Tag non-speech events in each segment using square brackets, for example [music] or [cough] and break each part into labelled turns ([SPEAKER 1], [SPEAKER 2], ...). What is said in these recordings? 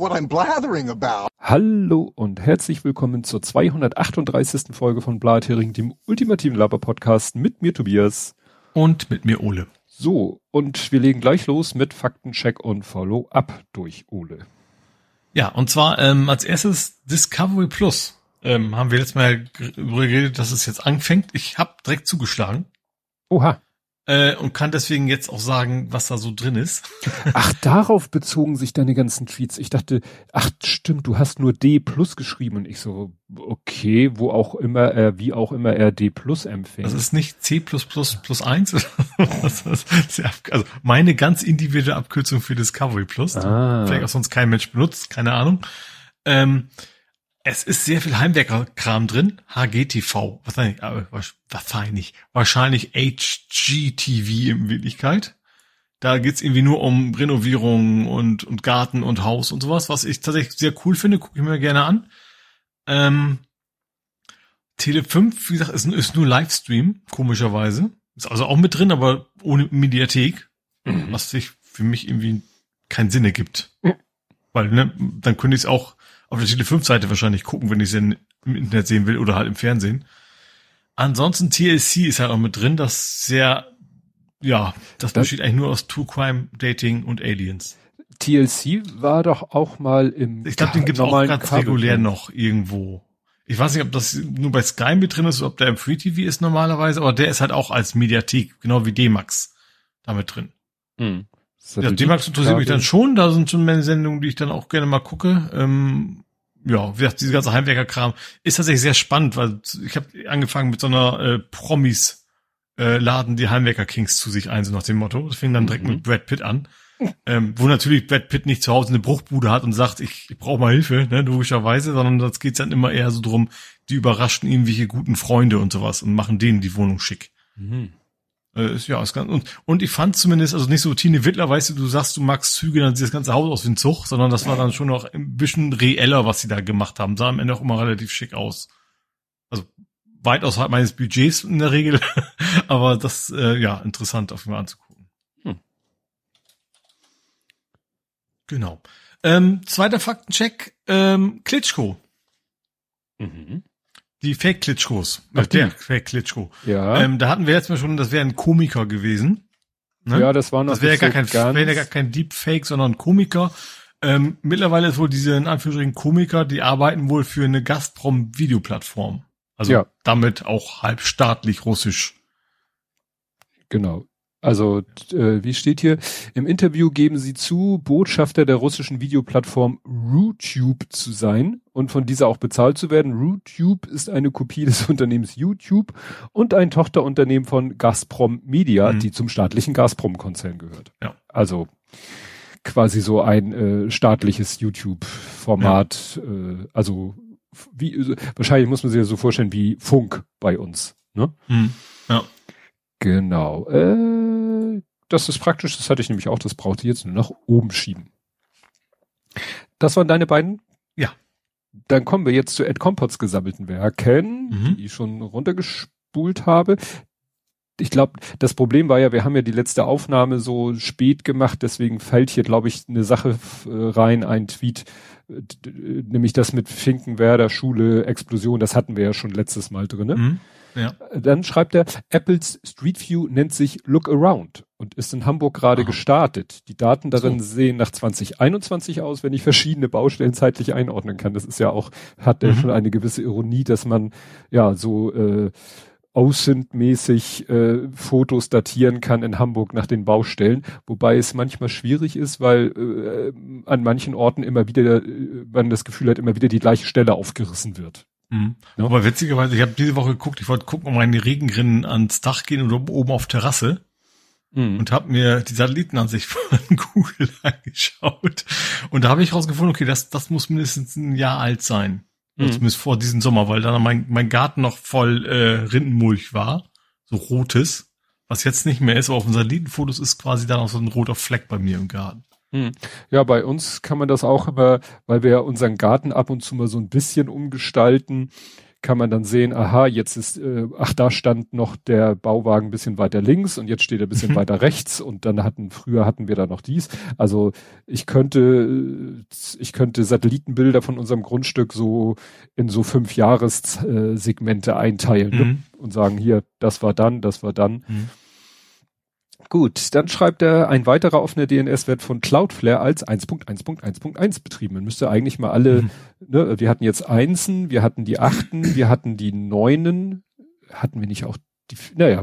[SPEAKER 1] what I'm blathering about.
[SPEAKER 2] Hallo und herzlich willkommen zur 238. Folge von Blathering, dem ultimativen Laber-Podcast mit mir Tobias.
[SPEAKER 3] Und mit mir Ole.
[SPEAKER 2] So, und wir legen gleich los mit Faktencheck und Follow-up durch Ole.
[SPEAKER 3] Ja, und zwar ähm, als erstes Discovery Plus. Ähm, haben wir letztes Mal darüber geredet, dass es jetzt anfängt. Ich habe direkt zugeschlagen.
[SPEAKER 2] Oha.
[SPEAKER 3] Äh, und kann deswegen jetzt auch sagen, was da so drin ist. [laughs]
[SPEAKER 2] Ach, darauf bezogen sich deine ganzen Tweets. Ich dachte, ach stimmt, du hast nur D plus geschrieben und ich so, okay, wo auch immer er, wie auch immer er D plus empfängt.
[SPEAKER 3] Das ist nicht C plus plus plus eins. [laughs] also meine ganz individuelle Abkürzung für Discovery Plus. Ah. Vielleicht auch sonst kein Mensch benutzt, keine Ahnung. Ähm, es ist sehr viel Heimwerkerkram drin. HGTV. Wahrscheinlich, äh, wahrscheinlich, wahrscheinlich HGTV in Wirklichkeit. Da geht's irgendwie nur um Renovierung und, und Garten und Haus und sowas, was ich tatsächlich sehr cool finde, gucke ich mir gerne an. Ähm, Tele 5, wie gesagt, ist, ist nur Livestream, komischerweise. Ist also auch mit drin, aber ohne Mediathek, mhm. was sich für mich irgendwie keinen Sinn ergibt. Mhm. Weil, ne, dann könnte ich es auch auf der Tele 5 Seite wahrscheinlich gucken, wenn ich es im Internet sehen will oder halt im Fernsehen. Ansonsten TLC ist halt auch mit drin, das sehr, ja, das, das besteht eigentlich nur aus True Crime, Dating und Aliens.
[SPEAKER 2] TLC war doch auch mal im
[SPEAKER 3] Ich glaube, den gibt es auch ganz regulär noch irgendwo. Ich weiß nicht, ob das nur bei Sky mit drin ist oder ob der im Free TV ist normalerweise, aber der ist halt auch als Mediathek, genau wie D-Max, damit drin. Hm. Ja, D-Max interessiert mich dann schon. Da sind schon meine Sendungen, die ich dann auch gerne mal gucke. Ähm, ja, wie gesagt, diese ganze Heimwerkerkram ist tatsächlich sehr spannend, weil ich habe angefangen mit so einer äh, Promis äh, laden die Heimwerker Kings zu sich ein, so nach dem Motto. Das fing dann direkt mhm. mit Brad Pitt an. Ähm, wo natürlich Brad Pitt nicht zu Hause eine Bruchbude hat und sagt, ich, ich brauche mal Hilfe, ne, logischerweise, sondern das geht's dann immer eher so drum, die überraschten irgendwelche guten Freunde und sowas und machen denen die Wohnung schick. Mhm. Äh, ist, ja, ist ganz, und, und ich fand zumindest, also nicht so Tine Wittler, weißt du, du sagst, du magst Züge, dann sieht das ganze Haus aus wie ein Zug, sondern das war dann schon noch ein bisschen reeller, was sie da gemacht haben. Sah am Ende auch immer relativ schick aus. Also weit außerhalb meines Budgets in der Regel, [laughs] aber das, äh, ja, interessant auf jeden Fall anzugucken. Hm. Genau. Ähm, zweiter Faktencheck, ähm, Klitschko. Mhm. Die Fake Klitschkos. Ach, der Fake Klitschko. Ja. Ähm, da hatten wir jetzt mal schon, das wäre ein Komiker gewesen.
[SPEAKER 2] Ne? Ja, das war noch
[SPEAKER 3] Das wäre gar kein, wäre ja gar kein Deepfake, sondern ein Komiker. Ähm, mittlerweile ist wohl diese, in Anführungsstrichen, Komiker, die arbeiten wohl für eine Gazprom-Videoplattform. Also ja. damit auch halbstaatlich russisch.
[SPEAKER 2] Genau. Also, äh, wie steht hier? Im Interview geben sie zu, Botschafter der russischen Videoplattform RuTube zu sein und von dieser auch bezahlt zu werden. RuTube ist eine Kopie des Unternehmens YouTube und ein Tochterunternehmen von Gazprom Media, mhm. die zum staatlichen Gazprom-Konzern gehört. Ja. Also quasi so ein äh, staatliches YouTube-Format, ja. äh, also wie, wahrscheinlich muss man sich ja so vorstellen wie Funk bei uns. Ne? Mhm. Ja. Genau. Äh, das ist praktisch, das hatte ich nämlich auch, das brauchte ich jetzt nur nach oben schieben. Das waren deine beiden?
[SPEAKER 3] Ja.
[SPEAKER 2] Dann kommen wir jetzt zu Ed Compots gesammelten Werken, mhm. die ich schon runtergespult habe. Ich glaube, das Problem war ja, wir haben ja die letzte Aufnahme so spät gemacht, deswegen fällt hier, glaube ich, eine Sache äh, rein, ein Tweet, nämlich das mit Finkenwerder Schule, Explosion, das hatten wir ja schon letztes Mal drinne. Mhm. Ja. Dann schreibt er, Apples Street View nennt sich Look Around und ist in Hamburg gerade gestartet. Die Daten darin so. sehen nach 2021 aus, wenn ich verschiedene Baustellen zeitlich einordnen kann. Das ist ja auch, hat mhm. ja schon eine gewisse Ironie, dass man ja so äh, aussendmäßig äh, Fotos datieren kann in Hamburg nach den Baustellen, wobei es manchmal schwierig ist, weil äh, an manchen Orten immer wieder, äh, man das Gefühl hat, immer wieder die gleiche Stelle aufgerissen wird.
[SPEAKER 3] Mhm. Ja. Aber witzigerweise, ich habe diese Woche geguckt, ich wollte gucken, ob meine Regenrinnen ans Dach gehen oder oben auf Terrasse. Mhm. Und habe mir die Satellitenansicht [laughs] von Google angeschaut. Und da habe ich rausgefunden, okay, das, das muss mindestens ein Jahr alt sein. Mhm. Zumindest vor diesem Sommer, weil dann mein, mein Garten noch voll äh, Rindenmulch war. So rotes. Was jetzt nicht mehr ist, aber auf den Satellitenfotos ist quasi dann auch so ein roter Fleck bei mir im Garten.
[SPEAKER 2] Hm. Ja, bei uns kann man das auch immer, weil wir ja unseren Garten ab und zu mal so ein bisschen umgestalten, kann man dann sehen, aha, jetzt ist, äh, ach, da stand noch der Bauwagen ein bisschen weiter links und jetzt steht er ein bisschen mhm. [laughs] weiter rechts und dann hatten, früher hatten wir da noch dies. Also ich könnte, ich könnte Satellitenbilder von unserem Grundstück so in so fünf Jahressegmente einteilen ne? mhm. ne? und sagen, hier, das war dann, das war dann. Mhm. Gut, dann schreibt er, ein weiterer offener DNS wird von Cloudflare als 1.1.1.1 betrieben. Man müsste eigentlich mal alle, mhm. ne, wir hatten jetzt Einsen, wir hatten die Achten, wir hatten die Neunen, hatten wir nicht auch die, naja,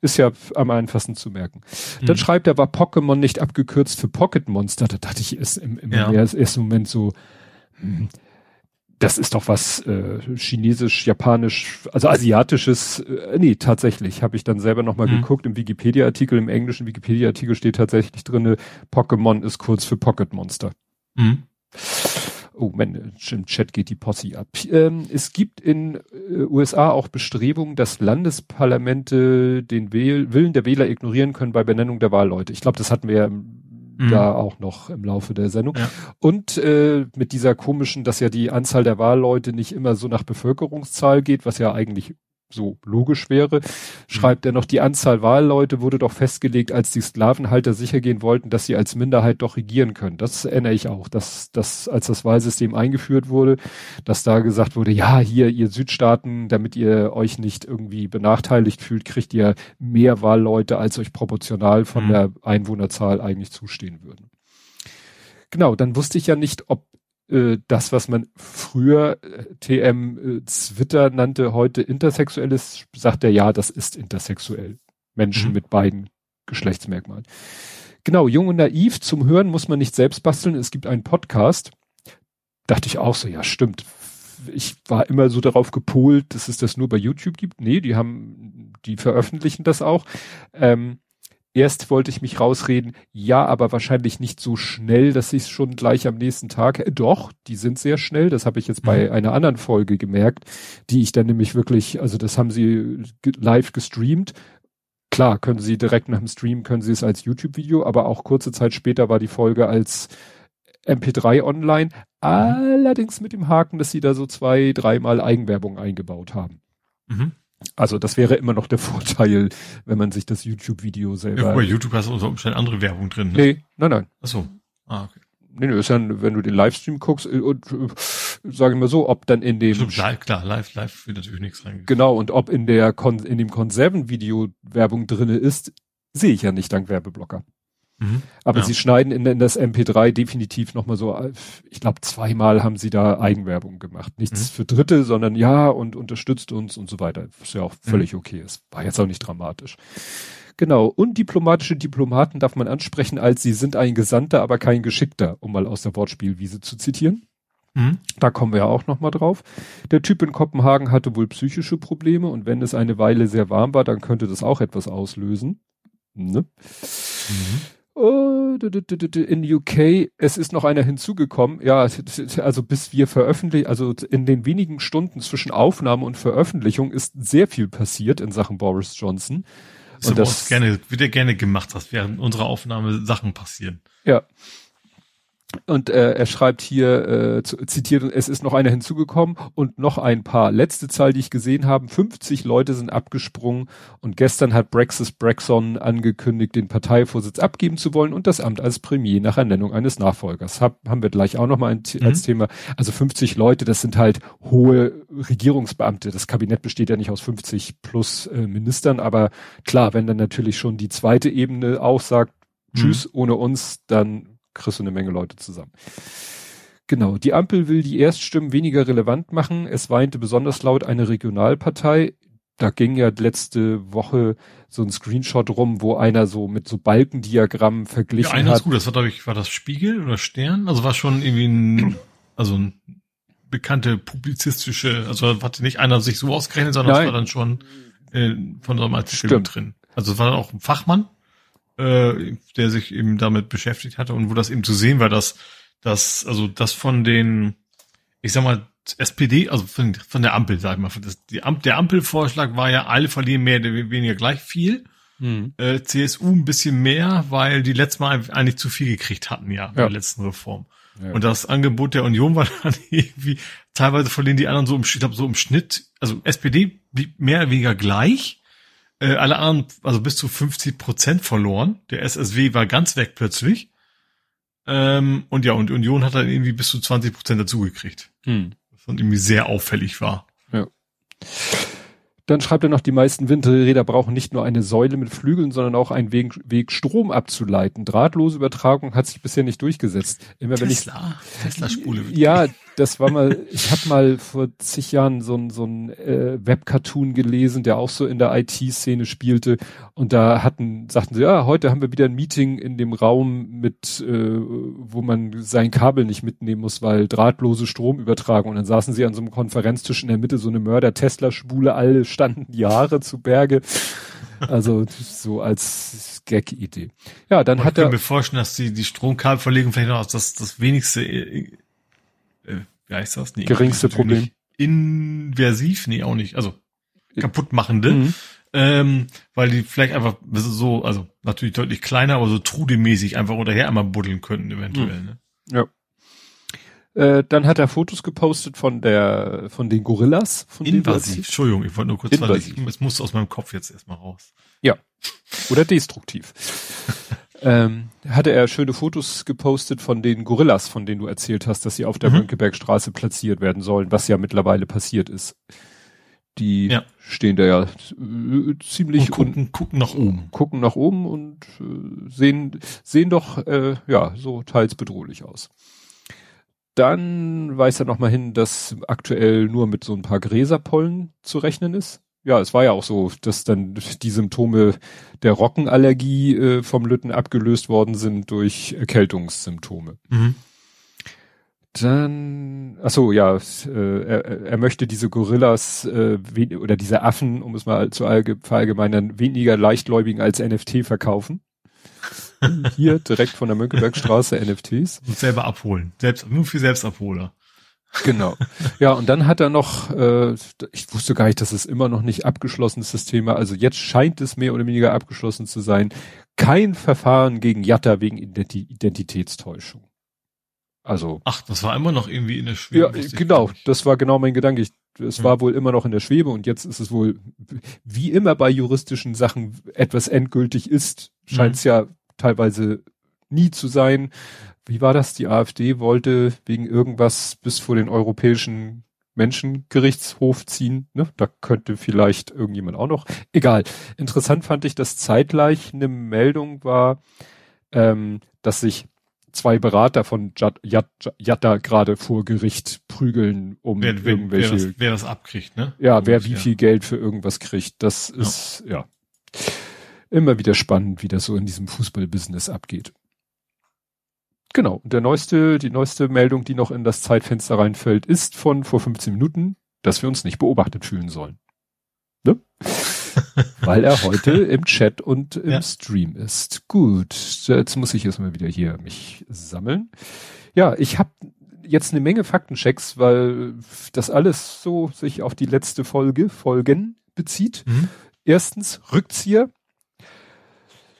[SPEAKER 2] ist ja am einfachsten zu merken. Mhm. Dann schreibt er, war Pokémon nicht abgekürzt für Pocket Monster? Da dachte ich, ist im, im ja. ersten Moment so, hm, das ist doch was äh, chinesisch, japanisch, also asiatisches. Äh, nee, tatsächlich. Habe ich dann selber nochmal mhm. geguckt. Im Wikipedia-Artikel, im englischen Wikipedia-Artikel steht tatsächlich drinne, Pokémon ist kurz für Pocket Monster. Mhm. Oh, man, im Chat geht die Posse ab. Ähm, es gibt in äh, USA auch Bestrebungen, dass Landesparlamente den Wähl Willen der Wähler ignorieren können bei Benennung der Wahlleute. Ich glaube, das hatten wir ja im mhm. da auch noch im Laufe der Sendung. Ja. Und äh, mit dieser komischen, dass ja die Anzahl der Wahlleute nicht immer so nach Bevölkerungszahl geht, was ja eigentlich so logisch wäre, schreibt mhm. er noch, die Anzahl Wahlleute wurde doch festgelegt, als die Sklavenhalter sichergehen wollten, dass sie als Minderheit doch regieren können. Das erinnere ich auch, dass, dass als das Wahlsystem eingeführt wurde, dass da gesagt wurde, ja, hier, ihr Südstaaten, damit ihr euch nicht irgendwie benachteiligt fühlt, kriegt ihr mehr Wahlleute, als euch proportional von mhm. der Einwohnerzahl eigentlich zustehen würden. Genau, dann wusste ich ja nicht, ob äh, das, was man früher äh, TM äh, Twitter nannte, heute intersexuell ist, sagt er ja, das ist intersexuell. Menschen mhm. mit beiden Geschlechtsmerkmalen. Genau, jung und naiv, zum Hören muss man nicht selbst basteln. Es gibt einen Podcast. Dachte ich auch so, ja, stimmt. Ich war immer so darauf gepolt, dass es das nur bei YouTube gibt. Nee, die haben, die veröffentlichen das auch. Ähm, Erst wollte ich mich rausreden, ja, aber wahrscheinlich nicht so schnell, dass ich es schon gleich am nächsten Tag. Äh, doch, die sind sehr schnell. Das habe ich jetzt bei mhm. einer anderen Folge gemerkt, die ich dann nämlich wirklich, also das haben sie live gestreamt. Klar, können sie direkt nach dem Stream, können sie es als YouTube-Video, aber auch kurze Zeit später war die Folge als MP3 online. Mhm. Allerdings mit dem Haken, dass sie da so zwei, dreimal Eigenwerbung eingebaut haben. Mhm. Also das wäre immer noch der Vorteil, wenn man sich das YouTube-Video selber. Ja,
[SPEAKER 3] bei YouTube hast du unter Umständen andere Werbung drin.
[SPEAKER 2] Ne? Nee, nein, nein.
[SPEAKER 3] Ach so. Ah, okay.
[SPEAKER 2] Nee, nee, ist ja, wenn du den Livestream guckst äh, und äh, sage ich mal so, ob dann in dem
[SPEAKER 3] Stimmt, live, klar, live, live wird natürlich nichts rein.
[SPEAKER 2] Genau, und ob in der Kon in dem Konservenvideo Werbung drinne ist, sehe ich ja nicht dank Werbeblocker. Mhm. Aber ja. sie schneiden in, in, das MP3 definitiv nochmal so, ich glaube, zweimal haben sie da Eigenwerbung gemacht. Nichts mhm. für Dritte, sondern ja und unterstützt uns und so weiter. Was ja auch mhm. völlig mhm. okay ist. War jetzt auch nicht dramatisch. Genau. Undiplomatische Diplomaten darf man ansprechen, als sie sind ein Gesandter, aber kein Geschickter, um mal aus der Wortspielwiese zu zitieren. Mhm. Da kommen wir ja auch nochmal drauf. Der Typ in Kopenhagen hatte wohl psychische Probleme und wenn es eine Weile sehr warm war, dann könnte das auch etwas auslösen. Ne? Mhm. Oh, in UK, es ist noch einer hinzugekommen. Ja, also bis wir veröffentlichen, also in den wenigen Stunden zwischen Aufnahme und Veröffentlichung ist sehr viel passiert in Sachen Boris Johnson.
[SPEAKER 3] So, und das gerne, wird ja gerne gemacht, dass während unserer Aufnahme Sachen passieren.
[SPEAKER 2] Ja, und äh, er schreibt hier, äh, zitiert, es ist noch einer hinzugekommen und noch ein paar. Letzte Zahl, die ich gesehen habe, 50 Leute sind abgesprungen und gestern hat Brexit Brexon angekündigt, den Parteivorsitz abgeben zu wollen und das Amt als Premier nach Ernennung eines Nachfolgers. Hab, haben wir gleich auch nochmal mhm. als Thema. Also 50 Leute, das sind halt hohe Regierungsbeamte. Das Kabinett besteht ja nicht aus 50 plus äh, Ministern, aber klar, wenn dann natürlich schon die zweite Ebene auch sagt, mhm. tschüss, ohne uns, dann kriegst du eine Menge Leute zusammen. Genau, die Ampel will die Erststimmen weniger relevant machen. Es weinte besonders laut eine Regionalpartei. Da ging ja letzte Woche so ein Screenshot rum, wo einer so mit so Balkendiagrammen verglichen ja, einer hat. Ist
[SPEAKER 3] gut, das war, glaube ich, war das Spiegel oder Stern? Also war schon irgendwie ein, also ein bekannte publizistische, also hatte nicht einer sich so ausgerechnet, sondern es war dann schon äh, von so einem Artikel drin. Also es war dann auch ein Fachmann äh, der sich eben damit beschäftigt hatte und wo das eben zu sehen war, dass dass also das von den, ich sag mal, SPD, also von, von der Ampel, sag ich mal, das, die Am der Ampelvorschlag war ja, alle verlieren mehr oder weniger gleich viel. Hm. Äh, CSU ein bisschen mehr, weil die letztes Mal eigentlich zu viel gekriegt hatten, ja, bei ja. der letzten Reform. Ja. Und das Angebot der Union [laughs] war dann irgendwie teilweise verlieren die anderen so im, ich glaube, so im Schnitt, also SPD mehr oder weniger gleich. Äh, alle anderen, also bis zu 50 Prozent verloren. Der SSW war ganz weg plötzlich. Ähm, und ja, und Union hat dann irgendwie bis zu 20 Prozent dazugekriegt. Hm. Was dann irgendwie sehr auffällig war.
[SPEAKER 2] Ja. Dann schreibt er noch, die meisten Windräder brauchen nicht nur eine Säule mit Flügeln, sondern auch einen Weg, Weg Strom abzuleiten. Drahtlose Übertragung hat sich bisher nicht durchgesetzt.
[SPEAKER 3] Immer Tesla, ich, Tesla-Spule.
[SPEAKER 2] Ja, das war mal, ich habe mal vor zig Jahren so ein, so ein äh, Webcartoon gelesen, der auch so in der IT-Szene spielte. Und da hatten, sagten sie, ja, heute haben wir wieder ein Meeting in dem Raum mit, äh, wo man sein Kabel nicht mitnehmen muss, weil drahtlose Stromübertragung. Und dann saßen sie an so einem Konferenztisch in der Mitte, so eine Mörder-Tesla-Spule, alle standen Jahre zu Berge. Also so als Gag-Idee. Ja, dann Und hat er. Ich
[SPEAKER 3] kann mir vorstellen, dass die, die Stromkabelverlegung vielleicht noch das, das wenigste äh, äh, wie heißt das?
[SPEAKER 2] Nee, Geringste Problem.
[SPEAKER 3] Inversiv? Nee, auch nicht. Also kaputtmachende. Mhm. Ähm, weil die vielleicht einfach so, also natürlich deutlich kleiner, aber so trudemäßig einfach unterher einmal buddeln könnten, eventuell. Mhm. Ne?
[SPEAKER 2] Ja. Äh, dann hat er Fotos gepostet von der, von den Gorillas. Von
[SPEAKER 3] Invasiv, Entschuldigung, ich wollte nur kurz sagen, es muss aus meinem Kopf jetzt erstmal raus.
[SPEAKER 2] Ja. Oder destruktiv. [laughs] ähm, hatte er schöne Fotos gepostet von den Gorillas, von denen du erzählt hast, dass sie auf der mhm. Mönckebergstraße platziert werden sollen, was ja mittlerweile passiert ist. Die ja. stehen da ja äh, ziemlich
[SPEAKER 3] und gucken, und, gucken nach oben.
[SPEAKER 2] Gucken nach oben und äh, sehen, sehen doch äh, ja so teils bedrohlich aus. Dann weist er nochmal hin, dass aktuell nur mit so ein paar Gräserpollen zu rechnen ist ja, es war ja auch so, dass dann die Symptome der Rockenallergie äh, vom Lütten abgelöst worden sind durch Erkältungssymptome. Mhm. Dann, ach so, ja, äh, er, er möchte diese Gorillas äh, oder diese Affen, um es mal zu verallgemeinern, weniger leichtgläubigen als NFT verkaufen. [laughs] Hier direkt von der Mönckebergstraße NFTs.
[SPEAKER 3] Und selber abholen. Selbst, nur für Selbstabholer.
[SPEAKER 2] Genau. Ja, und dann hat er noch, äh, ich wusste gar nicht, dass es immer noch nicht abgeschlossen ist, das Thema. Also jetzt scheint es mehr oder weniger abgeschlossen zu sein. Kein Verfahren gegen Jatta wegen Identi Identitätstäuschung. Also.
[SPEAKER 3] Ach, das war immer noch irgendwie in der Schwebe.
[SPEAKER 2] Ja, genau. Das war genau mein Gedanke. Ich, es hm. war wohl immer noch in der Schwebe und jetzt ist es wohl, wie immer bei juristischen Sachen etwas endgültig ist, scheint es hm. ja teilweise nie zu sein wie war das? Die AfD wollte wegen irgendwas bis vor den europäischen Menschengerichtshof ziehen. Ne? Da könnte vielleicht irgendjemand auch noch. Egal. Interessant fand ich, dass zeitgleich eine Meldung war, ähm, dass sich zwei Berater von Jatta gerade vor Gericht prügeln, um wer, wer, irgendwelche.
[SPEAKER 3] Wer das, wer das abkriegt, ne?
[SPEAKER 2] Ja, wer wie viel Geld für irgendwas kriegt. Das ja. ist ja immer wieder spannend, wie das so in diesem Fußballbusiness abgeht. Genau. Und der neueste, die neueste Meldung, die noch in das Zeitfenster reinfällt, ist von vor 15 Minuten, dass wir uns nicht beobachtet fühlen sollen. Ne? [laughs] Weil er heute im Chat und im ja. Stream ist. Gut, jetzt muss ich erstmal wieder hier mich sammeln. Ja, ich habe jetzt eine Menge Faktenchecks, weil das alles so sich auf die letzte Folge, Folgen bezieht. Mhm. Erstens Rückzieher.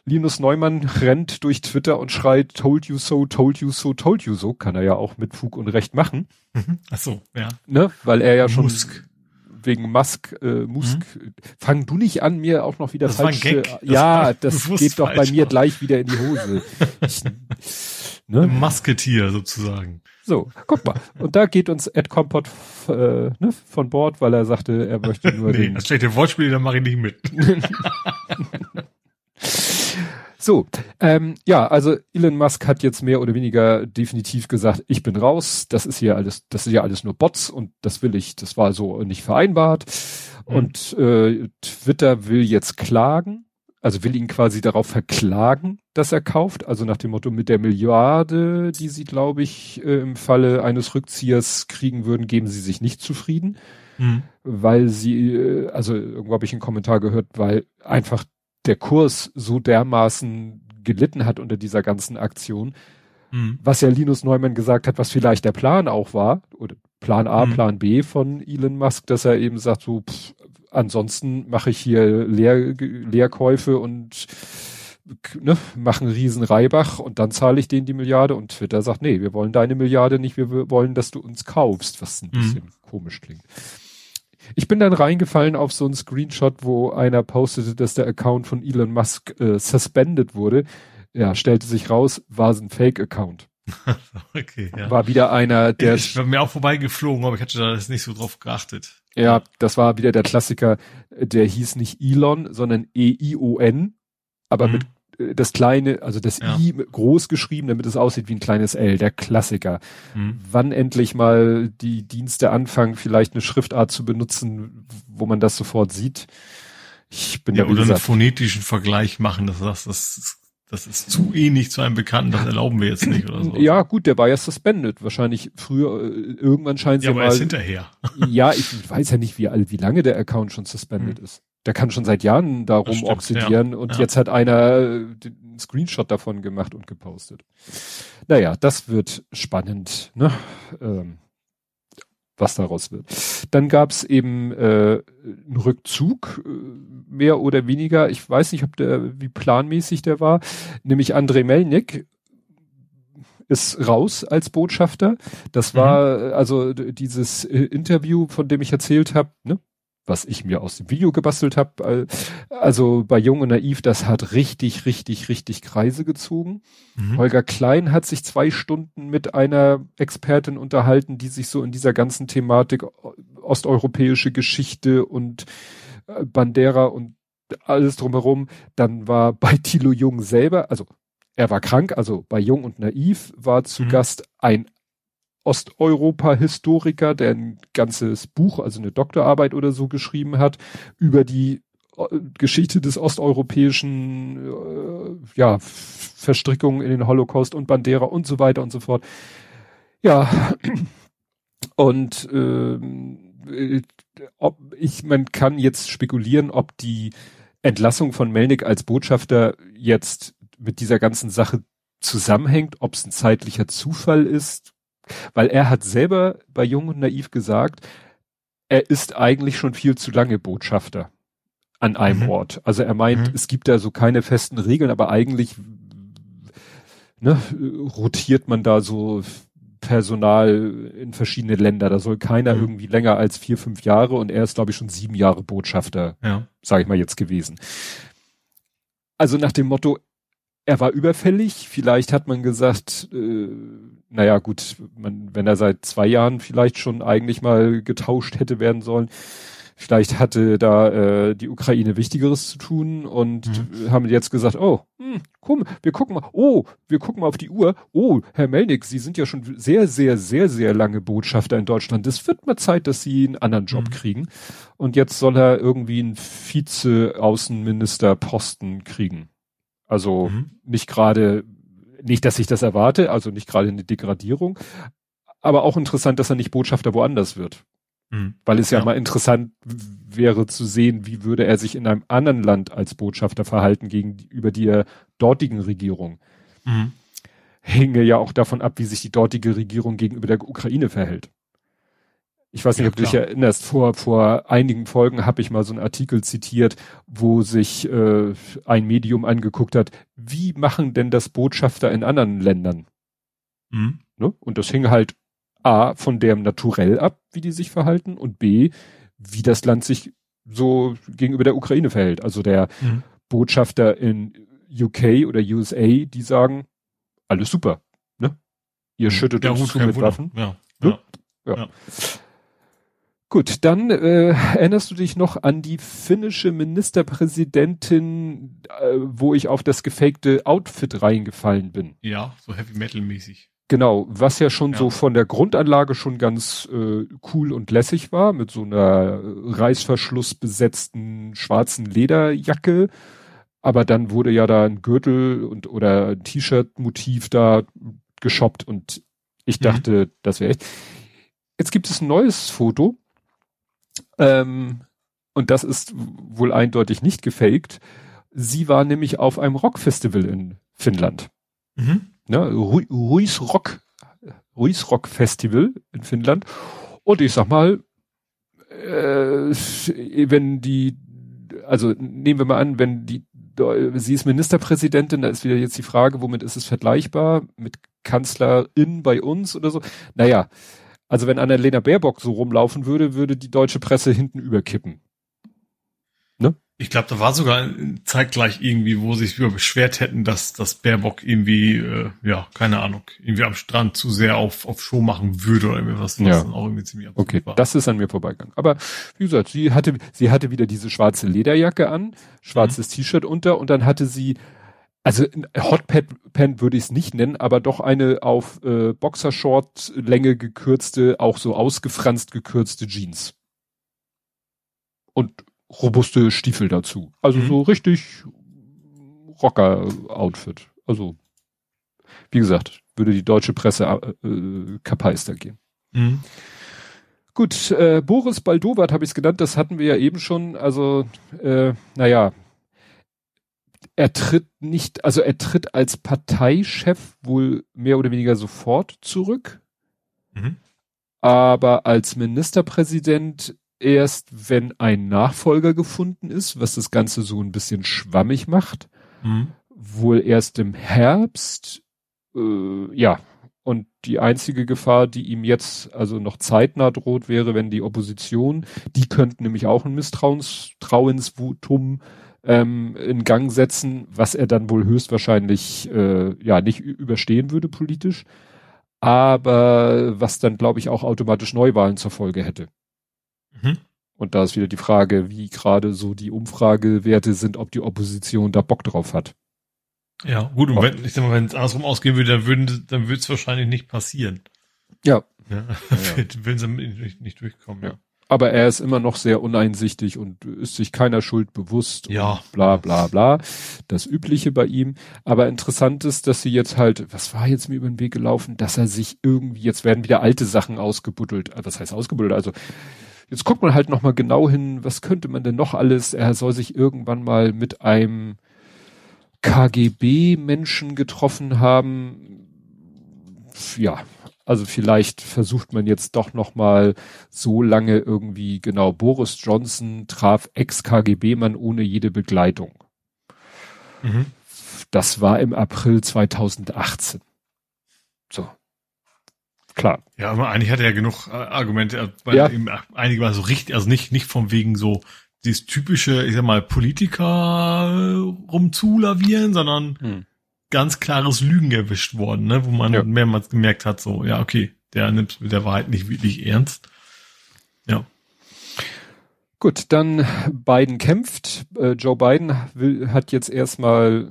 [SPEAKER 2] Linus Neumann rennt durch Twitter und schreit, told you so, told you so, told you so. Kann er ja auch mit Fug und Recht machen.
[SPEAKER 3] Mhm. Ach so, ja.
[SPEAKER 2] Ne? Weil er ja schon Musk. wegen Musk, äh, Musk, mhm. fang du nicht an, mir auch noch wieder das falsche, ja, das, das geht doch bei mir gleich wieder in die Hose.
[SPEAKER 3] ne? Masketier sozusagen.
[SPEAKER 2] So, guck mal. Und da geht uns Ed Compot äh, ne, von Bord, weil er sagte, er möchte nur [laughs] nee,
[SPEAKER 3] den. Das schlechte Wortspiel, da mache ich nicht mit. [laughs]
[SPEAKER 2] So, ähm, ja, also Elon Musk hat jetzt mehr oder weniger definitiv gesagt, ich bin raus, das ist hier alles, das ist ja alles nur Bots und das will ich, das war so nicht vereinbart. Mhm. Und äh, Twitter will jetzt klagen, also will ihn quasi darauf verklagen, dass er kauft, also nach dem Motto mit der Milliarde, die sie, glaube ich, äh, im Falle eines Rückziehers kriegen würden, geben sie sich nicht zufrieden. Mhm. Weil sie, äh, also irgendwo habe ich einen Kommentar gehört, weil einfach der Kurs so dermaßen gelitten hat unter dieser ganzen Aktion, mhm. was ja Linus Neumann gesagt hat, was vielleicht der Plan auch war, oder Plan A, mhm. Plan B von Elon Musk, dass er eben sagt, so, pff, ansonsten mache ich hier Leer, Leerkäufe und ne, machen riesen Reibach und dann zahle ich denen die Milliarde und Twitter sagt, nee, wir wollen deine Milliarde nicht, wir wollen, dass du uns kaufst, was ein mhm. bisschen komisch klingt. Ich bin dann reingefallen auf so einen Screenshot, wo einer postete, dass der Account von Elon Musk äh, suspended wurde. Ja, stellte sich raus, war es ein Fake-Account. [laughs] okay, ja. War wieder einer, der.
[SPEAKER 3] Ich bin mir auch vorbeigeflogen, aber ich hatte da nicht so drauf geachtet.
[SPEAKER 2] Ja, das war wieder der Klassiker, der hieß nicht Elon, sondern E-I-O-N, aber mhm. mit das kleine, also das ja. I groß geschrieben, damit es aussieht wie ein kleines L, der Klassiker. Mhm. Wann endlich mal die Dienste anfangen, vielleicht eine Schriftart zu benutzen, wo man das sofort sieht.
[SPEAKER 3] Ich bin ja, oder gesagt, einen phonetischen Vergleich machen, dass das, das, das ist zu ähnlich zu einem Bekannten, das erlauben wir jetzt nicht oder so.
[SPEAKER 2] Ja, gut, der war ja suspended. Wahrscheinlich früher, äh, irgendwann scheint
[SPEAKER 3] ja, aber mal. Er ist hinterher.
[SPEAKER 2] ja, ich weiß ja nicht, wie, wie lange der Account schon suspended mhm. ist der kann schon seit Jahren darum stimmt, oxidieren ja. und ja. jetzt hat einer äh, den Screenshot davon gemacht und gepostet. Naja, das wird spannend, ne? Ähm, was daraus wird. Dann gab's eben äh, einen Rückzug, äh, mehr oder weniger. Ich weiß nicht, ob der, wie planmäßig der war. Nämlich Andrei Melnik ist raus als Botschafter. Das war mhm. also dieses Interview, von dem ich erzählt habe, ne? Was ich mir aus dem Video gebastelt habe. Also bei Jung und Naiv, das hat richtig, richtig, richtig Kreise gezogen. Mhm. Holger Klein hat sich zwei Stunden mit einer Expertin unterhalten, die sich so in dieser ganzen Thematik osteuropäische Geschichte und äh, Bandera und alles drumherum. Dann war bei Thilo Jung selber, also er war krank, also bei Jung und Naiv war zu mhm. Gast ein Osteuropa-Historiker, der ein ganzes Buch, also eine Doktorarbeit oder so geschrieben hat, über die äh, Geschichte des osteuropäischen äh, ja, Verstrickungen in den Holocaust und Bandera und so weiter und so fort. Ja, [clears throat] und äh, ob ich, man kann jetzt spekulieren, ob die Entlassung von Melnik als Botschafter jetzt mit dieser ganzen Sache zusammenhängt, ob es ein zeitlicher Zufall ist, weil er hat selber bei Jung und Naiv gesagt, er ist eigentlich schon viel zu lange Botschafter an einem mhm. Ort. Also er meint, mhm. es gibt da so keine festen Regeln, aber eigentlich ne, rotiert man da so Personal in verschiedene Länder. Da soll keiner mhm. irgendwie länger als vier, fünf Jahre und er ist, glaube ich, schon sieben Jahre Botschafter, ja. sage ich mal jetzt gewesen. Also nach dem Motto, er war überfällig. Vielleicht hat man gesagt, äh, naja gut, man, wenn er seit zwei Jahren vielleicht schon eigentlich mal getauscht hätte werden sollen, vielleicht hatte da äh, die Ukraine Wichtigeres zu tun und mhm. haben jetzt gesagt, oh, hm, komm, wir gucken mal, oh, wir gucken mal auf die Uhr. Oh, Herr Melnick, Sie sind ja schon sehr, sehr, sehr, sehr lange Botschafter in Deutschland. Es wird mal Zeit, dass Sie einen anderen Job mhm. kriegen. Und jetzt soll er irgendwie einen Vize-Außenminister-Posten kriegen. Also mhm. nicht gerade, nicht, dass ich das erwarte, also nicht gerade eine Degradierung, aber auch interessant, dass er nicht Botschafter woanders wird. Mhm. Weil es ja, ja, mal interessant wäre zu sehen, wie würde er sich in einem anderen Land als Botschafter verhalten gegenüber der dortigen Regierung. Mhm. Hänge ja auch davon ab, wie sich die dortige Regierung gegenüber der Ukraine verhält. Ich weiß nicht, ja, ob du dich erinnerst, vor, vor einigen Folgen habe ich mal so einen Artikel zitiert, wo sich äh, ein Medium angeguckt hat, wie machen denn das Botschafter in anderen Ländern? Mhm. Ne? Und das hing halt A von dem naturell ab, wie die sich verhalten, und B, wie das Land sich so gegenüber der Ukraine verhält. Also der mhm. Botschafter in UK oder USA, die sagen, alles super, ne? Ihr mhm. schüttet ja, uns gut, zu mit Wunder. Waffen. Ja. Ne? ja. ja. Gut, dann äh, erinnerst du dich noch an die finnische Ministerpräsidentin, äh, wo ich auf das gefakte Outfit reingefallen bin.
[SPEAKER 3] Ja, so Heavy Metal mäßig.
[SPEAKER 2] Genau, was ja schon ja. so von der Grundanlage schon ganz äh, cool und lässig war, mit so einer Reißverschluss besetzten schwarzen Lederjacke. Aber dann wurde ja da ein Gürtel und oder ein T-Shirt-Motiv da geshoppt und ich mhm. dachte, mhm. das wäre echt. Jetzt gibt es ein neues Foto ähm, und das ist wohl eindeutig nicht gefaked. Sie war nämlich auf einem Rockfestival in Finnland. Mhm. Ne, Ruis Rock, Ruis Rock Festival in Finnland. Und ich sag mal, äh, wenn die, also nehmen wir mal an, wenn die sie ist Ministerpräsidentin, da ist wieder jetzt die Frage, womit ist es vergleichbar? Mit Kanzlerin bei uns oder so? Naja, also wenn Annalena Baerbock so rumlaufen würde, würde die deutsche Presse hinten überkippen.
[SPEAKER 3] Ich glaube, da war sogar zeitgleich irgendwie, wo sich über beschwert hätten, dass das Baerbock irgendwie, äh, ja, keine Ahnung, irgendwie am Strand zu sehr auf, auf Show machen würde oder irgendwas, was
[SPEAKER 2] ja. dann auch irgendwie ziemlich Okay, war. das ist an mir vorbeigegangen. Aber wie gesagt, sie hatte, sie hatte wieder diese schwarze Lederjacke an, schwarzes mhm. T-Shirt unter und dann hatte sie, also Hotpad würde ich es nicht nennen, aber doch eine auf äh, Boxershort-Länge gekürzte, auch so ausgefranst gekürzte Jeans. Und robuste Stiefel dazu. Also mhm. so richtig Rocker-Outfit. Also, wie gesagt, würde die deutsche Presse äh, Kapeister gehen. Mhm. Gut, äh, Boris Baldowat habe ich es genannt, das hatten wir ja eben schon. Also, äh, naja, er tritt nicht, also er tritt als Parteichef wohl mehr oder weniger sofort zurück. Mhm. Aber als Ministerpräsident erst, wenn ein Nachfolger gefunden ist, was das Ganze so ein bisschen schwammig macht. Mhm. Wohl erst im Herbst. Äh, ja, und die einzige Gefahr, die ihm jetzt also noch zeitnah droht, wäre, wenn die Opposition, die könnten nämlich auch ein Misstrauensvotum ähm, in Gang setzen, was er dann wohl höchstwahrscheinlich äh, ja nicht überstehen würde politisch, aber was dann glaube ich auch automatisch Neuwahlen zur Folge hätte. Mhm. Und da ist wieder die Frage, wie gerade so die Umfragewerte sind, ob die Opposition da Bock drauf hat.
[SPEAKER 3] Ja, gut, und wenn, ich sag mal, wenn es andersrum ausgehen würde, dann würden, dann würde es wahrscheinlich nicht passieren.
[SPEAKER 2] Ja.
[SPEAKER 3] ja. ja. [laughs] Würden sie nicht, nicht durchkommen, ja.
[SPEAKER 2] Aber er ist immer noch sehr uneinsichtig und ist sich keiner Schuld bewusst.
[SPEAKER 3] Ja.
[SPEAKER 2] Bla, bla, bla. Das Übliche bei ihm. Aber interessant ist, dass sie jetzt halt, was war jetzt mir über den Weg gelaufen, dass er sich irgendwie, jetzt werden wieder alte Sachen ausgebuddelt. Äh, was heißt ausgebuddelt? Also, Jetzt guckt man halt nochmal genau hin, was könnte man denn noch alles? Er soll sich irgendwann mal mit einem KGB-Menschen getroffen haben. Ja, also vielleicht versucht man jetzt doch nochmal so lange irgendwie, genau, Boris Johnson traf Ex-KGB-Mann ohne jede Begleitung. Mhm. Das war im April 2018. So klar.
[SPEAKER 3] Ja, aber eigentlich hat er ja genug äh, Argumente, äh, weil ja. eben einige mal so richtig, also nicht, nicht von wegen so dieses typische, ich sag mal, Politiker äh, rumzulavieren, sondern hm. Ganz klares Lügen erwischt worden, ne, wo man ja. mehrmals gemerkt hat, so, ja, okay, der nimmt mit der Wahrheit nicht wirklich ernst. Ja.
[SPEAKER 2] Gut, dann Biden kämpft. Äh, Joe Biden will, hat jetzt erstmal,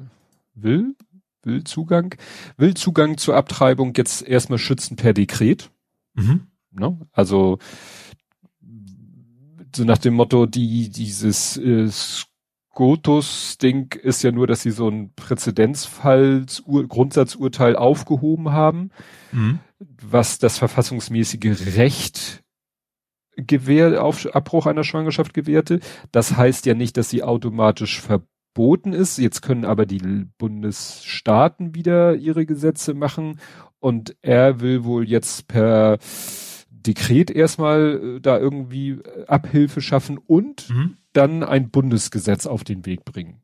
[SPEAKER 2] will, will Zugang, will Zugang zur Abtreibung jetzt erstmal schützen per Dekret. Mhm. Ne? Also so nach dem Motto, die dieses äh, Scotus-Ding ist ja nur, dass sie so ein Präzedenzfalls Grundsatzurteil aufgehoben haben, mhm. was das verfassungsmäßige Recht gewähr, auf Abbruch einer Schwangerschaft gewährte. Das heißt ja nicht, dass sie automatisch verboten ist. Jetzt können aber die Bundesstaaten wieder ihre Gesetze machen und er will wohl jetzt per Dekret erstmal äh, da irgendwie äh, Abhilfe schaffen und mhm. dann ein Bundesgesetz auf den Weg bringen.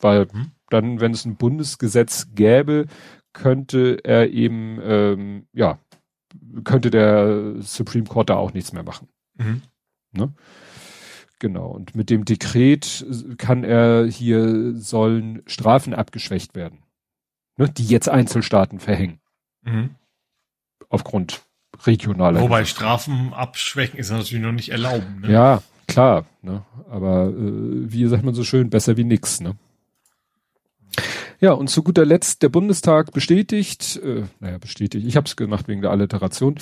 [SPEAKER 2] Weil mhm. dann, wenn es ein Bundesgesetz gäbe, könnte er eben, ähm, ja, könnte der Supreme Court da auch nichts mehr machen. Mhm. Ne? Genau. Und mit dem Dekret kann er hier, sollen Strafen abgeschwächt werden. Ne, die jetzt Einzelstaaten verhängen. Mhm. Aufgrund regionaler.
[SPEAKER 3] Wobei Strafen abschwächen ist natürlich noch nicht erlauben.
[SPEAKER 2] Ne? Ja, klar. Ne? Aber äh, wie sagt man so schön, besser wie nix. Ne? Ja, und zu guter Letzt, der Bundestag bestätigt, äh, naja, bestätigt, ich habe es gemacht wegen der Alliteration,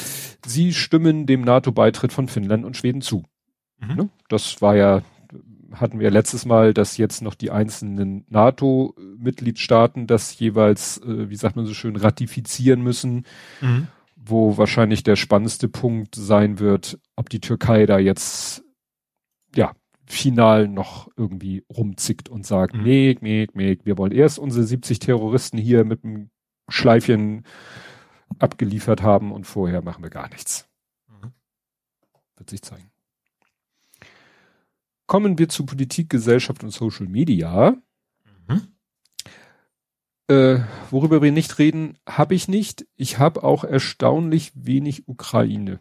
[SPEAKER 2] sie stimmen dem NATO-Beitritt von Finnland und Schweden zu. Mhm. Ne? Das war ja, hatten wir letztes Mal, dass jetzt noch die einzelnen NATO-Mitgliedstaaten das jeweils, äh, wie sagt man so schön, ratifizieren müssen, mhm. Wo wahrscheinlich der spannendste Punkt sein wird, ob die Türkei da jetzt, ja, final noch irgendwie rumzickt und sagt, mhm. nee, nee, nee, wir wollen erst unsere 70 Terroristen hier mit dem Schleifchen abgeliefert haben und vorher machen wir gar nichts. Mhm. Wird sich zeigen. Kommen wir zu Politik, Gesellschaft und Social Media. Mhm. Äh, worüber wir nicht reden, habe ich nicht. Ich habe auch erstaunlich wenig Ukraine.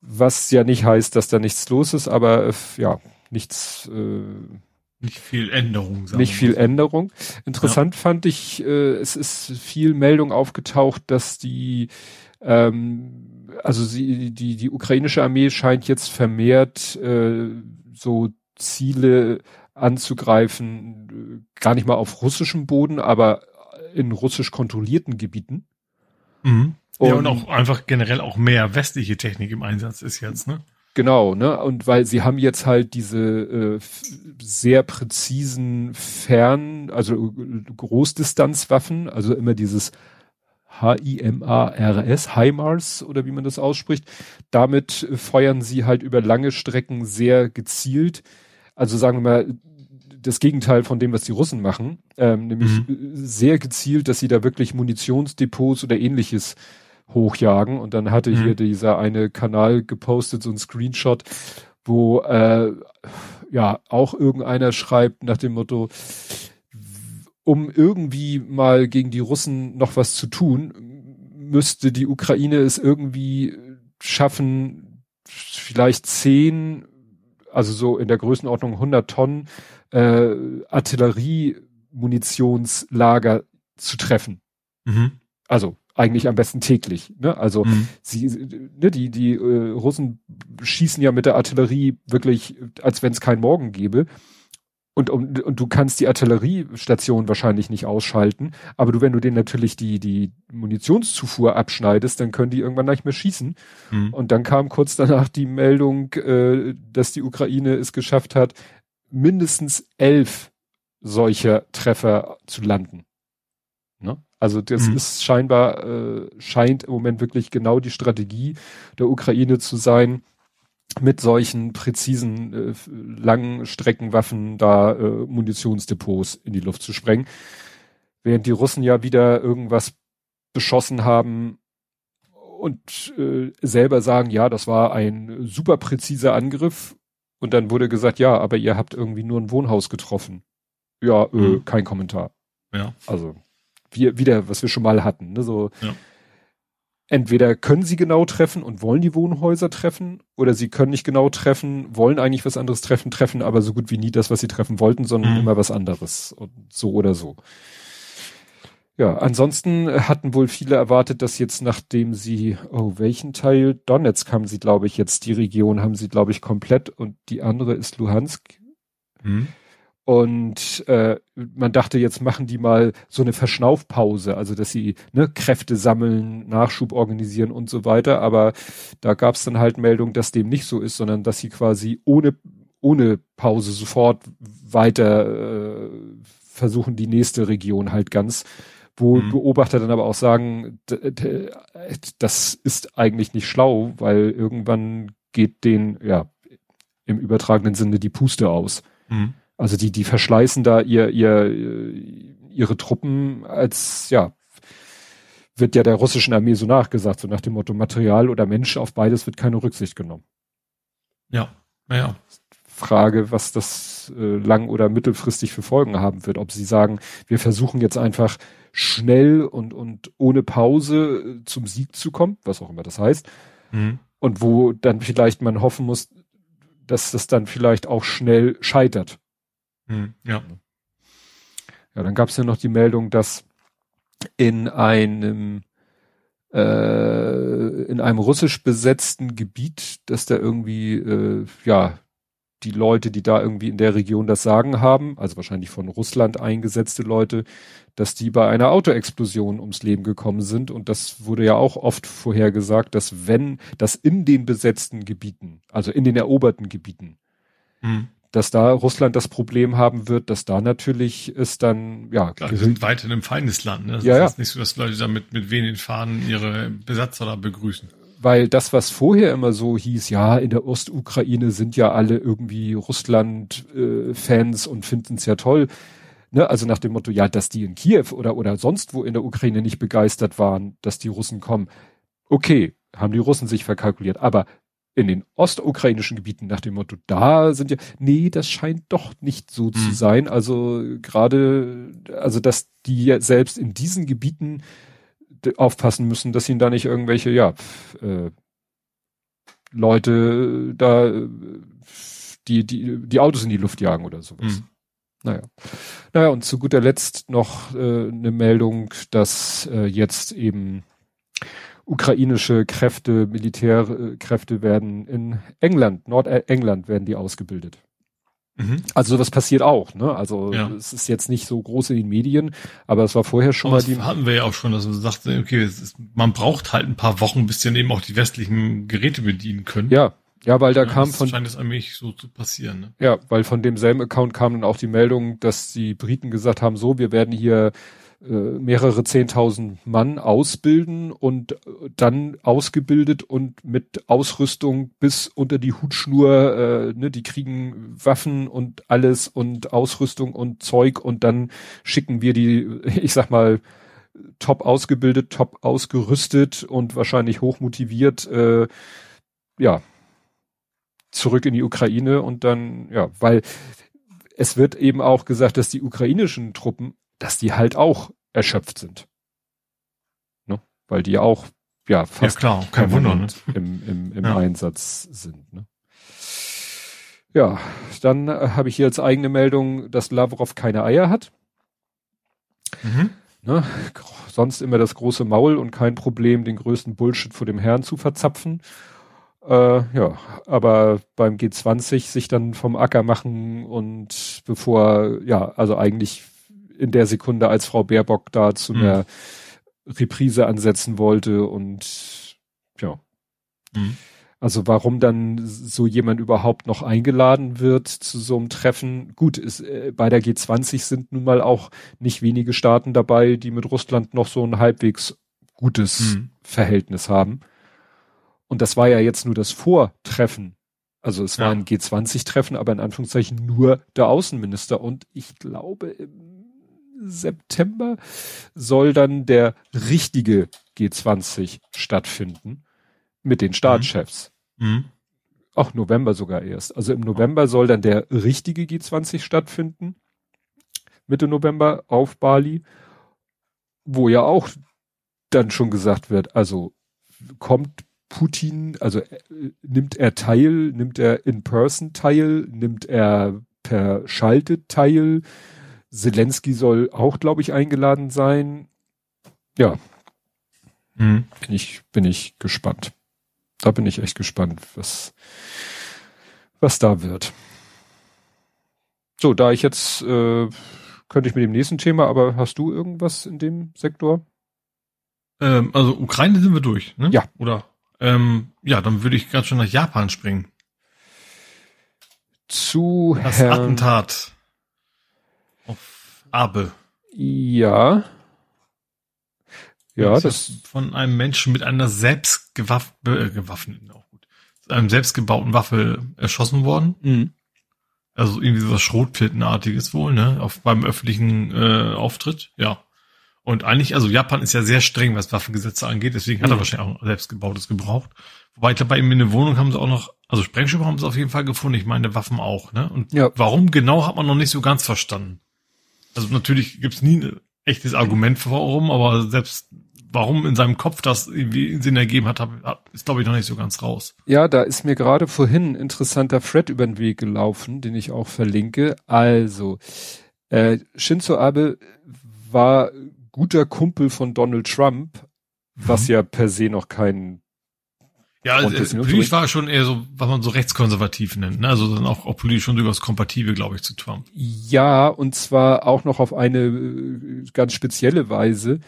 [SPEAKER 2] Was ja nicht heißt, dass da nichts los ist, aber äh, ja, nichts. Äh,
[SPEAKER 3] nicht viel Änderung.
[SPEAKER 2] Sagen nicht viel Änderung. Interessant ja. fand ich, äh, es ist viel Meldung aufgetaucht, dass die, ähm, also sie, die die ukrainische Armee scheint jetzt vermehrt äh, so Ziele anzugreifen, gar nicht mal auf russischem Boden, aber in russisch kontrollierten Gebieten.
[SPEAKER 3] Mhm. Und, ja, und auch einfach generell auch mehr westliche Technik im Einsatz ist jetzt, ne?
[SPEAKER 2] Genau, ne? Und weil sie haben jetzt halt diese äh, sehr präzisen Fern, also Großdistanzwaffen, also immer dieses H-I-M-A-R-S, HIMARS oder wie man das ausspricht. Damit feuern sie halt über lange Strecken sehr gezielt. Also sagen wir mal, das Gegenteil von dem, was die Russen machen, ähm, nämlich mhm. sehr gezielt, dass sie da wirklich Munitionsdepots oder ähnliches hochjagen. Und dann hatte mhm. hier dieser eine Kanal gepostet, so ein Screenshot, wo äh, ja auch irgendeiner schreibt nach dem Motto, um irgendwie mal gegen die Russen noch was zu tun, müsste die Ukraine es irgendwie schaffen, vielleicht zehn, also so in der Größenordnung 100 Tonnen äh, Artilleriemunitionslager zu treffen. Mhm. Also eigentlich am besten täglich. Ne? Also mhm. sie, ne, die die äh, Russen schießen ja mit der Artillerie wirklich, als wenn es keinen Morgen gäbe. Und, und, und du kannst die Artilleriestation wahrscheinlich nicht ausschalten, aber du, wenn du denen natürlich die, die Munitionszufuhr abschneidest, dann können die irgendwann nicht mehr schießen. Mhm. Und dann kam kurz danach die Meldung, äh, dass die Ukraine es geschafft hat, mindestens elf solcher Treffer zu landen. Ne? Also das mhm. ist scheinbar, äh, scheint im Moment wirklich genau die Strategie der Ukraine zu sein, mit solchen präzisen, äh, langen Streckenwaffen da äh, Munitionsdepots in die Luft zu sprengen. Während die Russen ja wieder irgendwas beschossen haben und äh, selber sagen, ja, das war ein super präziser Angriff. Und dann wurde gesagt, ja, aber ihr habt irgendwie nur ein Wohnhaus getroffen. Ja, äh, mhm. kein Kommentar.
[SPEAKER 3] Ja.
[SPEAKER 2] Also wir, wieder, was wir schon mal hatten. Ne? So, ja. Entweder können sie genau treffen und wollen die Wohnhäuser treffen, oder sie können nicht genau treffen, wollen eigentlich was anderes treffen, treffen aber so gut wie nie das, was sie treffen wollten, sondern mhm. immer was anderes. Und so oder so. Ja, ansonsten hatten wohl viele erwartet, dass jetzt, nachdem sie, oh, welchen Teil? Donetsk haben sie, glaube ich, jetzt, die Region haben sie, glaube ich, komplett und die andere ist Luhansk. Mhm. Und äh, man dachte, jetzt machen die mal so eine Verschnaufpause, also dass sie ne, Kräfte sammeln, Nachschub organisieren und so weiter. Aber da gab es dann halt Meldung, dass dem nicht so ist, sondern dass sie quasi ohne ohne Pause sofort weiter äh, versuchen, die nächste Region halt ganz, wo mhm. Beobachter dann aber auch sagen, das ist eigentlich nicht schlau, weil irgendwann geht den, ja, im übertragenen Sinne die Puste aus. Mhm. Also die, die verschleißen da ihr, ihr, ihre Truppen als, ja, wird ja der russischen Armee so nachgesagt, so nach dem Motto Material oder Mensch, auf beides wird keine Rücksicht genommen.
[SPEAKER 3] Ja, ja.
[SPEAKER 2] Frage, was das äh, lang- oder mittelfristig für Folgen haben wird. Ob sie sagen, wir versuchen jetzt einfach schnell und, und ohne Pause äh, zum Sieg zu kommen, was auch immer das heißt. Mhm. Und wo dann vielleicht man hoffen muss, dass das dann vielleicht auch schnell scheitert.
[SPEAKER 3] Hm, ja.
[SPEAKER 2] Ja, dann gab es ja noch die Meldung, dass in einem äh, in einem russisch besetzten Gebiet, dass da irgendwie äh, ja die Leute, die da irgendwie in der Region das Sagen haben, also wahrscheinlich von Russland eingesetzte Leute, dass die bei einer Autoexplosion ums Leben gekommen sind. Und das wurde ja auch oft vorhergesagt, dass wenn das in den besetzten Gebieten, also in den eroberten Gebieten, mhm dass da Russland das Problem haben wird, dass da natürlich ist dann, ja.
[SPEAKER 3] Klar, wir sind weiterhin im Feindesland, ne? Das
[SPEAKER 2] ja,
[SPEAKER 3] ist ja. nicht so, dass Leute da mit, mit wenigen Fahnen ihre Besatzer da begrüßen.
[SPEAKER 2] Weil das, was vorher immer so hieß, ja, in der Ostukraine sind ja alle irgendwie Russland-Fans äh, und finden es ja toll. Ne? Also nach dem Motto, ja, dass die in Kiew oder, oder sonst wo in der Ukraine nicht begeistert waren, dass die Russen kommen. Okay, haben die Russen sich verkalkuliert. Aber in den ostukrainischen Gebieten nach dem Motto, da sind ja, nee, das scheint doch nicht so mhm. zu sein. Also gerade, also dass die ja selbst in diesen Gebieten aufpassen müssen, dass ihnen da nicht irgendwelche, ja, äh, Leute da die, die, die Autos in die Luft jagen oder sowas. Mhm. Naja. Naja, und zu guter Letzt noch äh, eine Meldung, dass äh, jetzt eben ukrainische Kräfte, Militärkräfte werden in England, Nordengland werden die ausgebildet. Mhm. Also was passiert auch, ne? Also ja. es ist jetzt nicht so groß in den Medien, aber es war vorher schon aber mal
[SPEAKER 3] die. hatten wir ja auch schon, dass man sagte, okay, ist, man braucht halt ein paar Wochen, bis dann eben auch die westlichen Geräte bedienen können.
[SPEAKER 2] Ja, ja, weil da ja, kam von.
[SPEAKER 3] scheint es allmählich so zu passieren, ne?
[SPEAKER 2] Ja, weil von demselben Account kam dann auch die Meldung, dass die Briten gesagt haben, so, wir werden hier äh, mehrere zehntausend Mann ausbilden und dann ausgebildet und mit Ausrüstung bis unter die Hutschnur, äh, ne, die kriegen Waffen und alles und Ausrüstung und Zeug und dann schicken wir die, [laughs] ich sag mal, top ausgebildet, top ausgerüstet und wahrscheinlich hochmotiviert, äh, ja, zurück in die Ukraine und dann, ja, weil es wird eben auch gesagt, dass die ukrainischen Truppen dass die halt auch erschöpft sind. Ne? Weil die auch, ja,
[SPEAKER 3] fast ja, klar, kein Wunder, ne?
[SPEAKER 2] im, im, im ja. Einsatz sind. Ne? Ja, dann äh, habe ich hier als eigene Meldung, dass Lavrov keine Eier hat. Mhm. Ne? Sonst immer das große Maul und kein Problem, den größten Bullshit vor dem Herrn zu verzapfen. Äh, ja, aber beim G20 sich dann vom Acker machen und bevor, ja, also eigentlich in der Sekunde, als Frau Baerbock da zu mhm. einer Reprise ansetzen wollte und ja. Mhm. Also warum dann so jemand überhaupt noch eingeladen wird zu so einem Treffen? Gut, ist, äh, bei der G20 sind nun mal auch nicht wenige Staaten dabei, die mit Russland noch so ein halbwegs gutes mhm. Verhältnis haben. Und das war ja jetzt nur das Vortreffen. Also es ja. war ein G20-Treffen, aber in Anführungszeichen nur der Außenminister. Und ich glaube, im September soll dann der richtige G20 stattfinden mit den Staatschefs. Mhm. mhm. Auch November sogar erst. Also im November soll dann der richtige G20 stattfinden. Mitte November auf Bali, wo ja auch dann schon gesagt wird, also kommt Putin, also äh, nimmt er teil, nimmt er in person teil, nimmt er per Schalte teil, Zelensky soll auch, glaube ich, eingeladen sein. Ja. Mhm. Bin ich, bin ich gespannt. Da bin ich echt gespannt, was, was da wird. So, da ich jetzt, äh, könnte ich mit dem nächsten Thema, aber hast du irgendwas in dem Sektor?
[SPEAKER 3] Ähm, also Ukraine sind wir durch, ne?
[SPEAKER 2] Ja.
[SPEAKER 3] Oder? Ähm, ja, dann würde ich ganz schön nach Japan springen.
[SPEAKER 2] Zu
[SPEAKER 3] das Herrn Attentat Abe.
[SPEAKER 2] Ja. Ja, das, das
[SPEAKER 3] von einem Menschen mit einer selbst gewaff äh, gewaffneten, auch gut, einem selbstgebauten Waffe erschossen worden. Mhm. Also irgendwie so was Schrotflintenartiges wohl, ne, auf beim öffentlichen äh, Auftritt, ja. Und eigentlich, also Japan ist ja sehr streng, was Waffengesetze angeht, deswegen hat er mhm. wahrscheinlich auch selbstgebautes gebraucht. Wobei ich glaube, bei ihm in der Wohnung haben sie auch noch, also Sprengstoff haben sie auf jeden Fall gefunden, ich meine Waffen auch, ne? Und ja. warum genau hat man noch nicht so ganz verstanden. Also natürlich gibt's nie ein echtes Argument warum, aber selbst warum in seinem Kopf das irgendwie Sinn ergeben hat, ist glaube ich noch nicht so ganz raus.
[SPEAKER 2] Ja, da ist mir gerade vorhin ein interessanter Thread über den Weg gelaufen, den ich auch verlinke. Also, äh, Shinzo Abe war guter Kumpel von Donald Trump, was mhm. ja per se noch kein
[SPEAKER 3] ja, also, politisch war schon eher so, was man so rechtskonservativ nennt, ne? Also dann auch, auch politisch schon durchaus kompatibel, glaube ich, zu Trump.
[SPEAKER 2] Ja, und zwar auch noch auf eine äh, ganz spezielle Weise.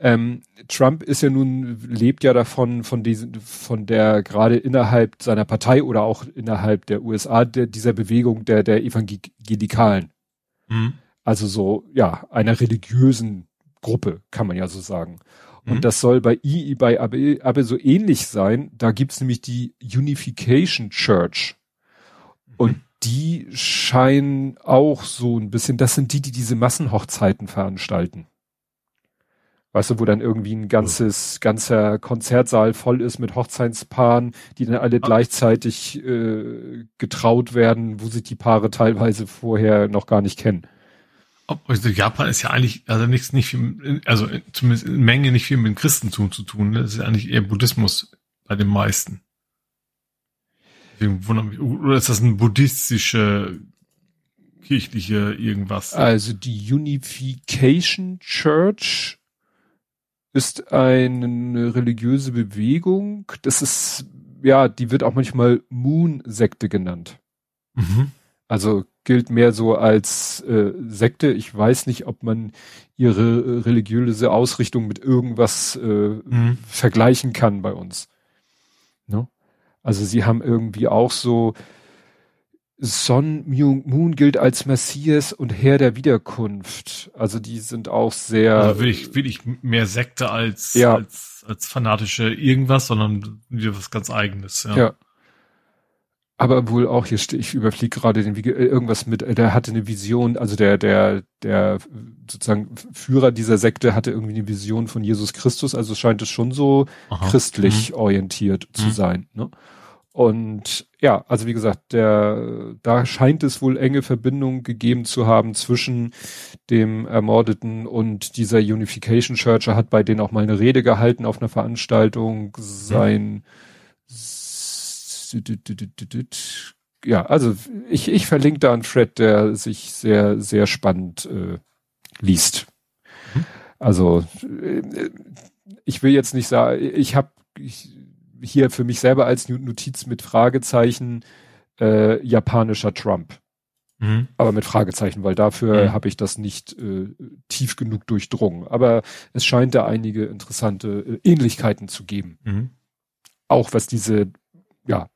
[SPEAKER 2] Ähm, Trump ist ja nun, lebt ja davon, von diesen, von der gerade innerhalb seiner Partei oder auch innerhalb der USA, der, dieser Bewegung der, der Evangelikalen. Mhm. Also so, ja, einer religiösen Gruppe, kann man ja so sagen. Und mhm. das soll bei I, bei Abe, Abe so ähnlich sein. Da gibt's nämlich die Unification Church. Und mhm. die scheinen auch so ein bisschen, das sind die, die diese Massenhochzeiten veranstalten. Weißt du, wo dann irgendwie ein ganzes, ganzer Konzertsaal voll ist mit Hochzeitspaaren, die dann alle ah. gleichzeitig äh, getraut werden, wo sich die Paare teilweise vorher noch gar nicht kennen.
[SPEAKER 3] Also Japan ist ja eigentlich, also nichts, nicht viel, also zumindest in Menge nicht viel mit Christentum zu tun. Ne? Das ist ja eigentlich eher Buddhismus bei den meisten. Oder ist das ein buddhistische kirchliche irgendwas?
[SPEAKER 2] Also die Unification Church ist eine religiöse Bewegung. Das ist, ja, die wird auch manchmal Moon-Sekte genannt. Mhm. Also gilt mehr so als äh, Sekte. Ich weiß nicht, ob man ihre äh, religiöse Ausrichtung mit irgendwas äh, mhm. vergleichen kann bei uns. Ne? Also sie haben irgendwie auch so Son Moon gilt als Messias und Herr der Wiederkunft. Also die sind auch sehr. Also
[SPEAKER 3] will ich, will ich mehr Sekte als, ja. als, als fanatische irgendwas, sondern wieder was ganz eigenes. Ja. ja.
[SPEAKER 2] Aber wohl auch, hier ich überfliege gerade den äh, irgendwas mit, äh, der hatte eine Vision, also der, der, der sozusagen Führer dieser Sekte hatte irgendwie eine Vision von Jesus Christus, also scheint es schon so Aha. christlich mhm. orientiert zu mhm. sein. Ne? Und ja, also wie gesagt, der, da scheint es wohl enge Verbindungen gegeben zu haben zwischen dem Ermordeten und dieser Unification Church. Er hat bei denen auch mal eine Rede gehalten auf einer Veranstaltung. Sein, mhm ja, also ich, ich verlinke da einen Thread, der sich sehr, sehr spannend äh, liest. Mhm. Also ich will jetzt nicht sagen, ich habe hier für mich selber als Notiz mit Fragezeichen äh, japanischer Trump. Mhm. Aber mit Fragezeichen, weil dafür mhm. habe ich das nicht äh, tief genug durchdrungen. Aber es scheint da einige interessante äh, Ähnlichkeiten zu geben. Mhm. Auch was diese ja,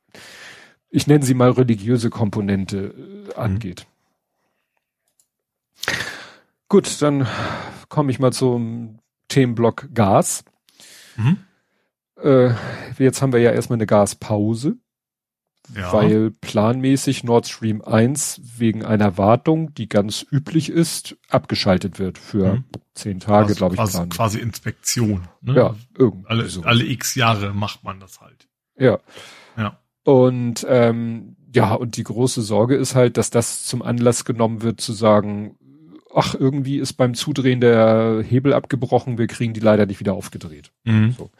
[SPEAKER 2] ich nenne sie mal religiöse Komponente äh, mhm. angeht. Mhm. Gut, dann komme ich mal zum Themenblock Gas. Mhm. Äh, jetzt haben wir ja erstmal eine Gaspause, ja. weil planmäßig Nord Stream 1 wegen einer Wartung, die ganz üblich ist, abgeschaltet wird für mhm. zehn Tage, glaube ich.
[SPEAKER 3] Quasi, quasi Inspektion.
[SPEAKER 2] Ne? Ja,
[SPEAKER 3] irgendwie. Alle, so. alle x Jahre macht man das halt.
[SPEAKER 2] Ja. Und ähm, ja, und die große Sorge ist halt, dass das zum Anlass genommen wird, zu sagen, ach, irgendwie ist beim Zudrehen der Hebel abgebrochen, wir kriegen die leider nicht wieder aufgedreht. Mhm. So.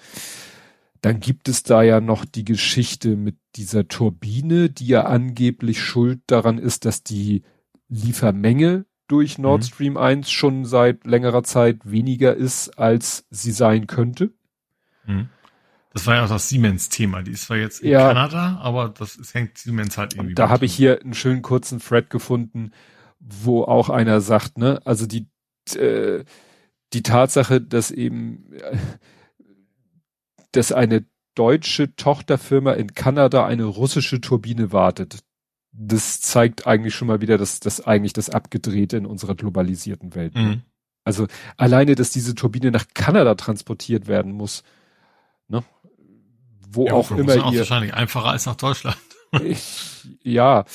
[SPEAKER 2] Dann gibt es da ja noch die Geschichte mit dieser Turbine, die ja angeblich schuld daran ist, dass die Liefermenge durch Nord mhm. Stream 1 schon seit längerer Zeit weniger ist, als sie sein könnte.
[SPEAKER 3] Mhm. Das war ja auch das Siemens-Thema. Die ist zwar jetzt in ja. Kanada, aber das ist, hängt Siemens halt irgendwie.
[SPEAKER 2] Da habe ich hier einen schönen kurzen Thread gefunden, wo auch einer sagt, ne, also die äh, die Tatsache, dass eben äh, dass eine deutsche Tochterfirma in Kanada eine russische Turbine wartet, das zeigt eigentlich schon mal wieder, dass das eigentlich das Abgedrehte in unserer globalisierten Welt. Mhm. Also alleine, dass diese Turbine nach Kanada transportiert werden muss, ne? Wo ja, auch immer ihr.
[SPEAKER 3] wahrscheinlich einfacher als nach Deutschland. [laughs]
[SPEAKER 2] ich, ja,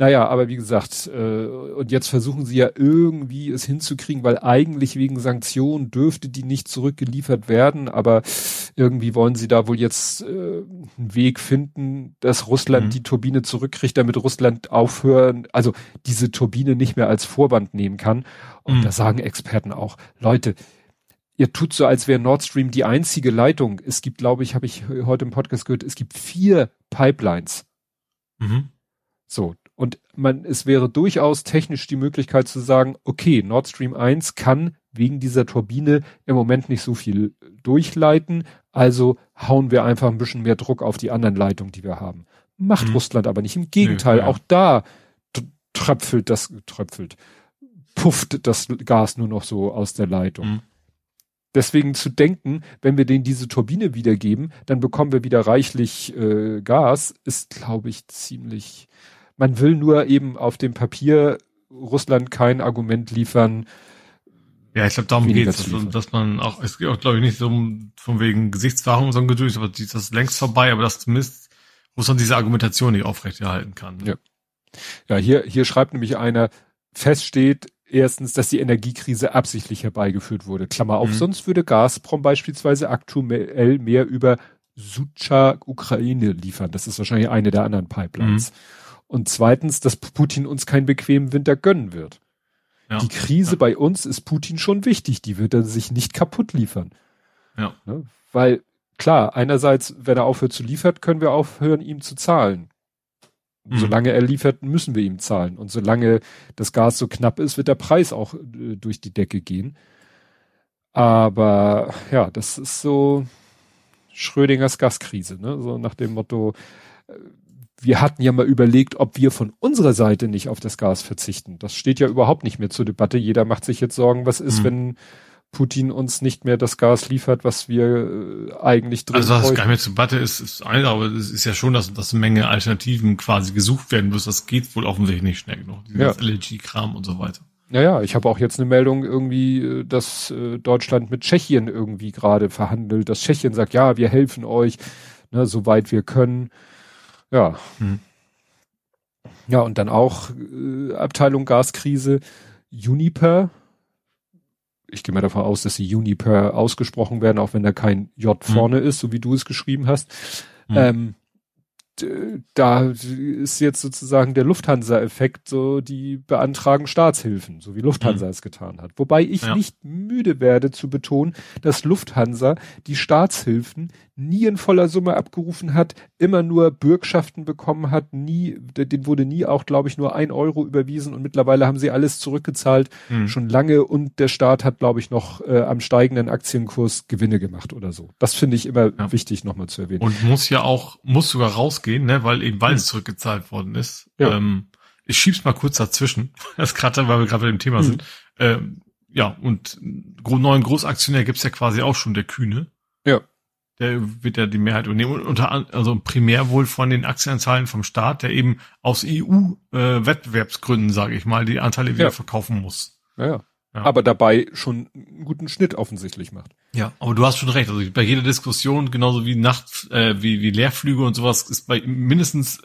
[SPEAKER 2] naja, aber wie gesagt, äh, und jetzt versuchen sie ja irgendwie es hinzukriegen, weil eigentlich wegen Sanktionen dürfte die nicht zurückgeliefert werden, aber irgendwie wollen sie da wohl jetzt äh, einen Weg finden, dass Russland mhm. die Turbine zurückkriegt, damit Russland aufhören, also diese Turbine nicht mehr als Vorwand nehmen kann. Und mhm. da sagen Experten auch, Leute, ihr tut so, als wäre Nord Stream die einzige Leitung. Es gibt, glaube ich, habe ich heute im Podcast gehört, es gibt vier Pipelines. Mhm. So. Und man, es wäre durchaus technisch die Möglichkeit zu sagen, okay, Nord Stream 1 kann wegen dieser Turbine im Moment nicht so viel durchleiten, also hauen wir einfach ein bisschen mehr Druck auf die anderen Leitungen, die wir haben. Macht mhm. Russland aber nicht. Im Gegenteil, nee, ja. auch da tröpfelt das, tröpfelt, pufft das Gas nur noch so aus der Leitung. Mhm. Deswegen zu denken, wenn wir denen diese Turbine wiedergeben, dann bekommen wir wieder reichlich äh, Gas, ist, glaube ich, ziemlich. Man will nur eben auf dem Papier Russland kein Argument liefern.
[SPEAKER 3] Ja, ich glaube, darum geht es, dass, man auch, es geht auch, glaube ich, nicht so um, von wegen Gesichtswahrung so ein Geduld, aber das ist längst vorbei, aber dass zumindest Russland diese Argumentation nicht aufrechterhalten kann.
[SPEAKER 2] Ja. Ja, hier, hier schreibt nämlich einer, feststeht, erstens, dass die Energiekrise absichtlich herbeigeführt wurde. Klammer auf, mhm. sonst würde Gazprom beispielsweise aktuell mehr über Sucha Ukraine liefern. Das ist wahrscheinlich eine der anderen Pipelines. Mhm. Und zweitens, dass Putin uns keinen bequemen Winter gönnen wird. Ja. Die Krise ja. bei uns ist Putin schon wichtig. Die wird er sich nicht kaputt liefern. Ja. Ne? Weil, klar, einerseits, wenn er aufhört zu liefern, können wir aufhören, ihm zu zahlen. Mhm. Solange er liefert, müssen wir ihm zahlen. Und solange das Gas so knapp ist, wird der Preis auch äh, durch die Decke gehen. Aber ja, das ist so Schrödingers Gaskrise, ne? So nach dem Motto, äh, wir hatten ja mal überlegt, ob wir von unserer Seite nicht auf das Gas verzichten. Das steht ja überhaupt nicht mehr zur Debatte. Jeder macht sich jetzt Sorgen, was ist, mhm. wenn Putin uns nicht mehr das Gas liefert, was wir äh, eigentlich
[SPEAKER 3] drin Also was gar nicht mehr zur Debatte ist, ist eine, aber es ist ja schon, dass, dass eine Menge Alternativen quasi gesucht werden muss. Das geht wohl offensichtlich nicht schnell genug.
[SPEAKER 2] Ja. LNG-Kram und so weiter. Naja, ich habe auch jetzt eine Meldung irgendwie, äh, dass äh, Deutschland mit Tschechien irgendwie gerade verhandelt, dass Tschechien sagt, ja, wir helfen euch, ne, soweit wir können. Ja. Hm. Ja, und dann auch äh, Abteilung Gaskrise, Juniper, ich gehe mal davon aus, dass die Uniper ausgesprochen werden, auch wenn da kein J hm. vorne mhm. ist, so wie du es geschrieben hast. Mhm. Ähm, da ist jetzt sozusagen der Lufthansa-Effekt, so die beantragen Staatshilfen, so wie Lufthansa mhm. es getan hat. Wobei ich ja. nicht müde werde zu betonen, dass Lufthansa die Staatshilfen nie in voller Summe abgerufen hat, immer nur Bürgschaften bekommen hat, nie, den wurde nie auch, glaube ich, nur ein Euro überwiesen und mittlerweile haben sie alles zurückgezahlt, mhm. schon lange und der Staat hat, glaube ich, noch äh, am steigenden Aktienkurs Gewinne gemacht oder so. Das finde ich immer ja. wichtig nochmal zu erwähnen.
[SPEAKER 3] Und muss ja auch, muss sogar rausgehen, ne, weil eben, weil es zurückgezahlt worden ist. Ja. Ähm, ich schieb's mal kurz dazwischen, [laughs] das gerade, weil wir gerade bei dem Thema mhm. sind. Ähm, ja, und neuen Großaktionär gibt's ja quasi auch schon, der Kühne. Der wird ja die Mehrheit übernehmen. Unter also primär wohl von den Aktienzahlen vom Staat, der eben aus EU-Wettbewerbsgründen, äh, sage ich mal, die Anteile wieder ja. verkaufen muss.
[SPEAKER 2] Ja, ja. ja. Aber dabei schon einen guten Schnitt offensichtlich macht.
[SPEAKER 3] Ja, aber du hast schon recht. Also bei jeder Diskussion, genauso wie Nacht, äh, wie, wie Leerflüge und sowas, ist bei mindestens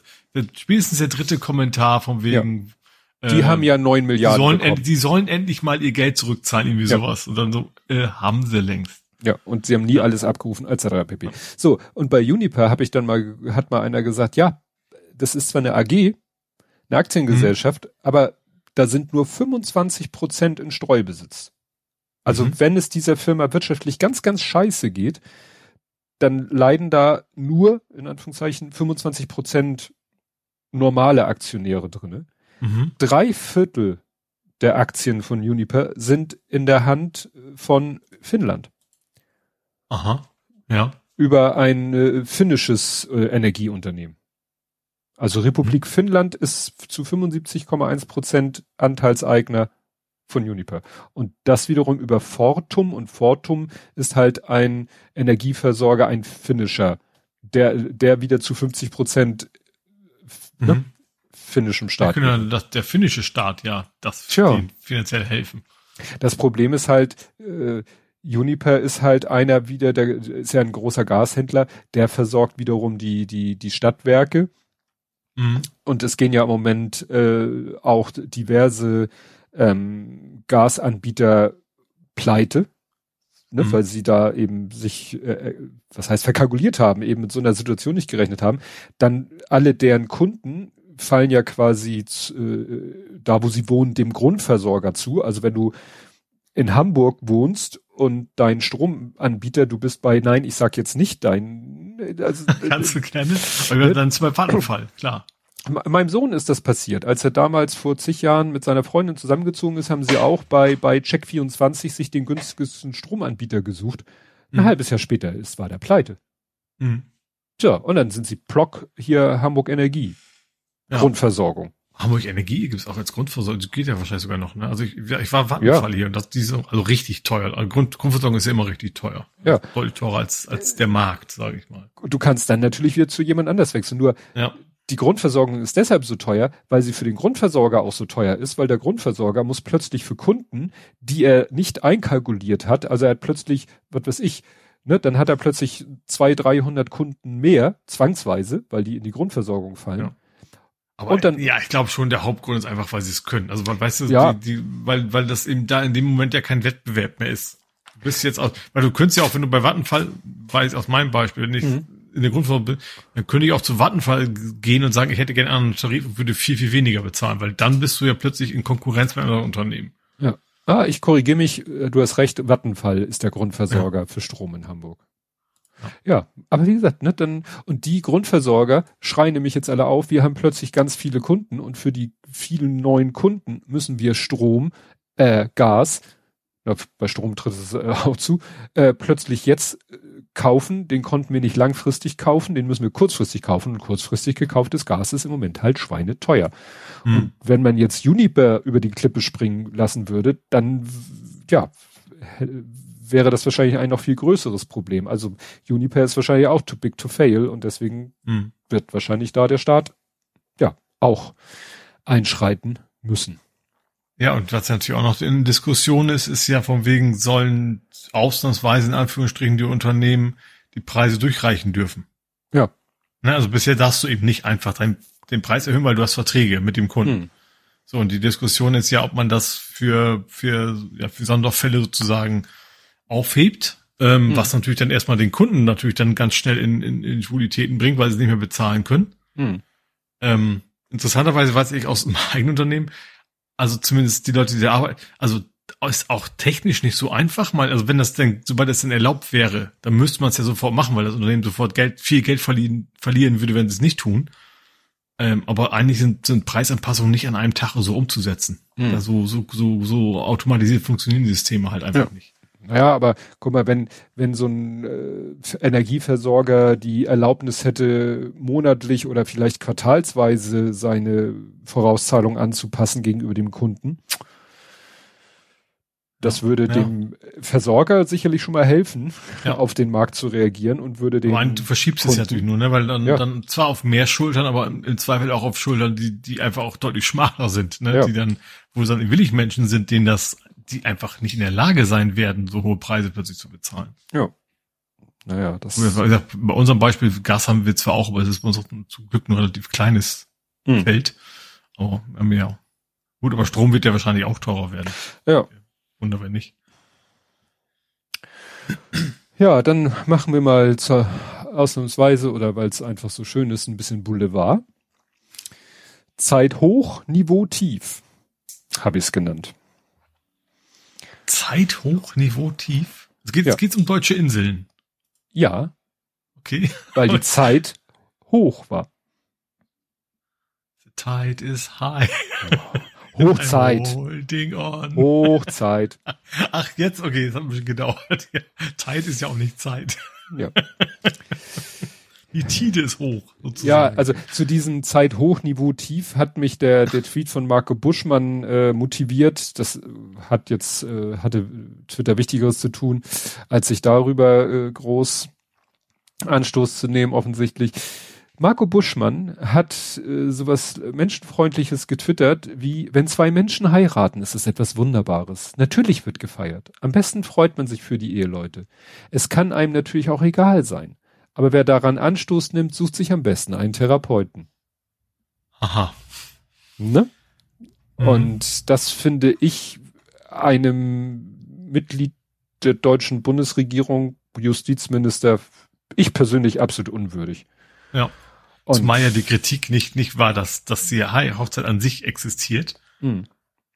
[SPEAKER 3] spätestens der dritte Kommentar von wegen.
[SPEAKER 2] Ja. Die äh, haben ja neun Milliarden.
[SPEAKER 3] Die sollen, die sollen endlich mal ihr Geld zurückzahlen, irgendwie sowas. Und dann so, äh, haben sie längst.
[SPEAKER 2] Ja, und sie haben nie alles abgerufen, etc. pp. So, und bei Uniper habe ich dann mal, hat mal einer gesagt, ja, das ist zwar eine AG, eine Aktiengesellschaft, mhm. aber da sind nur 25 Prozent in Streubesitz. Also mhm. wenn es dieser Firma wirtschaftlich ganz, ganz scheiße geht, dann leiden da nur, in Anführungszeichen, 25 Prozent normale Aktionäre drinne. Mhm. Drei Viertel der Aktien von Uniper sind in der Hand von Finnland.
[SPEAKER 3] Aha. Ja.
[SPEAKER 2] Über ein äh, finnisches äh, Energieunternehmen. Also Republik mhm. Finnland ist zu 75,1 Prozent Anteilseigner von Uniper. Und das wiederum über Fortum und Fortum ist halt ein Energieversorger, ein finnischer, der, der wieder zu 50 Prozent ne, mhm. finnischem Staat.
[SPEAKER 3] Ja, das, der finnische Staat, ja, das Tja. finanziell helfen.
[SPEAKER 2] Das Problem ist halt, äh, Uniper ist halt einer wieder, der ist ja ein großer Gashändler, der versorgt wiederum die, die, die Stadtwerke. Mhm. Und es gehen ja im Moment äh, auch diverse ähm, Gasanbieter pleite, ne, mhm. weil sie da eben sich, äh, äh, was heißt, verkalkuliert haben, eben mit so einer Situation nicht gerechnet haben. Dann alle deren Kunden fallen ja quasi äh, da, wo sie wohnen, dem Grundversorger zu. Also wenn du in Hamburg wohnst und dein Stromanbieter, du bist bei, nein, ich sag jetzt nicht dein,
[SPEAKER 3] also, [laughs] kannst du gerne, weil wir dann zwei Fall, klar.
[SPEAKER 2] Meinem Sohn ist das passiert. Als er damals vor zig Jahren mit seiner Freundin zusammengezogen ist, haben sie auch bei, bei Check24 sich den günstigsten Stromanbieter gesucht. Ein mhm. halbes Jahr später ist, war der pleite. Mhm. Tja, und dann sind sie Block hier Hamburg Energie. Ja. Grundversorgung.
[SPEAKER 3] Hamburg Energie gibt's auch als Grundversorgung, das geht ja wahrscheinlich sogar noch, ne? Also ich, ich war Vattenfall ja. hier und das die so, also richtig teuer. Also Grund, Grundversorgung ist ja immer richtig teuer.
[SPEAKER 2] Ja.
[SPEAKER 3] Deutlich teurer als, als der Markt, sage ich mal.
[SPEAKER 2] Du kannst dann natürlich wieder zu jemand anders wechseln. Nur ja. die Grundversorgung ist deshalb so teuer, weil sie für den Grundversorger auch so teuer ist, weil der Grundversorger muss plötzlich für Kunden, die er nicht einkalkuliert hat, also er hat plötzlich, was weiß ich, ne, dann hat er plötzlich zwei, dreihundert Kunden mehr, zwangsweise, weil die in die Grundversorgung fallen. Ja
[SPEAKER 3] Aber dann, ja, ich glaube schon, der Hauptgrund ist einfach, weil sie es können. Also, weil, weißt du,
[SPEAKER 2] ja.
[SPEAKER 3] die, die, weil, weil das eben da in dem Moment ja kein Wettbewerb mehr ist. Du bist jetzt aus, weil du könntest ja auch, wenn du bei Vattenfall, weiß aus meinem Beispiel, wenn ich mhm. in der Grundversorgung bin, dann könnte ich auch zu Vattenfall gehen und sagen, ich hätte gerne einen Tarif und würde viel, viel weniger bezahlen, weil dann bist du ja plötzlich in Konkurrenz mit anderen Unternehmen.
[SPEAKER 2] Ja. Ah, ich korrigiere mich, äh, du hast recht, Vattenfall ist der Grundversorger ja. für Strom in Hamburg. Ja, aber wie gesagt, ne, dann, und die Grundversorger schreien nämlich jetzt alle auf, wir haben plötzlich ganz viele Kunden und für die vielen neuen Kunden müssen wir Strom, äh, Gas, ja, bei Strom tritt es äh, auch zu, äh, plötzlich jetzt äh, kaufen, den konnten wir nicht langfristig kaufen, den müssen wir kurzfristig kaufen und kurzfristig gekauftes Gas ist im Moment halt schweineteuer. Hm. Und wenn man jetzt Juniper über die Klippe springen lassen würde, dann, ja, wäre das wahrscheinlich ein noch viel größeres Problem. Also Unipair ist wahrscheinlich auch too big to fail und deswegen mhm. wird wahrscheinlich da der Staat ja auch einschreiten müssen.
[SPEAKER 3] Ja, und was natürlich auch noch in Diskussion ist, ist ja von wegen sollen ausnahmsweise in Anführungsstrichen die Unternehmen die Preise durchreichen dürfen.
[SPEAKER 2] Ja.
[SPEAKER 3] Ne, also bisher darfst du eben nicht einfach dein, den Preis erhöhen, weil du hast Verträge mit dem Kunden. Hm. So, und die Diskussion ist ja, ob man das für, für, ja, für Sonderfälle sozusagen aufhebt, ähm, mhm. was natürlich dann erstmal den Kunden natürlich dann ganz schnell in, in, in Schwulitäten bringt, weil sie nicht mehr bezahlen können. Mhm. Ähm, interessanterweise weiß ich aus [laughs] meinem eigenen Unternehmen, also zumindest die Leute, die da arbeiten, also ist auch technisch nicht so einfach mal, also wenn das denn, sobald das denn erlaubt wäre, dann müsste man es ja sofort machen, weil das Unternehmen sofort Geld, viel Geld verlieren, verlieren würde, wenn sie es nicht tun. Ähm, aber eigentlich sind, sind Preisanpassungen nicht an einem Tag so umzusetzen. Mhm. Also so, so, so automatisiert funktionieren die Systeme halt einfach ja. nicht.
[SPEAKER 2] Naja, aber guck mal, wenn, wenn so ein äh, Energieversorger die Erlaubnis hätte, monatlich oder vielleicht quartalsweise seine Vorauszahlung anzupassen gegenüber dem Kunden, das würde ja. dem Versorger sicherlich schon mal helfen, ja. [laughs] auf den Markt zu reagieren und würde den.
[SPEAKER 3] Nein, du verschiebst Kunden, es natürlich nur, ne? Weil dann, ja. dann zwar auf mehr Schultern, aber im Zweifel auch auf Schultern, die, die einfach auch deutlich schmaler sind, ne? Die dann, wo dann willig Menschen sind, denen das die einfach nicht in der Lage sein werden, so hohe Preise plötzlich zu bezahlen.
[SPEAKER 2] Ja. Naja, das.
[SPEAKER 3] Bei unserem Beispiel Gas haben wir zwar auch, aber es ist bei uns auch zum Glück ein relativ kleines hm. Feld. Aber ja. Gut, aber Strom wird ja wahrscheinlich auch teurer werden.
[SPEAKER 2] Ja.
[SPEAKER 3] Wunder, wenn nicht.
[SPEAKER 2] Ja, dann machen wir mal zur ausnahmsweise oder weil es einfach so schön ist, ein bisschen Boulevard. Zeit hoch, Niveau tief, habe ich es genannt.
[SPEAKER 3] Zeit hoch, Niveau tief? Es geht, ja. es geht um deutsche Inseln.
[SPEAKER 2] Ja.
[SPEAKER 3] Okay.
[SPEAKER 2] Weil die [laughs] Zeit hoch war.
[SPEAKER 3] The tide is high. [laughs]
[SPEAKER 2] Hochzeit.
[SPEAKER 3] Holding on.
[SPEAKER 2] Hochzeit. [laughs]
[SPEAKER 3] Ach, jetzt, okay, das hat ein bisschen gedauert. Zeit ist ja auch nicht Zeit.
[SPEAKER 2] Ja.
[SPEAKER 3] Die Tide ist hoch,
[SPEAKER 2] sozusagen. Ja, also zu diesem Zeithochniveau tief hat mich der, der Tweet von Marco Buschmann äh, motiviert. Das hat jetzt, äh, hatte Twitter Wichtigeres zu tun, als sich darüber äh, groß Anstoß zu nehmen, offensichtlich. Marco Buschmann hat äh, sowas Menschenfreundliches getwittert, wie wenn zwei Menschen heiraten, ist es etwas Wunderbares. Natürlich wird gefeiert. Am besten freut man sich für die Eheleute. Es kann einem natürlich auch egal sein. Aber wer daran Anstoß nimmt, sucht sich am besten einen Therapeuten.
[SPEAKER 3] Aha.
[SPEAKER 2] Ne? Mhm. Und das finde ich einem Mitglied der deutschen Bundesregierung, Justizminister, ich persönlich absolut unwürdig.
[SPEAKER 3] Ja. Und Zumal ja die Kritik nicht, nicht war, dass, dass die Hochzeit an sich existiert, mhm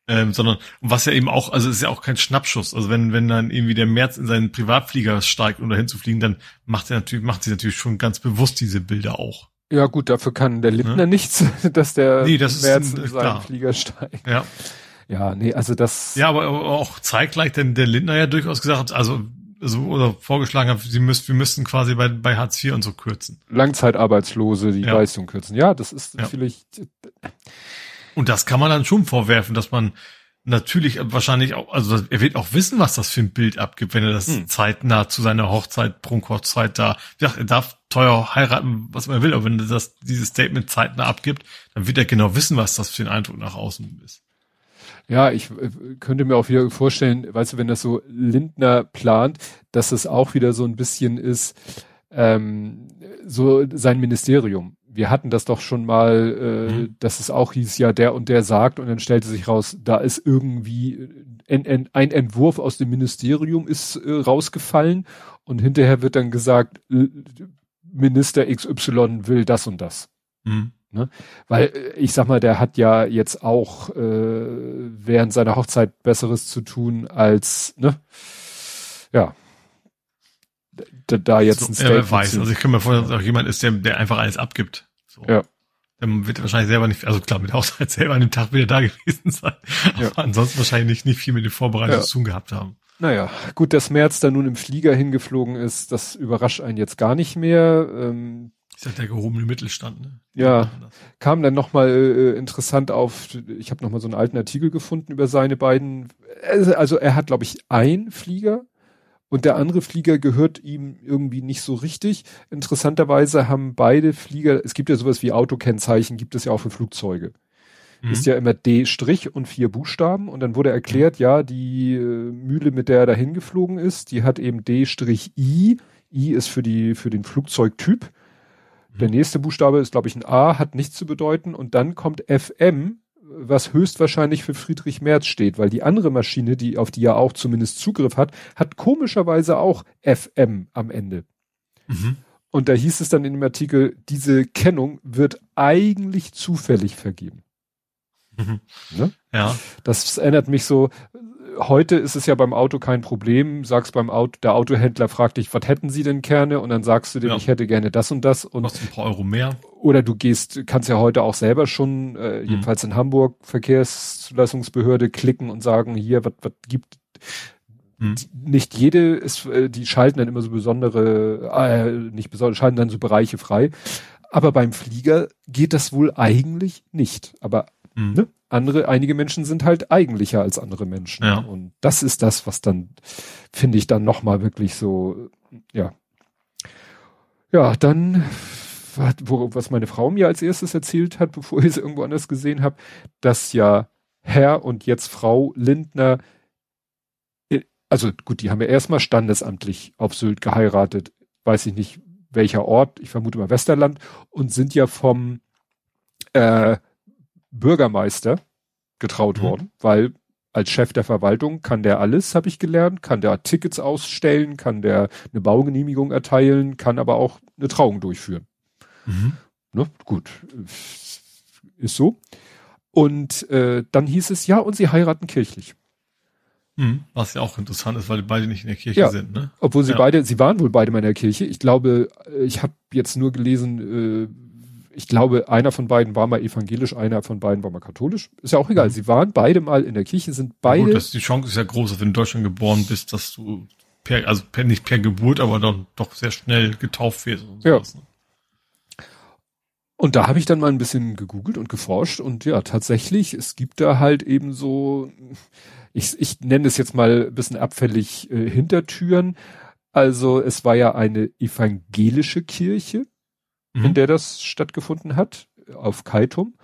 [SPEAKER 3] ähm, sondern was ja eben auch, also ist ja auch kein Schnappschuss. Also wenn wenn dann irgendwie der März in seinen Privatflieger steigt, um dahin zu fliegen, dann macht er natürlich macht sie natürlich schon ganz bewusst diese Bilder auch.
[SPEAKER 2] Ja gut, dafür kann der Lindner ne? nichts, [laughs] dass der
[SPEAKER 3] nee, das
[SPEAKER 2] März
[SPEAKER 3] in
[SPEAKER 2] seinen klar. Flieger steigt.
[SPEAKER 3] Ja.
[SPEAKER 2] Ja, nee, also das.
[SPEAKER 3] Ja, aber, aber auch zeitgleich, denn der Lindner ja durchaus gesagt, also also oder vorgeschlagen hat, sie müssten, wir müssten quasi bei, bei Hartz IV und so kürzen.
[SPEAKER 2] Langzeitarbeitslose die ja. Leistung kürzen. Ja, das ist ja. vielleicht.
[SPEAKER 3] Und das kann man dann schon vorwerfen, dass man natürlich wahrscheinlich auch, also er wird auch wissen, was das für ein Bild abgibt, wenn er das hm. zeitnah zu seiner Hochzeit, Prunkhochzeit da, ja, er darf teuer heiraten, was man will, aber wenn er das, dieses Statement zeitnah abgibt, dann wird er genau wissen, was das für ein Eindruck nach außen ist.
[SPEAKER 2] Ja, ich äh, könnte mir auch wieder vorstellen, weißt du, wenn das so Lindner plant, dass es auch wieder so ein bisschen ist, ähm, so sein Ministerium wir hatten das doch schon mal, äh, mhm. dass es auch hieß, ja, der und der sagt und dann stellte sich raus, da ist irgendwie ein, ein, ein Entwurf aus dem Ministerium ist äh, rausgefallen und hinterher wird dann gesagt, Minister XY will das und das. Mhm. Ne? Weil äh, ich sag mal, der hat ja jetzt auch äh, während seiner Hochzeit Besseres zu tun als, ne? Ja. Da, da jetzt
[SPEAKER 3] so, ein Statement Er weiß, also ich kann mir vorstellen, dass auch jemand ist, der, der einfach alles abgibt. So. Ja. Dann wird er wahrscheinlich selber nicht, also klar, mit der Hochzeit [laughs] selber an dem Tag wieder da gewesen sein. Ja. Aber ansonsten wahrscheinlich nicht, nicht viel mit den Vorbereitungen ja. zu tun gehabt haben.
[SPEAKER 2] Naja, gut, dass Merz da nun im Flieger hingeflogen ist, das überrascht einen jetzt gar nicht mehr. Ähm,
[SPEAKER 3] ist ja der gehobene Mittelstand, ne?
[SPEAKER 2] Ja, kam dann nochmal äh, interessant auf, ich habe nochmal so einen alten Artikel gefunden über seine beiden, also er hat, glaube ich, ein Flieger und der andere Flieger gehört ihm irgendwie nicht so richtig. Interessanterweise haben beide Flieger, es gibt ja sowas wie Autokennzeichen, gibt es ja auch für Flugzeuge. Mhm. Ist ja immer D' Strich und vier Buchstaben und dann wurde erklärt, ja, die äh, Mühle, mit der er dahin geflogen ist, die hat eben D' Strich I. I ist für die, für den Flugzeugtyp der nächste Buchstabe ist, glaube ich, ein A, hat nichts zu bedeuten. Und dann kommt FM, was höchstwahrscheinlich für Friedrich Merz steht, weil die andere Maschine, die auf die er auch zumindest Zugriff hat, hat komischerweise auch FM am Ende. Mhm. Und da hieß es dann in dem Artikel, diese Kennung wird eigentlich zufällig vergeben. Mhm. Ne? Ja. Das erinnert mich so, heute ist es ja beim Auto kein Problem. Sagst beim Auto, der Autohändler fragt dich, was hätten Sie denn gerne? Und dann sagst du dem, ja. ich hätte gerne das und das. Und
[SPEAKER 3] Kostet ein paar Euro mehr.
[SPEAKER 2] Oder du gehst, kannst ja heute auch selber schon, äh, mhm. jedenfalls in Hamburg, Verkehrszulassungsbehörde klicken und sagen, hier, was, was gibt, hm. Nicht jede ist, äh, die schalten dann immer so besondere, äh, nicht besonders, schalten dann so Bereiche frei. Aber beim Flieger geht das wohl eigentlich nicht. Aber hm. ne? andere, einige Menschen sind halt eigentlicher als andere Menschen. Ja. Und das ist das, was dann, finde ich, dann nochmal wirklich so, ja. Ja, dann, was meine Frau mir als erstes erzählt hat, [laughs] bevor ich es irgendwo anders gesehen habe, dass ja Herr und jetzt Frau Lindner, äh, also gut, die haben ja erstmal standesamtlich auf Sylt geheiratet, weiß ich nicht welcher Ort, ich vermute mal Westerland, und sind ja vom äh, Bürgermeister getraut mhm. worden, weil als Chef der Verwaltung kann der alles, habe ich gelernt, kann der Tickets ausstellen, kann der eine Baugenehmigung erteilen, kann aber auch eine Trauung durchführen. Mhm. Ne? Gut, ist so. Und äh, dann hieß es, ja, und sie heiraten kirchlich.
[SPEAKER 3] Mhm. Was ja auch interessant ist, weil die beide nicht in der Kirche ja, sind, ne?
[SPEAKER 2] Obwohl sie ja. beide, sie waren wohl beide mal in der Kirche. Ich glaube, äh, ich habe jetzt nur gelesen, äh, ich glaube, einer von beiden war mal evangelisch, einer von beiden war mal katholisch. Ist ja auch egal. Mhm. Sie waren beide mal in der Kirche, sind beide. Gut,
[SPEAKER 3] das, die Chance ist ja groß, dass wenn du in Deutschland geboren bist, dass du per, also per, nicht per Geburt, aber dann doch sehr schnell getauft wirst. Und
[SPEAKER 2] sowas, ja. Ne? Und da habe ich dann mal ein bisschen gegoogelt und geforscht und ja, tatsächlich, es gibt da halt eben so, ich, ich nenne es jetzt mal ein bisschen abfällig äh, Hintertüren. Also es war ja eine evangelische Kirche mhm. in der das stattgefunden hat, auf Kaitum.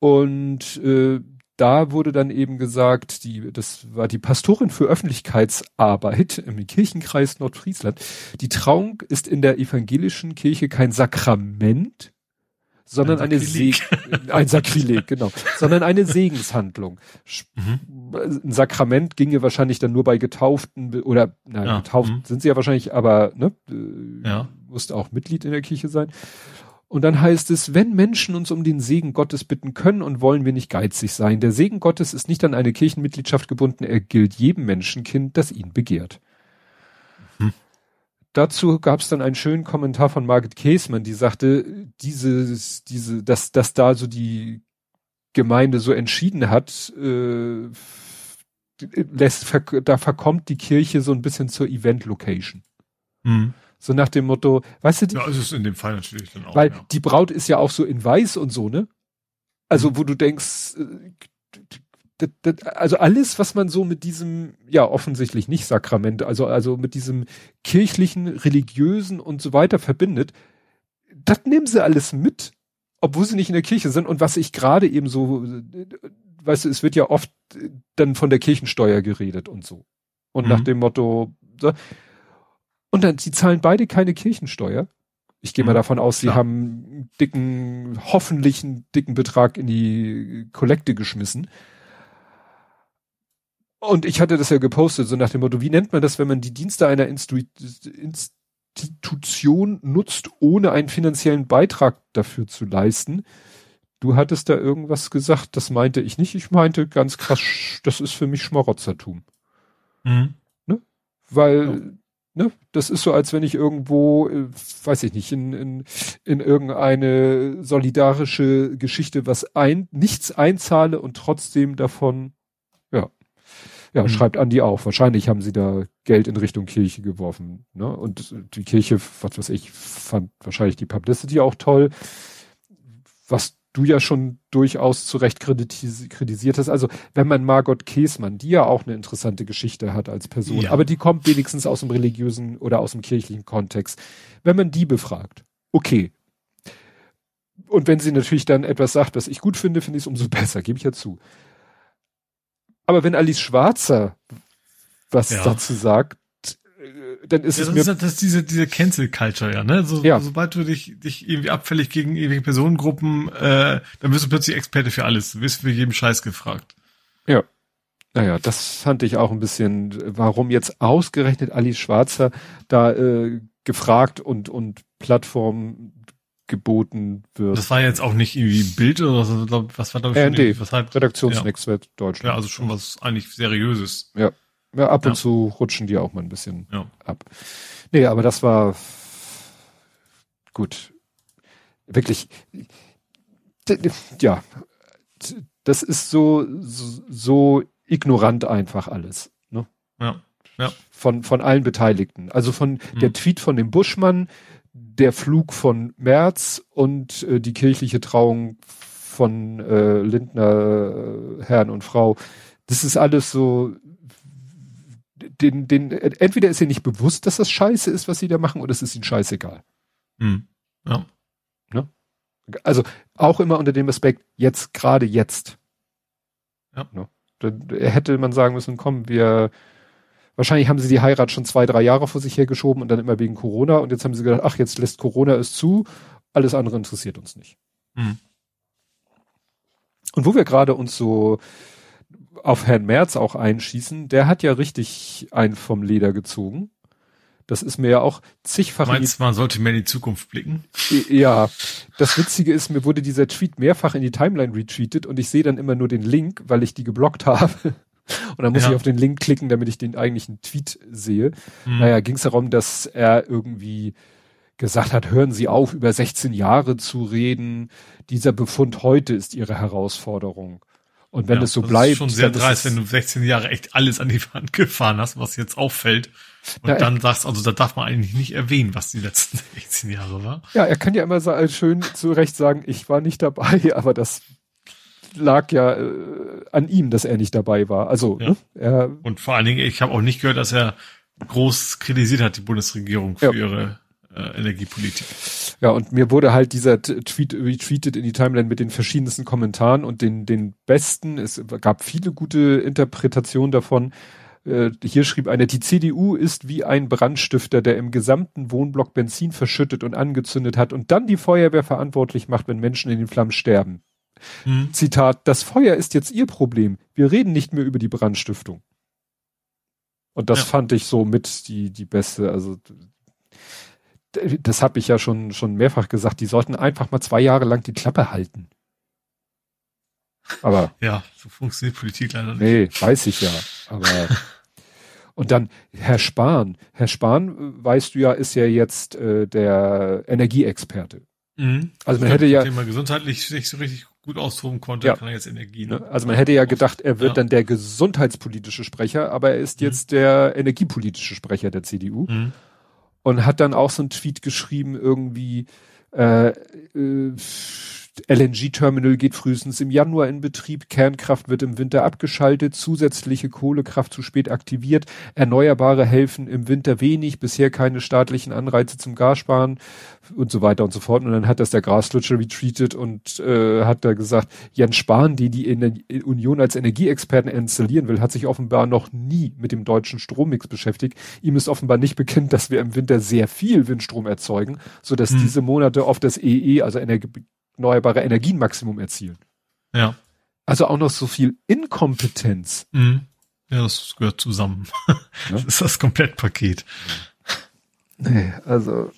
[SPEAKER 2] Und äh, da wurde dann eben gesagt, die, das war die Pastorin für Öffentlichkeitsarbeit im Kirchenkreis Nordfriesland. Die Trauung ist in der evangelischen Kirche kein Sakrament, sondern ein eine Seg [laughs] ein Sakrileg, genau, sondern eine Segenshandlung. Mhm. Ein Sakrament ginge wahrscheinlich dann nur bei Getauften oder nein, ja. getauft mhm. sind sie ja wahrscheinlich, aber ne, äh, ja. musste auch Mitglied in der Kirche sein. Und dann heißt es, wenn Menschen uns um den Segen Gottes bitten können und wollen wir nicht geizig sein. Der Segen Gottes ist nicht an eine Kirchenmitgliedschaft gebunden, er gilt jedem Menschenkind, das ihn begehrt. Dazu gab es dann einen schönen Kommentar von Margit Käsmann, die sagte, dieses, diese, dass, dass da so die Gemeinde so entschieden hat, äh, lässt, da verkommt die Kirche so ein bisschen zur Event-Location. Hm. So nach dem Motto, weißt du,
[SPEAKER 3] die, ja, ist es in dem Fall natürlich dann auch.
[SPEAKER 2] Weil ja. die Braut ist ja auch so in weiß und so, ne? Also, mhm. wo du denkst, äh, also alles, was man so mit diesem, ja, offensichtlich nicht Sakrament, also, also mit diesem kirchlichen, religiösen und so weiter verbindet, das nehmen sie alles mit, obwohl sie nicht in der Kirche sind. Und was ich gerade eben so, weißt du, es wird ja oft dann von der Kirchensteuer geredet und so. Und mhm. nach dem Motto, so, und dann, sie zahlen beide keine Kirchensteuer. Ich gehe mal mhm. davon aus, sie haben einen dicken, hoffentlich einen dicken Betrag in die Kollekte geschmissen. Und ich hatte das ja gepostet, so nach dem Motto, wie nennt man das, wenn man die Dienste einer Instu Institution nutzt, ohne einen finanziellen Beitrag dafür zu leisten? Du hattest da irgendwas gesagt, das meinte ich nicht. Ich meinte ganz krass, das ist für mich Schmarotzertum. Mhm. Ne? Weil, ja. ne, das ist so, als wenn ich irgendwo, äh, weiß ich nicht, in, in, in irgendeine solidarische Geschichte was ein, nichts einzahle und trotzdem davon. Ja, mhm. schreibt Andi auch. Wahrscheinlich haben sie da Geld in Richtung Kirche geworfen. Ne? Und die Kirche, was weiß ich, fand wahrscheinlich die Publicity auch toll. Was du ja schon durchaus zu Recht kritis kritisiert hast. Also wenn man Margot Käßmann, die ja auch eine interessante Geschichte hat als Person, ja. aber die kommt wenigstens aus dem religiösen oder aus dem kirchlichen Kontext, wenn man die befragt, okay. Und wenn sie natürlich dann etwas sagt, was ich gut finde, finde ich es umso [laughs] besser, gebe ich ja zu. Aber wenn Alice Schwarzer was ja. dazu sagt, dann ist ja, es mir.
[SPEAKER 3] Ist, das diese, diese Cancel Culture, ja, ne? So, ja. Sobald du dich, dich irgendwie abfällig gegen irgendwelche Personengruppen, äh, dann wirst du plötzlich Experte für alles. Du wirst für jeden Scheiß gefragt.
[SPEAKER 2] Ja. Naja, das fand ich auch ein bisschen, warum jetzt ausgerechnet Alice Schwarzer da äh, gefragt und, und Plattform geboten wird.
[SPEAKER 3] Das war jetzt auch nicht irgendwie Bild oder so, was war da
[SPEAKER 2] schon RND, was halt, Redaktionsnetzwerk ja. Deutschland.
[SPEAKER 3] Ja, also schon was eigentlich Seriöses.
[SPEAKER 2] Ja. Ja, ab und zu rutschen die auch mal ein bisschen ja. ab. Nee, aber das war gut. Wirklich, ja, das ist so, so, so ignorant einfach alles. Ne?
[SPEAKER 3] Ja, ja.
[SPEAKER 2] Von, von allen Beteiligten. Also von mhm. der Tweet von dem Buschmann, der Flug von Merz und äh, die kirchliche Trauung von äh, Lindner, äh, Herrn und Frau. Das ist alles so, den, den, entweder ist ihr nicht bewusst, dass das scheiße ist, was sie da machen, oder es ist ihnen scheißegal.
[SPEAKER 3] Hm. Ja.
[SPEAKER 2] Ne? Also auch immer unter dem Aspekt, jetzt, gerade jetzt. Ja. Ne? Dann hätte man sagen müssen, komm, wir, wahrscheinlich haben sie die Heirat schon zwei, drei Jahre vor sich hergeschoben und dann immer wegen Corona und jetzt haben sie gedacht, ach, jetzt lässt Corona es zu, alles andere interessiert uns nicht. Hm. Und wo wir gerade uns so auf Herrn Merz auch einschießen, der hat ja richtig einen vom Leder gezogen. Das ist mir ja auch zigfach.
[SPEAKER 3] Meinst man sollte mehr in die Zukunft blicken?
[SPEAKER 2] Ja. Das Witzige ist, mir wurde dieser Tweet mehrfach in die Timeline retweetet und ich sehe dann immer nur den Link, weil ich die geblockt [laughs] habe. Und dann muss ja. ich auf den Link klicken, damit ich den eigentlichen Tweet sehe. Hm. Naja, ging es darum, dass er irgendwie gesagt hat, hören Sie auf, über 16 Jahre zu reden. Dieser Befund heute ist Ihre Herausforderung. Und wenn ja, es so bleibt. Das ist
[SPEAKER 3] schon sehr dreist, wenn du 16 Jahre echt alles an die Wand gefahren hast, was jetzt auffällt. Und ja, dann sagst, also da darf man eigentlich nicht erwähnen, was die letzten [laughs] 16 Jahre war.
[SPEAKER 2] Ja, er kann ja immer so schön zu Recht sagen, ich war nicht dabei, [laughs] aber das lag ja äh, an ihm, dass er nicht dabei war. Also, ja. ne, er,
[SPEAKER 3] Und vor allen Dingen, ich habe auch nicht gehört, dass er groß kritisiert hat, die Bundesregierung für ja. ihre äh, Energiepolitik.
[SPEAKER 2] Ja, und mir wurde halt dieser Tweet retweetet in die Timeline mit den verschiedensten Kommentaren und den, den besten. Es gab viele gute Interpretationen davon. Äh, hier schrieb einer, die CDU ist wie ein Brandstifter, der im gesamten Wohnblock Benzin verschüttet und angezündet hat und dann die Feuerwehr verantwortlich macht, wenn Menschen in den Flammen sterben. Hm. Zitat, das Feuer ist jetzt ihr Problem. Wir reden nicht mehr über die Brandstiftung. Und das ja. fand ich so mit die, die beste, also das habe ich ja schon, schon mehrfach gesagt, die sollten einfach mal zwei Jahre lang die Klappe halten. Aber. [laughs]
[SPEAKER 3] Ja, so funktioniert Politik leider nicht.
[SPEAKER 2] Nee, weiß ich ja. Aber. [laughs] und dann Herr Spahn. Herr Spahn, weißt du ja, ist ja jetzt äh, der Energieexperte.
[SPEAKER 3] Mhm. Also man hätte ja. Man gesundheitlich nicht so richtig gut austoben konnte, ja. kann er jetzt Energie. Ne?
[SPEAKER 2] Also man hätte ja gedacht, er wird ja. dann der gesundheitspolitische Sprecher, aber er ist mhm. jetzt der energiepolitische Sprecher der CDU. Mhm und hat dann auch so einen Tweet geschrieben, irgendwie, äh, äh, LNG-Terminal geht frühestens im Januar in Betrieb, Kernkraft wird im Winter abgeschaltet, zusätzliche Kohlekraft zu spät aktiviert, Erneuerbare helfen im Winter wenig, bisher keine staatlichen Anreize zum Gassparen und so weiter und so fort. Und dann hat das der Graslutscher retweetet und äh, hat da gesagt, Jens Spahn, die die Ener Union als Energieexperten installieren will, hat sich offenbar noch nie mit dem deutschen Strommix beschäftigt. Ihm ist offenbar nicht bekannt, dass wir im Winter sehr viel Windstrom erzeugen, so dass hm. diese Monate auf das EE, also Energie erneuerbare Energienmaximum erzielen.
[SPEAKER 3] Ja.
[SPEAKER 2] Also auch noch so viel Inkompetenz. Mhm.
[SPEAKER 3] Ja, das gehört zusammen. Ja? [laughs] Das ist das Komplettpaket.
[SPEAKER 2] Nee, also,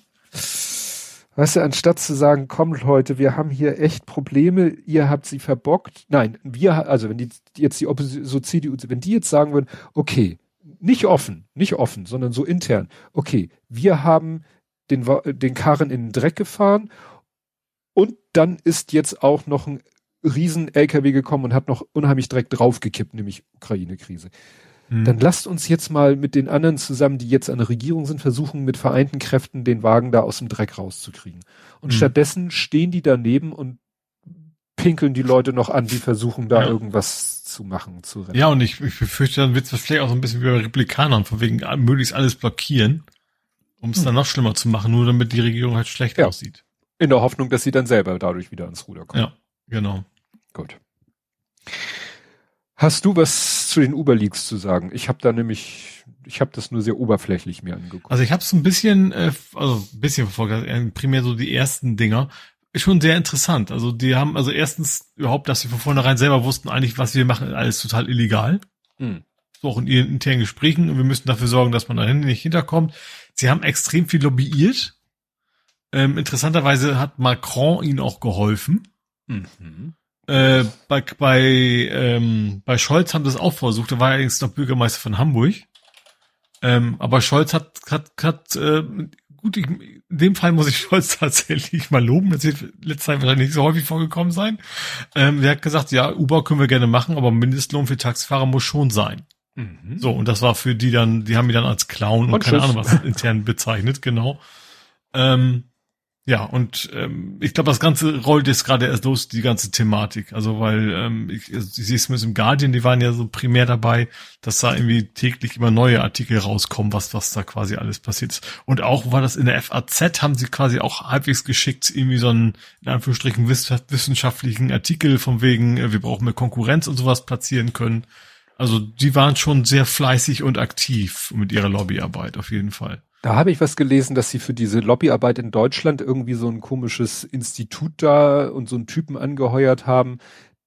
[SPEAKER 2] weißt du, anstatt zu sagen, kommt Leute, wir haben hier echt Probleme, ihr habt sie verbockt. Nein, wir, also wenn die jetzt die Opposition, so CDU, wenn die jetzt sagen würden, okay, nicht offen, nicht offen, sondern so intern, okay, wir haben den, den Karren in den Dreck gefahren und dann ist jetzt auch noch ein riesen LKW gekommen und hat noch unheimlich direkt draufgekippt, nämlich Ukraine-Krise. Mhm. Dann lasst uns jetzt mal mit den anderen zusammen, die jetzt an der Regierung sind, versuchen, mit vereinten Kräften den Wagen da aus dem Dreck rauszukriegen. Und mhm. stattdessen stehen die daneben und pinkeln die Leute noch an, die versuchen da ja. irgendwas zu machen, zu
[SPEAKER 3] rennen. Ja, und ich, ich befürchte, dann wird es vielleicht auch so ein bisschen wie bei Republikanern, von wegen möglichst alles blockieren, um es mhm. dann noch schlimmer zu machen, nur damit die Regierung halt schlecht ja. aussieht.
[SPEAKER 2] In der Hoffnung, dass sie dann selber dadurch wieder ans Ruder kommen.
[SPEAKER 3] Ja, genau.
[SPEAKER 2] Gut. Hast du was zu den Uber-Leaks zu sagen? Ich habe da nämlich, ich habe das nur sehr oberflächlich mir angeguckt.
[SPEAKER 3] Also ich habe es ein bisschen, äh, also ein bisschen verfolgt, äh, primär so die ersten Dinger. Ist schon sehr interessant. Also die haben, also erstens überhaupt, dass sie von vornherein selber wussten eigentlich, was wir machen, alles total illegal. Mhm. So auch in ihren internen Gesprächen. Und wir müssen dafür sorgen, dass man da nicht hinterkommt. Sie haben extrem viel lobbyiert ähm, interessanterweise hat Macron ihnen auch geholfen. Mhm. Äh, bei bei, ähm, bei Scholz haben das auch versucht. Er war allerdings noch Bürgermeister von Hamburg. Ähm, aber Scholz hat, hat, hat äh, gut, ich, in dem Fall muss ich [laughs] Scholz tatsächlich mal loben. Das wird letzte Zeit wahrscheinlich nicht so häufig vorgekommen sein. Ähm, der hat gesagt, ja, Uber können wir gerne machen, aber Mindestlohn für Taxifahrer muss schon sein. Mhm. So, und das war für die dann, die haben mich dann als Clown und, und keine Ahnung was intern bezeichnet, genau. Ähm, ja, und ähm, ich glaube, das Ganze rollt jetzt gerade erst los, die ganze Thematik. Also weil ähm, ich, ich sehe es mit dem Guardian, die waren ja so primär dabei, dass da irgendwie täglich immer neue Artikel rauskommen, was was da quasi alles passiert ist. Und auch war das in der FAZ, haben sie quasi auch halbwegs geschickt irgendwie so einen, in Anführungsstrichen, wissenschaftlichen Artikel von wegen, äh, wir brauchen mehr Konkurrenz und sowas platzieren können. Also die waren schon sehr fleißig und aktiv mit ihrer Lobbyarbeit, auf jeden Fall.
[SPEAKER 2] Da habe ich was gelesen, dass sie für diese Lobbyarbeit in Deutschland irgendwie so ein komisches Institut da und so einen Typen angeheuert haben,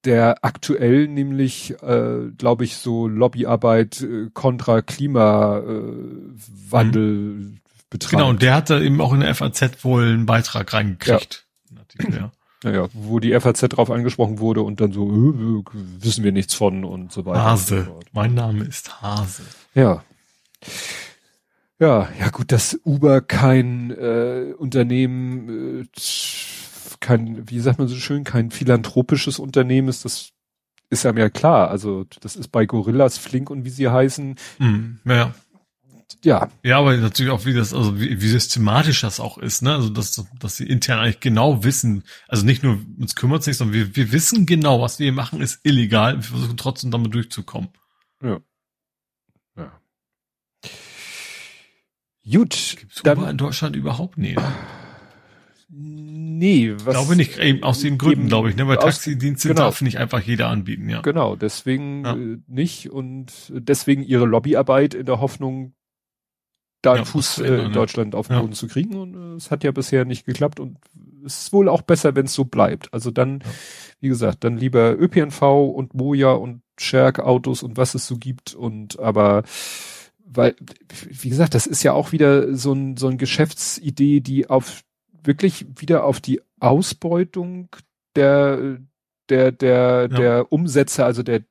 [SPEAKER 2] der aktuell nämlich, äh, glaube ich, so Lobbyarbeit äh, kontra Klimawandel äh, mhm. betreibt.
[SPEAKER 3] Genau, und der hat da eben auch in der FAZ wohl einen Beitrag reingekriegt. Ja.
[SPEAKER 2] Artikel, ja. [clears throat] Naja, wo die FAZ drauf angesprochen wurde und dann so, äh, wissen wir nichts von und so weiter.
[SPEAKER 3] Hase. So mein Name ist Hase.
[SPEAKER 2] Ja. Ja, ja gut, dass Uber kein äh, Unternehmen, äh, kein, wie sagt man so schön, kein philanthropisches Unternehmen ist, das ist einem ja klar. Also das ist bei Gorillas, Flink und wie sie heißen.
[SPEAKER 3] Mhm, ja.
[SPEAKER 2] Ja.
[SPEAKER 3] Ja, aber natürlich auch, wie das, also wie, wie systematisch das auch ist, ne? Also dass, dass sie intern eigentlich genau wissen, also nicht nur uns kümmert es nicht, sondern wir, wir wissen genau, was wir hier machen, ist illegal. Wir versuchen trotzdem damit durchzukommen.
[SPEAKER 2] Ja. Gut.
[SPEAKER 3] Gibt's dann in Deutschland überhaupt nicht. Ne?
[SPEAKER 2] Nee,
[SPEAKER 3] was. Glaube nicht, eben aus den Gründen, glaube ich, ne? Weil Taxidienste genau. darf nicht einfach jeder anbieten, ja.
[SPEAKER 2] Genau, deswegen ja. äh, nicht und deswegen ihre Lobbyarbeit in der Hoffnung, da einen ja, Fuß äh, in Deutschland auf den Boden zu kriegen und äh, es hat ja bisher nicht geklappt und es ist wohl auch besser, wenn es so bleibt. Also dann, wie gesagt, dann lieber ÖPNV und Moja und Scherk Autos und was es so gibt und aber weil, wie gesagt, das ist ja auch wieder so ein, so ein Geschäftsidee, die auf wirklich wieder auf die Ausbeutung der, der, der, ja. der Umsätze, also der,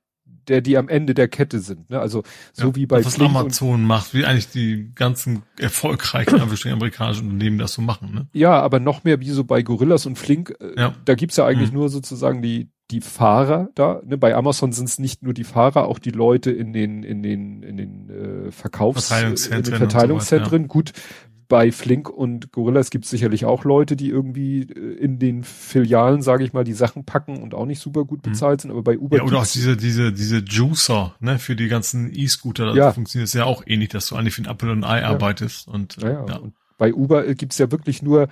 [SPEAKER 2] der, die am Ende der Kette sind. Ne? Also so ja, wie bei
[SPEAKER 3] was Amazon macht, wie eigentlich die ganzen erfolgreichen amerikanischen Unternehmen das so machen. Ne?
[SPEAKER 2] Ja, aber noch mehr wie so bei Gorillas und Flink. Äh, ja. Da gibt's ja eigentlich mhm. nur sozusagen die die Fahrer da. Ne? Bei Amazon sind es nicht nur die Fahrer, auch die Leute in den in den in den äh, Verkaufs
[SPEAKER 3] Verteilungszentren,
[SPEAKER 2] in den Verteilungszentren. So Gut, bei Flink und Gorillas gibt es sicherlich auch Leute, die irgendwie äh, in den Filialen, sage ich mal, die Sachen packen und auch nicht super gut mhm. bezahlt sind, aber bei Uber.
[SPEAKER 3] Ja, oder auch diese, diese, diese Juicer, ne, für die ganzen E-Scooter,
[SPEAKER 2] ja.
[SPEAKER 3] funktioniert es ja auch ähnlich, dass du eigentlich für ein Apple und ein Ei ja. arbeitest und,
[SPEAKER 2] ja, ja. und bei Uber äh, gibt's ja wirklich nur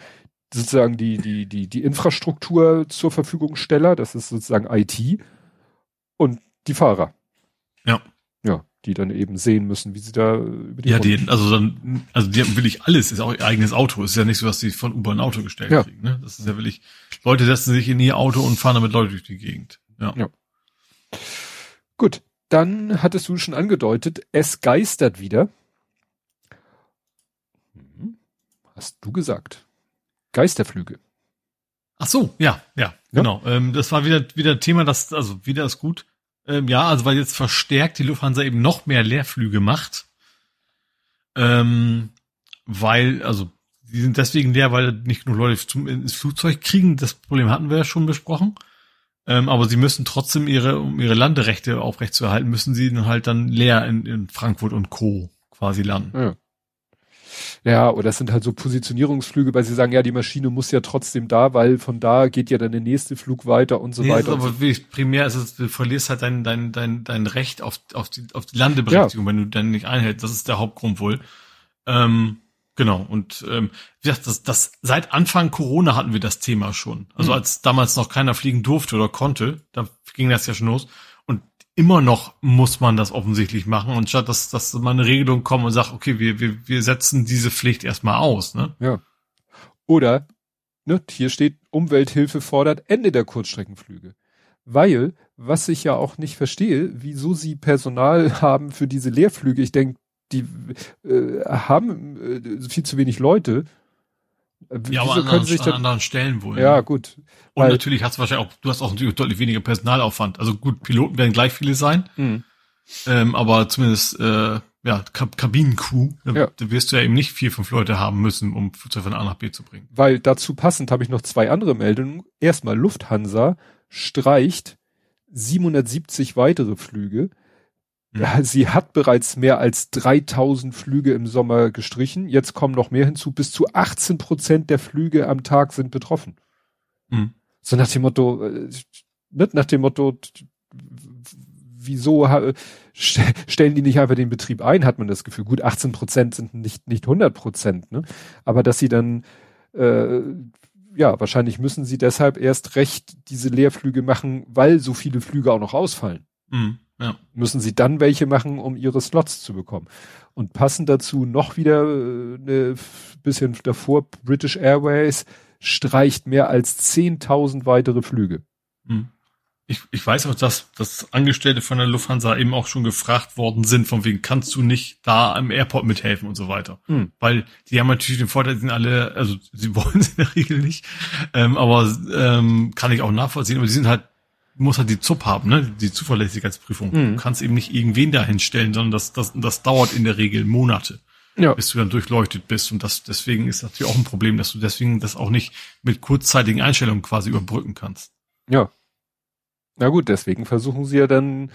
[SPEAKER 2] sozusagen die, die, die, die Infrastruktur zur Verfügungsteller, das ist sozusagen IT und die Fahrer.
[SPEAKER 3] Ja.
[SPEAKER 2] Ja die dann eben sehen müssen, wie sie da über
[SPEAKER 3] die Ja, die, also dann, also die haben wirklich alles, ist auch ihr eigenes Auto. Es ist ja nicht so, dass die von Uber ein Auto gestellt ja. kriegen. Ne? Das ist ja wirklich, Leute setzen sich in ihr Auto und fahren damit Leute durch die Gegend. Ja. ja.
[SPEAKER 2] Gut, dann hattest du schon angedeutet, es geistert wieder. Mhm. Hast du gesagt. Geisterflüge.
[SPEAKER 3] Ach so, ja, ja, ja. genau. Ähm, das war wieder wieder Thema, das also wieder ist gut. Ähm, ja, also weil jetzt verstärkt die Lufthansa eben noch mehr Leerflüge macht. Ähm, weil, also, die sind deswegen leer, weil nicht nur Leute zum, ins Flugzeug kriegen. Das Problem hatten wir ja schon besprochen. Ähm, aber sie müssen trotzdem ihre, um ihre Landerechte aufrechtzuerhalten, müssen sie dann halt dann leer in, in Frankfurt und Co. quasi landen.
[SPEAKER 2] Ja. Ja, oder es sind halt so Positionierungsflüge, weil sie sagen, ja, die Maschine muss ja trotzdem da, weil von da geht ja dann der nächste Flug weiter und so nee, weiter.
[SPEAKER 3] Aber
[SPEAKER 2] so.
[SPEAKER 3] primär ist es, du verlierst halt dein, dein, dein, dein Recht auf, auf, die, auf die Landeberechtigung, ja. wenn du dann nicht einhältst. Das ist der Hauptgrund wohl. Ähm, genau. Und ähm, wie gesagt, das, das seit Anfang Corona hatten wir das Thema schon. Also mhm. als damals noch keiner fliegen durfte oder konnte, da ging das ja schon los immer noch muss man das offensichtlich machen und statt dass, dass mal eine Regelung kommt und sagt, okay, wir, wir, wir setzen diese Pflicht erstmal aus, ne?
[SPEAKER 2] Ja. Oder, ne, hier steht, Umwelthilfe fordert Ende der Kurzstreckenflüge. Weil, was ich ja auch nicht verstehe, wieso sie Personal haben für diese Leerflüge. Ich denke, die äh, haben äh, viel zu wenig Leute
[SPEAKER 3] ja, aber an anderen, sich an anderen Stellen wohl.
[SPEAKER 2] Ja, gut.
[SPEAKER 3] Und Weil, natürlich hast du wahrscheinlich auch, du hast auch natürlich deutlich weniger Personalaufwand. Also gut, Piloten werden gleich viele sein, mhm. ähm, aber zumindest äh, ja, Kab Kabinencrew, ja. da wirst du ja eben nicht vier, fünf Leute haben müssen, um Flugzeug von A nach B zu bringen.
[SPEAKER 2] Weil dazu passend habe ich noch zwei andere Meldungen. Erstmal Lufthansa streicht 770 weitere Flüge ja, sie hat bereits mehr als 3000 Flüge im Sommer gestrichen. Jetzt kommen noch mehr hinzu. Bis zu 18 Prozent der Flüge am Tag sind betroffen. Mhm. So nach dem Motto, äh, nicht nach dem Motto, wieso stellen die nicht einfach den Betrieb ein, hat man das Gefühl. Gut, 18 Prozent sind nicht, nicht 100 Prozent, ne? Aber dass sie dann, äh, ja, wahrscheinlich müssen sie deshalb erst recht diese Leerflüge machen, weil so viele Flüge auch noch ausfallen. Mhm. Ja. Müssen sie dann welche machen, um ihre Slots zu bekommen. Und passend dazu noch wieder äh, eine bisschen davor, British Airways streicht mehr als 10.000 weitere Flüge.
[SPEAKER 3] Hm. Ich, ich weiß auch, dass, dass Angestellte von der Lufthansa eben auch schon gefragt worden sind, von wegen kannst du nicht da am Airport mithelfen und so weiter. Hm. Weil die haben natürlich den Vorteil, sind alle, also sie [laughs] wollen es in der Regel nicht, ähm, aber ähm, kann ich auch nachvollziehen, aber die sind halt muss halt die ZUP haben, ne? Die Zuverlässigkeitsprüfung. Mhm. Du kannst eben nicht irgendwen dahin stellen, sondern das, das, das dauert in der Regel Monate, ja. bis du dann durchleuchtet bist. Und das deswegen ist natürlich auch ein Problem, dass du deswegen das auch nicht mit kurzzeitigen Einstellungen quasi überbrücken kannst.
[SPEAKER 2] Ja. Na gut, deswegen versuchen sie ja dann,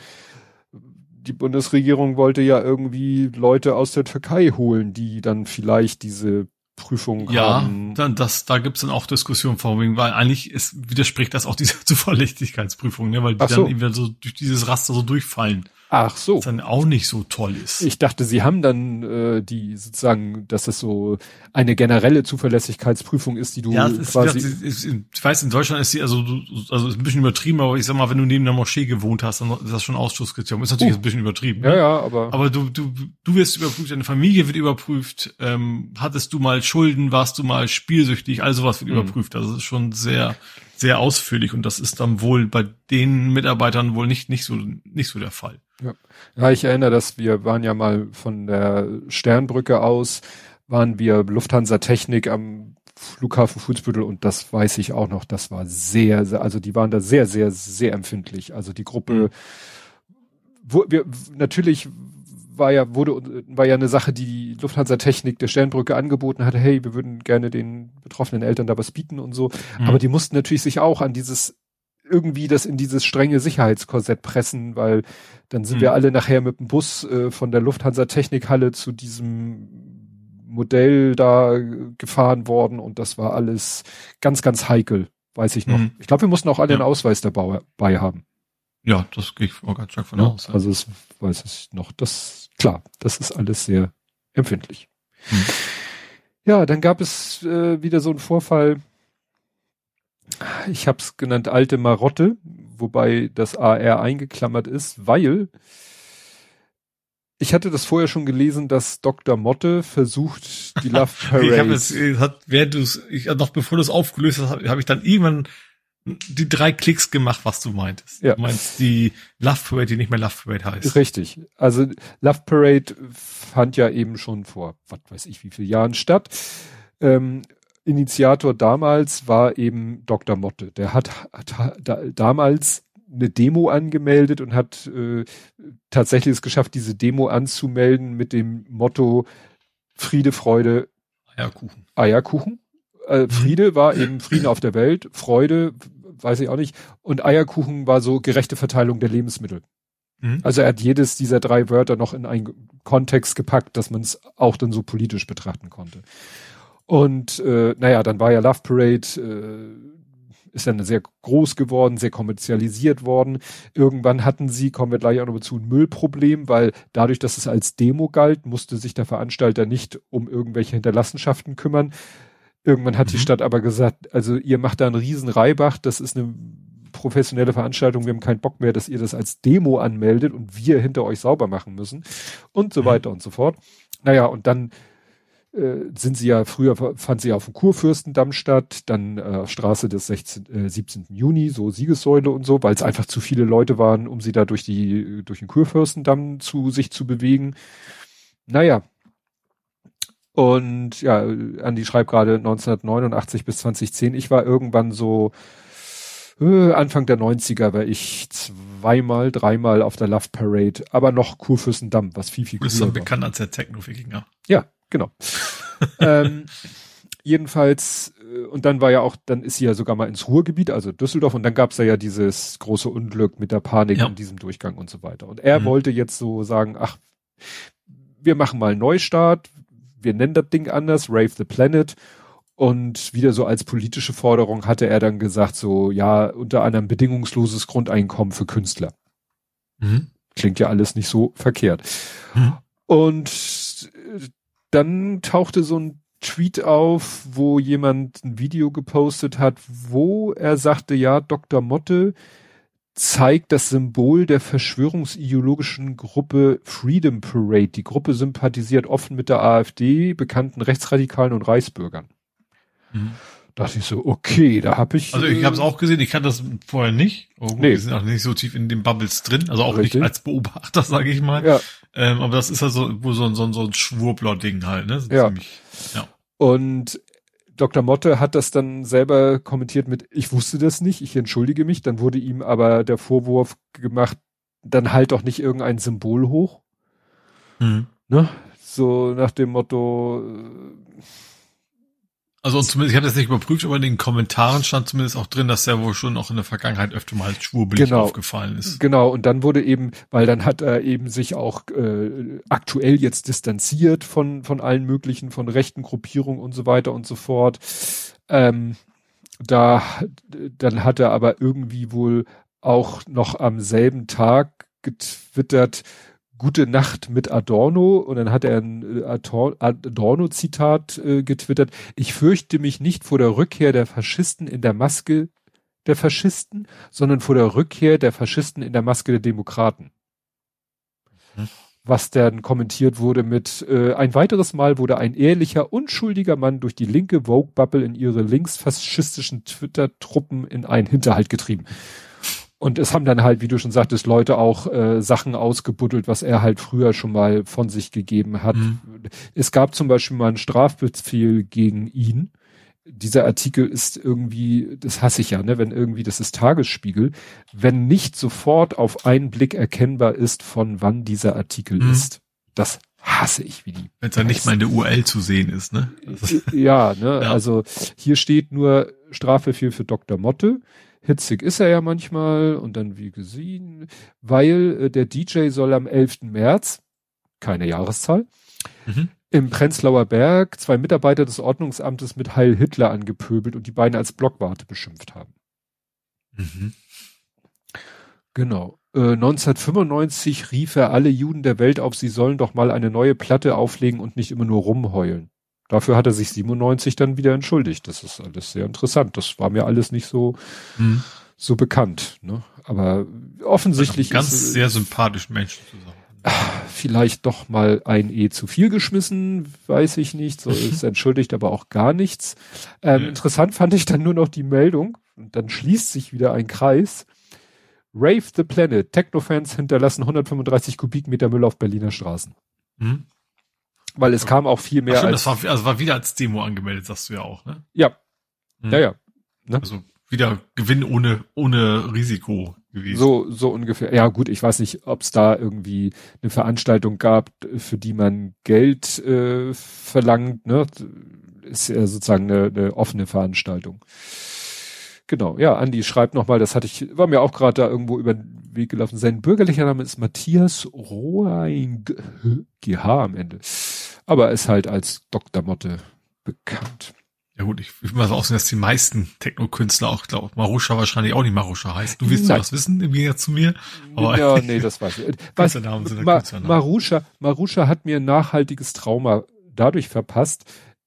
[SPEAKER 2] die Bundesregierung wollte ja irgendwie Leute aus der Türkei holen, die dann vielleicht diese Prüfung
[SPEAKER 3] ja, haben. dann das, da gibt's dann auch Diskussionen vor weil eigentlich ist, widerspricht das auch [laughs] dieser Zuverlässigkeitsprüfung, ne, weil die so. dann eben so durch dieses Raster so durchfallen.
[SPEAKER 2] Ach so.
[SPEAKER 3] Was dann auch nicht so toll ist.
[SPEAKER 2] Ich dachte, sie haben dann äh, die sozusagen, dass es so eine generelle Zuverlässigkeitsprüfung ist, die du ja, ist, quasi.
[SPEAKER 3] Ja, ist, ich weiß, in Deutschland ist sie also also ist ein bisschen übertrieben, aber ich sag mal, wenn du neben der Moschee gewohnt hast, dann ist das schon Ausschlusskriterium. Ist natürlich uh. ein bisschen übertrieben.
[SPEAKER 2] Ja, ne? ja, aber.
[SPEAKER 3] Aber du du du wirst überprüft, deine Familie wird überprüft. Ähm, hattest du mal Schulden, warst du mal spielsüchtig, all sowas wird mhm. überprüft. Also das ist schon sehr sehr ausführlich und das ist dann wohl bei den Mitarbeitern wohl nicht nicht so nicht so der Fall.
[SPEAKER 2] Ja. ja, ich erinnere, dass wir waren ja mal von der Sternbrücke aus, waren wir Lufthansa Technik am Flughafen Fußbüttel und das weiß ich auch noch, das war sehr, sehr, also die waren da sehr, sehr, sehr empfindlich. Also die Gruppe, mhm. wo wir, natürlich war ja, wurde, war ja eine Sache, die die Lufthansa Technik der Sternbrücke angeboten hatte, hey, wir würden gerne den betroffenen Eltern da was bieten und so. Mhm. Aber die mussten natürlich sich auch an dieses irgendwie das in dieses strenge Sicherheitskorsett pressen, weil dann sind hm. wir alle nachher mit dem Bus äh, von der Lufthansa Technikhalle zu diesem Modell da gefahren worden und das war alles ganz, ganz heikel, weiß ich noch. Mhm. Ich glaube, wir mussten auch alle ja. einen Ausweis dabei haben.
[SPEAKER 3] Ja, das gehe ich auch ganz stark von
[SPEAKER 2] ja,
[SPEAKER 3] aus.
[SPEAKER 2] Ja. Also das weiß ich noch. Das, klar, das ist alles sehr empfindlich. Mhm. Ja, dann gab es äh, wieder so einen Vorfall, ich habe es genannt alte Marotte, wobei das AR eingeklammert ist, weil ich hatte das vorher schon gelesen, dass Dr. Motte versucht, die [laughs] Love Parade.
[SPEAKER 3] ich habe es, hat, während du es, noch bevor du es aufgelöst hast, habe hab ich dann irgendwann die drei Klicks gemacht, was du meintest. Ja. Du meinst die Love Parade, die nicht mehr Love Parade heißt.
[SPEAKER 2] Richtig. Also Love Parade fand ja eben schon vor, was weiß ich, wie viele Jahren statt. Ähm, Initiator damals war eben Dr. Motte. Der hat, hat da, damals eine Demo angemeldet und hat äh, tatsächlich es geschafft, diese Demo anzumelden mit dem Motto Friede, Freude,
[SPEAKER 3] Eierkuchen.
[SPEAKER 2] Eierkuchen. Äh, mhm. Friede war eben Frieden auf der Welt, Freude, weiß ich auch nicht, und Eierkuchen war so gerechte Verteilung der Lebensmittel. Mhm. Also er hat jedes dieser drei Wörter noch in einen Kontext gepackt, dass man es auch dann so politisch betrachten konnte. Und äh, naja, dann war ja Love Parade, äh, ist dann sehr groß geworden, sehr kommerzialisiert worden. Irgendwann hatten sie, kommen wir gleich auch noch zu, ein Müllproblem, weil dadurch, dass es als Demo galt, musste sich der Veranstalter nicht um irgendwelche Hinterlassenschaften kümmern. Irgendwann hat mhm. die Stadt aber gesagt, also ihr macht da einen riesen Reibach, das ist eine professionelle Veranstaltung, wir haben keinen Bock mehr, dass ihr das als Demo anmeldet und wir hinter euch sauber machen müssen und so mhm. weiter und so fort. Naja, und dann sind sie ja, früher fand sie ja auf dem Kurfürstendamm statt, dann äh, Straße des 16, äh, 17. Juni, so Siegessäule und so, weil es einfach zu viele Leute waren, um sie da durch die, durch den Kurfürstendamm zu sich zu bewegen. Naja. Und ja, Andi schreibt gerade 1989 bis 2010. Ich war irgendwann so äh, Anfang der 90er war ich zweimal, dreimal auf der Love Parade, aber noch Kurfürstendamm, was viel, viel
[SPEAKER 3] cooler ist. Du bist bekannt als der Techno-Wikinger.
[SPEAKER 2] Ja, Genau. ähm, jedenfalls, äh, und dann war ja auch, dann ist sie ja sogar mal ins Ruhrgebiet, also Düsseldorf, und dann gab es ja dieses große Unglück mit der Panik ja. in diesem Durchgang und so weiter. Und er mhm. wollte jetzt so sagen, ach, wir machen mal einen Neustart, wir nennen das Ding anders, Rave the Planet. Und wieder so als politische Forderung hatte er dann gesagt, so, ja, unter anderem bedingungsloses Grundeinkommen für Künstler. Mhm. Klingt ja alles nicht so verkehrt. Mhm. Und dann tauchte so ein Tweet auf, wo jemand ein Video gepostet hat, wo er sagte, ja, Dr. Motte zeigt das Symbol der verschwörungsideologischen Gruppe Freedom Parade. Die Gruppe sympathisiert offen mit der AfD, bekannten Rechtsradikalen und Reichsbürgern. Mhm. Dachte ich so, okay, da habe ich.
[SPEAKER 3] Also ich habe es äh, auch gesehen, ich kann das vorher nicht. Oh, nee. Wir sind auch nicht so tief in den Bubbles drin, also auch Richtig. nicht als Beobachter, [laughs] sage ich mal. Ja. Ähm, aber das ist also wohl so, so, so ein Schwurbler-Ding halt, ne? So
[SPEAKER 2] ja. Ziemlich, ja. Und Dr. Motte hat das dann selber kommentiert mit, ich wusste das nicht, ich entschuldige mich. Dann wurde ihm aber der Vorwurf gemacht, dann halt doch nicht irgendein Symbol hoch. Mhm. Ne? So nach dem Motto, äh,
[SPEAKER 3] also zumindest, ich habe das nicht überprüft, aber in den Kommentaren stand zumindest auch drin, dass er wohl schon auch in der Vergangenheit öfter mal schwurbelig genau, aufgefallen ist.
[SPEAKER 2] Genau, und dann wurde eben, weil dann hat er eben sich auch äh, aktuell jetzt distanziert von, von allen möglichen, von rechten Gruppierungen und so weiter und so fort. Ähm, da, dann hat er aber irgendwie wohl auch noch am selben Tag getwittert, Gute Nacht mit Adorno und dann hat er ein äh, Adorno-Zitat äh, getwittert. Ich fürchte mich nicht vor der Rückkehr der Faschisten in der Maske der Faschisten, sondern vor der Rückkehr der Faschisten in der Maske der Demokraten. Mhm. Was dann kommentiert wurde mit äh, ein weiteres Mal wurde ein ehrlicher, unschuldiger Mann durch die linke Vogue-Bubble in ihre linksfaschistischen Twitter-Truppen in einen Hinterhalt getrieben. Und es haben dann halt, wie du schon sagtest, Leute auch äh, Sachen ausgebuddelt, was er halt früher schon mal von sich gegeben hat. Mhm. Es gab zum Beispiel mal einen Strafbefehl gegen ihn. Dieser Artikel ist irgendwie, das hasse ich ja, ne, wenn irgendwie, das ist Tagesspiegel, wenn nicht sofort auf einen Blick erkennbar ist, von wann dieser Artikel mhm. ist. Das hasse ich wie die.
[SPEAKER 3] Wenn es dann nicht mal in der URL zu sehen ist, ne?
[SPEAKER 2] ja, ne, [laughs] ja. also hier steht nur Strafbefehl für Dr. Motte. Hitzig ist er ja manchmal und dann wie gesehen, weil äh, der DJ soll am 11. März, keine Jahreszahl, mhm. Im Prenzlauer Berg zwei Mitarbeiter des Ordnungsamtes mit Heil Hitler angepöbelt und die beiden als Blockwarte beschimpft haben. Mhm. Genau. Äh, 1995 rief er alle Juden der Welt auf, sie sollen doch mal eine neue Platte auflegen und nicht immer nur rumheulen. Dafür hat er sich 97 dann wieder entschuldigt. Das ist alles sehr interessant. Das war mir alles nicht so, mhm. so bekannt. Ne? Aber offensichtlich
[SPEAKER 3] ganz ist, sehr sympathisch Menschen zusammen.
[SPEAKER 2] Vielleicht doch mal ein E zu viel geschmissen, weiß ich nicht. So ist [laughs] entschuldigt aber auch gar nichts. Ähm, ja. Interessant fand ich dann nur noch die Meldung. Und dann schließt sich wieder ein Kreis. Rave the Planet. Technofans hinterlassen 135 Kubikmeter Müll auf Berliner Straßen. Mhm. Weil es kam auch viel mehr.
[SPEAKER 3] Ach, stimmt, als, das war, also war wieder als Demo angemeldet, sagst du ja auch, ne?
[SPEAKER 2] Ja. Mhm. Ja, ja.
[SPEAKER 3] Ne? Also wieder Gewinn ohne, ohne Risiko
[SPEAKER 2] gewesen. So, so ungefähr. Ja, gut, ich weiß nicht, ob es da irgendwie eine Veranstaltung gab, für die man Geld äh, verlangt, ne? Ist ja sozusagen eine, eine offene Veranstaltung. Genau, ja, Andi schreibt nochmal, das hatte ich, war mir auch gerade da irgendwo über den Weg gelaufen. Sein bürgerlicher Name ist Matthias Roeing, GH am Ende. Aber ist halt als Dr. Motte bekannt.
[SPEAKER 3] Ja gut, ich will mal so aussehen, dass die meisten Techno-Künstler auch, glaube Marusha wahrscheinlich auch nicht Marusha heißt. Du willst Nein. das wissen, im Gegensatz zu mir.
[SPEAKER 2] Aber ja, nee, das weiß ich. [laughs] Was, Ma Marusha, Marusha hat mir ein nachhaltiges Trauma dadurch verpasst,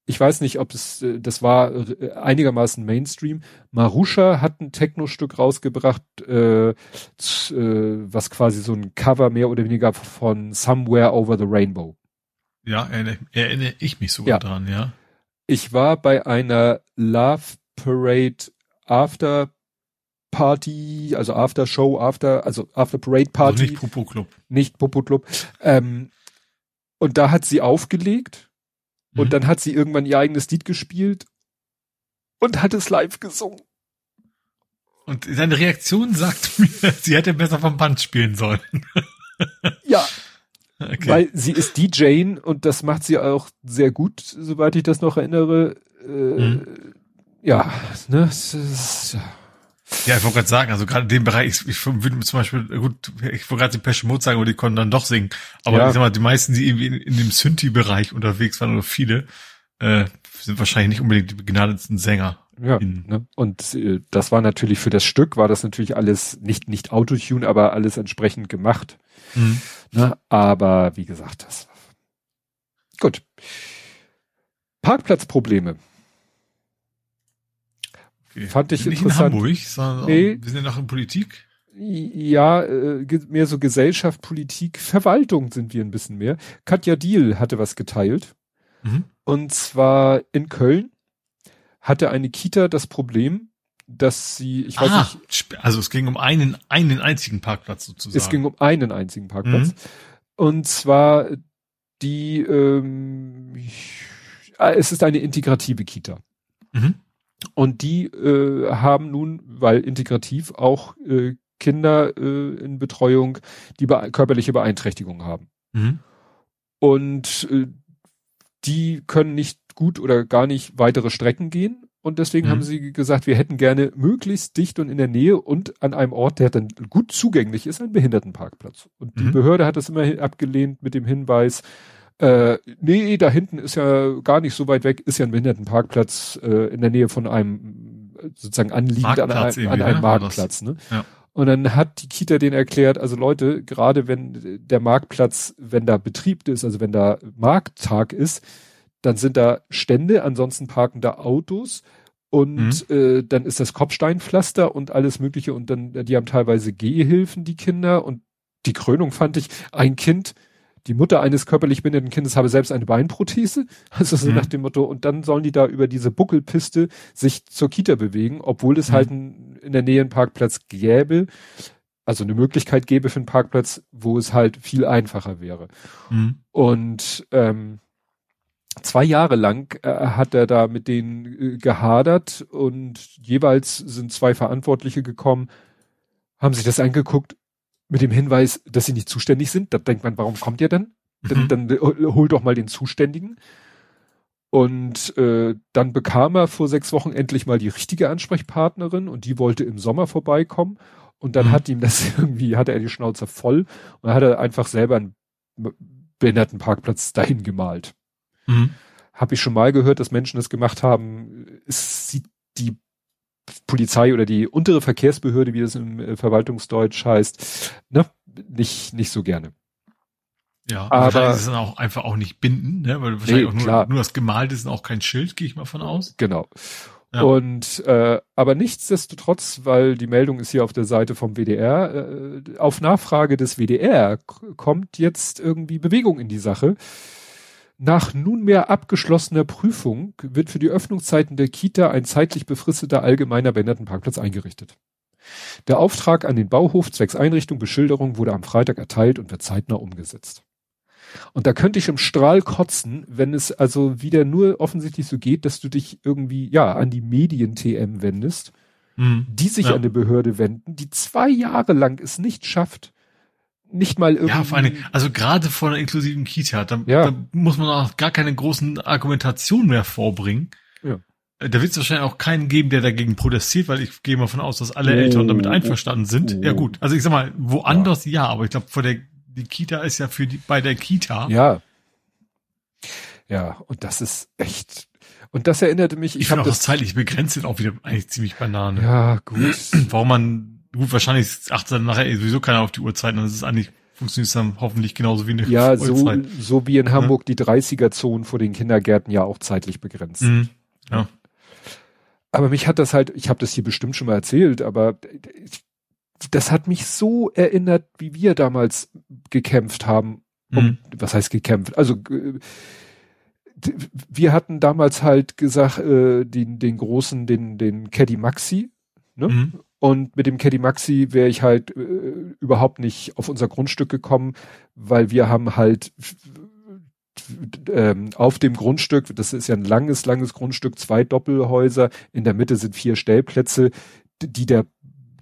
[SPEAKER 2] ich weiß nicht, ob es, äh, das war äh, einigermaßen Mainstream. Marusha hat ein Techno-Stück rausgebracht, äh, äh, was quasi so ein Cover mehr oder weniger von Somewhere Over the Rainbow.
[SPEAKER 3] Ja, erinnere, erinnere ich mich sogar ja. dran, ja.
[SPEAKER 2] Ich war bei einer Love Parade After Party, also After Show, After, also After Parade Party. Also
[SPEAKER 3] nicht Popo Club.
[SPEAKER 2] Nicht Popo Club. Ähm, und da hat sie aufgelegt und mhm. dann hat sie irgendwann ihr eigenes Lied gespielt und hat es live gesungen.
[SPEAKER 3] Und seine Reaktion sagt [laughs] mir, sie hätte besser vom Band spielen sollen.
[SPEAKER 2] ja. [laughs] Okay. Weil sie ist DJ und das macht sie auch sehr gut, soweit ich das noch erinnere. Äh, mhm. Ja, ne, es ist,
[SPEAKER 3] ja. Ja, ich wollte gerade sagen, also gerade in dem Bereich, ich, ich würde zum Beispiel, gut, ich wollte gerade die Pesche Mode sagen, aber die konnten dann doch singen. Aber ja. ich sag mal, die meisten, die irgendwie in, in dem Synthi-Bereich unterwegs waren oder viele, äh, sind wahrscheinlich nicht unbedingt die begnadetsten Sänger.
[SPEAKER 2] Ja, ne? und äh, das war natürlich für das Stück, war das natürlich alles nicht, nicht Autotune, aber alles entsprechend gemacht. Mhm. Ne? Aber wie gesagt, das. Gut. Parkplatzprobleme.
[SPEAKER 3] Okay. Fand ich nicht interessant. in Hamburg, sondern nee. wir sind ja noch in Politik.
[SPEAKER 2] Ja, äh, mehr so Gesellschaft, Politik, Verwaltung sind wir ein bisschen mehr. Katja Diel hatte was geteilt. Mhm. Und zwar in Köln hatte eine Kita das Problem, dass sie, ich weiß ah, nicht.
[SPEAKER 3] Also es ging um einen, einen einzigen Parkplatz sozusagen.
[SPEAKER 2] Es ging um einen einzigen Parkplatz. Mhm. Und zwar die, ähm, es ist eine integrative Kita. Mhm. Und die äh, haben nun, weil integrativ auch äh, Kinder äh, in Betreuung, die be körperliche Beeinträchtigungen haben. Mhm. Und äh, die können nicht gut oder gar nicht weitere Strecken gehen. Und deswegen mhm. haben sie gesagt, wir hätten gerne möglichst dicht und in der Nähe und an einem Ort, der dann gut zugänglich ist, einen Behindertenparkplatz. Und die mhm. Behörde hat das immer abgelehnt mit dem Hinweis, äh, nee, da hinten ist ja gar nicht so weit weg, ist ja ein Behindertenparkplatz äh, in der Nähe von einem sozusagen anliegend an, einem, an einem ne? Marktplatz. Ne? Ja. Und dann hat die Kita den erklärt, also Leute, gerade wenn der Marktplatz, wenn da Betrieb ist, also wenn da Markttag ist, dann sind da Stände, ansonsten parken da Autos und mhm. äh, dann ist das Kopfsteinpflaster und alles mögliche und dann, die haben teilweise Gehhilfen, die Kinder und die Krönung fand ich, ein Kind die Mutter eines körperlich behinderten Kindes habe selbst eine Beinprothese. [laughs] Also so mhm. nach dem Motto, und dann sollen die da über diese Buckelpiste sich zur Kita bewegen, obwohl es mhm. halt ein, in der Nähe einen Parkplatz gäbe, also eine Möglichkeit gäbe für einen Parkplatz, wo es halt viel einfacher wäre. Mhm. Und ähm, zwei Jahre lang äh, hat er da mit denen äh, gehadert und jeweils sind zwei Verantwortliche gekommen, haben sich das angeguckt mit dem Hinweis, dass sie nicht zuständig sind. Da denkt man, warum kommt ihr denn? Mhm. Dann, dann hol doch mal den Zuständigen. Und äh, dann bekam er vor sechs Wochen endlich mal die richtige Ansprechpartnerin und die wollte im Sommer vorbeikommen. Und dann mhm. hat ihm das [laughs] irgendwie, hatte er die Schnauze voll und dann hat er einfach selber einen Behindertenparkplatz dahin gemalt. Mhm. Habe ich schon mal gehört, dass Menschen das gemacht haben. Es sieht die Polizei oder die untere Verkehrsbehörde, wie das im äh, Verwaltungsdeutsch heißt, ne, nicht, nicht so gerne.
[SPEAKER 3] Ja, aber ist es dann auch einfach auch nicht binden, ne? weil wahrscheinlich nee, auch nur, klar. nur das Gemalte ist und auch kein Schild, gehe ich mal von aus.
[SPEAKER 2] Genau. Ja. Und äh, aber nichtsdestotrotz, weil die Meldung ist hier auf der Seite vom WDR, äh, auf Nachfrage des WDR kommt jetzt irgendwie Bewegung in die Sache. Nach nunmehr abgeschlossener Prüfung wird für die Öffnungszeiten der Kita ein zeitlich befristeter allgemeiner Behindertenparkplatz eingerichtet. Der Auftrag an den Bauhof zwecks Einrichtung Beschilderung wurde am Freitag erteilt und wird zeitnah umgesetzt. Und da könnte ich im Strahl kotzen, wenn es also wieder nur offensichtlich so geht, dass du dich irgendwie, ja, an die Medien-TM wendest, mhm. die sich ja. an eine Behörde wenden, die zwei Jahre lang es nicht schafft, nicht mal irgendwie.
[SPEAKER 3] Ja, vor allem, also gerade vor einer inklusiven Kita, da, ja. da muss man auch gar keine großen Argumentationen mehr vorbringen. Ja. Da wird es wahrscheinlich auch keinen geben, der dagegen protestiert, weil ich gehe mal von aus, dass alle oh, Eltern damit einverstanden sind. Oh. Ja gut, also ich sag mal, woanders ja, ja aber ich glaube, vor der die Kita ist ja für die bei der Kita.
[SPEAKER 2] Ja. Ja, und das ist echt. Und das erinnerte mich.
[SPEAKER 3] Ich, ich habe das zeitlich begrenzt sind auch wieder eigentlich ziemlich Banane.
[SPEAKER 2] Ja, gut.
[SPEAKER 3] Warum man gut wahrscheinlich achtet dann nachher sowieso keiner auf die Uhrzeit, und das ist eigentlich funktioniert dann hoffentlich genauso wie eine
[SPEAKER 2] Ja, [laughs] Uhrzeit. so so wie in Hamburg ja. die 30er Zonen vor den Kindergärten ja auch zeitlich begrenzt. Mhm. Ja. Aber mich hat das halt, ich habe das hier bestimmt schon mal erzählt, aber das hat mich so erinnert, wie wir damals gekämpft haben. Um, mhm. Was heißt gekämpft? Also wir hatten damals halt gesagt, äh, den, den großen, den, den Caddy Maxi, ne? Mhm. Und mit dem Caddy Maxi wäre ich halt äh, überhaupt nicht auf unser Grundstück gekommen, weil wir haben halt ähm, auf dem Grundstück, das ist ja ein langes, langes Grundstück, zwei Doppelhäuser, in der Mitte sind vier Stellplätze, die der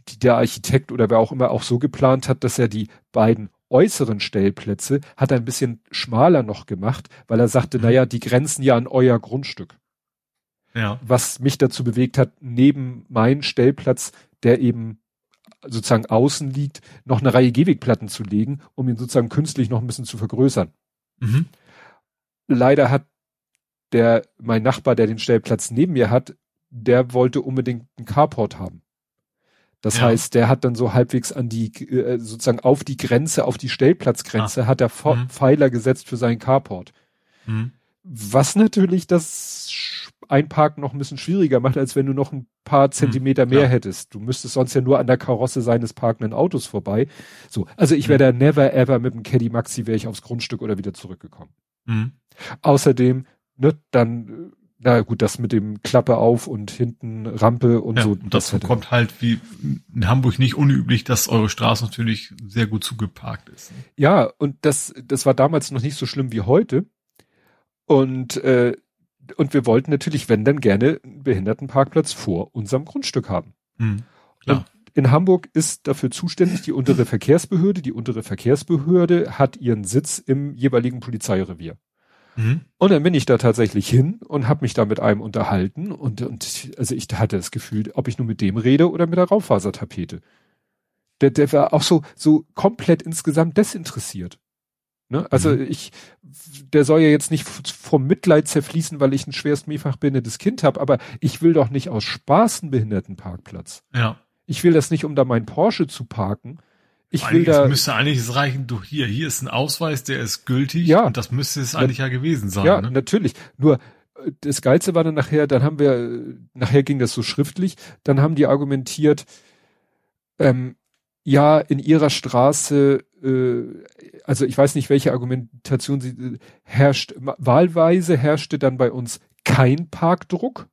[SPEAKER 2] die der Architekt oder wer auch immer auch so geplant hat, dass er die beiden äußeren Stellplätze hat er ein bisschen schmaler noch gemacht, weil er sagte, naja, die grenzen ja an euer Grundstück. Ja. Was mich dazu bewegt hat, neben meinen Stellplatz, der eben sozusagen außen liegt, noch eine Reihe Gehwegplatten zu legen, um ihn sozusagen künstlich noch ein bisschen zu vergrößern. Mhm. Leider hat der, mein Nachbar, der den Stellplatz neben mir hat, der wollte unbedingt einen Carport haben. Das ja. heißt, der hat dann so halbwegs an die, äh, sozusagen auf die Grenze, auf die Stellplatzgrenze, ah. hat er mhm. Pfeiler gesetzt für seinen Carport. Mhm. Was natürlich das Einparken noch ein bisschen schwieriger macht, als wenn du noch ein paar mhm. Zentimeter mhm. mehr ja. hättest. Du müsstest sonst ja nur an der Karosse seines parkenden Autos vorbei. So, also ich wäre mhm. da never ever mit dem Caddy Maxi wäre ich aufs Grundstück oder wieder zurückgekommen. Mhm. Außerdem, ne, dann na gut, das mit dem Klappe auf und hinten Rampe und ja, so.
[SPEAKER 3] Und das, das kommt halt wie in Hamburg nicht unüblich, dass eure Straße natürlich sehr gut zugeparkt ist. Ne?
[SPEAKER 2] Ja, und das, das war damals noch nicht so schlimm wie heute. Und, äh, und wir wollten natürlich, wenn dann gerne einen Behindertenparkplatz vor unserem Grundstück haben. Hm, klar. Und in Hamburg ist dafür zuständig die untere Verkehrsbehörde. Die untere Verkehrsbehörde hat ihren Sitz im jeweiligen Polizeirevier. Mhm. Und dann bin ich da tatsächlich hin und habe mich da mit einem unterhalten und, und also ich hatte das Gefühl, ob ich nur mit dem rede oder mit der Raufasertapete. Der, der war auch so, so komplett insgesamt desinteressiert. Ne? Also mhm. ich, der soll ja jetzt nicht vom Mitleid zerfließen, weil ich ein schwerst mehrfach behindertes Kind habe, aber ich will doch nicht aus Spaß einen Behindertenparkplatz.
[SPEAKER 3] Ja.
[SPEAKER 2] Ich will das nicht, um da mein Porsche zu parken, ich
[SPEAKER 3] eigentlich,
[SPEAKER 2] will da.
[SPEAKER 3] Es müsste eigentlich reichen, du hier, hier ist ein Ausweis, der ist gültig.
[SPEAKER 2] Ja.
[SPEAKER 3] Und das müsste es eigentlich ja gewesen sein.
[SPEAKER 2] Ja, ne? natürlich. Nur, äh, das Geilste war dann nachher, dann haben wir, nachher ging das so schriftlich, dann haben die argumentiert, ähm, ja, in ihrer Straße, äh, also ich weiß nicht, welche Argumentation sie äh, herrscht, wahlweise herrschte dann bei uns kein Parkdruck.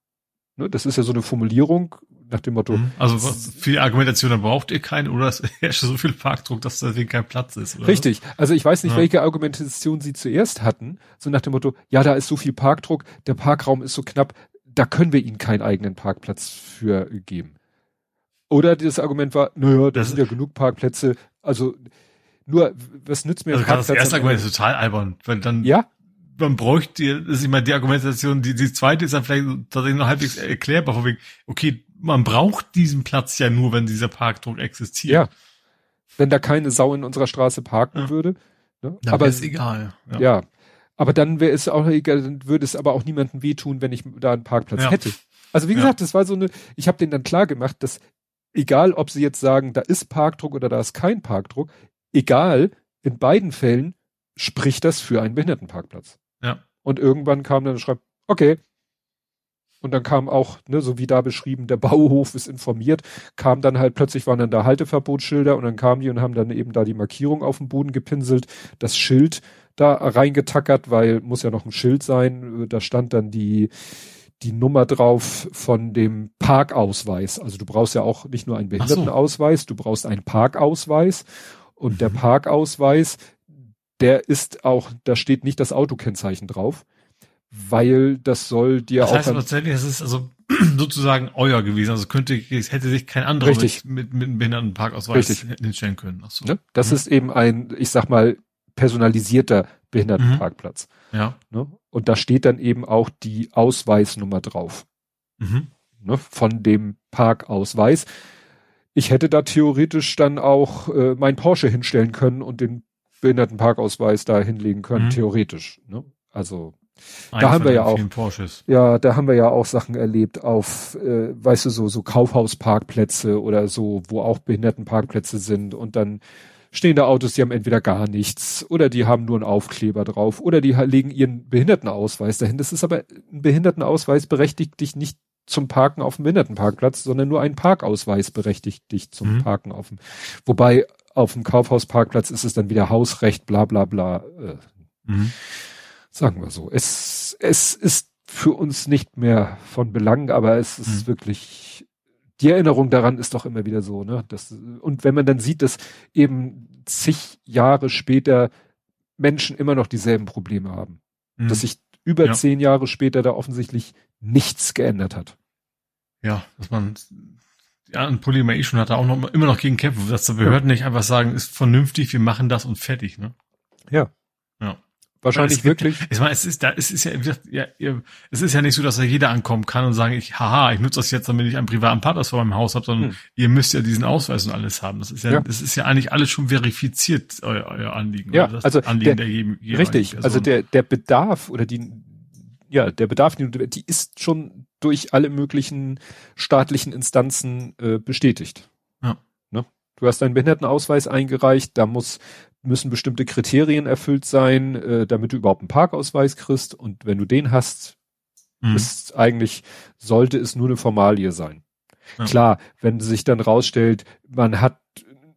[SPEAKER 2] Ne, das ist ja so eine Formulierung, nach dem Motto. Mhm.
[SPEAKER 3] Also was, für die Argumentation, da braucht ihr keinen oder es herrscht so viel Parkdruck, dass deswegen kein Platz ist. Oder
[SPEAKER 2] Richtig. Also ich weiß nicht, ja. welche Argumentation sie zuerst hatten. So nach dem Motto, ja, da ist so viel Parkdruck, der Parkraum ist so knapp, da können wir ihnen keinen eigenen Parkplatz für geben. Oder das Argument war, naja, da sind ja genug Parkplätze, also nur, was nützt mir
[SPEAKER 3] also Parkplatz? Das erste Argument ist total albern, weil dann
[SPEAKER 2] ja?
[SPEAKER 3] man bräuchte, das ist immer die Argumentation, die, die zweite ist dann vielleicht tatsächlich noch halbwegs erklärbar, von wegen, okay, man braucht diesen Platz ja nur, wenn dieser Parkdruck existiert. Ja.
[SPEAKER 2] Wenn da keine Sau in unserer Straße parken ja. würde.
[SPEAKER 3] Ne? Ja, Aber ist egal.
[SPEAKER 2] Ja. ja. Aber dann wäre es auch egal, dann würde es aber auch niemandem wehtun, wenn ich da einen Parkplatz ja. hätte. Also wie gesagt, das war so eine, ich habe denen dann klar gemacht, dass egal ob sie jetzt sagen, da ist Parkdruck oder da ist kein Parkdruck, egal, in beiden Fällen spricht das für einen Behindertenparkplatz.
[SPEAKER 3] Ja.
[SPEAKER 2] Und irgendwann kam dann schreibt, okay. Und dann kam auch, ne, so wie da beschrieben, der Bauhof ist informiert, kam dann halt plötzlich waren dann da Halteverbotsschilder und dann kamen die und haben dann eben da die Markierung auf dem Boden gepinselt, das Schild da reingetackert, weil muss ja noch ein Schild sein, da stand dann die die Nummer drauf von dem Parkausweis. Also du brauchst ja auch nicht nur einen Behindertenausweis, so. du brauchst einen Parkausweis und mhm. der Parkausweis, der ist auch, da steht nicht das Autokennzeichen drauf, weil das soll dir
[SPEAKER 3] das
[SPEAKER 2] auch.
[SPEAKER 3] Das heißt tatsächlich, es ist also [clears throat] sozusagen euer gewesen. Also könnte, hätte sich kein anderer
[SPEAKER 2] Richtig.
[SPEAKER 3] mit, mit, mit einem Behindertenparkausweis
[SPEAKER 2] Richtig.
[SPEAKER 3] hinstellen können. Ach so.
[SPEAKER 2] Ne? Das mhm. ist eben ein, ich sag mal, personalisierter Behindertenparkplatz.
[SPEAKER 3] Mhm. Ja.
[SPEAKER 2] Ne? Und da steht dann eben auch die Ausweisnummer drauf.
[SPEAKER 3] Mhm.
[SPEAKER 2] Ne? Von dem Parkausweis. Ich hätte da theoretisch dann auch äh, mein Porsche hinstellen können und den Behindertenparkausweis da hinlegen können, mhm. theoretisch. Ne? Also ein da haben wir ja auch,
[SPEAKER 3] Porsches.
[SPEAKER 2] ja, da haben wir ja auch Sachen erlebt auf, äh, weißt du, so, so Kaufhausparkplätze oder so, wo auch Behindertenparkplätze sind und dann stehen da Autos, die haben entweder gar nichts oder die haben nur einen Aufkleber drauf oder die legen ihren Behindertenausweis dahin. Das ist aber, ein Behindertenausweis berechtigt dich nicht zum Parken auf dem Behindertenparkplatz, sondern nur ein Parkausweis berechtigt dich zum mhm. Parken auf dem, wobei auf dem Kaufhausparkplatz ist es dann wieder Hausrecht, bla bla bla. Äh, mhm. Sagen wir so. Es, es ist für uns nicht mehr von Belang, aber es ist mhm. wirklich, die Erinnerung daran ist doch immer wieder so, ne? Das, und wenn man dann sieht, dass eben zig Jahre später Menschen immer noch dieselben Probleme haben, mhm. dass sich über ja. zehn Jahre später da offensichtlich nichts geändert hat.
[SPEAKER 3] Ja, dass man ja, ein Problem eh schon hat, er auch noch immer noch gegen kämpfen, dass die Behörden ja. nicht einfach sagen, ist vernünftig, wir machen das und fertig, ne?
[SPEAKER 2] Ja. Wahrscheinlich
[SPEAKER 3] es
[SPEAKER 2] wirklich.
[SPEAKER 3] ich meine, es ist da, es ist ja, ja, es ist ja nicht so, dass da jeder ankommen kann und sagen, ich, haha, ich nutze das jetzt, damit ich einen privaten Partner vor meinem Haus habe, sondern hm. ihr müsst ja diesen Ausweis und alles haben. Das ist ja, ja. das ist ja eigentlich alles schon verifiziert, euer, euer Anliegen.
[SPEAKER 2] Ja, also Anliegen der, der jedem, richtig. Also der, der Bedarf oder die, ja, der Bedarf, die, die ist schon durch alle möglichen staatlichen Instanzen äh, bestätigt.
[SPEAKER 3] Ja.
[SPEAKER 2] Ne? Du hast deinen Behindertenausweis eingereicht, da muss müssen bestimmte Kriterien erfüllt sein, äh, damit du überhaupt einen Parkausweis kriegst. Und wenn du den hast, mhm. ist eigentlich, sollte es nur eine Formalie sein. Ja. Klar, wenn sich dann rausstellt, man hat,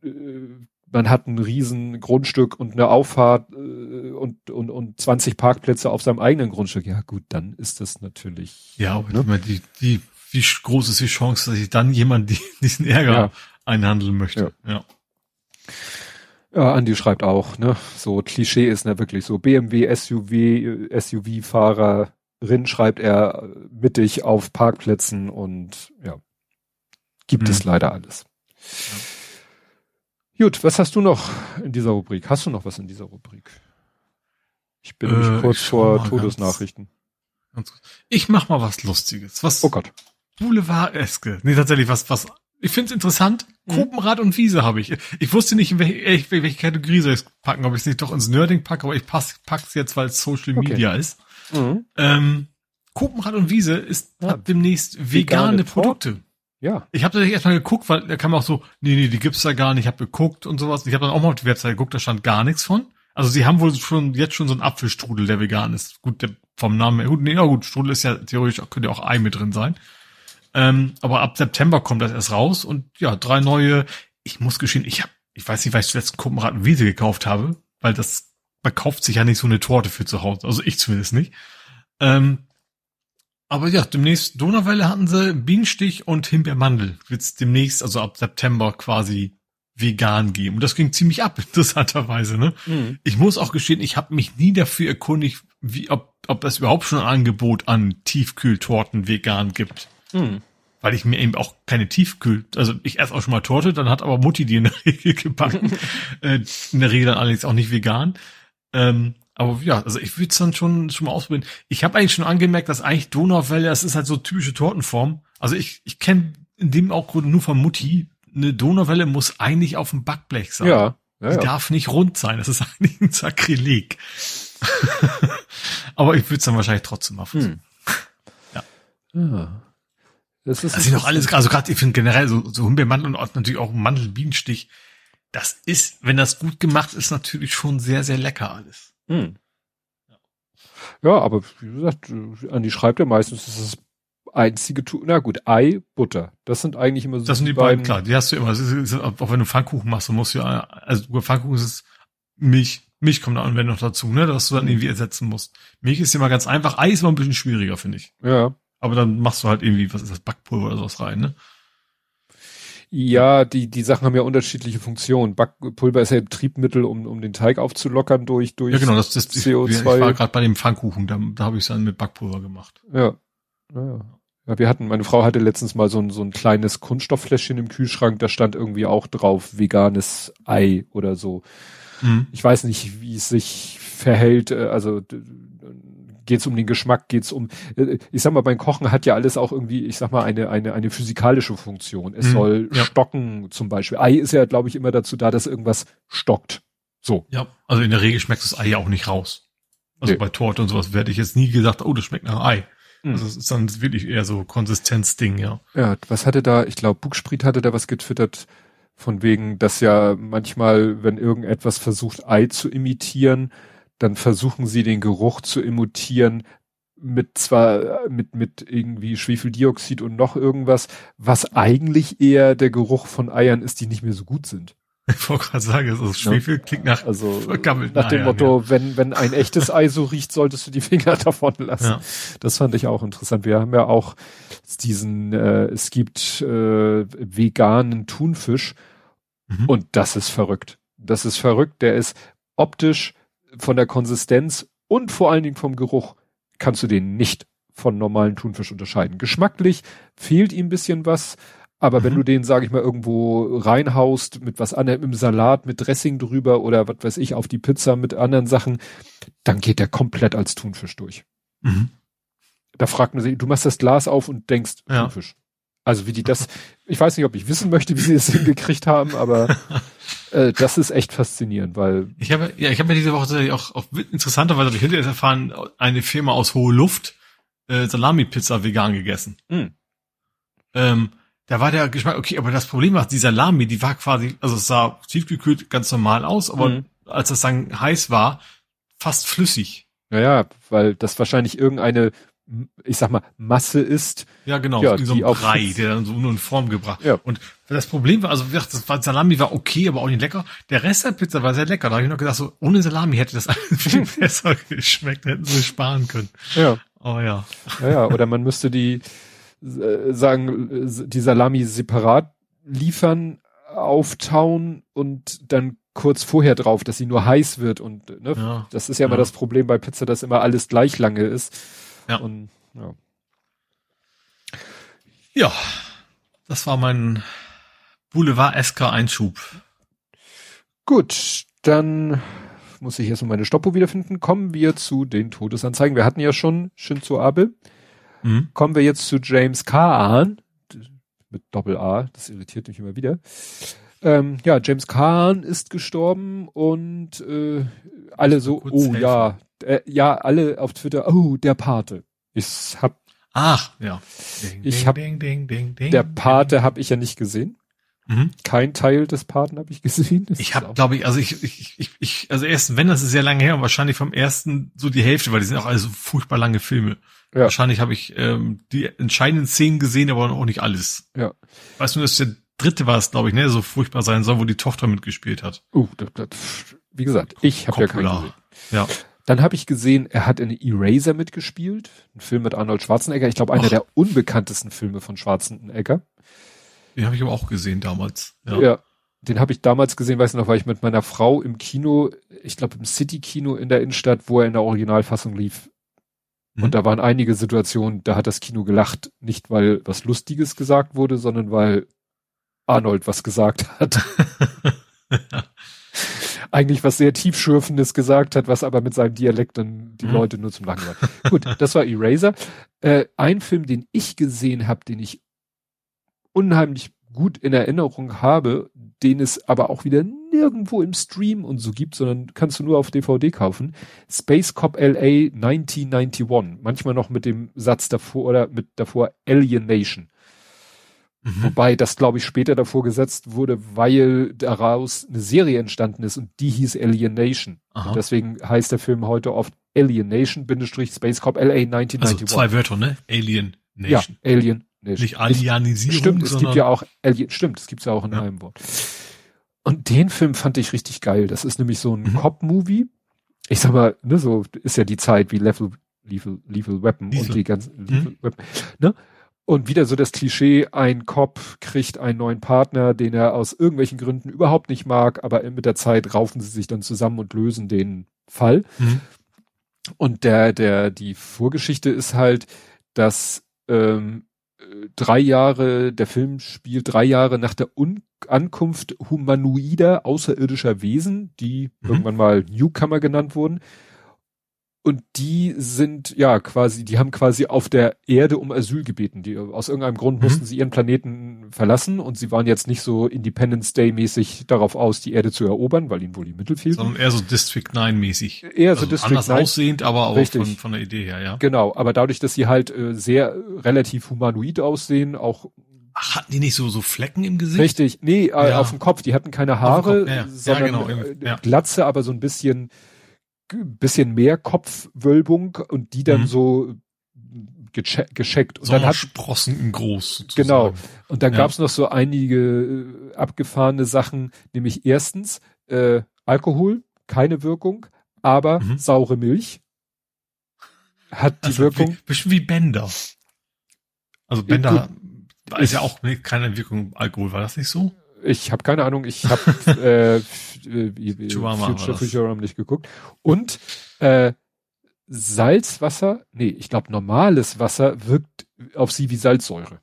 [SPEAKER 2] äh, man hat ein riesen Grundstück und eine Auffahrt äh, und, und, und 20 Parkplätze auf seinem eigenen Grundstück, ja gut, dann ist das natürlich.
[SPEAKER 3] Ja, aber ne? die, die, wie groß ist die Chance, dass sich dann jemand die, [laughs] diesen Ärger ja. einhandeln möchte?
[SPEAKER 2] Ja. ja. Ja, Andi schreibt auch, ne, so Klischee ist ne wirklich so BMW SUV SUV Fahrerin schreibt er mittig auf Parkplätzen und ja, gibt hm. es leider alles. Ja. Gut, was hast du noch in dieser Rubrik? Hast du noch was in dieser Rubrik? Ich bin äh, nämlich kurz vor Todesnachrichten.
[SPEAKER 3] Ganz, ganz, ich mach mal was Lustiges. Was?
[SPEAKER 2] Oh Gott.
[SPEAKER 3] Boulevard-eske. Nee, tatsächlich was, was ich finde es interessant. Mhm. Gruppenrad und Wiese habe ich. Ich wusste nicht, in welche, welche Kategorie soll ich packen, ob ich es nicht doch ins Nerding packe, aber ich pass, pack's jetzt, weil es Social okay. Media ist. Mhm. Ähm, Gruppenrad und Wiese ist ja. ab demnächst vegane, vegane Produkte.
[SPEAKER 2] Ja.
[SPEAKER 3] Ich habe da erstmal geguckt, weil da kam auch so, nee, nee, die gibt's da gar nicht. Ich habe geguckt und sowas. Ich habe dann auch mal auf die Website geguckt, da stand gar nichts von. Also sie haben wohl schon jetzt schon so einen Apfelstrudel, der vegan ist. Gut, der vom Namen her. Gut, nee, na gut, Strudel ist ja theoretisch, könnte ja auch Ei mit drin sein. Ähm, aber ab September kommt das erst raus und ja, drei neue. Ich muss geschehen, ich habe, ich weiß nicht, weil ich zuletzt Kuppenrad Wiese gekauft habe, weil das man kauft sich ja nicht so eine Torte für zu Hause. Also ich zumindest nicht. Ähm, aber ja, demnächst Donauwelle hatten sie Bienenstich und Himbeermandel. Wird's demnächst, also ab September quasi vegan geben. Und das ging ziemlich ab, [laughs] interessanterweise. Ne? Mhm. Ich muss auch gestehen, ich habe mich nie dafür erkundigt, wie, ob, ob es überhaupt schon ein Angebot an Tiefkühltorten vegan gibt. Mhm weil ich mir eben auch keine Tiefkühl, also ich esse auch schon mal Torte, dann hat aber Mutti die in der [laughs] Regel gebacken. [laughs] äh, in der Regel dann allerdings auch nicht vegan. Ähm, aber ja, also ich würde es dann schon schon mal ausprobieren. Ich habe eigentlich schon angemerkt, dass eigentlich Donauwelle, das ist halt so typische Tortenform. Also ich ich kenne in dem auch nur von Mutti, eine Donauwelle muss eigentlich auf dem Backblech sein.
[SPEAKER 2] Ja.
[SPEAKER 3] ja die ja. darf nicht rund sein. Das ist [laughs] eigentlich ein Sakrileg. Aber ich würde es dann wahrscheinlich trotzdem mal versuchen.
[SPEAKER 2] Hm. Ja. ja.
[SPEAKER 3] Das ist, das ist noch alles, also gerade ich finde generell so, so Himbeermandeln und natürlich auch Mandelbienenstich, das ist, wenn das gut gemacht ist, natürlich schon sehr, sehr lecker alles. Hm.
[SPEAKER 2] Ja, aber wie gesagt, Andi schreibt ja meistens, das ist das einzige, na gut, Ei, Butter. Das sind eigentlich immer so.
[SPEAKER 3] Das sind die beiden, klar, die hast du immer. Auch wenn du Pfannkuchen machst, dann musst du ja, also über Pfannkuchen ist es Milch. Milch kommt dann noch dazu, ne, dass du dann irgendwie ersetzen musst. Milch ist immer ganz einfach. Ei ist immer ein bisschen schwieriger, finde ich.
[SPEAKER 2] Ja.
[SPEAKER 3] Aber dann machst du halt irgendwie, was ist das, Backpulver oder sowas rein, ne?
[SPEAKER 2] Ja, die, die Sachen haben ja unterschiedliche Funktionen. Backpulver ist ja ein Triebmittel, um, um den Teig aufzulockern durch, durch
[SPEAKER 3] ja, genau, das, das CO2. Ich, ich war gerade bei dem Pfannkuchen, da, da habe ich es dann mit Backpulver gemacht.
[SPEAKER 2] Ja. ja. Ja, wir hatten, meine Frau hatte letztens mal so ein, so ein kleines Kunststofffläschchen im Kühlschrank, da stand irgendwie auch drauf veganes Ei oder so. Mhm. Ich weiß nicht, wie es sich verhält, äh, also geht es um den Geschmack, geht es um, äh, ich sag mal, beim Kochen hat ja alles auch irgendwie, ich sag mal, eine, eine, eine physikalische Funktion. Es mhm, soll ja. stocken zum Beispiel. Ei ist ja, glaube ich, immer dazu da, dass irgendwas stockt. So.
[SPEAKER 3] Ja, also in der Regel schmeckt das Ei ja auch nicht raus. Also nee. bei Torte und sowas werde ich jetzt nie gesagt, oh, das schmeckt nach Ei. Mhm. Also es ist dann wirklich eher so Konsistenzding, ja.
[SPEAKER 2] Ja, was hatte da, ich glaube, Buchsprit hatte da was getwittert, von wegen, dass ja manchmal, wenn irgendetwas versucht, Ei zu imitieren, dann versuchen sie den Geruch zu imitieren mit zwar mit mit irgendwie Schwefeldioxid und noch irgendwas, was eigentlich eher der Geruch von Eiern ist, die nicht mehr so gut sind. [laughs]
[SPEAKER 3] Ich wollte gerade sagen, also Schwefel ja. klingt nach
[SPEAKER 2] also nach dem Eiern, Motto, ja. wenn wenn ein echtes Ei so riecht, solltest du die Finger [laughs] davon lassen. Ja. Das fand ich auch interessant. Wir haben ja auch diesen äh, es gibt äh, veganen Thunfisch mhm. und das ist verrückt. Das ist verrückt. Der ist optisch von der Konsistenz und vor allen Dingen vom Geruch kannst du den nicht von normalen Thunfisch unterscheiden. Geschmacklich fehlt ihm ein bisschen was, aber mhm. wenn du den, sage ich mal, irgendwo reinhaust mit was anderem im Salat, mit Dressing drüber oder was weiß ich, auf die Pizza mit anderen Sachen, dann geht der komplett als Thunfisch durch. Mhm. Da fragt man sich, du machst das Glas auf und denkst, ja. Thunfisch. Also wie die das, ich weiß nicht, ob ich wissen möchte, wie sie es [laughs] hingekriegt haben, aber [laughs] äh, das ist echt faszinierend, weil
[SPEAKER 3] ich habe ja, ich habe ja diese Woche auch, auch interessanterweise habe ich hinterher erfahren, eine Firma aus hohe Luft äh, Salami-Pizza vegan gegessen. Mhm. Ähm, da war der Geschmack okay, aber das Problem war, die Salami, die war quasi, also es sah tiefgekühlt ganz normal aus, aber mhm. als das dann heiß war, fast flüssig.
[SPEAKER 2] Ja, ja, weil das wahrscheinlich irgendeine ich sag mal, Masse ist.
[SPEAKER 3] Ja, genau, ja, so ein Brei, der dann so nur in Form gebracht. Ja. Und das Problem war, also das war, Salami war okay, aber auch nicht lecker. Der Rest der Pizza war sehr lecker. Da habe ich noch gedacht, so ohne Salami hätte das alles [laughs] viel besser geschmeckt, hätten sie sparen können.
[SPEAKER 2] Ja.
[SPEAKER 3] Oh ja.
[SPEAKER 2] Ja, ja. oder man müsste die äh, sagen, die Salami separat liefern, auftauen und dann kurz vorher drauf, dass sie nur heiß wird und ne, ja. das ist ja, ja immer das Problem bei Pizza, dass immer alles gleich lange ist.
[SPEAKER 3] Ja. Und, ja. ja, das war mein Boulevard-esker-Einschub.
[SPEAKER 2] Gut, dann muss ich jetzt noch meine Stoppuhr wiederfinden. Kommen wir zu den Todesanzeigen. Wir hatten ja schon Shinzo Abe. Mhm. Kommen wir jetzt zu James Kahn. Mit Doppel-A. Das irritiert mich immer wieder. Ähm, ja, James Kahn ist gestorben und äh, alle so, oh helfen. ja, äh, ja, alle auf Twitter, oh, der Pate. Ich hab.
[SPEAKER 3] Ach, ja.
[SPEAKER 2] Ding, ich hab, ding, ding, ding, ding, der Pate habe ich ja nicht gesehen. Mhm. Kein Teil des Paten habe ich gesehen.
[SPEAKER 3] Das ich habe, glaube ich, also ich, ich, ich, ich, also erst, wenn das ist sehr lange her und wahrscheinlich vom ersten so die Hälfte, weil die sind auch alle so furchtbar lange Filme. Ja. Wahrscheinlich habe ich ähm, die entscheidenden Szenen gesehen, aber auch nicht alles.
[SPEAKER 2] Ja.
[SPEAKER 3] Weißt du, dass der dritte war es, glaube ich, ne, so furchtbar sein soll, wo die Tochter mitgespielt hat.
[SPEAKER 2] Uh, das, das, wie gesagt, ich habe ja keinen gesehen.
[SPEAKER 3] Ja.
[SPEAKER 2] Dann habe ich gesehen, er hat in Eraser mitgespielt, ein Film mit Arnold Schwarzenegger. Ich glaube, einer Och. der unbekanntesten Filme von Schwarzenegger.
[SPEAKER 3] Den habe ich aber auch gesehen damals.
[SPEAKER 2] Ja, ja den habe ich damals gesehen, weiß noch, weil ich mit meiner Frau im Kino, ich glaube im City-Kino in der Innenstadt, wo er in der Originalfassung lief. Mhm. Und da waren einige Situationen, da hat das Kino gelacht, nicht weil was Lustiges gesagt wurde, sondern weil Arnold was gesagt hat. [laughs] Eigentlich was sehr tiefschürfendes gesagt hat, was aber mit seinem Dialekt dann die mhm. Leute nur zum Lachen war. Gut, das war Eraser. Äh, ein Film, den ich gesehen habe, den ich unheimlich gut in Erinnerung habe, den es aber auch wieder nirgendwo im Stream und so gibt, sondern kannst du nur auf DVD kaufen. Space Cop LA 1991. Manchmal noch mit dem Satz davor oder mit davor Alienation. Mhm. Wobei das, glaube ich, später davor gesetzt wurde, weil daraus eine Serie entstanden ist und die hieß Alienation. Deswegen heißt der Film heute oft Alienation, Bindestrich Space Cop LA 1991. Also
[SPEAKER 3] zwei Wörter, ne? Alien
[SPEAKER 2] Nation. Ja, Alien
[SPEAKER 3] Nation. Nicht Alianisierung,
[SPEAKER 2] Stimmt, es gibt ja auch Alien, stimmt, es gibt's ja auch in ja. einem Wort. Und den Film fand ich richtig geil. Das ist nämlich so ein mhm. Cop-Movie. Ich sag mal, ne, so ist ja die Zeit wie Lethal, Lethal, Lethal Weapon Lethal. und die ganzen mhm. Weapon, ne? Und wieder so das Klischee, ein Cop kriegt einen neuen Partner, den er aus irgendwelchen Gründen überhaupt nicht mag, aber mit der Zeit raufen sie sich dann zusammen und lösen den Fall. Mhm. Und der, der, die Vorgeschichte ist halt, dass ähm, drei Jahre, der Film spielt drei Jahre nach der Un Ankunft humanoider außerirdischer Wesen, die mhm. irgendwann mal Newcomer genannt wurden, und die sind ja quasi, die haben quasi auf der Erde um Asyl gebeten. Die, aus irgendeinem Grund mhm. mussten sie ihren Planeten verlassen und sie waren jetzt nicht so Independence Day mäßig darauf aus, die Erde zu erobern, weil ihnen wohl die Mittel fehlten.
[SPEAKER 3] Sondern eher so District 9 mäßig.
[SPEAKER 2] Eher so also District
[SPEAKER 3] anders 9. aussehend, aber auch von, von der Idee her, ja.
[SPEAKER 2] Genau, aber dadurch, dass sie halt äh, sehr relativ humanoid aussehen, auch
[SPEAKER 3] Ach, hatten die nicht so, so Flecken im Gesicht?
[SPEAKER 2] Richtig, nee, äh, ja. auf dem Kopf. Die hatten keine Haare, ja, ja. sondern genau. Äh, Glatze, aber so ein bisschen bisschen mehr Kopfwölbung und die dann mhm. so geche gescheckt. Und
[SPEAKER 3] so
[SPEAKER 2] dann hat
[SPEAKER 3] Sprossen groß.
[SPEAKER 2] Sozusagen. Genau. Und dann ja. gab es noch so einige äh, abgefahrene Sachen, nämlich erstens äh, Alkohol, keine Wirkung, aber mhm. saure Milch hat die also Wirkung. Wie,
[SPEAKER 3] bisschen wie Bender. Also Bender ja, ist ja auch keine Wirkung Alkohol, war das nicht so?
[SPEAKER 2] Ich habe keine Ahnung, ich habe [laughs] äh, Future Futurama nicht geguckt. Und äh, Salzwasser, nee, ich glaube normales Wasser wirkt auf sie wie Salzsäure.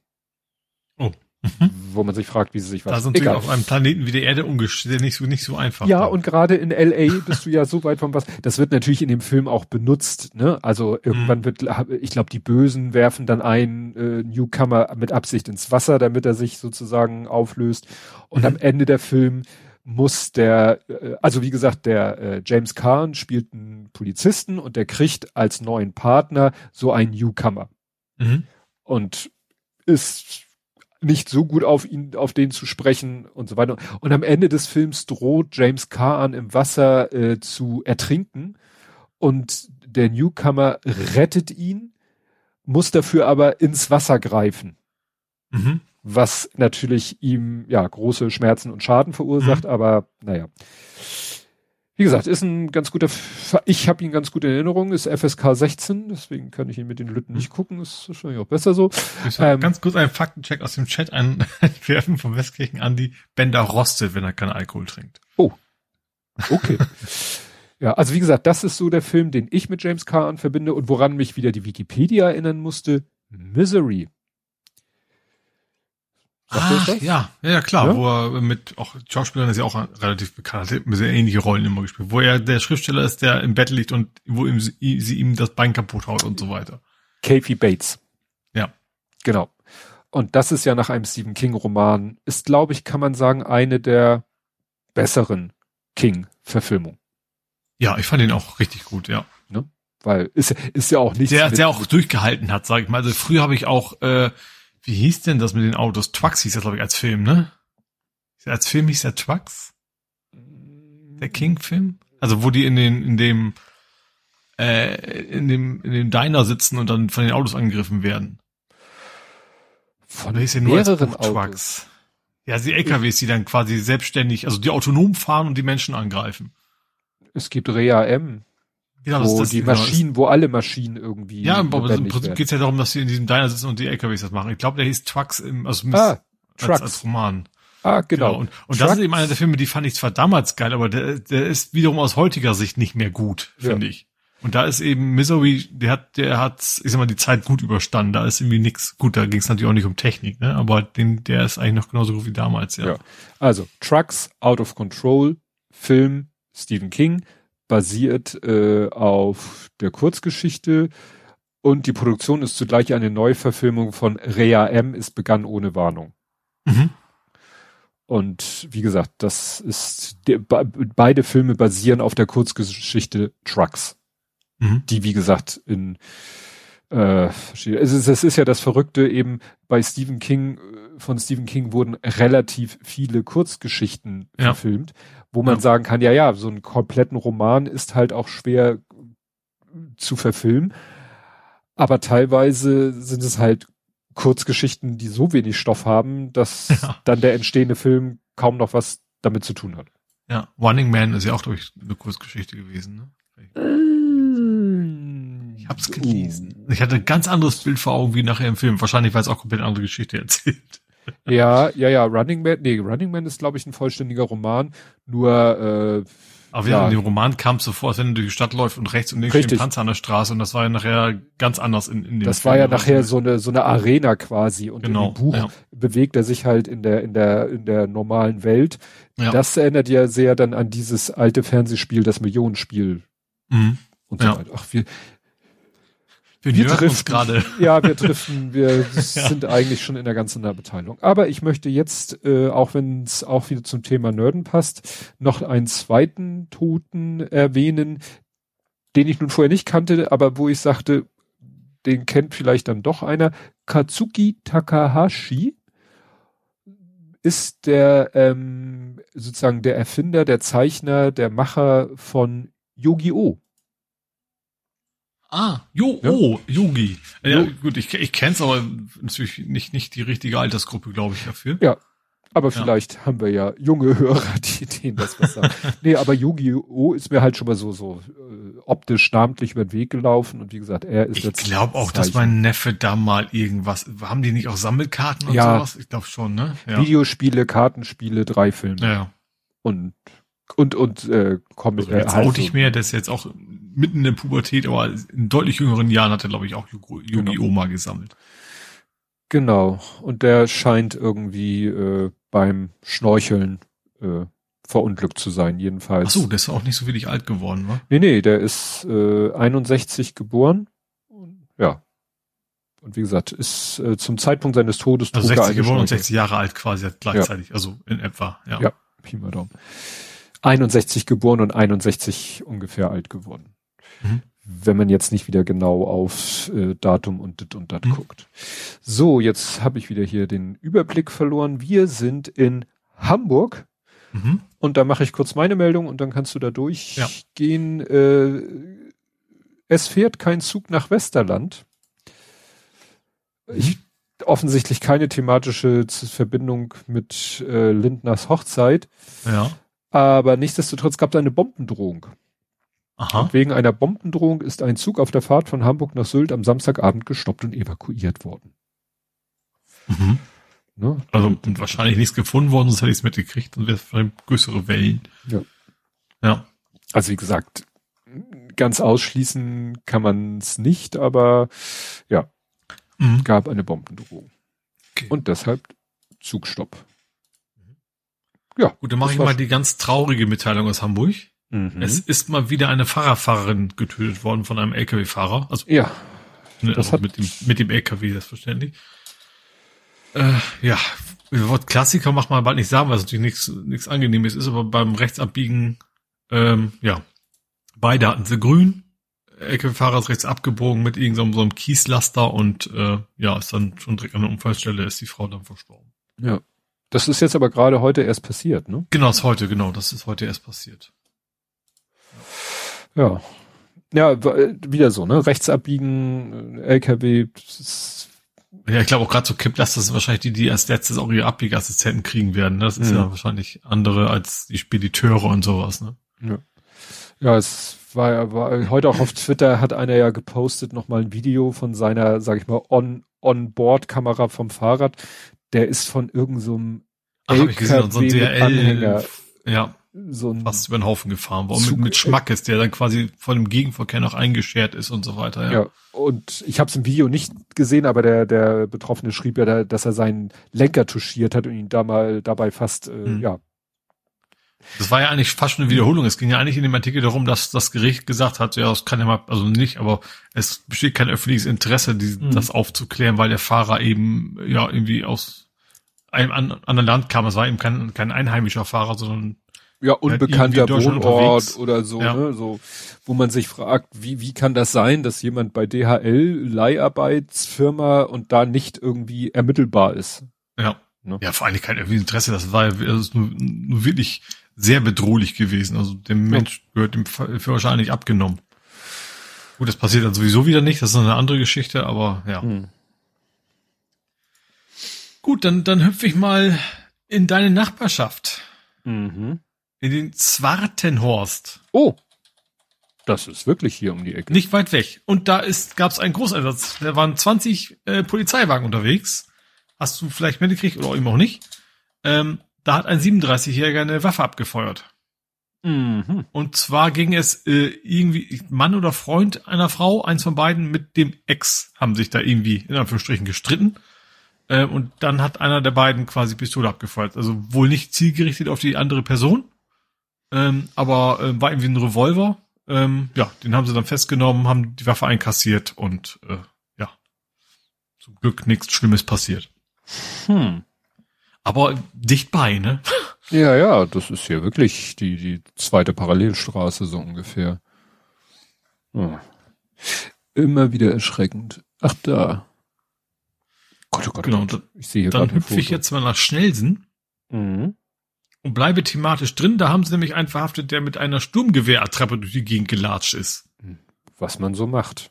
[SPEAKER 2] Wo man sich fragt, wie sie sich
[SPEAKER 3] was. Da sind natürlich auf einem Planeten wie der Erde ungestellt, nicht so, nicht so einfach.
[SPEAKER 2] Ja, und gerade in LA bist du ja so weit vom Wasser. Das wird natürlich in dem Film auch benutzt, ne? Also irgendwann mhm. wird, ich glaube, die Bösen werfen dann ein äh, Newcomer mit Absicht ins Wasser, damit er sich sozusagen auflöst. Und mhm. am Ende der Film muss der, äh, also wie gesagt, der äh, James Kahn spielt einen Polizisten und der kriegt als neuen Partner so einen Newcomer. Mhm. Und ist nicht so gut auf ihn, auf den zu sprechen und so weiter. Und am Ende des Films droht James Caan im Wasser äh, zu ertrinken und der Newcomer rettet ihn, muss dafür aber ins Wasser greifen. Mhm. Was natürlich ihm ja große Schmerzen und Schaden verursacht, mhm. aber naja. Wie gesagt, ist ein ganz guter, F ich habe ihn ganz gut in Erinnerung, ist FSK 16, deswegen kann ich ihn mit den Lütten nicht gucken, ist wahrscheinlich auch besser so.
[SPEAKER 3] Ich ähm, ganz kurz einen Faktencheck aus dem Chat [laughs] einwerfen vom Westkirchen Andi. Bender rostet, wenn er keinen Alkohol trinkt.
[SPEAKER 2] Oh. Okay. [laughs] ja, also wie gesagt, das ist so der Film, den ich mit James Caan verbinde und woran mich wieder die Wikipedia erinnern musste. Misery.
[SPEAKER 3] Ah, ja, ja, klar, ja? wo er mit auch Schauspielern ist ja auch relativ bekannt, hat sehr ähnliche Rollen immer gespielt, wo er der Schriftsteller ist, der im Bett liegt und wo ihm, sie, sie ihm das Bein kaputt haut und so weiter.
[SPEAKER 2] Kathy Bates.
[SPEAKER 3] Ja.
[SPEAKER 2] Genau. Und das ist ja nach einem Stephen King Roman, ist glaube ich, kann man sagen, eine der besseren King Verfilmungen.
[SPEAKER 3] Ja, ich fand ihn auch richtig gut, ja.
[SPEAKER 2] Ne? Weil ist, ist ja auch nicht.
[SPEAKER 3] Der, der auch durchgehalten hat, sag ich mal. Also früher habe ich auch äh, wie hieß denn das mit den Autos? Twux hieß das, glaube ich, als Film, ne? Als Film hieß der Twux? Der King-Film? Also wo die in den, in dem, äh, in dem, in dem Diner sitzen und dann von den Autos angegriffen werden.
[SPEAKER 2] Von hieß nur mehreren als
[SPEAKER 3] Trucks. Ja, die LKWs, die dann quasi selbstständig, also die autonom fahren und die Menschen angreifen.
[SPEAKER 2] Es gibt Rea M.
[SPEAKER 3] Genau,
[SPEAKER 2] wo
[SPEAKER 3] das,
[SPEAKER 2] die genau, Maschinen, wo alle Maschinen irgendwie.
[SPEAKER 3] Ja, aber im Prinzip geht es ja darum, dass sie in diesem Diner sitzen und die LKWs das machen. Ich glaube, der hieß Trucks im, also ah, Trucks. Als, als Roman.
[SPEAKER 2] Ah, genau. genau.
[SPEAKER 3] Und, und das ist eben einer der Filme, die fand ich zwar damals geil, aber der, der ist wiederum aus heutiger Sicht nicht mehr gut, finde ja. ich. Und da ist eben Misery, der hat, der hat, ich sag mal, die Zeit gut überstanden. Da ist irgendwie nix gut. Da ging es natürlich auch nicht um Technik, ne? Aber den, der ist eigentlich noch genauso gut wie damals, ja. ja.
[SPEAKER 2] Also Trucks, Out of Control, Film, Stephen King, basiert äh, auf der Kurzgeschichte und die Produktion ist zugleich eine Neuverfilmung von Rea M. Es begann ohne Warnung. Mhm. Und wie gesagt, das ist, die, beide Filme basieren auf der Kurzgeschichte Trucks. Mhm. Die, wie gesagt, in äh, es ist, es ist ja das Verrückte eben bei Stephen King, äh, von Stephen King wurden relativ viele Kurzgeschichten ja. verfilmt, wo man ja. sagen kann, ja, ja, so einen kompletten Roman ist halt auch schwer zu verfilmen. Aber teilweise sind es halt Kurzgeschichten, die so wenig Stoff haben, dass [laughs] ja. dann der entstehende Film kaum noch was damit zu tun hat.
[SPEAKER 3] Ja, Running Man ist ja auch durch eine Kurzgeschichte gewesen, ne? Ich hab's gelesen. Ich hatte ein ganz anderes Bild vor Augen wie nachher im Film. Wahrscheinlich, weil es auch komplett andere Geschichte erzählt.
[SPEAKER 2] Ja, ja, ja, Running Man, nee, Running Man ist, glaube ich, ein vollständiger Roman. Nur, äh,
[SPEAKER 3] aber ja, in dem Roman kam es so vor, als wenn du durch die Stadt läufst und rechts und links steht ein Panzer an der Straße und das war ja nachher ganz anders in, in
[SPEAKER 2] dem Das Film war ja nachher so eine, so eine Arena quasi und genau, im Buch ja. bewegt er sich halt in der, in der, in der normalen Welt. Ja. Das erinnert ja sehr dann an dieses alte Fernsehspiel, das Millionenspiel. Mhm. Und so ja. weiter. Ach, wir,
[SPEAKER 3] wir, wir driften gerade.
[SPEAKER 2] Ja, wir driften. Wir [laughs] ja. sind eigentlich schon in der ganzen Beteiligung. Aber ich möchte jetzt, äh, auch wenn es auch wieder zum Thema Nerden passt, noch einen zweiten Toten erwähnen, den ich nun vorher nicht kannte, aber wo ich sagte, den kennt vielleicht dann doch einer. Katsuki Takahashi ist der ähm, sozusagen der Erfinder, der Zeichner, der Macher von Yu-Gi-Oh!
[SPEAKER 3] Ah, jo, ja? oh, Yogi. Ja, jo. gut, ich, ich kenn's, aber natürlich nicht, nicht die richtige Altersgruppe, glaube ich, dafür.
[SPEAKER 2] Ja. Aber vielleicht ja. haben wir ja junge Hörer, [laughs] die denen das was sagen. nee, aber Yu-Gi-Oh! ist mir halt schon mal so, so äh, optisch namentlich über den Weg gelaufen und wie gesagt, er ist
[SPEAKER 3] ich jetzt. Ich glaube auch, dass mein Neffe da mal irgendwas, haben die nicht auch Sammelkarten und ja, sowas? Ich glaube schon, ne?
[SPEAKER 2] Ja. Videospiele, Kartenspiele, drei Filme.
[SPEAKER 3] Ja.
[SPEAKER 2] Und und und äh, Comic.
[SPEAKER 3] Also jetzt halt so. ich mir, der ist jetzt auch mitten in der Pubertät, aber in deutlich jüngeren Jahren hat er, glaube ich, auch Yu-Gi-Oh! Genau. mal gesammelt.
[SPEAKER 2] Genau. Und der scheint irgendwie äh, beim Schnorcheln äh, verunglückt zu sein, jedenfalls.
[SPEAKER 3] Ach so, der ist auch nicht so wenig alt geworden, wa?
[SPEAKER 2] Nee, nee, der ist äh, 61 geboren. Ja. Und wie gesagt, ist äh, zum Zeitpunkt seines Todes
[SPEAKER 3] also 60 geboren und 60 Jahre alt quasi gleichzeitig, ja. also in etwa, ja.
[SPEAKER 2] Ja, Pi mal Daumen. 61 geboren und 61 ungefähr alt geworden. Mhm. Wenn man jetzt nicht wieder genau auf äh, Datum und dit und dat mhm. guckt. So, jetzt habe ich wieder hier den Überblick verloren. Wir sind in Hamburg. Mhm. Und da mache ich kurz meine Meldung und dann kannst du da durchgehen. Ja. Äh, es fährt kein Zug nach Westerland. Mhm. Ich, offensichtlich keine thematische Verbindung mit äh, Lindners Hochzeit.
[SPEAKER 3] Ja.
[SPEAKER 2] Aber nichtsdestotrotz gab es eine Bombendrohung. Aha. Und wegen einer Bombendrohung ist ein Zug auf der Fahrt von Hamburg nach Sylt am Samstagabend gestoppt und evakuiert worden.
[SPEAKER 3] Mhm. Ne? Also und wahrscheinlich nichts gefunden worden, sonst hätte ich es mitgekriegt, dann wäre vielleicht größere Wellen.
[SPEAKER 2] Ja. Ja. Also wie gesagt, ganz ausschließen kann man es nicht, aber ja, mhm. gab eine Bombendrohung. Okay. Und deshalb Zugstopp.
[SPEAKER 3] Ja. Gut, dann mache ich mal die ganz traurige Mitteilung aus Hamburg. Mhm. Es ist mal wieder eine Fahrradfahrerin getötet worden von einem LKW-Fahrer. Also,
[SPEAKER 2] ja.
[SPEAKER 3] Ne, das also hat mit dem, mit dem LKW, selbstverständlich. Äh, ja, Wort Klassiker macht man bald nicht sagen, weil es natürlich nichts, nichts Angenehmes ist, aber beim Rechtsabbiegen, ähm, ja, beide hatten sie grün. LKW-Fahrer ist rechts abgebogen mit irgendeinem so einem Kieslaster und äh, ja, ist dann schon direkt an der Unfallstelle, ist die Frau dann verstorben.
[SPEAKER 2] Ja. Das ist jetzt aber gerade heute erst passiert, ne?
[SPEAKER 3] Genau, ist heute, genau, das ist heute erst passiert.
[SPEAKER 2] Ja. Ja, wieder so, ne? Rechts abbiegen, LKW.
[SPEAKER 3] Ja, ich glaube auch gerade so Kipplaster sind wahrscheinlich die, die als letztes auch ihre Abbiegassistenten kriegen werden. Ne? Das ist mhm. ja wahrscheinlich andere als die Spediteure und sowas, ne?
[SPEAKER 2] Ja. Ja, es war, war heute auch auf Twitter hat einer ja gepostet nochmal ein Video von seiner, sag ich mal, on, on-board-Kamera vom Fahrrad. Der ist von irgendeinem
[SPEAKER 3] so LKW so ein
[SPEAKER 2] Anhänger.
[SPEAKER 3] Ja so ein fast über den Haufen gefahren worden mit, mit Schmackes, der dann quasi von dem Gegenverkehr noch eingeschert ist und so weiter. Ja, ja
[SPEAKER 2] und ich habe es im Video nicht gesehen, aber der der Betroffene schrieb ja, dass er seinen Lenker touchiert hat und ihn da mal dabei fast äh, mhm. ja.
[SPEAKER 3] Das war ja eigentlich fast schon eine Wiederholung. Es ging ja eigentlich in dem Artikel darum, dass das Gericht gesagt hat, ja, es kann ja mal, also nicht, aber es besteht kein öffentliches Interesse, die, mhm. das aufzuklären, weil der Fahrer eben ja irgendwie aus einem anderen Land kam. Es war eben kein, kein einheimischer Fahrer, sondern
[SPEAKER 2] ja, unbekannter Wohnort oder so, ja. ne, so, wo man sich fragt, wie, wie kann das sein, dass jemand bei DHL Leiharbeitsfirma und da nicht irgendwie ermittelbar ist?
[SPEAKER 3] Ja. Ne? Ja, vor allem kein irgendwie Interesse, das war ja ist nur, nur wirklich sehr bedrohlich gewesen. Also dem Mensch ja. gehört dem Führerschein nicht abgenommen. Gut, das passiert dann sowieso wieder nicht, das ist eine andere Geschichte, aber ja. Hm. Gut, dann, dann hüpfe ich mal in deine Nachbarschaft. Mhm. In den Zwartenhorst.
[SPEAKER 2] Oh. Das ist wirklich hier um die Ecke.
[SPEAKER 3] Nicht weit weg. Und da ist, gab es einen Großeinsatz. Da waren 20 äh, Polizeiwagen unterwegs. Hast du vielleicht mitgekriegt oder eben auch nicht. Ähm, da hat ein 37-Jähriger eine Waffe abgefeuert. Mhm. Und zwar ging es äh, irgendwie Mann oder Freund einer Frau, eins von beiden mit dem Ex haben sich da irgendwie in Anführungsstrichen gestritten. Äh, und dann hat einer der beiden quasi Pistole abgefeuert. Also wohl nicht zielgerichtet auf die andere Person, ähm, aber äh, war irgendwie ein Revolver. Ähm, ja, den haben sie dann festgenommen, haben die Waffe einkassiert und äh, ja, zum Glück nichts Schlimmes passiert. Hm. Aber dicht bei, ne? [laughs]
[SPEAKER 2] Ja, ja, das ist hier wirklich die, die zweite Parallelstraße so ungefähr. Oh. Immer wieder erschreckend. Ach, da.
[SPEAKER 3] Gott, oh Gott, genau, Gott. ich sehe hier Dann hüpfe ich jetzt mal nach Schnelsen mhm. Und bleibe thematisch drin. Da haben sie nämlich einen verhaftet, der mit einer Sturmgewehrattrappe durch die Gegend gelatscht ist.
[SPEAKER 2] Was man so macht.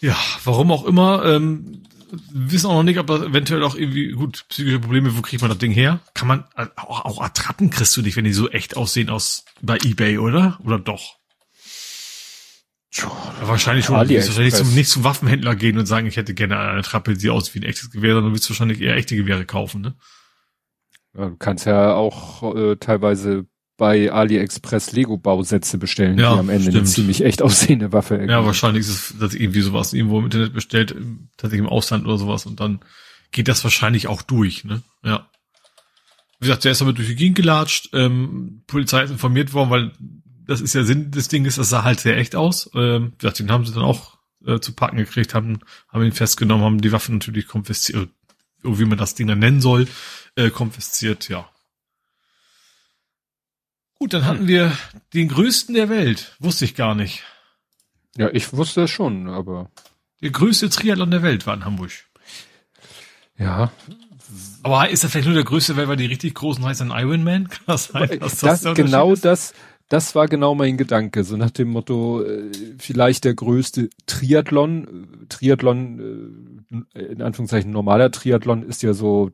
[SPEAKER 3] Ja, warum auch immer. Ähm, wissen auch noch nicht, ob das eventuell auch irgendwie, gut, psychische Probleme, wo kriegt man das Ding her? Kann man, auch, auch Attrappen kriegst du nicht, wenn die so echt aussehen aus, bei Ebay, oder? Oder doch? Ja, wahrscheinlich schon. Du willst wahrscheinlich zum, nicht zum Waffenhändler gehen und sagen, ich hätte gerne eine Trappe, die aussieht wie ein echtes Gewehr, sondern du willst wahrscheinlich eher echte Gewehre kaufen, ne?
[SPEAKER 2] Ja, du kannst ja auch äh, teilweise bei AliExpress Lego-Bausätze bestellen, ja, die am Ende stimmt. eine ziemlich echt aussehende Waffe
[SPEAKER 3] ergeben. Ja, wahrscheinlich ist es das irgendwie sowas, irgendwo im Internet bestellt, tatsächlich im Ausland oder sowas und dann geht das wahrscheinlich auch durch, ne? Ja. Wie gesagt, der ist damit durch die Gegend gelatscht, ähm, Polizei ist informiert worden, weil das ist ja Sinn des Dinges, das sah halt sehr echt aus. Ähm, wie gesagt, den haben sie dann auch äh, zu packen gekriegt, haben, haben ihn festgenommen, haben die Waffen natürlich konfisziert, wie man das Ding dann nennen soll, äh, konfisziert, ja. Gut, dann hatten wir den größten der Welt. Wusste ich gar nicht.
[SPEAKER 2] Ja, ich wusste es schon, aber.
[SPEAKER 3] Der größte Triathlon der Welt war in Hamburg.
[SPEAKER 2] Ja.
[SPEAKER 3] Aber ist das vielleicht nur der größte weil die richtig großen heißen Ironman? [laughs] Kann
[SPEAKER 2] das sein? Das, das genau das, das war genau mein Gedanke. So nach dem Motto, äh, vielleicht der größte Triathlon. Triathlon, äh, in Anführungszeichen normaler Triathlon ist ja so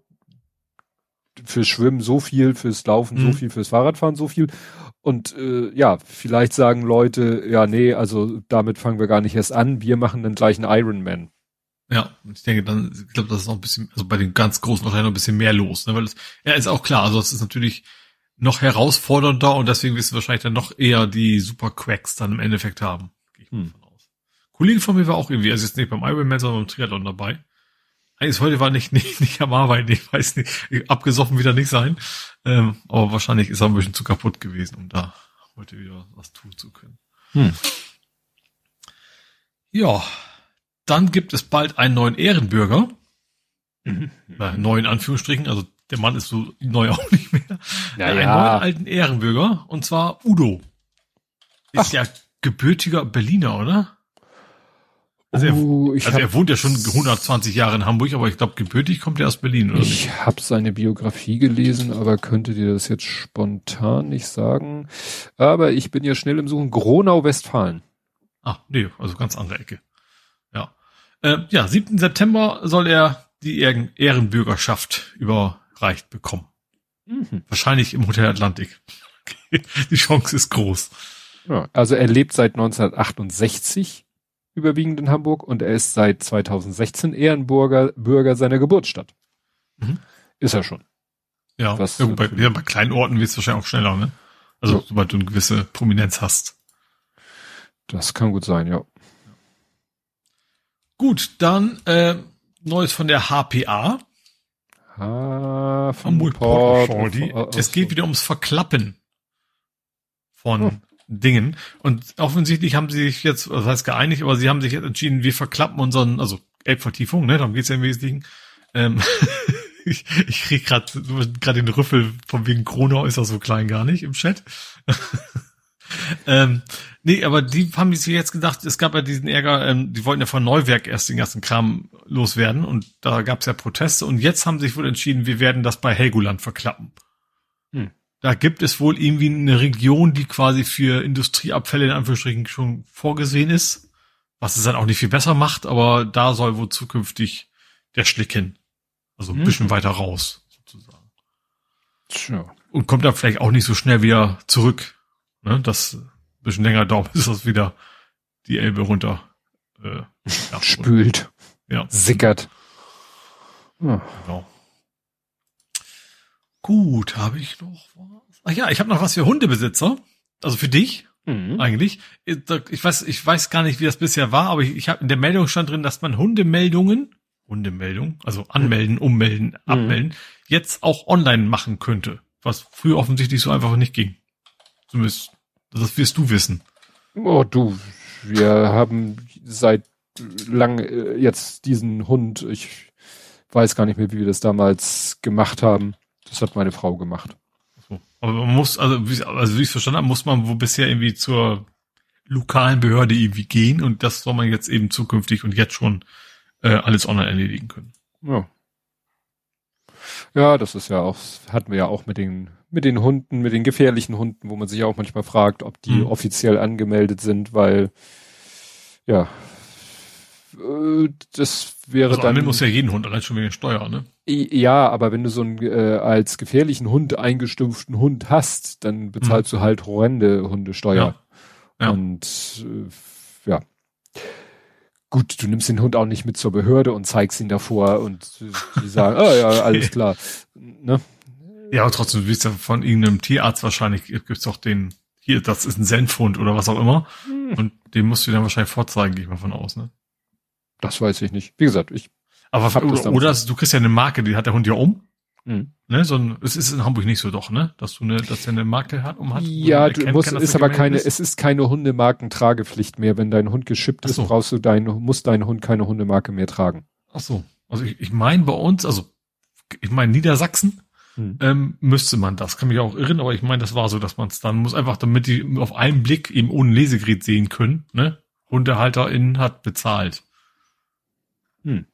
[SPEAKER 2] fürs Schwimmen so viel, fürs Laufen mhm. so viel, fürs Fahrradfahren so viel. Und äh, ja, vielleicht sagen Leute, ja, nee, also damit fangen wir gar nicht erst an, wir machen dann gleich einen Ironman.
[SPEAKER 3] Ja, ich denke dann, ich glaube, das ist noch ein bisschen, also bei den ganz Großen wahrscheinlich noch ein bisschen mehr los, ne? Weil das, ja, ist auch klar, also es ist natürlich noch herausfordernder und deswegen wirst du wahrscheinlich dann noch eher die Super Quacks dann im Endeffekt haben. Gehe ich hm. davon aus. Kollege von mir war auch irgendwie, also jetzt nicht beim Ironman, sondern beim Triathlon dabei. Eines heute war nicht, [laughs] nicht, nicht am Arbeiten, ich weiß nicht, abgesoffen wieder nicht sein. Ähm, aber wahrscheinlich ist er ein bisschen zu kaputt gewesen, um da heute wieder was tun zu können. Hm. Ja, dann gibt es bald einen neuen Ehrenbürger. Mhm. Na, neuen Anführungsstrichen, also der Mann ist so neu [laughs] auch nicht mehr. Ja, einen neuen alten Ehrenbürger, und zwar Udo. Ist Ach. ja gebürtiger Berliner, oder? Also, uh, er, also er wohnt ja schon 120 Jahre in Hamburg, aber ich glaube, gebürtig kommt er aus Berlin, oder?
[SPEAKER 2] Ich habe seine Biografie gelesen, aber könnte dir das jetzt spontan nicht sagen. Aber ich bin ja schnell im Suchen. Gronau, Westfalen.
[SPEAKER 3] Ah, nee, also ganz andere Ecke. Ja. Äh, ja, 7. September soll er die Ehren Ehrenbürgerschaft überreicht bekommen. Mhm. Wahrscheinlich im Hotel Atlantik. [laughs] die Chance ist groß.
[SPEAKER 2] Ja, also er lebt seit 1968 überwiegend in Hamburg und er ist seit 2016 Ehrenbürger Bürger seiner Geburtsstadt. Mhm. Ist er schon.
[SPEAKER 3] Ja, Was, ja, bei, ja, bei kleinen Orten wird es wahrscheinlich auch schneller, ne? Also, ja. sobald du eine gewisse Prominenz hast.
[SPEAKER 2] Das kann gut sein, ja.
[SPEAKER 3] Gut, dann äh, Neues von der HPA.
[SPEAKER 2] Ha,
[SPEAKER 3] Hamburg Port, Port, Port, Es geht wieder ums Verklappen von oh. Dingen. Und offensichtlich haben sie sich jetzt, was heißt geeinigt, aber sie haben sich jetzt entschieden, wir verklappen unseren, also Elbvertiefung, ne, darum geht's ja im Wesentlichen. Ähm, [laughs] ich, ich krieg gerade gerade den Rüffel von wegen Kronau ist auch so klein gar nicht im Chat. [laughs] ähm, nee, aber die haben sich jetzt gedacht, es gab ja diesen Ärger, ähm, die wollten ja von Neuwerk erst den ganzen Kram loswerden und da gab es ja Proteste und jetzt haben sich wohl entschieden, wir werden das bei Helgoland verklappen. Hm. Da gibt es wohl irgendwie eine Region, die quasi für Industrieabfälle in Anführungsstrichen schon vorgesehen ist, was es dann auch nicht viel besser macht, aber da soll wohl zukünftig der Schlick hin. Also ein hm. bisschen weiter raus, sozusagen. Tja. Und kommt da vielleicht auch nicht so schnell wieder zurück. Ne? Das ein bisschen länger dauert, [laughs] bis das wieder die Elbe runter
[SPEAKER 2] äh, [laughs] ja, spült. Ja. Sickert.
[SPEAKER 3] Ja. Genau. Gut, habe ich noch was? Ach ja, ich habe noch was für Hundebesitzer. Also für dich mhm. eigentlich. Ich weiß, ich weiß gar nicht, wie das bisher war, aber ich, ich habe in der Meldung stand drin, dass man Hundemeldungen Hundemeldung, also anmelden, ummelden, mhm. abmelden, jetzt auch online machen könnte. Was früher offensichtlich so einfach nicht ging. Zumindest, das wirst du wissen.
[SPEAKER 2] Oh, du, wir haben seit lang äh, jetzt diesen Hund, ich weiß gar nicht mehr, wie wir das damals gemacht haben. Das hat meine Frau gemacht.
[SPEAKER 3] Aber man muss, also wie, also wie ich es verstanden habe, muss man wo bisher irgendwie zur lokalen Behörde irgendwie gehen und das soll man jetzt eben zukünftig und jetzt schon äh, alles online erledigen können.
[SPEAKER 2] Ja. Ja, das ist ja auch, hatten wir ja auch mit den, mit den Hunden, mit den gefährlichen Hunden, wo man sich auch manchmal fragt, ob die mhm. offiziell angemeldet sind, weil, ja, das wäre also dann.
[SPEAKER 3] muss ja jeden Hund, allein schon wegen Steuer, ne?
[SPEAKER 2] Ja, aber wenn du so einen äh, als gefährlichen Hund eingestumpften Hund hast, dann bezahlst mhm. du halt horrende Hundesteuer. Ja. ja. Und äh, ja, Gut, du nimmst den Hund auch nicht mit zur Behörde und zeigst ihn davor und die sagen, oh [laughs] ja, alles klar. Ne?
[SPEAKER 3] Ja, aber trotzdem, du wirst ja von irgendeinem Tierarzt wahrscheinlich, gibt's doch den, hier, das ist ein Senfhund oder was auch immer. Hm. Und den musst du dann wahrscheinlich vorzeigen, gehe ich mal von aus, ne?
[SPEAKER 2] Das weiß ich nicht. Wie gesagt, ich.
[SPEAKER 3] Aber oder, oder du kriegst ja eine Marke, die hat der Hund ja um. Mhm. Ne, so ein, es ist in Hamburg nicht so doch, ne? Dass du eine, dass er eine Marke hat, um hat.
[SPEAKER 2] Ja, du musst, kann, ist aber keine, ist. es ist keine Hundemarkentragepflicht mehr. Wenn dein Hund geschippt ist, so. brauchst du dein, muss dein Hund keine Hundemarke mehr tragen.
[SPEAKER 3] Ach so. Also ich, ich meine bei uns, also ich meine Niedersachsen, hm. ähm, müsste man das. Kann mich auch irren, aber ich meine, das war so, dass man es dann muss einfach, damit die auf einen Blick eben ohne Lesegerät sehen können, ne? HundehalterInnen hat bezahlt. Hm.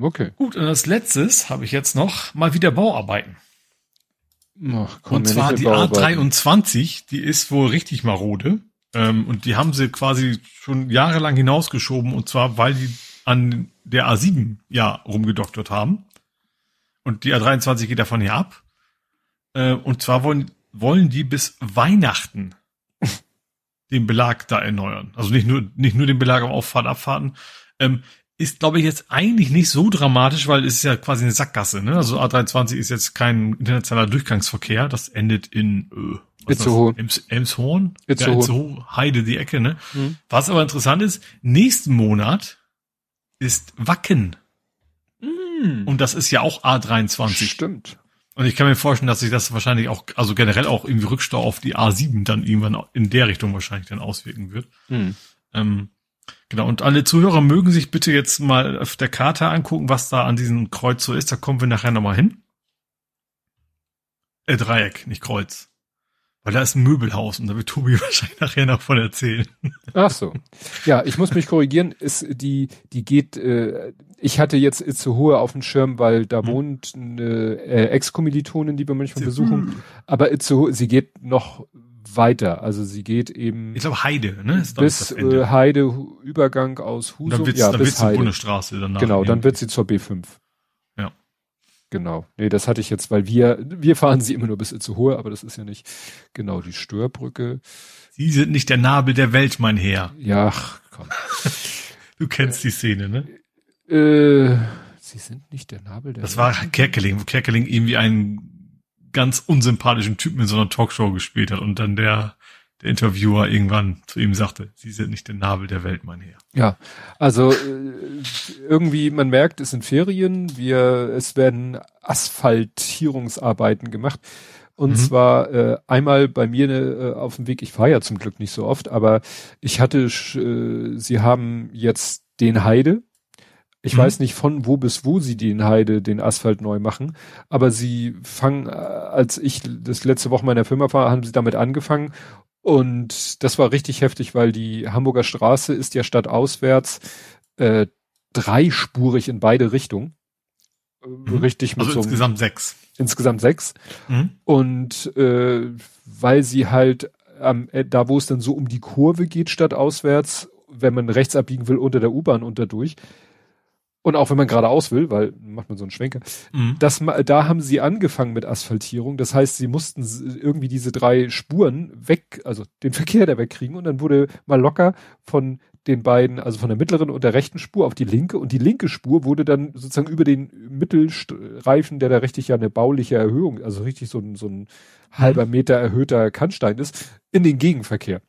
[SPEAKER 3] Okay. Gut, und als letztes habe ich jetzt noch mal wieder Bauarbeiten. Ach, komm, und zwar die A23, die ist wohl richtig marode. Ähm, und die haben sie quasi schon jahrelang hinausgeschoben. Und zwar, weil die an der A7 ja rumgedoktert haben. Und die A23 geht davon hier ab. Äh, und zwar wollen, wollen die bis Weihnachten [laughs] den Belag da erneuern. Also nicht nur, nicht nur den Belag auf Auffahrt, Abfahrten. Ähm, ist, glaube ich, jetzt eigentlich nicht so dramatisch, weil es ist ja quasi eine Sackgasse. Ne? Also A23 ist jetzt kein internationaler Durchgangsverkehr. Das endet in
[SPEAKER 2] äh, Itzehoe.
[SPEAKER 3] Ems, Emshorn. Itzehoe. Ja, Itzehoe, Heide, die Ecke. Ne? Mhm. Was aber interessant ist, nächsten Monat ist Wacken. Mhm. Und das ist ja auch A23.
[SPEAKER 2] Stimmt.
[SPEAKER 3] Und ich kann mir vorstellen, dass sich das wahrscheinlich auch, also generell auch irgendwie Rückstau auf die A7 dann irgendwann in der Richtung wahrscheinlich dann auswirken wird. Mhm. Ähm, Genau, und alle Zuhörer mögen sich bitte jetzt mal auf der Karte angucken, was da an diesem Kreuz so ist. Da kommen wir nachher nochmal hin. Äh, Dreieck, nicht Kreuz. Weil da ist ein Möbelhaus und da wird Tobi [laughs] wahrscheinlich nachher noch von erzählen.
[SPEAKER 2] Ach so. Ja, ich muss mich korrigieren. Ist die, die geht, äh, ich hatte jetzt Itzehoe auf dem Schirm, weil da hm. wohnt eine äh, Ex-Kommilitonin, die wir manchmal besuchen. Aber Itzehoe, sie geht noch weiter. Also sie geht eben.
[SPEAKER 3] Ich glaube Heide, ne?
[SPEAKER 2] Ist bis äh, Heide Übergang aus
[SPEAKER 3] Husum. Dann wird's, ja, dann bis Heide. Bundesstraße
[SPEAKER 2] danach. Genau, dann wird sie zur B5.
[SPEAKER 3] Ja.
[SPEAKER 2] Genau. Nee, das hatte ich jetzt, weil wir, wir fahren sie immer nur bis zu hohe, aber das ist ja nicht genau die Störbrücke.
[SPEAKER 3] Sie sind nicht der Nabel der Welt, mein Herr.
[SPEAKER 2] Ja, komm.
[SPEAKER 3] du kennst die Szene, ne?
[SPEAKER 2] Äh, sie sind nicht der Nabel
[SPEAKER 3] der das Welt. Das war Kerkeling, wo Kerkeling irgendwie einen ganz unsympathischen Typen in so einer Talkshow gespielt hat und dann der, der Interviewer irgendwann zu ihm sagte, Sie sind nicht der Nabel der Welt, mein Herr.
[SPEAKER 2] Ja, also äh, irgendwie, man merkt, es sind Ferien, wir, es werden Asphaltierungsarbeiten gemacht. Und mhm. zwar äh, einmal bei mir äh, auf dem Weg, ich fahre ja zum Glück nicht so oft, aber ich hatte, äh, sie haben jetzt den Heide Ich mhm. weiß nicht von wo bis wo sie den Heide, den Asphalt neu machen, aber sie fangen, äh, als ich das letzte Woche meiner Firma war, haben sie damit angefangen und das war richtig heftig, weil die Hamburger Straße ist ja stadtauswärts äh, dreispurig in beide Richtungen.
[SPEAKER 3] Mhm. Richtig mit also so insgesamt sechs.
[SPEAKER 2] Insgesamt sechs. Mhm. Und äh, weil sie halt ähm, da, wo es dann so um die Kurve geht, stadtauswärts, wenn man rechts abbiegen will unter der U-Bahn unterdurch, und auch wenn man geradeaus will, weil macht man so einen Schwenker, mhm. das, da haben sie angefangen mit Asphaltierung. Das heißt, sie mussten irgendwie diese drei Spuren weg, also den [laughs] Verkehr da wegkriegen und dann wurde mal locker von den beiden, also von der mittleren und der rechten Spur auf die linke und die linke Spur wurde dann sozusagen über den Mittelreifen, der da richtig ja eine bauliche Erhöhung, also richtig so ein, so ein halber mhm. Meter erhöhter Kannstein ist, in den Gegenverkehr.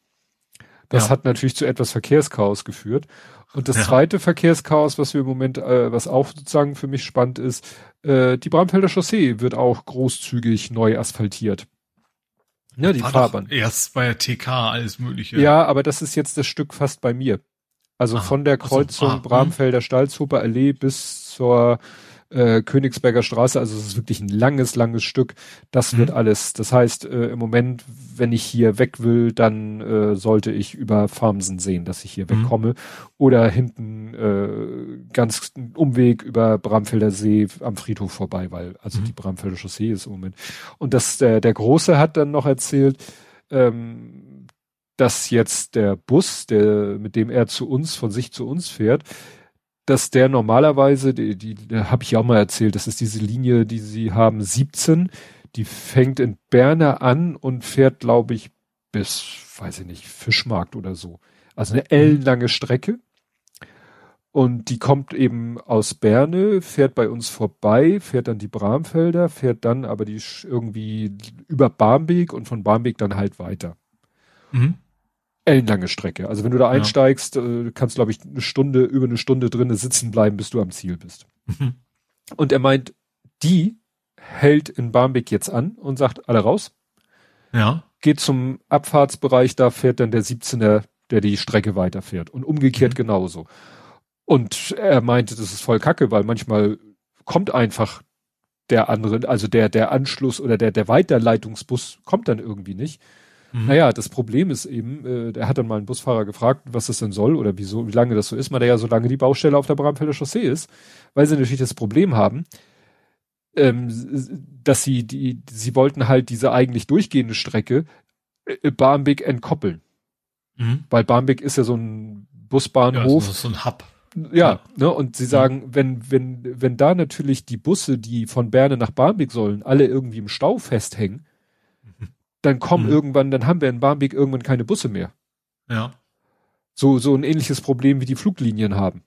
[SPEAKER 2] Das ja. hat natürlich zu etwas Verkehrschaos geführt. Und das ja. zweite Verkehrschaos, was wir im Moment, äh, was auch sozusagen für mich spannend ist, äh, die Bramfelder Chaussee wird auch großzügig neu asphaltiert.
[SPEAKER 3] Ja, die Fahrbahn. Erst bei der TK alles mögliche.
[SPEAKER 2] Ja, aber das ist jetzt das Stück fast bei mir. Also ah, von der Kreuzung also, ah, Bramfelder Stalzhuber Allee bis zur äh, Königsberger Straße, also es ist wirklich ein langes, langes Stück. Das mhm. wird alles. Das heißt, äh, im Moment, wenn ich hier weg will, dann äh, sollte ich über Farmsen sehen, dass ich hier mhm. wegkomme. Oder hinten äh, ganz Umweg über Bramfelder See am Friedhof vorbei, weil also mhm. die Bramfelder Chaussee ist im Moment. Und das, der, der Große hat dann noch erzählt, ähm, dass jetzt der Bus, der, mit dem er zu uns, von sich zu uns fährt, dass der normalerweise, die, die, die habe ich ja auch mal erzählt, das ist diese Linie, die sie haben, 17, die fängt in Berne an und fährt, glaube ich, bis, weiß ich nicht, Fischmarkt oder so. Also eine ellenlange Strecke. Und die kommt eben aus Berne, fährt bei uns vorbei, fährt dann die Bramfelder, fährt dann aber die irgendwie über Barmbek und von Barmbek dann halt weiter. Mhm ellenlange Strecke. Also wenn du da einsteigst, ja. äh, kannst glaube ich eine Stunde, über eine Stunde drinnen sitzen bleiben, bis du am Ziel bist. Mhm. Und er meint, die hält in Barmbek jetzt an und sagt, alle raus.
[SPEAKER 3] Ja.
[SPEAKER 2] Geht zum Abfahrtsbereich, da fährt dann der 17er, der die Strecke weiterfährt. Und umgekehrt mhm. genauso. Und er meinte, das ist voll kacke, weil manchmal kommt einfach der andere, also der, der Anschluss oder der, der Weiterleitungsbus kommt dann irgendwie nicht. Mhm. Naja, das Problem ist eben, äh, der hat dann mal einen Busfahrer gefragt, was das denn soll oder wieso, wie lange das so ist. Man ja, solange die Baustelle auf der Bramfelder Chaussee ist, weil sie natürlich das Problem haben, ähm, dass sie die, sie wollten halt diese eigentlich durchgehende Strecke äh, Barmbek entkoppeln. Mhm. Weil Barmbek ist ja so ein Busbahnhof. Ja,
[SPEAKER 3] so ein Hub.
[SPEAKER 2] Ja, ja, ne, und sie sagen, mhm. wenn, wenn, wenn da natürlich die Busse, die von Berne nach Barmbek sollen, alle irgendwie im Stau festhängen, dann kommen mhm. irgendwann, dann haben wir in Barmbek irgendwann keine Busse mehr.
[SPEAKER 3] Ja.
[SPEAKER 2] So, so ein ähnliches Problem wie die Fluglinien haben.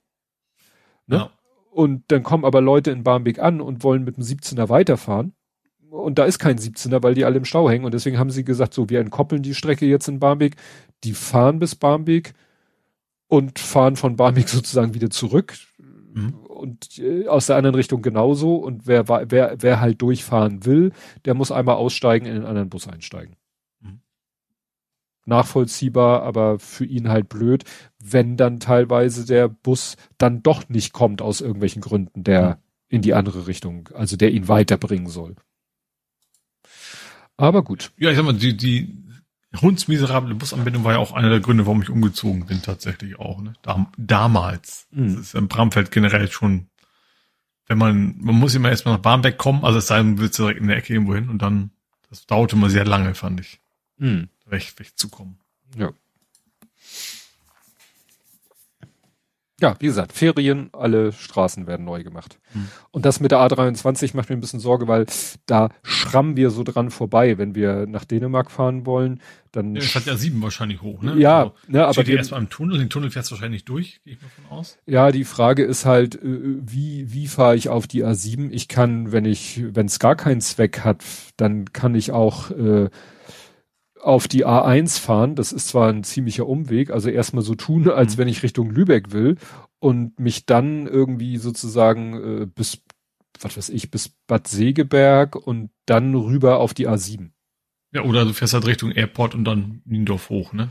[SPEAKER 2] Ne? Ja. Und dann kommen aber Leute in Barmbek an und wollen mit dem 17er weiterfahren. Und da ist kein 17er, weil die alle im Stau hängen. Und deswegen haben sie gesagt, so, wir entkoppeln die Strecke jetzt in Barmbek. Die fahren bis Barmbek und fahren von Barmbek [laughs] sozusagen wieder zurück. Mhm und äh, aus der anderen Richtung genauso. Und wer, wer, wer halt durchfahren will, der muss einmal aussteigen, in den anderen Bus einsteigen. Mhm. Nachvollziehbar, aber für ihn halt blöd, wenn dann teilweise der Bus dann doch nicht kommt aus irgendwelchen Gründen, der mhm. in die andere Richtung, also der ihn weiterbringen soll. Aber gut.
[SPEAKER 3] Ja, ich sag mal, die, die hundsmiserable Busanbindung war ja auch einer der Gründe, warum ich umgezogen bin, tatsächlich auch. Ne? Dam damals. Mhm. Das ist im Bramfeld generell schon, wenn man, man muss immer erstmal nach Barmbek kommen, also es sei denn, willst du direkt in der Ecke irgendwo hin und dann, das dauerte immer sehr lange, fand ich. Mhm. Weg, wegzukommen.
[SPEAKER 2] Ja. Ja, wie gesagt, Ferien, alle Straßen werden neu gemacht. Hm. Und das mit der A23 macht mir ein bisschen Sorge, weil da schrammen wir so dran vorbei. Wenn wir nach Dänemark fahren wollen, dann.
[SPEAKER 3] Ja, hat ja sieben wahrscheinlich hoch, ne?
[SPEAKER 2] Ja, also,
[SPEAKER 3] ne, aber. Steht erstmal im Tunnel, den Tunnel fährst du wahrscheinlich durch, gehe ich mal von aus.
[SPEAKER 2] Ja, die Frage ist halt, äh, wie, wie fahre ich auf die A7? Ich kann, wenn ich, wenn es gar keinen Zweck hat, dann kann ich auch, äh, auf die A1 fahren. Das ist zwar ein ziemlicher Umweg, also erstmal so tun, als mhm. wenn ich Richtung Lübeck will und mich dann irgendwie sozusagen äh, bis, was weiß ich, bis Bad Segeberg und dann rüber auf die A7.
[SPEAKER 3] Ja, oder du fährst halt Richtung Airport und dann Niendorf hoch, ne?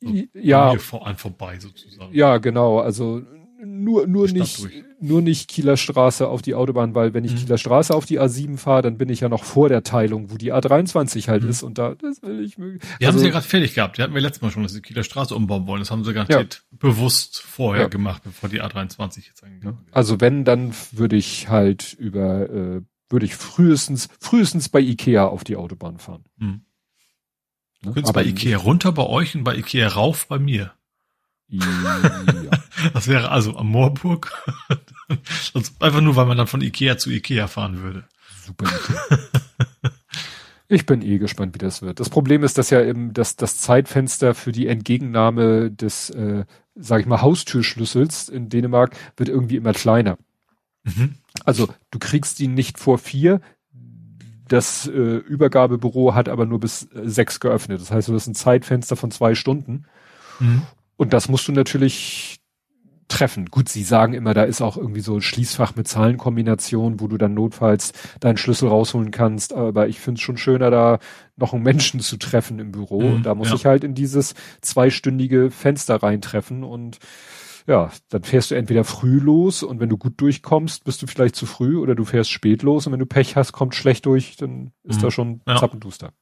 [SPEAKER 2] So ja.
[SPEAKER 3] Vor, an vorbei sozusagen.
[SPEAKER 2] Ja, genau. Also nur, nur nicht, durch. Nur nicht Kieler Straße auf die Autobahn, weil wenn ich mhm. Kieler Straße auf die A7 fahre, dann bin ich ja noch vor der Teilung, wo die A23 halt mhm. ist und da, das will ich mögen.
[SPEAKER 3] Die also, haben sie ja gerade fertig gehabt. Die hatten wir letztes Mal schon, dass sie Kieler Straße umbauen wollen. Das haben sie garantiert ja. bewusst vorher ja. gemacht, bevor die A23 jetzt eigentlich. Ja.
[SPEAKER 2] Also wenn, dann würde ich halt über, äh, würde ich frühestens, frühestens bei Ikea auf die Autobahn fahren. Mhm.
[SPEAKER 3] Ne? Du könntest bei Ikea runter bei euch und bei Ikea rauf bei mir. Ja. [laughs] Das wäre also am Moorburg. [laughs] einfach nur, weil man dann von Ikea zu Ikea fahren würde. Super. [laughs]
[SPEAKER 2] Ich bin eh gespannt, wie das wird. Das Problem ist, dass ja eben das, das Zeitfenster für die Entgegennahme des, äh, sag ich mal, Haustürschlüssels in Dänemark wird irgendwie immer kleiner. Mhm. Also du kriegst ihn nicht vor vier. Das äh, Übergabebüro hat aber nur bis äh, sechs geöffnet. Das heißt, du hast ein Zeitfenster von zwei Stunden. Mhm. Und das musst du natürlich treffen. Gut, sie sagen immer, da ist auch irgendwie so ein Schließfach mit Zahlenkombination, wo du dann notfalls deinen Schlüssel rausholen kannst. Aber ich finde es schon schöner, da noch einen Menschen zu treffen im Büro. Mhm, und da muss ja. ich halt in dieses zweistündige Fenster reintreffen und ja, dann fährst du entweder früh los und wenn du gut durchkommst, bist du vielleicht zu früh oder du fährst spät los und wenn du Pech hast, kommt schlecht durch, dann ist mhm. da schon ja. zappenduster.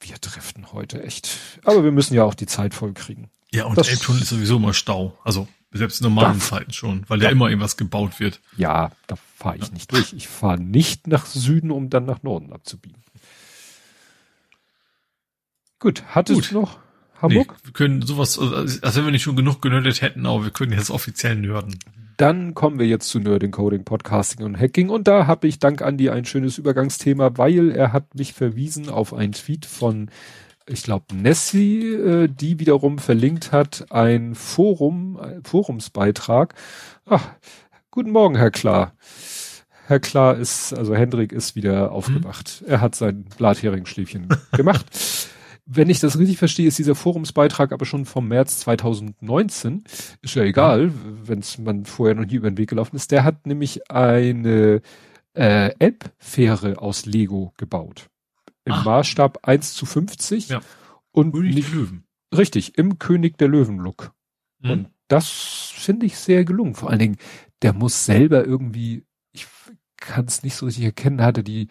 [SPEAKER 2] Wir driften heute echt. Aber wir müssen ja auch die Zeit voll kriegen.
[SPEAKER 3] Ja, und das, Elbtunnel ist sowieso immer Stau. Also selbst in normalen da, Zeiten schon, weil ja immer irgendwas gebaut wird.
[SPEAKER 2] Ja, da fahre ich ja. nicht durch. Ich fahre nicht nach Süden, um dann nach Norden abzubiegen. Gut, hattest Gut. du noch
[SPEAKER 3] Hamburg? Nee, wir können sowas, also, als wenn wir nicht schon genug genördet hätten, aber wir können jetzt offiziell nörden.
[SPEAKER 2] Dann kommen wir jetzt zu Nerding, Coding, Podcasting und Hacking. Und da habe ich dank Andy ein schönes Übergangsthema, weil er hat mich verwiesen auf einen Tweet von, ich glaube, Nessie, äh, die wiederum verlinkt hat, ein Forum, ein Forumsbeitrag. Ach, guten Morgen, Herr Klar. Herr Klar ist, also Hendrik ist wieder aufgewacht. Hm. Er hat sein Blatheringsschläfchen [laughs] gemacht. wenn ich das richtig verstehe, ist dieser Forumsbeitrag aber schon vom März 2019. Ist ja egal, wenn man vorher noch nie über den Weg gelaufen ist. Der hat nämlich eine äh, Elbfähre aus Lego gebaut. Im Ach. Maßstab 1 zu 50. Ja. Und König nicht, der Löwen. Richtig, im König der Löwen-Look. Mhm. Und das finde ich sehr gelungen. Vor allen Dingen, der muss selber irgendwie, ich kann es nicht so richtig erkennen, hatte die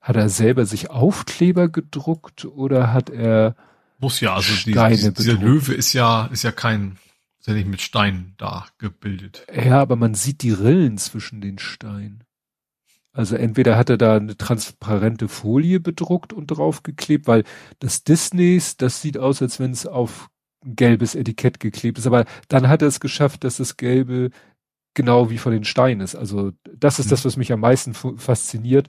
[SPEAKER 2] hat er selber sich Aufkleber gedruckt oder hat er
[SPEAKER 3] muss ja, also Steine die, dieser Löwe ist ja ist ja kein ist ja nicht mit Steinen da gebildet.
[SPEAKER 2] Ja, aber man sieht die Rillen zwischen den Steinen. Also entweder hat er da eine transparente Folie bedruckt und draufgeklebt, weil das Disneys, das sieht aus, als wenn es auf ein gelbes Etikett geklebt ist. Aber dann hat er es geschafft, dass das Gelbe genau wie von den Steinen ist. Also das ist mhm. das, was mich am meisten fasziniert,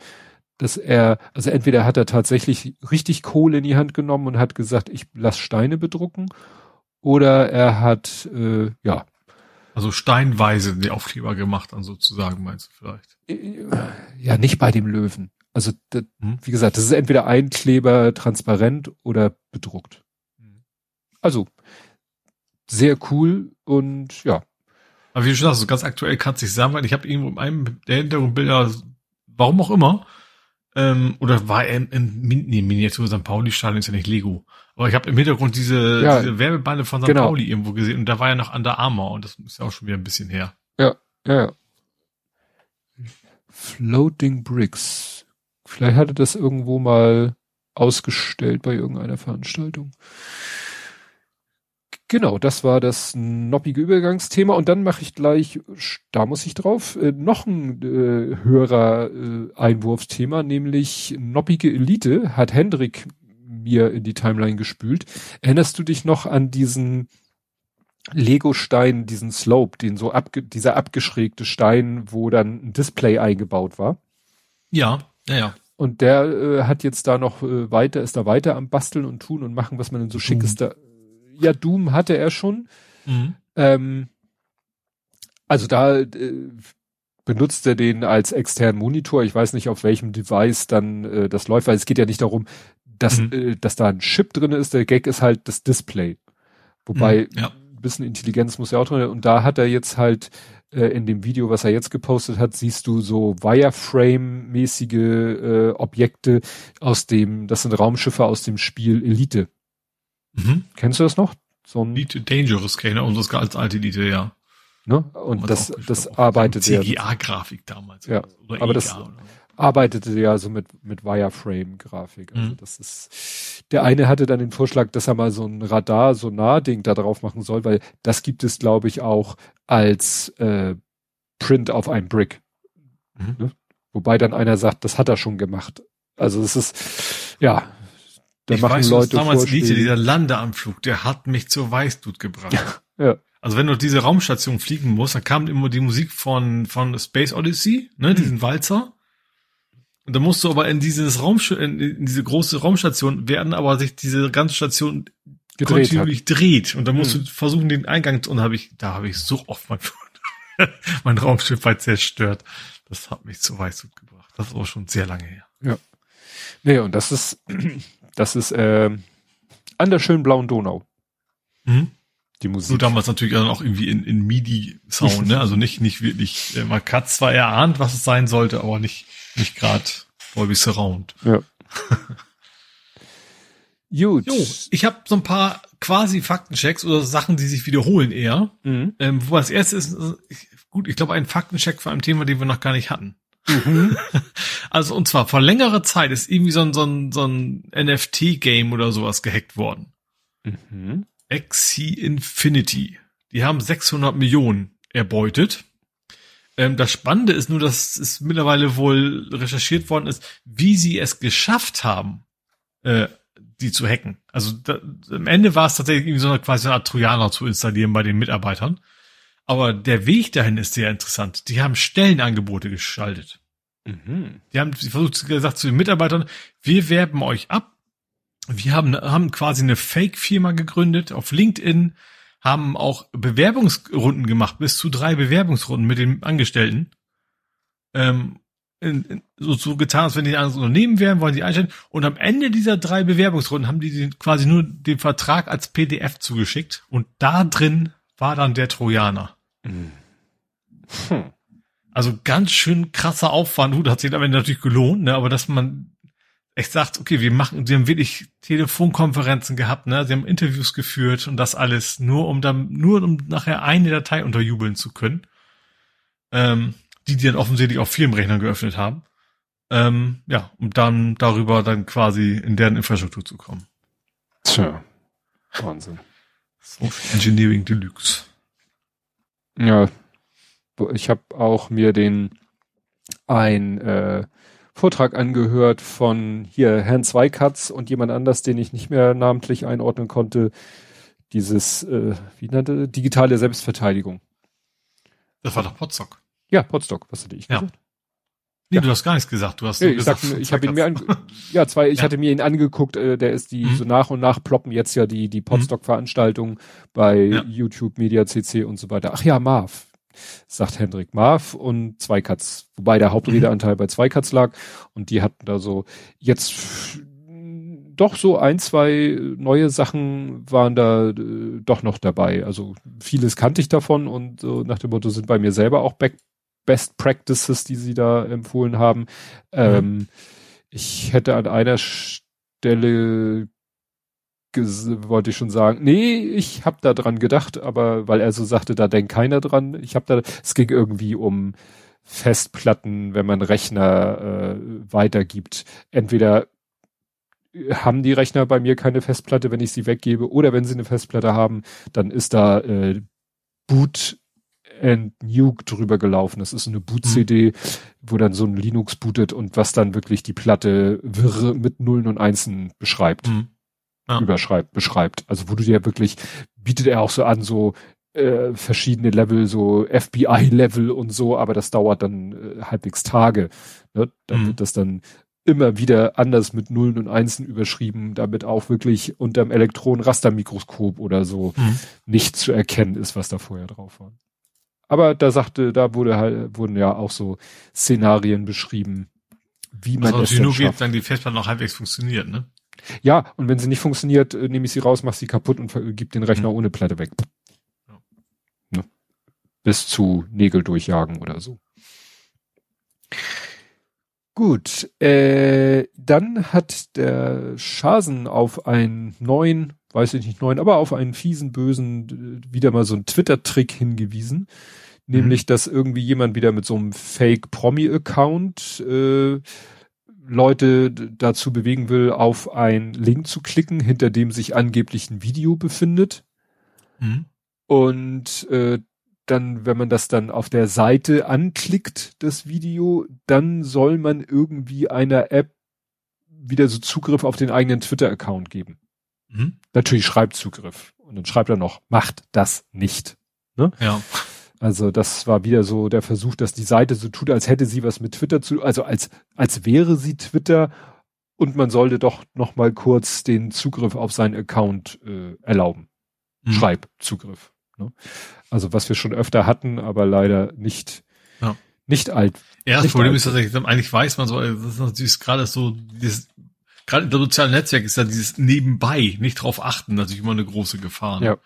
[SPEAKER 2] dass er, also entweder hat er tatsächlich richtig Kohle in die Hand genommen und hat gesagt, ich lass Steine bedrucken, oder er hat, äh, ja.
[SPEAKER 3] Also steinweise die Aufkleber gemacht, dann sozusagen, meinst du vielleicht? Äh,
[SPEAKER 2] ja, nicht bei dem Löwen. Also, das, hm? wie gesagt, das ist entweder ein Kleber transparent oder bedruckt. Hm. Also, sehr cool und ja.
[SPEAKER 3] Aber wie du schon sagst, so ganz aktuell kann es nicht sein, weil ich habe irgendwo in einem der Hintergrundbilder, warum auch immer, ähm, oder war er in, in, nee, Miniatur St. Pauli Stadion ist ja nicht Lego. Aber ich habe im Hintergrund diese, ja, diese Werbebande von St. Genau. Pauli irgendwo gesehen und da war ja noch Under Armour und das ist ja auch schon wieder ein bisschen her.
[SPEAKER 2] Ja, ja, ja. Floating Bricks. Vielleicht hatte das irgendwo mal ausgestellt bei irgendeiner Veranstaltung. Genau, das war das noppige Übergangsthema und dann mache ich gleich, da muss ich drauf, äh, noch ein äh, höherer äh, Einwurfsthema, nämlich noppige Elite hat Hendrik mir in die Timeline gespült. Erinnerst du dich noch an diesen Lego-Stein, diesen Slope, den so abge dieser abgeschrägte Stein, wo dann ein Display eingebaut war?
[SPEAKER 3] Ja, ja, ja.
[SPEAKER 2] Und der äh, hat jetzt da noch äh, weiter, ist da weiter am Basteln und tun und machen, was man denn so schickes da ja, Doom hatte er schon. Mhm. Ähm, also da äh, benutzt er den als externen Monitor. Ich weiß nicht, auf welchem Device dann äh, das läuft, weil es geht ja nicht darum, dass, mhm. äh, dass da ein Chip drin ist. Der Gag ist halt das Display. Wobei mhm, ja. ein bisschen Intelligenz muss ja auch drin. Und da hat er jetzt halt äh, in dem Video, was er jetzt gepostet hat, siehst du so Wireframe-mäßige äh, Objekte aus dem, das sind Raumschiffe aus dem Spiel Elite. Mhm. Kennst du das noch?
[SPEAKER 3] So ein Elite Dangerous kenne unseres als alte Elite, ja.
[SPEAKER 2] Ne? Und das, das arbeitet
[SPEAKER 3] ja. CGA-Grafik damals.
[SPEAKER 2] Ja, Oder aber das arbeitete ja so mit, mit Wireframe-Grafik. Also mhm. das ist, der eine hatte dann den Vorschlag, dass er mal so ein Radar, so Nah-Ding da drauf machen soll, weil das gibt es, glaube ich, auch als äh, Print auf einem Brick. Mhm. Ne? Wobei dann einer sagt, das hat er schon gemacht. Also es ist, ja,
[SPEAKER 3] da ich machen weiß, Leute damals Vorschläge. dieser Landeanflug, der hat mich zur Weißblut gebracht. ja. Also wenn du diese Raumstation fliegen musst, dann kam immer die Musik von, von Space Odyssey, ne, diesen mhm. Walzer. Und dann musst du aber in dieses Raum, in, in diese große Raumstation werden, aber sich diese ganze Station gedreht kontinuierlich hat. dreht. Und dann musst mhm. du versuchen, den Eingang, und habe ich, da habe ich so oft mein, [laughs] mein Raumschiff halt zerstört. Das hat mich zu Weißblut gebracht. Das ist auch schon sehr lange her.
[SPEAKER 2] Ja. Nee, und das ist, [clears throat] das ist äh, an der schönen blauen Donau.
[SPEAKER 3] Mhm. Die Musik. Nur damals natürlich auch irgendwie in, in MIDI-Sound, ne? [laughs] Also nicht, nicht wirklich, äh, man hat zwar erahnt, was es sein sollte, aber nicht, nicht gerade Dolby Surround.
[SPEAKER 2] Ja. [laughs]
[SPEAKER 3] Gut. Jo, ich habe so ein paar quasi Faktenchecks oder Sachen, die sich wiederholen eher. Mhm. Ähm, wo als erstes ist, gut, ich glaube, ein Faktencheck für ein Thema, den wir noch gar nicht hatten. Mhm. [laughs] Also und zwar vor längerer Zeit ist irgendwie so ein, so ein, so ein NFT-Game oder sowas gehackt worden. Mhm. Axie Infinity. Die haben 600 Millionen erbeutet. Ähm, das Spannende ist nur, dass es mittlerweile wohl recherchiert worden ist, wie sie es geschafft haben, äh, die zu hacken. Also da, am Ende war es tatsächlich irgendwie so eine quasi eine Art Trojaner zu installieren bei den Mitarbeitern. Aber der Weg dahin ist sehr interessant. Die haben Stellenangebote geschaltet. Mhm. Die haben versucht gesagt zu den Mitarbeitern, wir werben euch ab. Wir haben, haben quasi eine Fake-Firma gegründet auf LinkedIn, haben auch Bewerbungsrunden gemacht, bis zu drei Bewerbungsrunden mit den Angestellten. Ähm, in, in, so, so getan, als wenn die ein anderes Unternehmen wären, wollen sie einstellen. Und am Ende dieser drei Bewerbungsrunden haben die den, quasi nur den Vertrag als PDF zugeschickt. Und da drin war dann der Trojaner. Mhm. Hm. Also ganz schön krasser Aufwand. Gut, hat sich am Ende natürlich gelohnt, ne? aber dass man echt sagt, okay, wir machen, sie haben wirklich Telefonkonferenzen gehabt, ne? Sie haben Interviews geführt und das alles nur um dann, nur um nachher eine Datei unterjubeln zu können. Ähm, die, die dann offensichtlich auf Firmenrechnern geöffnet haben. Ähm, ja, um dann darüber dann quasi in deren Infrastruktur zu kommen.
[SPEAKER 2] Tja, Wahnsinn.
[SPEAKER 3] Social Engineering Deluxe.
[SPEAKER 2] Ja, ich habe auch mir den ein äh, Vortrag angehört von hier Herrn Zweikatz und jemand anders, den ich nicht mehr namentlich einordnen konnte. Dieses, äh, wie nannte, digitale Selbstverteidigung.
[SPEAKER 3] Das war doch Potsdok.
[SPEAKER 2] Ja, Potsdok, was hatte ich
[SPEAKER 3] ja. gesagt? Nee, ja. du hast gar nichts gesagt. Du hast
[SPEAKER 2] nee,
[SPEAKER 3] ich gesagt,
[SPEAKER 2] sag, ich habe ihn mir an, ja zwei. Ich ja. hatte mir ihn angeguckt. Äh, der ist die mhm. so nach und nach ploppen jetzt ja die die Podstock-Veranstaltungen bei ja. YouTube, Media CC und so weiter. Ach ja, Marv sagt Hendrik Marv und Zweikatz, wobei der Hauptredeanteil mhm. bei Zweikatz lag und die hatten da so jetzt doch so ein, zwei neue Sachen waren da äh, doch noch dabei. Also vieles kannte ich davon und so nach dem Motto sind bei mir selber auch Back Best Practices, die sie da empfohlen haben. Mhm. Ähm, ich hätte an einer Stelle wollte ich schon sagen, nee, ich habe da dran gedacht, aber weil er so sagte, da denkt keiner dran. Ich habe da, es ging irgendwie um Festplatten, wenn man Rechner äh, weitergibt. Entweder haben die Rechner bei mir keine Festplatte, wenn ich sie weggebe, oder wenn sie eine Festplatte haben, dann ist da äh, Boot and Nuke drüber gelaufen. Das ist eine Boot-CD, mhm. wo dann so ein Linux bootet und was dann wirklich die Platte wirre mit Nullen und Einsen beschreibt. Mhm ja. überschreibt, beschreibt. Also wo du dir wirklich, bietet er auch so an, so äh, verschiedene Level, so FBI-Level und so, aber das dauert dann äh, halbwegs Tage. Ne? Dann mhm. wird das dann immer wieder anders mit Nullen und Einsen überschrieben, damit auch wirklich unterm Elektronenrastermikroskop oder so mhm. nicht zu erkennen ist, was da vorher drauf war. Aber da sagte, da wurde halt, wurden ja auch so Szenarien beschrieben, wie man also es denn
[SPEAKER 3] nur schafft. geht, dann die Festplatte noch halbwegs funktioniert, ne?
[SPEAKER 2] Ja, und wenn sie nicht funktioniert, äh, nehme ich sie raus, mache sie kaputt und gebe den Rechner mhm. ohne Platte weg. Ja. Ne? Bis zu Nägel durchjagen oder so. Gut, äh, dann hat der Schasen auf einen neuen weiß ich nicht, neuen, aber auf einen fiesen, bösen, wieder mal so einen Twitter-Trick hingewiesen. Nämlich, mhm. dass irgendwie jemand wieder mit so einem Fake-Promi-Account äh, Leute dazu bewegen will, auf einen Link zu klicken, hinter dem sich angeblich ein Video befindet. Mhm. Und äh, dann, wenn man das dann auf der Seite anklickt, das Video, dann soll man irgendwie einer App wieder so Zugriff auf den eigenen Twitter-Account geben. Mhm. Natürlich Schreibzugriff. Und dann schreibt er noch, macht das nicht. Ne?
[SPEAKER 3] Ja.
[SPEAKER 2] Also das war wieder so der Versuch, dass die Seite so tut, als hätte sie was mit Twitter zu, also als, als wäre sie Twitter und man sollte doch noch mal kurz den Zugriff auf seinen Account äh, erlauben. Mhm. Schreibzugriff. Ne? Also was wir schon öfter hatten, aber leider nicht, ja. nicht alt.
[SPEAKER 3] Ja, das Problem alt. ist tatsächlich, eigentlich weiß man so, das ist natürlich gerade so, dieses, gerade in der sozialen Netzwerk ist ja dieses nebenbei, nicht drauf achten, natürlich immer eine große Gefahr.
[SPEAKER 2] Ne? Ja.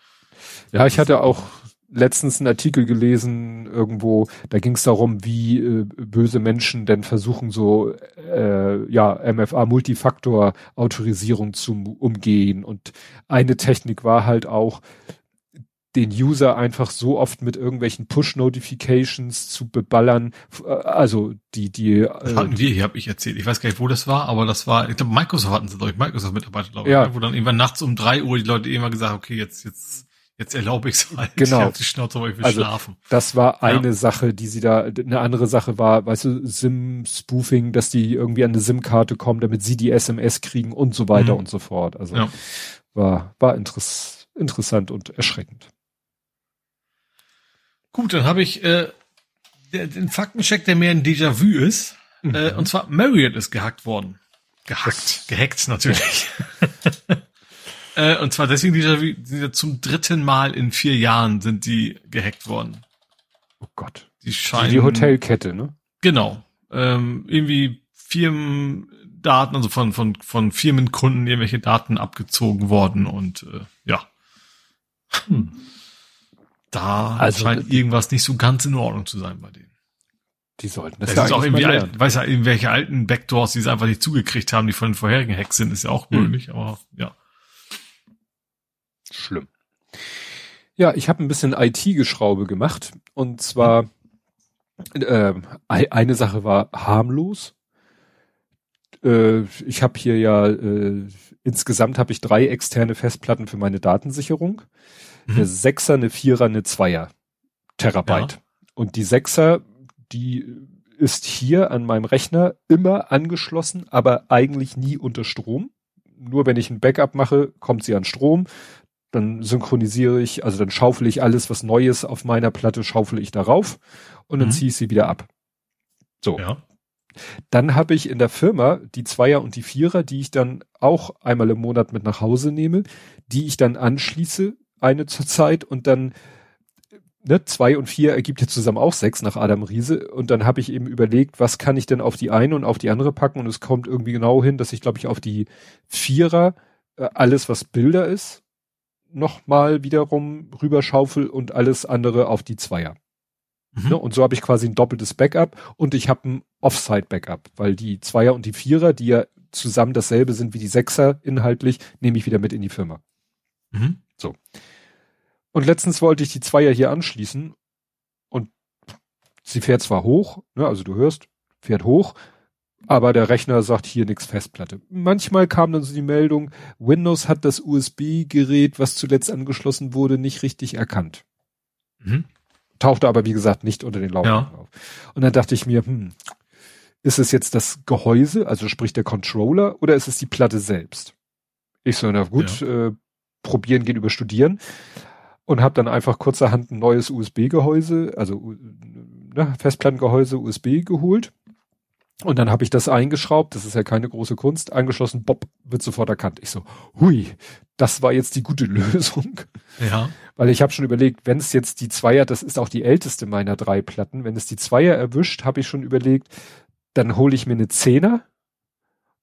[SPEAKER 2] Ja, ich hatte auch letztens einen Artikel gelesen irgendwo, da ging es darum, wie äh, böse Menschen denn versuchen, so äh, ja MFA Multifaktor Autorisierung zu umgehen. Und eine Technik war halt auch, den User einfach so oft mit irgendwelchen Push-Notifications zu beballern, äh, also die, die.
[SPEAKER 3] Das hatten äh, wir hier, habe ich erzählt. Ich weiß gar nicht, wo das war, aber das war, ich glaube, Microsoft hatten sie, glaube ich, Microsoft-Mitarbeiter, glaube ich, ja. Ne, wo dann irgendwann nachts um drei Uhr die Leute immer gesagt, okay, jetzt, jetzt jetzt erlaube ich es halt.
[SPEAKER 2] Genau.
[SPEAKER 3] Ich die Schnauze, aber ich will
[SPEAKER 2] also, schlafen. Das war eine ja. Sache, die sie da, eine andere Sache war, weißt du, SIM-Spoofing, dass die irgendwie an eine SIM-Karte kommen, damit sie die SMS kriegen und so weiter mhm. und so fort. Also ja. war, war interess interessant und erschreckend.
[SPEAKER 3] Gut, dann habe ich äh, den Faktencheck, der mehr ein Déjà-vu ist. Mhm. Äh, und zwar Marriott ist gehackt worden. Gehackt, das, gehackt natürlich. Ja. [laughs] Äh, und zwar deswegen die, die zum dritten Mal in vier Jahren sind die gehackt worden.
[SPEAKER 2] Oh Gott.
[SPEAKER 3] Die scheinen.
[SPEAKER 2] Die Hotelkette, ne?
[SPEAKER 3] Genau. Ähm, irgendwie Firmendaten, also von, von, von Firmenkunden irgendwelche Daten abgezogen worden und äh, ja. Hm. Da also, scheint irgendwas nicht so ganz in Ordnung zu sein bei denen.
[SPEAKER 2] Die sollten
[SPEAKER 3] das, das ja ist auch irgendwie, alt, weiß ja, irgendwelche alten Backdoors, die sie einfach nicht zugekriegt haben, die von den vorherigen Hacks sind, ist ja auch hm. möglich, aber ja
[SPEAKER 2] schlimm. Ja, ich habe ein bisschen IT-Geschraube gemacht und zwar äh, eine Sache war harmlos. Äh, ich habe hier ja äh, insgesamt habe ich drei externe Festplatten für meine Datensicherung. Mhm. Eine Sechser, eine Vierer, eine Zweier Terabyte. Ja. Und die Sechser, die ist hier an meinem Rechner immer angeschlossen, aber eigentlich nie unter Strom. Nur wenn ich ein Backup mache, kommt sie an Strom dann synchronisiere ich, also dann schaufel ich alles, was Neues auf meiner Platte, schaufel ich darauf und dann mhm. ziehe ich sie wieder ab. So. Ja. Dann habe ich in der Firma die Zweier und die Vierer, die ich dann auch einmal im Monat mit nach Hause nehme, die ich dann anschließe, eine zur Zeit und dann ne, zwei und vier ergibt ja zusammen auch sechs nach Adam Riese und dann habe ich eben überlegt, was kann ich denn auf die eine und auf die andere packen und es kommt irgendwie genau hin, dass ich glaube ich auf die Vierer äh, alles was Bilder ist nochmal wiederum rüberschaufel und alles andere auf die Zweier. Mhm. Ne? Und so habe ich quasi ein doppeltes Backup und ich habe ein Offside-Backup, weil die Zweier und die Vierer, die ja zusammen dasselbe sind wie die Sechser inhaltlich, nehme ich wieder mit in die Firma. Mhm. So. Und letztens wollte ich die Zweier hier anschließen und sie fährt zwar hoch, ne, also du hörst, fährt hoch, aber der Rechner sagt hier nichts Festplatte. Manchmal kam dann so die Meldung, Windows hat das USB-Gerät, was zuletzt angeschlossen wurde, nicht richtig erkannt. Mhm. Tauchte aber, wie gesagt, nicht unter den Laufwerken ja. auf. Und dann dachte ich mir, hm, ist es jetzt das Gehäuse, also sprich der Controller, oder ist es die Platte selbst? Ich so, na gut, ja. äh, probieren geht über studieren und habe dann einfach kurzerhand ein neues USB-Gehäuse, also ne, Festplattengehäuse USB geholt und dann habe ich das eingeschraubt, das ist ja keine große Kunst, angeschlossen, Bob, wird sofort erkannt. Ich so, hui, das war jetzt die gute [laughs] Lösung.
[SPEAKER 3] Ja.
[SPEAKER 2] Weil ich habe schon überlegt, wenn es jetzt die Zweier, das ist auch die älteste meiner drei Platten, wenn es die Zweier erwischt, habe ich schon überlegt, dann hole ich mir eine Zehner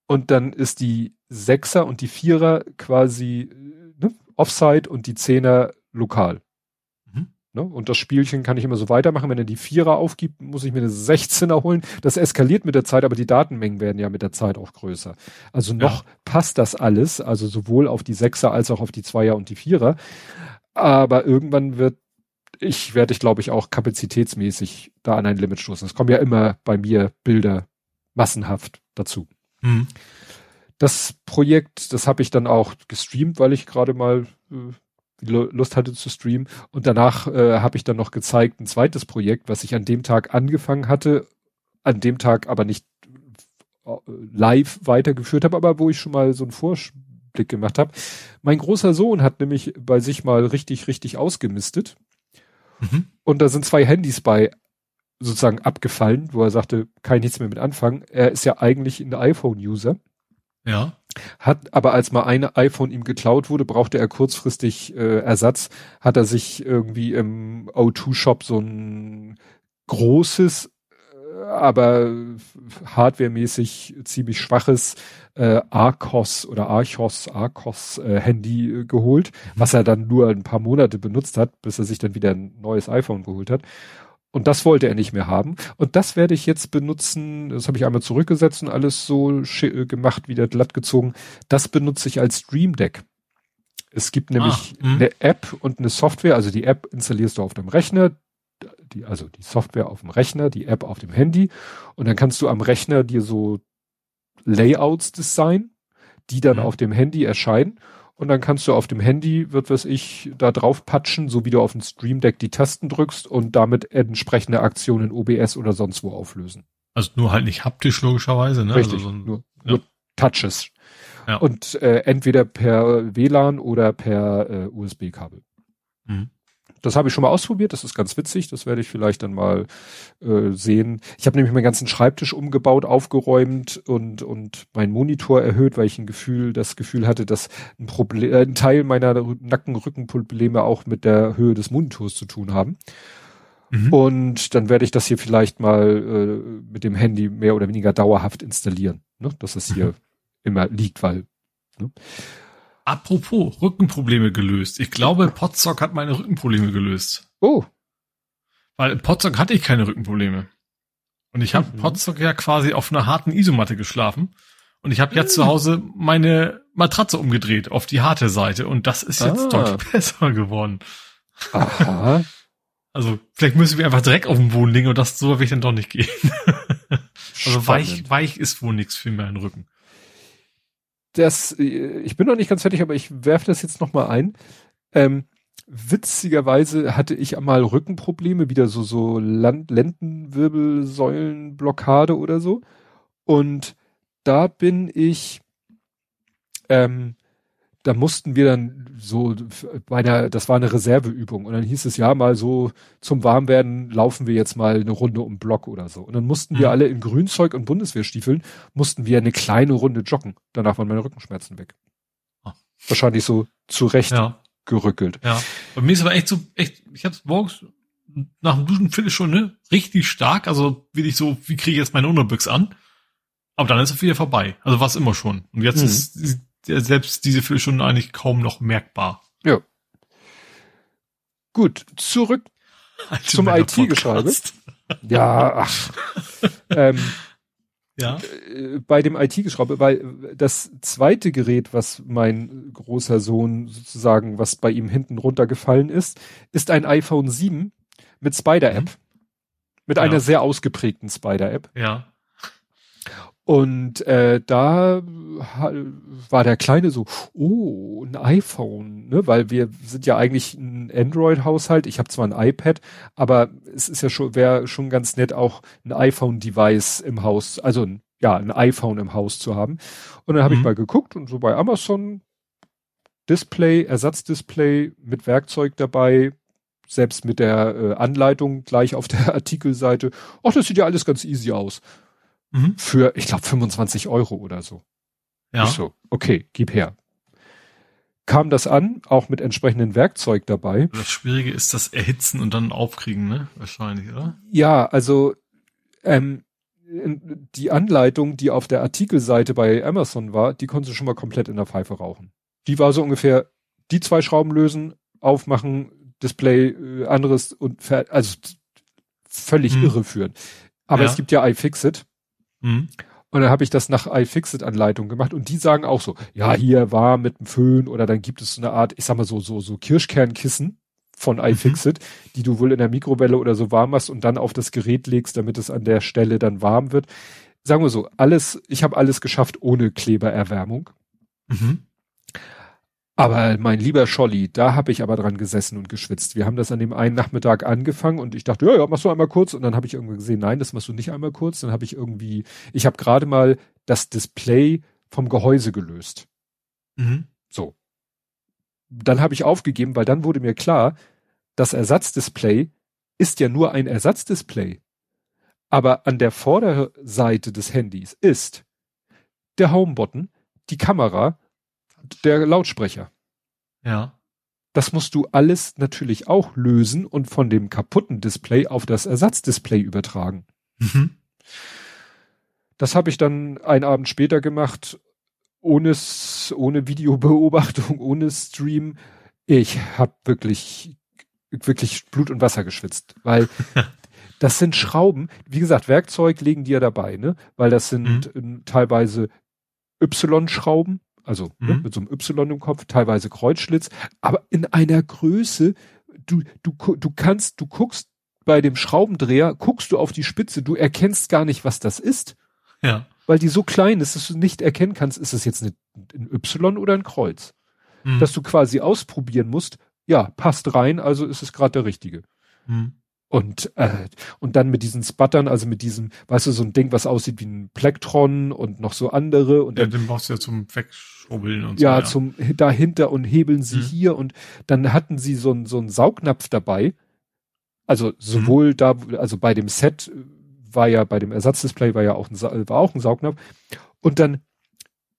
[SPEAKER 2] und dann ist die Sechser und die Vierer quasi ne, Offside und die Zehner lokal. Ne? Und das Spielchen kann ich immer so weitermachen. Wenn er die Vierer aufgibt, muss ich mir eine 16er holen. Das eskaliert mit der Zeit, aber die Datenmengen werden ja mit der Zeit auch größer. Also noch ja. passt das alles, also sowohl auf die Sechser als auch auf die Zweier und die Vierer. Aber irgendwann wird ich werde ich glaube ich auch kapazitätsmäßig da an ein Limit stoßen. Es kommen ja immer bei mir Bilder massenhaft dazu. Mhm. Das Projekt, das habe ich dann auch gestreamt, weil ich gerade mal äh, Lust hatte zu streamen. Und danach äh, habe ich dann noch gezeigt ein zweites Projekt, was ich an dem Tag angefangen hatte, an dem Tag aber nicht äh, live weitergeführt habe, aber wo ich schon mal so einen Vorblick gemacht habe. Mein großer Sohn hat nämlich bei sich mal richtig, richtig ausgemistet. Mhm. Und da sind zwei Handys bei sozusagen abgefallen, wo er sagte, kann ich nichts mehr mit anfangen. Er ist ja eigentlich ein iPhone-User.
[SPEAKER 3] Ja.
[SPEAKER 2] Hat aber als mal ein iPhone ihm geklaut wurde, brauchte er kurzfristig äh, Ersatz, hat er sich irgendwie im O2-Shop so ein großes, äh, aber hardwaremäßig ziemlich schwaches äh, Arcos oder Archos, Arcos äh, Handy äh, geholt, was er dann nur ein paar Monate benutzt hat, bis er sich dann wieder ein neues iPhone geholt hat. Und das wollte er nicht mehr haben. Und das werde ich jetzt benutzen. Das habe ich einmal zurückgesetzt und alles so äh, gemacht, wieder glatt gezogen. Das benutze ich als Stream Deck. Es gibt nämlich ah, eine App und eine Software. Also die App installierst du auf dem Rechner, die, also die Software auf dem Rechner, die App auf dem Handy. Und dann kannst du am Rechner dir so Layouts designen, die dann mhm. auf dem Handy erscheinen und dann kannst du auf dem Handy, wird was ich, da drauf patschen, so wie du auf dem Stream Deck die Tasten drückst und damit entsprechende Aktionen in OBS oder sonst wo auflösen.
[SPEAKER 3] Also nur halt nicht haptisch logischerweise, ne?
[SPEAKER 2] Richtig,
[SPEAKER 3] also so
[SPEAKER 2] ein, nur, ja. nur Touches. Ja. Und äh, entweder per WLAN oder per äh, USB-Kabel. Mhm. Das habe ich schon mal ausprobiert, das ist ganz witzig, das werde ich vielleicht dann mal äh, sehen. Ich habe nämlich meinen ganzen Schreibtisch umgebaut, aufgeräumt und und mein Monitor erhöht, weil ich ein Gefühl, das Gefühl hatte, dass ein Problem, äh, ein Teil meiner Nacken-Rückenprobleme auch mit der Höhe des Monitors zu tun haben. Mhm. Und dann werde ich das hier vielleicht mal äh, mit dem Handy mehr oder weniger dauerhaft installieren, ne? dass es hier mhm. immer liegt, weil ne?
[SPEAKER 3] Apropos Rückenprobleme gelöst. Ich glaube, Potzock hat meine Rückenprobleme gelöst.
[SPEAKER 2] Oh.
[SPEAKER 3] Weil in Potzock hatte ich keine Rückenprobleme. Und ich habe mhm. Potzock ja quasi auf einer harten Isomatte geschlafen. Und ich habe jetzt mhm. zu Hause meine Matratze umgedreht auf die harte Seite. Und das ist jetzt ah. deutlich [laughs] besser geworden.
[SPEAKER 2] Aha. [laughs]
[SPEAKER 3] Also vielleicht müssen wir einfach direkt auf den Boden legen und das so will ich dann doch nicht gehen. [laughs] also weich, weich ist wohl nichts für meinen Rücken
[SPEAKER 2] das, äh, ich bin noch nicht ganz fertig, aber ich werfe das jetzt noch mal ein. Ähm, witzigerweise hatte ich einmal Rückenprobleme, wieder so, so Land Lendenwirbelsäulenblockade oder so. Und da bin ich, ähm, da mussten wir dann so bei einer, das war eine Reserveübung und dann hieß es ja mal so zum Warmwerden laufen wir jetzt mal eine Runde um Block oder so. Und dann mussten wir mhm. alle in Grünzeug und Bundeswehrstiefeln mussten wir eine kleine Runde joggen. Danach waren meine Rückenschmerzen weg. Oh. Wahrscheinlich so zurecht ja. gerückelt.
[SPEAKER 3] Ja. Bei mir ist aber echt so, echt, ich hab's morgens nach dem Duschen Viertelstunde richtig stark, also will ich so, wie kriege ich jetzt meine Unterbüchse an? Aber dann ist es wieder vorbei. Also war es immer schon. Und jetzt mhm. ist selbst diese Viertelstunde eigentlich kaum noch merkbar.
[SPEAKER 2] Ja. Gut, zurück Alte zum IT-Geschreibe. Ja, ach. [laughs] ähm,
[SPEAKER 3] ja.
[SPEAKER 2] Äh, bei dem IT-Geschraube, weil das zweite Gerät, was mein großer Sohn sozusagen, was bei ihm hinten runtergefallen ist, ist ein iPhone 7 mit Spider-App. Mhm. Mit ja. einer sehr ausgeprägten Spider-App.
[SPEAKER 3] Ja.
[SPEAKER 2] Und äh, da war der Kleine so, oh, ein iPhone, ne? Weil wir sind ja eigentlich ein Android-Haushalt. Ich habe zwar ein iPad, aber es ist ja schon, wäre schon ganz nett, auch ein iPhone-Device im Haus, also ein, ja, ein iPhone im Haus zu haben. Und dann habe mhm. ich mal geguckt und so bei Amazon Display, Ersatzdisplay mit Werkzeug dabei, selbst mit der äh, Anleitung gleich auf der [laughs] Artikelseite. Ach, das sieht ja alles ganz easy aus. Mhm. Für, ich glaube, 25 Euro oder so.
[SPEAKER 3] Ja.
[SPEAKER 2] Ich so, okay, gib her. Kam das an, auch mit entsprechendem Werkzeug dabei.
[SPEAKER 3] Das Schwierige ist das Erhitzen und dann aufkriegen, ne? Wahrscheinlich, oder?
[SPEAKER 2] Ja, also ähm, die Anleitung, die auf der Artikelseite bei Amazon war, die konnte schon mal komplett in der Pfeife rauchen. Die war so ungefähr, die zwei Schrauben lösen, aufmachen, Display äh, anderes und also völlig mhm. irreführend. Aber ja. es gibt ja iFixit. Mhm. Und dann habe ich das nach iFixit-Anleitung gemacht und die sagen auch so, ja, hier war mit dem Föhn oder dann gibt es so eine Art, ich sag mal so, so, so Kirschkernkissen von mhm. iFixit, mhm. die du wohl in der Mikrowelle oder so warm machst und dann auf das Gerät legst, damit es an der Stelle dann warm wird. Sagen wir so, alles, ich habe alles geschafft ohne Klebererwärmung. Mhm. Aber mein lieber Scholli, da habe ich aber dran gesessen und geschwitzt. Wir haben das an dem einen Nachmittag angefangen und ich dachte, ja, ja, machst du einmal kurz. Und dann habe ich irgendwie gesehen, nein, das machst du nicht einmal kurz. Dann habe ich irgendwie, ich habe gerade mal das Display vom Gehäuse gelöst. Mhm. So. Dann habe ich aufgegeben, weil dann wurde mir klar, das Ersatzdisplay ist ja nur ein Ersatzdisplay. Aber an der Vorderseite des Handys ist der Homebutton, die Kamera, der Lautsprecher.
[SPEAKER 3] Ja.
[SPEAKER 2] Das musst du alles natürlich auch lösen und von dem kaputten Display auf das Ersatzdisplay übertragen. Mhm. Das habe ich dann einen Abend später gemacht, ohne, ohne Videobeobachtung, [laughs] ohne Stream. Ich habe wirklich, wirklich Blut und Wasser geschwitzt, weil [laughs] das sind Schrauben. Wie gesagt, Werkzeug legen die ja dabei, ne? Weil das sind mhm. teilweise Y-Schrauben, also ne, mhm. ne, mit so einem Y im Kopf, teilweise Kreuzschlitz, aber in einer Größe, du, du, du kannst, du guckst bei dem Schraubendreher, guckst du auf die Spitze, du erkennst gar nicht, was das ist.
[SPEAKER 3] Ja.
[SPEAKER 2] Weil die so klein ist, dass du nicht erkennen kannst, ist es jetzt eine, ein Y oder ein Kreuz. Mhm. Dass du quasi ausprobieren musst, ja, passt rein, also ist es gerade der richtige. Mhm. Und, äh, und dann mit diesen Sputtern, also mit diesem, weißt du, so ein Ding, was aussieht wie ein Plektron und noch so andere. Und
[SPEAKER 3] ja, dann, den brauchst du ja zum Wegschrubbeln und
[SPEAKER 2] ja, so. Ja, zum dahinter und hebeln sie mhm. hier und dann hatten sie so ein so ein Saugnapf dabei. Also sowohl mhm. da, also bei dem Set war ja, bei dem Ersatzdisplay war ja auch ein, war auch ein Saugnapf. Und dann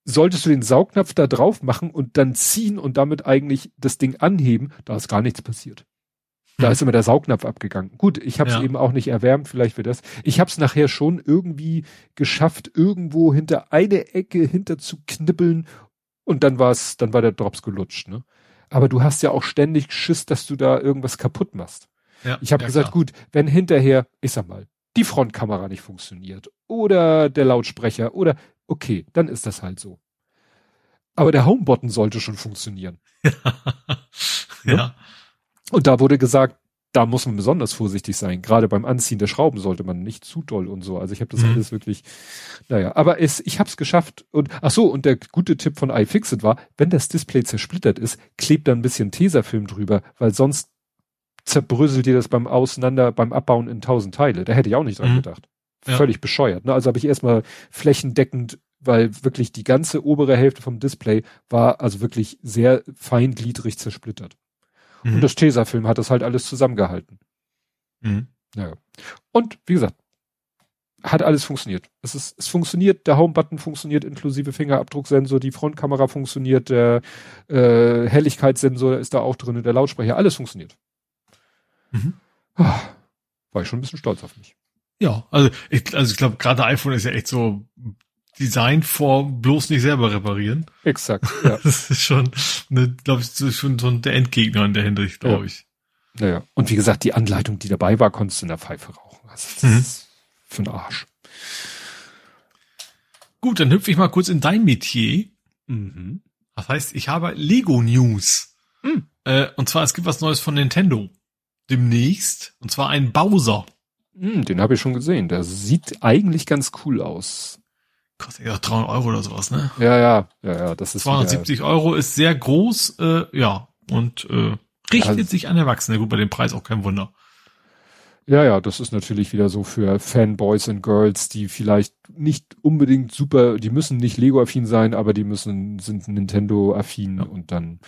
[SPEAKER 2] solltest du den Saugnapf da drauf machen und dann ziehen und damit eigentlich das Ding anheben, da ist gar nichts passiert. Da hm. ist immer der Saugnapf abgegangen. Gut, ich habe es ja. eben auch nicht erwärmt, vielleicht wird das. Ich habe es nachher schon irgendwie geschafft, irgendwo hinter eine Ecke hinter zu knippeln und dann war es, dann war der Drops gelutscht. Ne? Aber du hast ja auch ständig Schiss, dass du da irgendwas kaputt machst. Ja, ich habe ja, gesagt, klar. gut, wenn hinterher, ich sag mal, die Frontkamera nicht funktioniert oder der Lautsprecher oder okay, dann ist das halt so. Aber der Homebutton sollte schon funktionieren. [laughs]
[SPEAKER 3] ja. ja.
[SPEAKER 2] Und da wurde gesagt, da muss man besonders vorsichtig sein. Gerade beim Anziehen der Schrauben sollte man nicht zu doll und so. Also ich habe das mhm. alles wirklich, naja, aber es, ich habe es geschafft. Und ach so, und der gute Tipp von iFixit war, wenn das Display zersplittert ist, klebt da ein bisschen Tesafilm drüber, weil sonst zerbröselt dir das beim Auseinander, beim Abbauen in tausend Teile. Da hätte ich auch nicht dran mhm. gedacht. Ja. Völlig bescheuert. Ne? Also habe ich erstmal flächendeckend, weil wirklich die ganze obere Hälfte vom Display war also wirklich sehr feingliedrig zersplittert. Mhm. Und das Tesafilm hat das halt alles zusammengehalten. Mhm. Ja. Und wie gesagt, hat alles funktioniert. Es ist, es funktioniert, der Home-Button funktioniert inklusive Fingerabdrucksensor, die Frontkamera funktioniert, der äh, Helligkeitssensor ist da auch drin, der Lautsprecher, alles funktioniert. Mhm. Ah, war ich schon ein bisschen stolz auf mich.
[SPEAKER 3] Ja, also ich, also ich glaube, gerade iPhone ist ja echt so Design vor bloß nicht selber reparieren.
[SPEAKER 2] Exakt, [laughs] ja.
[SPEAKER 3] Das ist schon, glaube ich, schon so der Endgegner in der Hinsicht, glaube ja. ich.
[SPEAKER 2] Naja. Und wie gesagt, die Anleitung, die dabei war, konntest du in der Pfeife rauchen. Also das mhm. ist für den Arsch.
[SPEAKER 3] Gut, dann hüpfe ich mal kurz in dein Metier. Mhm. Das heißt, ich habe Lego News. Mhm. Äh, und zwar, es gibt was Neues von Nintendo. Demnächst. Und zwar ein Bowser.
[SPEAKER 2] Mhm, den habe ich schon gesehen. Der sieht eigentlich ganz cool aus
[SPEAKER 3] kostet ja 300 Euro oder sowas, ne?
[SPEAKER 2] Ja, ja, ja, ja, das ist
[SPEAKER 3] 270 wieder, Euro ist sehr groß, äh, ja, und äh, richtet ja, sich an Erwachsene. Gut, bei dem Preis auch kein Wunder.
[SPEAKER 2] Ja, ja, das ist natürlich wieder so für Fanboys und Girls, die vielleicht nicht unbedingt super, die müssen nicht Lego-affin sein, aber die müssen, sind Nintendo-affin ja. und dann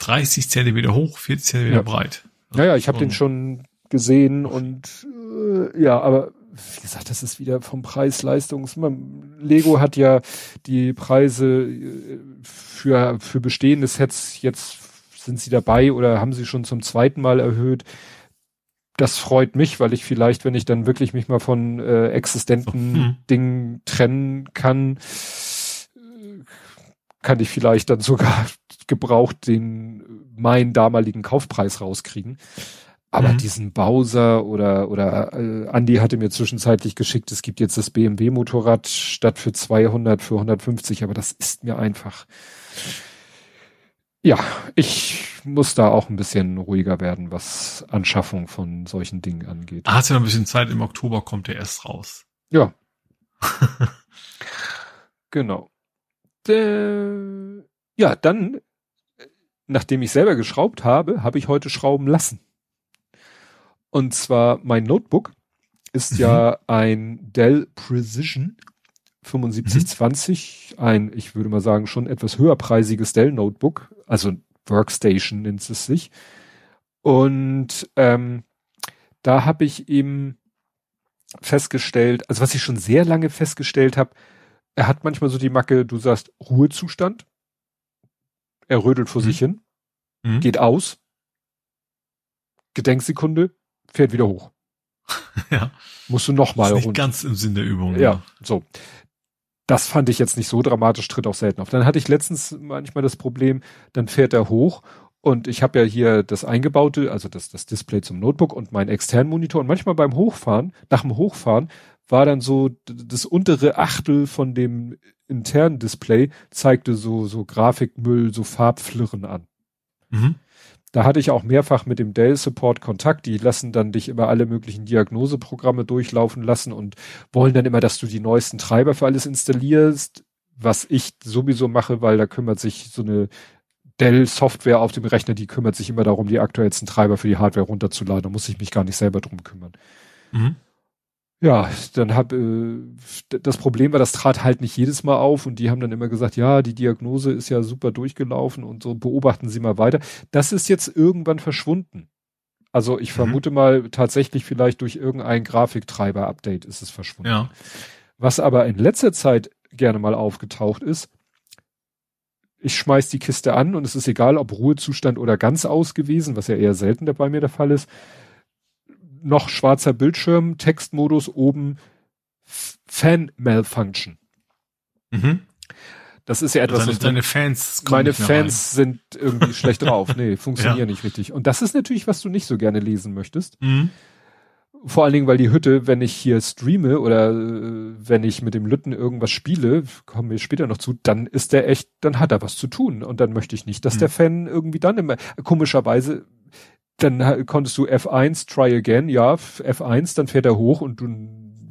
[SPEAKER 3] 30 Zentimeter hoch, 40 Zentimeter
[SPEAKER 2] ja.
[SPEAKER 3] breit.
[SPEAKER 2] Ja, ja, ich habe den schon gesehen und äh, ja, aber wie gesagt, das ist wieder vom Preis-Leistungs. Lego hat ja die Preise äh, für, für bestehende Sets, jetzt sind sie dabei oder haben sie schon zum zweiten Mal erhöht. Das freut mich, weil ich vielleicht, wenn ich dann wirklich mich mal von äh, existenten hm. Dingen trennen kann, kann ich vielleicht dann sogar gebraucht den meinen damaligen Kaufpreis rauskriegen. Aber mhm. diesen Bowser oder oder äh, Andy hatte mir zwischenzeitlich geschickt, es gibt jetzt das BMW Motorrad statt für 200 für 150, aber das ist mir einfach ja, ich muss da auch ein bisschen ruhiger werden, was Anschaffung von solchen Dingen angeht.
[SPEAKER 3] Ah, hast ja noch ein bisschen Zeit, im Oktober kommt der erst raus.
[SPEAKER 2] Ja. [laughs] genau. Ja, dann, nachdem ich selber geschraubt habe, habe ich heute schrauben lassen. Und zwar mein Notebook ist mhm. ja ein Dell Precision 7520, mhm. ein, ich würde mal sagen, schon etwas höherpreisiges Dell Notebook, also Workstation nennt es sich. Und ähm, da habe ich eben festgestellt, also was ich schon sehr lange festgestellt habe, er hat manchmal so die Macke, du sagst Ruhezustand, er rödelt vor mhm. sich hin, mhm. geht aus, Gedenksekunde, fährt wieder hoch. [laughs]
[SPEAKER 3] ja.
[SPEAKER 2] Musst du nochmal
[SPEAKER 3] runter. ganz im Sinn der Übung.
[SPEAKER 2] Ja, ja, so. Das fand ich jetzt nicht so dramatisch, tritt auch selten auf. Dann hatte ich letztens manchmal das Problem, dann fährt er hoch und ich habe ja hier das eingebaute, also das, das Display zum Notebook und meinen externen Monitor. Und manchmal beim Hochfahren, nach dem Hochfahren, war dann so das untere Achtel von dem internen Display zeigte so, so Grafikmüll, so Farbflirren an. Mhm. Da hatte ich auch mehrfach mit dem Dell Support Kontakt. Die lassen dann dich immer alle möglichen Diagnoseprogramme durchlaufen lassen und wollen dann immer, dass du die neuesten Treiber für alles installierst, was ich sowieso mache, weil da kümmert sich so eine Dell Software auf dem Rechner, die kümmert sich immer darum, die aktuellsten Treiber für die Hardware runterzuladen. Da muss ich mich gar nicht selber drum kümmern. Mhm. Ja, dann hab äh, das Problem war, das trat halt nicht jedes Mal auf und die haben dann immer gesagt, ja, die Diagnose ist ja super durchgelaufen und so beobachten Sie mal weiter. Das ist jetzt irgendwann verschwunden. Also ich mhm. vermute mal tatsächlich vielleicht durch irgendein Grafiktreiber-Update ist es verschwunden.
[SPEAKER 3] Ja.
[SPEAKER 2] Was aber in letzter Zeit gerne mal aufgetaucht ist, ich schmeiß die Kiste an und es ist egal, ob Ruhezustand oder ganz aus gewesen, was ja eher selten bei mir der Fall ist noch schwarzer Bildschirm, Textmodus oben, Fan Malfunction. Mhm. Das ist ja etwas,
[SPEAKER 3] deine, deine Fans.
[SPEAKER 2] Meine Fans sind irgendwie schlecht drauf. Nee, [laughs] funktionieren ja. nicht richtig. Und das ist natürlich, was du nicht so gerne lesen möchtest. Mhm. Vor allen Dingen, weil die Hütte, wenn ich hier streame oder äh, wenn ich mit dem Lütten irgendwas spiele, kommen wir später noch zu, dann ist der echt, dann hat er was zu tun. Und dann möchte ich nicht, dass mhm. der Fan irgendwie dann immer, komischerweise dann konntest du F1 try again, ja, F1, dann fährt er hoch und du,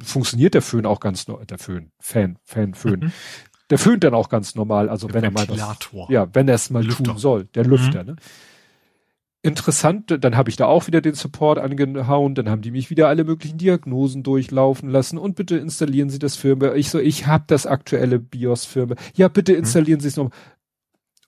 [SPEAKER 2] funktioniert der Föhn auch ganz normal, der Föhn, Fan, Fan, Föhn. Mhm. Der föhnt dann auch ganz normal, also der wenn er mal das, ja, wenn er es mal Lüfter. tun soll, der Lüfter, mhm. ne? Interessant, dann habe ich da auch wieder den Support angehauen, dann haben die mich wieder alle möglichen Diagnosen durchlaufen lassen und bitte installieren Sie das Firmware. Ich so, ich habe das aktuelle BIOS Firmware. Ja, bitte mhm. installieren mhm. Sie es noch.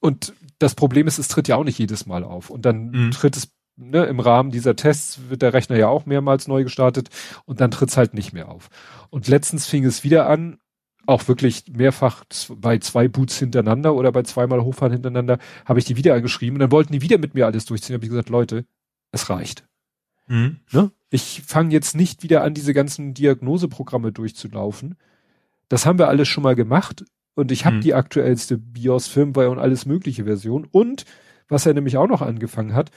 [SPEAKER 2] Und das Problem ist, es tritt ja auch nicht jedes Mal auf und dann mhm. tritt es ne, im Rahmen dieser Tests wird der Rechner ja auch mehrmals neu gestartet und dann tritt's halt nicht mehr auf. Und letztens fing es wieder an, auch wirklich mehrfach bei zwei Boots hintereinander oder bei zweimal Hochfahren hintereinander, habe ich die wieder angeschrieben und dann wollten die wieder mit mir alles durchziehen. Habe ich gesagt, Leute, es reicht. Mhm. Ne? Ich fange jetzt nicht wieder an, diese ganzen Diagnoseprogramme durchzulaufen. Das haben wir alles schon mal gemacht und ich habe mhm. die aktuellste BIOS Firmware und alles mögliche Version und was er nämlich auch noch angefangen hat,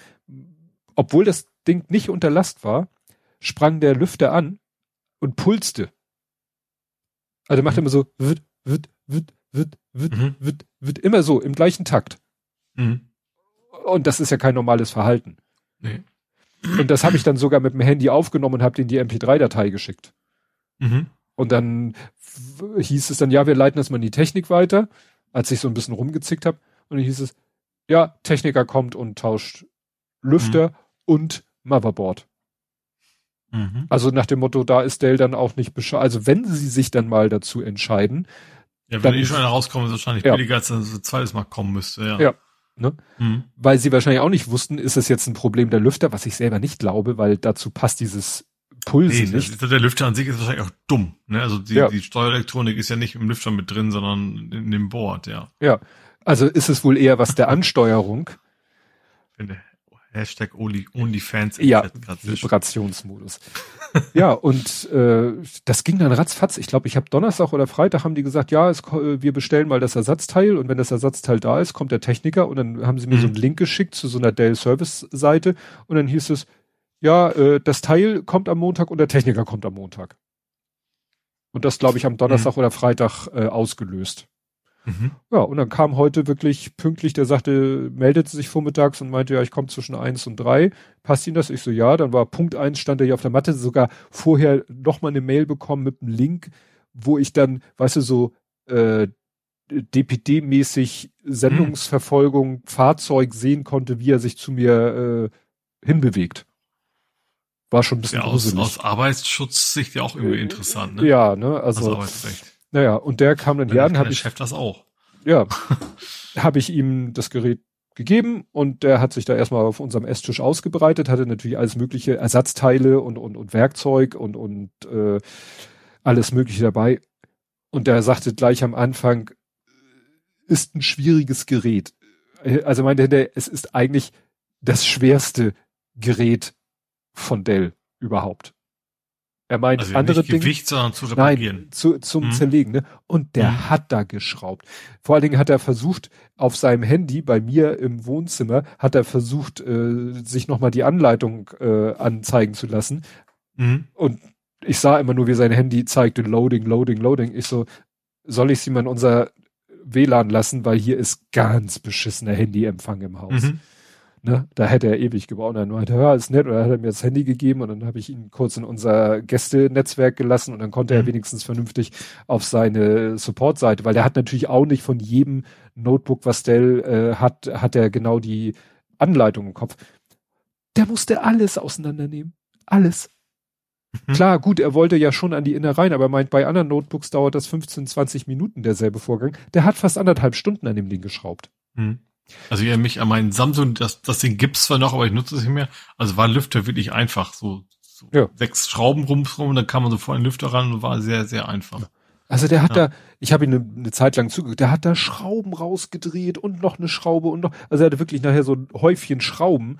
[SPEAKER 2] obwohl das Ding nicht unter Last war, sprang der Lüfter an und pulste. Also macht mhm. immer so, wird, wird, wird, wird, wird, mhm. wird, wird, immer so im gleichen Takt. Mhm. Und das ist ja kein normales Verhalten. Nee. Und das habe ich dann sogar mit dem Handy aufgenommen und habe den die MP3-Datei geschickt. Mhm. Und dann hieß es dann, ja, wir leiten das mal in die Technik weiter, als ich so ein bisschen rumgezickt habe. Und dann hieß es, ja, Techniker kommt und tauscht Lüfter mhm. und Motherboard. Mhm. Also nach dem Motto, da ist Dell dann auch nicht bescheid. Also wenn sie sich dann mal dazu entscheiden.
[SPEAKER 3] Ja, wenn eh schon einer rauskommt, ist wahrscheinlich ja. billiger, als dass ein zweites Mal kommen müsste, ja.
[SPEAKER 2] Ja. Ne? Mhm. Weil sie wahrscheinlich auch nicht wussten, ist es jetzt ein Problem der Lüfter, was ich selber nicht glaube, weil dazu passt dieses Pulsen nee, nicht.
[SPEAKER 3] der Lüfter an sich ist wahrscheinlich auch dumm. Ne? Also die, ja. die Steuerelektronik ist ja nicht im Lüfter mit drin, sondern in dem Board, ja.
[SPEAKER 2] Ja, also ist es wohl eher was der [laughs] Ansteuerung.
[SPEAKER 3] Finde Hashtag Only, OnlyFans.
[SPEAKER 2] Ja, Vibrationsmodus. [laughs] ja, und äh, das ging dann ratzfatz. Ich glaube, ich habe Donnerstag oder Freitag haben die gesagt, ja, es, wir bestellen mal das Ersatzteil und wenn das Ersatzteil da ist, kommt der Techniker und dann haben sie mir mhm. so einen Link geschickt zu so einer Dell Service Seite und dann hieß es, ja, äh, das Teil kommt am Montag und der Techniker kommt am Montag. Und das, glaube ich, am Donnerstag mhm. oder Freitag äh, ausgelöst. Mhm. Ja, und dann kam heute wirklich pünktlich, der sagte, meldete sich vormittags und meinte, ja, ich komme zwischen eins und drei. Passt Ihnen das? Ich so, ja, dann war Punkt eins, stand er hier auf der Matte, sogar vorher nochmal eine Mail bekommen mit einem Link, wo ich dann, weißt du, so äh, DPD-mäßig Sendungsverfolgung, mhm. Fahrzeug sehen konnte, wie er sich zu mir äh, hinbewegt. War schon ein bisschen
[SPEAKER 3] ja, aus, aus Arbeitsschutzsicht ja auch irgendwie äh, interessant, ne?
[SPEAKER 2] Ja, ne, also. Arbeitsrecht. Naja, und der kam dann
[SPEAKER 3] hier an, habe ich. Chef das auch.
[SPEAKER 2] Ja. [laughs] habe ich ihm das Gerät gegeben und der hat sich da erstmal auf unserem Esstisch ausgebreitet, hatte natürlich alles mögliche Ersatzteile und, und, und Werkzeug und, und äh, alles mögliche dabei. Und der sagte gleich am Anfang, ist ein schwieriges Gerät. Also meinte der, es ist eigentlich das schwerste Gerät von Dell überhaupt. Er meint also andere
[SPEAKER 3] nicht Gewicht,
[SPEAKER 2] Dinge,
[SPEAKER 3] sondern zu reparieren.
[SPEAKER 2] Nein, zu, zum mhm. Zerlegen. Ne? Und der mhm. hat da geschraubt. Vor allen Dingen hat er versucht, auf seinem Handy bei mir im Wohnzimmer, hat er versucht, äh, sich nochmal die Anleitung äh, anzeigen zu lassen. Mhm. Und ich sah immer nur, wie sein Handy zeigte, Loading, Loading, Loading. Ich so, soll ich sie mal in unser WLAN lassen, weil hier ist ganz beschissener Handyempfang im Haus. Mhm. Ne, da hätte er ewig gebraucht. Und dann meinte, ja, ist nett. Dann hat er mir das Handy gegeben und dann habe ich ihn kurz in unser Gästenetzwerk gelassen und dann konnte mhm. er wenigstens vernünftig auf seine Support-Seite, weil der hat natürlich auch nicht von jedem Notebook, was Dell äh, hat, hat er genau die Anleitung im Kopf. Der musste alles auseinandernehmen. Alles. Mhm. Klar, gut, er wollte ja schon an die Innereien, aber er meint, bei anderen Notebooks dauert das 15, 20 Minuten derselbe Vorgang. Der hat fast anderthalb Stunden an dem Ding geschraubt. Mhm.
[SPEAKER 3] Also ja, mich an meinen Samsung, das, das Ding gibt's zwar noch, aber ich nutze es nicht mehr. Also war Lüfter wirklich einfach. So, so ja. sechs Schrauben rumrum, dann kam man so vor einen Lüfter ran und war sehr, sehr einfach.
[SPEAKER 2] Also der hat ja. da, ich habe ihn eine, eine Zeit lang zugeguckt, der hat da Schrauben rausgedreht und noch eine Schraube und noch, also er hatte wirklich nachher so ein Häufchen Schrauben.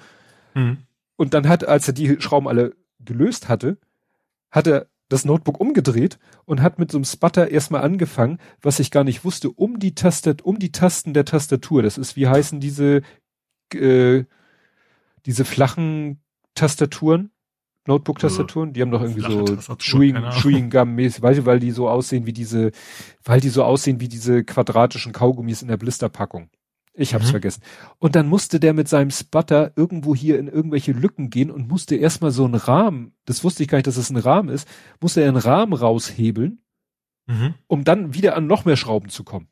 [SPEAKER 2] Mhm. Und dann hat, als er die Schrauben alle gelöst hatte, hat er das Notebook umgedreht und hat mit so einem Sputter erstmal angefangen, was ich gar nicht wusste, um die Tastet, um die Tasten der Tastatur. Das ist, wie heißen diese, äh, diese flachen Tastaturen? Notebook-Tastaturen, die haben doch irgendwie so Chewing, Chewing Gum-mäßig, weil, weil die so aussehen wie diese, weil die so aussehen wie diese quadratischen Kaugummis in der Blisterpackung. Ich hab's mhm. vergessen. Und dann musste der mit seinem Sputter irgendwo hier in irgendwelche Lücken gehen und musste erstmal so einen Rahmen, das wusste ich gar nicht, dass es das ein Rahmen ist, musste er einen Rahmen raushebeln, mhm. um dann wieder an noch mehr Schrauben zu kommen.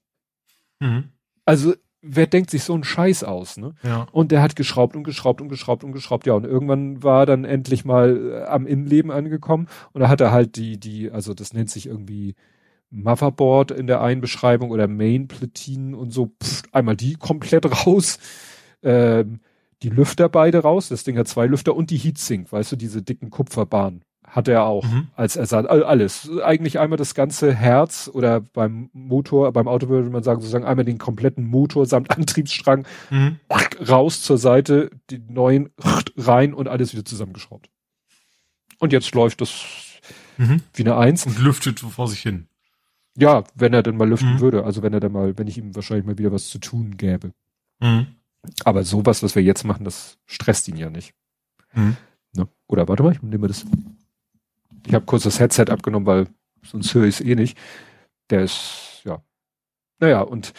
[SPEAKER 2] Mhm. Also, wer denkt sich so einen Scheiß aus, ne? Ja. Und der hat geschraubt und geschraubt und geschraubt und geschraubt, ja, und irgendwann war er dann endlich mal äh, am Innenleben angekommen und da hat er halt die, die, also das nennt sich irgendwie, Motherboard in der einen Beschreibung oder Main-Platinen und so, pff, einmal die komplett raus. Ähm, die Lüfter beide raus. Das Ding hat zwei Lüfter und die Heatsink, weißt du, diese dicken Kupferbahnen hat er auch mhm. als Ersatz. Alles. Eigentlich einmal das ganze Herz oder beim Motor, beim Auto würde man sagen, sozusagen einmal den kompletten Motor samt [laughs] Antriebsstrang mhm. raus zur Seite, die neuen rein und alles wieder zusammengeschraubt. Und jetzt läuft das mhm. wie eine Eins.
[SPEAKER 3] Und lüftet vor sich hin.
[SPEAKER 2] Ja, wenn er denn mal lüften mhm. würde. Also wenn er dann mal, wenn ich ihm wahrscheinlich mal wieder was zu tun gäbe. Mhm. Aber sowas, was wir jetzt machen, das stresst ihn ja nicht. Mhm. Ne? Oder warte mal, ich nehme das. Ich habe kurz das Headset abgenommen, weil sonst höre ich es eh nicht. Der ist, ja. Naja, und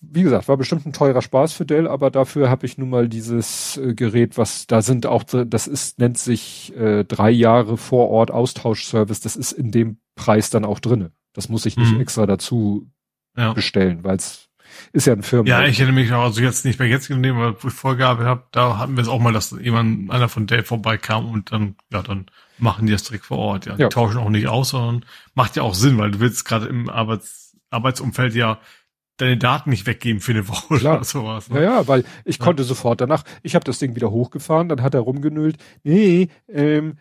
[SPEAKER 2] wie gesagt, war bestimmt ein teurer Spaß für Dell, aber dafür habe ich nun mal dieses äh, Gerät, was da sind auch, das ist, nennt sich äh, drei Jahre vor Ort Austauschservice, das ist in dem Preis dann auch drinne. Das muss ich nicht mhm. extra dazu ja. bestellen, weil es ist ja ein Firmen.
[SPEAKER 3] Ja, ich hätte mich auch also jetzt nicht bei jetzt genommen, weil ich Vorgabe habe, da hatten wir es auch mal, dass jemand, einer von Dell vorbeikam und dann, ja, dann machen die das direkt vor Ort. Ja, die ja. tauschen auch nicht aus, sondern macht ja auch Sinn, weil du willst gerade im Arbeits, Arbeitsumfeld ja deine Daten nicht weggeben für eine Woche Klar. oder sowas.
[SPEAKER 2] Ne? Ja, ja, weil ich ja. konnte sofort danach, ich habe das Ding wieder hochgefahren, dann hat er rumgenüllt, nee, ähm,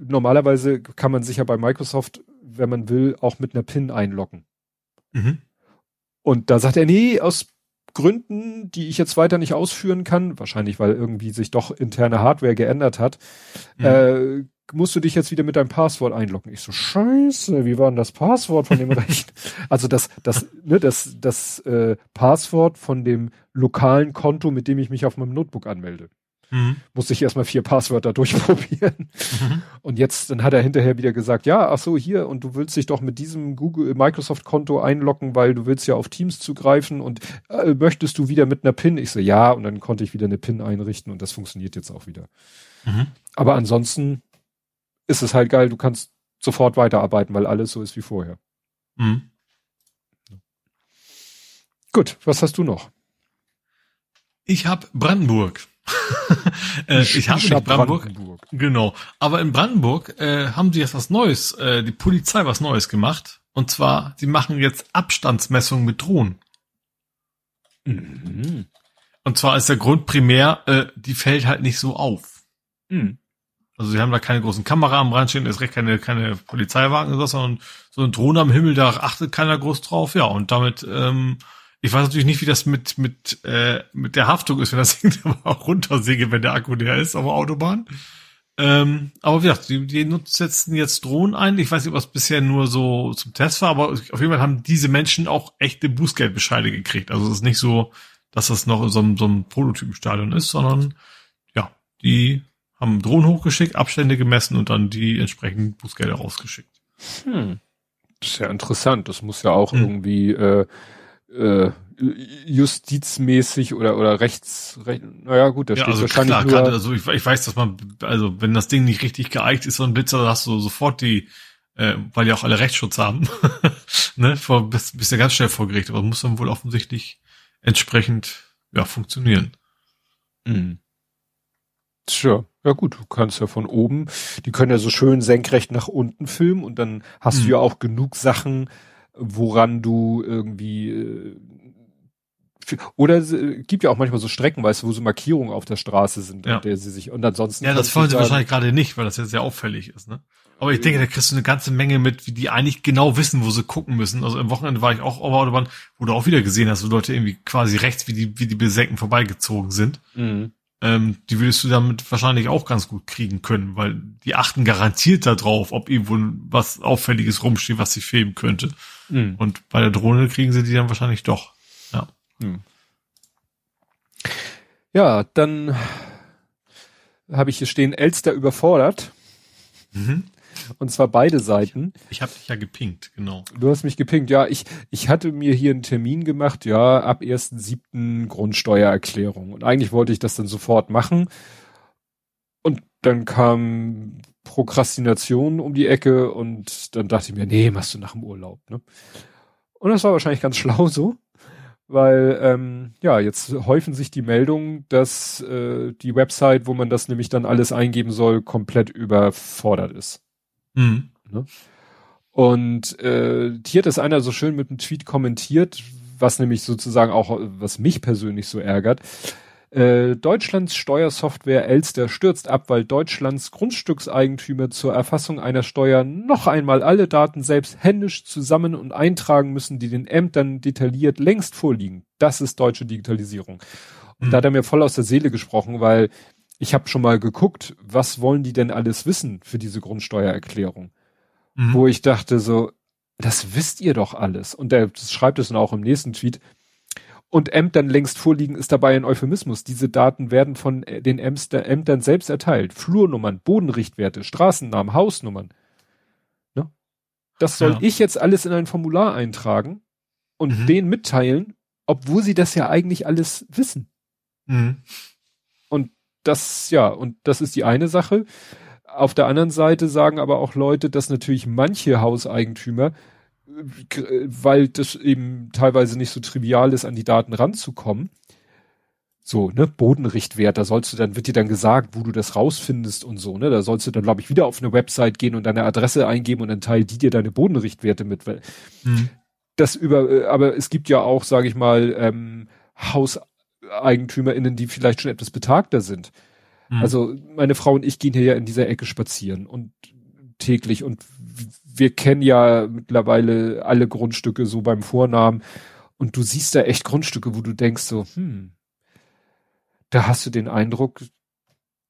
[SPEAKER 2] normalerweise kann man sich ja bei Microsoft, wenn man will, auch mit einer PIN einloggen. Mhm. Und da sagt er, nee, aus Gründen, die ich jetzt weiter nicht ausführen kann, wahrscheinlich weil irgendwie sich doch interne Hardware geändert hat, mhm. äh, musst du dich jetzt wieder mit deinem Passwort einloggen. Ich so, scheiße, wie war denn das Passwort von dem Rechner? [laughs] Also das, das, ne, das, das äh, Passwort von dem lokalen Konto, mit dem ich mich auf meinem Notebook anmelde. Mhm. Musste ich erstmal vier Passwörter [laughs] durchprobieren. Mhm. Und jetzt, dann hat er hinterher wieder gesagt, ja, ach so, hier, und du willst dich doch mit diesem Google, Microsoft Konto einloggen, weil du willst ja auf Teams zugreifen und äh, möchtest du wieder mit einer PIN? Ich so, ja, und dann konnte ich wieder eine PIN einrichten und das funktioniert jetzt auch wieder. Mhm. Aber ansonsten ist es halt geil, du kannst sofort weiterarbeiten, weil alles so ist wie vorher. Mhm. Gut, was hast du noch?
[SPEAKER 3] Ich habe Brandenburg. Äh, ich habe nicht Brandenburg, Brandenburg. Genau. Aber in Brandenburg äh, haben sie jetzt was Neues, äh, die Polizei was Neues gemacht. Und zwar, sie machen jetzt Abstandsmessungen mit Drohnen. Mhm. Und zwar ist der Grund primär, äh, die fällt halt nicht so auf. Mhm. Also sie haben da keine großen Kamera am Rand stehen, ist recht keine, keine Polizeiwagen oder so, sondern so eine Drohne am Himmel, da achtet keiner groß drauf. Ja, und damit ähm, ich weiß natürlich nicht, wie das mit, mit, äh, mit der Haftung ist, wenn das [laughs] Ding auch runtersäge, wenn der Akku leer ist auf der Autobahn. Ähm, aber wie gesagt, die, die setzen jetzt Drohnen ein. Ich weiß nicht, ob es bisher nur so zum Test war, aber auf jeden Fall haben diese Menschen auch echte Bußgeldbescheide gekriegt. Also es ist nicht so, dass das noch in so einem, so einem Prototypenstadion ist, sondern ja, die haben Drohnen hochgeschickt, Abstände gemessen und dann die entsprechenden Bußgelder rausgeschickt. Hm.
[SPEAKER 2] Das ist ja interessant. Das muss ja auch hm. irgendwie äh, äh, justizmäßig oder oder rechts, recht, naja gut, da ja, steht
[SPEAKER 3] also
[SPEAKER 2] wahrscheinlich
[SPEAKER 3] klar, nur, also ich, ich weiß, dass man, also wenn das Ding nicht richtig geeicht ist, so ein Blitzer, da hast du sofort die, äh, weil ja auch alle Rechtsschutz haben, [laughs] ne, vor, bis, bis der ganz schnell vor Gericht, aber muss dann wohl offensichtlich entsprechend ja funktionieren.
[SPEAKER 2] Mhm. Tja, ja gut, du kannst ja von oben, die können ja so schön senkrecht nach unten filmen und dann hast mhm. du ja auch genug Sachen, woran du irgendwie äh, oder es gibt ja auch manchmal so Strecken, weißt du, wo so Markierungen auf der Straße sind,
[SPEAKER 3] ja.
[SPEAKER 2] an der sie sich und ansonsten.
[SPEAKER 3] Ja, das wollen sie wahrscheinlich gerade nicht, weil das ja sehr auffällig ist, ne? Aber ich denke, da kriegst du eine ganze Menge mit, wie die eigentlich genau wissen, wo sie gucken müssen. Also am Wochenende war ich auch auf Autobahn, wo du auch wieder gesehen hast, wo Leute irgendwie quasi rechts wie die, wie die Besenken vorbeigezogen sind. Mhm. Ähm, die würdest du damit wahrscheinlich auch ganz gut kriegen können, weil die achten garantiert darauf, ob irgendwo was Auffälliges rumsteht, was sie filmen könnte. Mhm. Und bei der Drohne kriegen sie die dann wahrscheinlich doch. Ja. Mhm.
[SPEAKER 2] Ja, dann habe ich hier stehen, Elster überfordert. Mhm. Und zwar beide Seiten.
[SPEAKER 3] Ich habe dich ja gepinkt, genau.
[SPEAKER 2] Du hast mich gepinkt, ja. Ich, ich hatte mir hier einen Termin gemacht, ja, ab 1.7. Grundsteuererklärung. Und eigentlich wollte ich das dann sofort machen. Und dann kam Prokrastination um die Ecke und dann dachte ich mir, nee, machst du nach dem Urlaub. Ne? Und das war wahrscheinlich ganz [laughs] schlau so, weil ähm, ja, jetzt häufen sich die Meldungen, dass äh, die Website, wo man das nämlich dann alles eingeben soll, komplett überfordert ist. Mhm. Ne? Und äh, hier hat das einer so schön mit einem Tweet kommentiert, was nämlich sozusagen auch, was mich persönlich so ärgert. Äh, Deutschlands Steuersoftware Elster stürzt ab, weil Deutschlands Grundstückseigentümer zur Erfassung einer Steuer noch einmal alle Daten selbst händisch zusammen und eintragen müssen, die den Ämtern detailliert längst vorliegen. Das ist deutsche Digitalisierung. Und mhm. da hat er mir voll aus der Seele gesprochen, weil ich habe schon mal geguckt, was wollen die denn alles wissen für diese Grundsteuererklärung? Mhm. Wo ich dachte so, das wisst ihr doch alles. Und der schreibt es dann auch im nächsten Tweet, und Ämtern längst vorliegen, ist dabei ein Euphemismus. Diese Daten werden von äh, den Ämtern selbst erteilt. Flurnummern, Bodenrichtwerte, Straßennamen, Hausnummern. Ne? Das soll ja. ich jetzt alles in ein Formular eintragen und mhm. denen mitteilen, obwohl sie das ja eigentlich alles wissen. Mhm. Das, ja, und das ist die eine Sache. Auf der anderen Seite sagen aber auch Leute, dass natürlich manche Hauseigentümer weil das eben teilweise nicht so trivial ist, an die Daten ranzukommen. So, ne, Bodenrichtwert, da sollst du dann, wird dir dann gesagt, wo du das rausfindest und so, ne, da sollst du dann, glaube ich, wieder auf eine Website gehen und deine Adresse eingeben und dann teilt die dir deine Bodenrichtwerte mit, weil hm. das über, äh, aber es gibt ja auch, sage ich mal, ähm, HauseigentümerInnen, die vielleicht schon etwas betagter sind. Hm. Also meine Frau und ich gehen hier ja in dieser Ecke spazieren und täglich und wir kennen ja mittlerweile alle Grundstücke so beim Vornamen und du siehst da echt Grundstücke, wo du denkst so, hm, da hast du den Eindruck,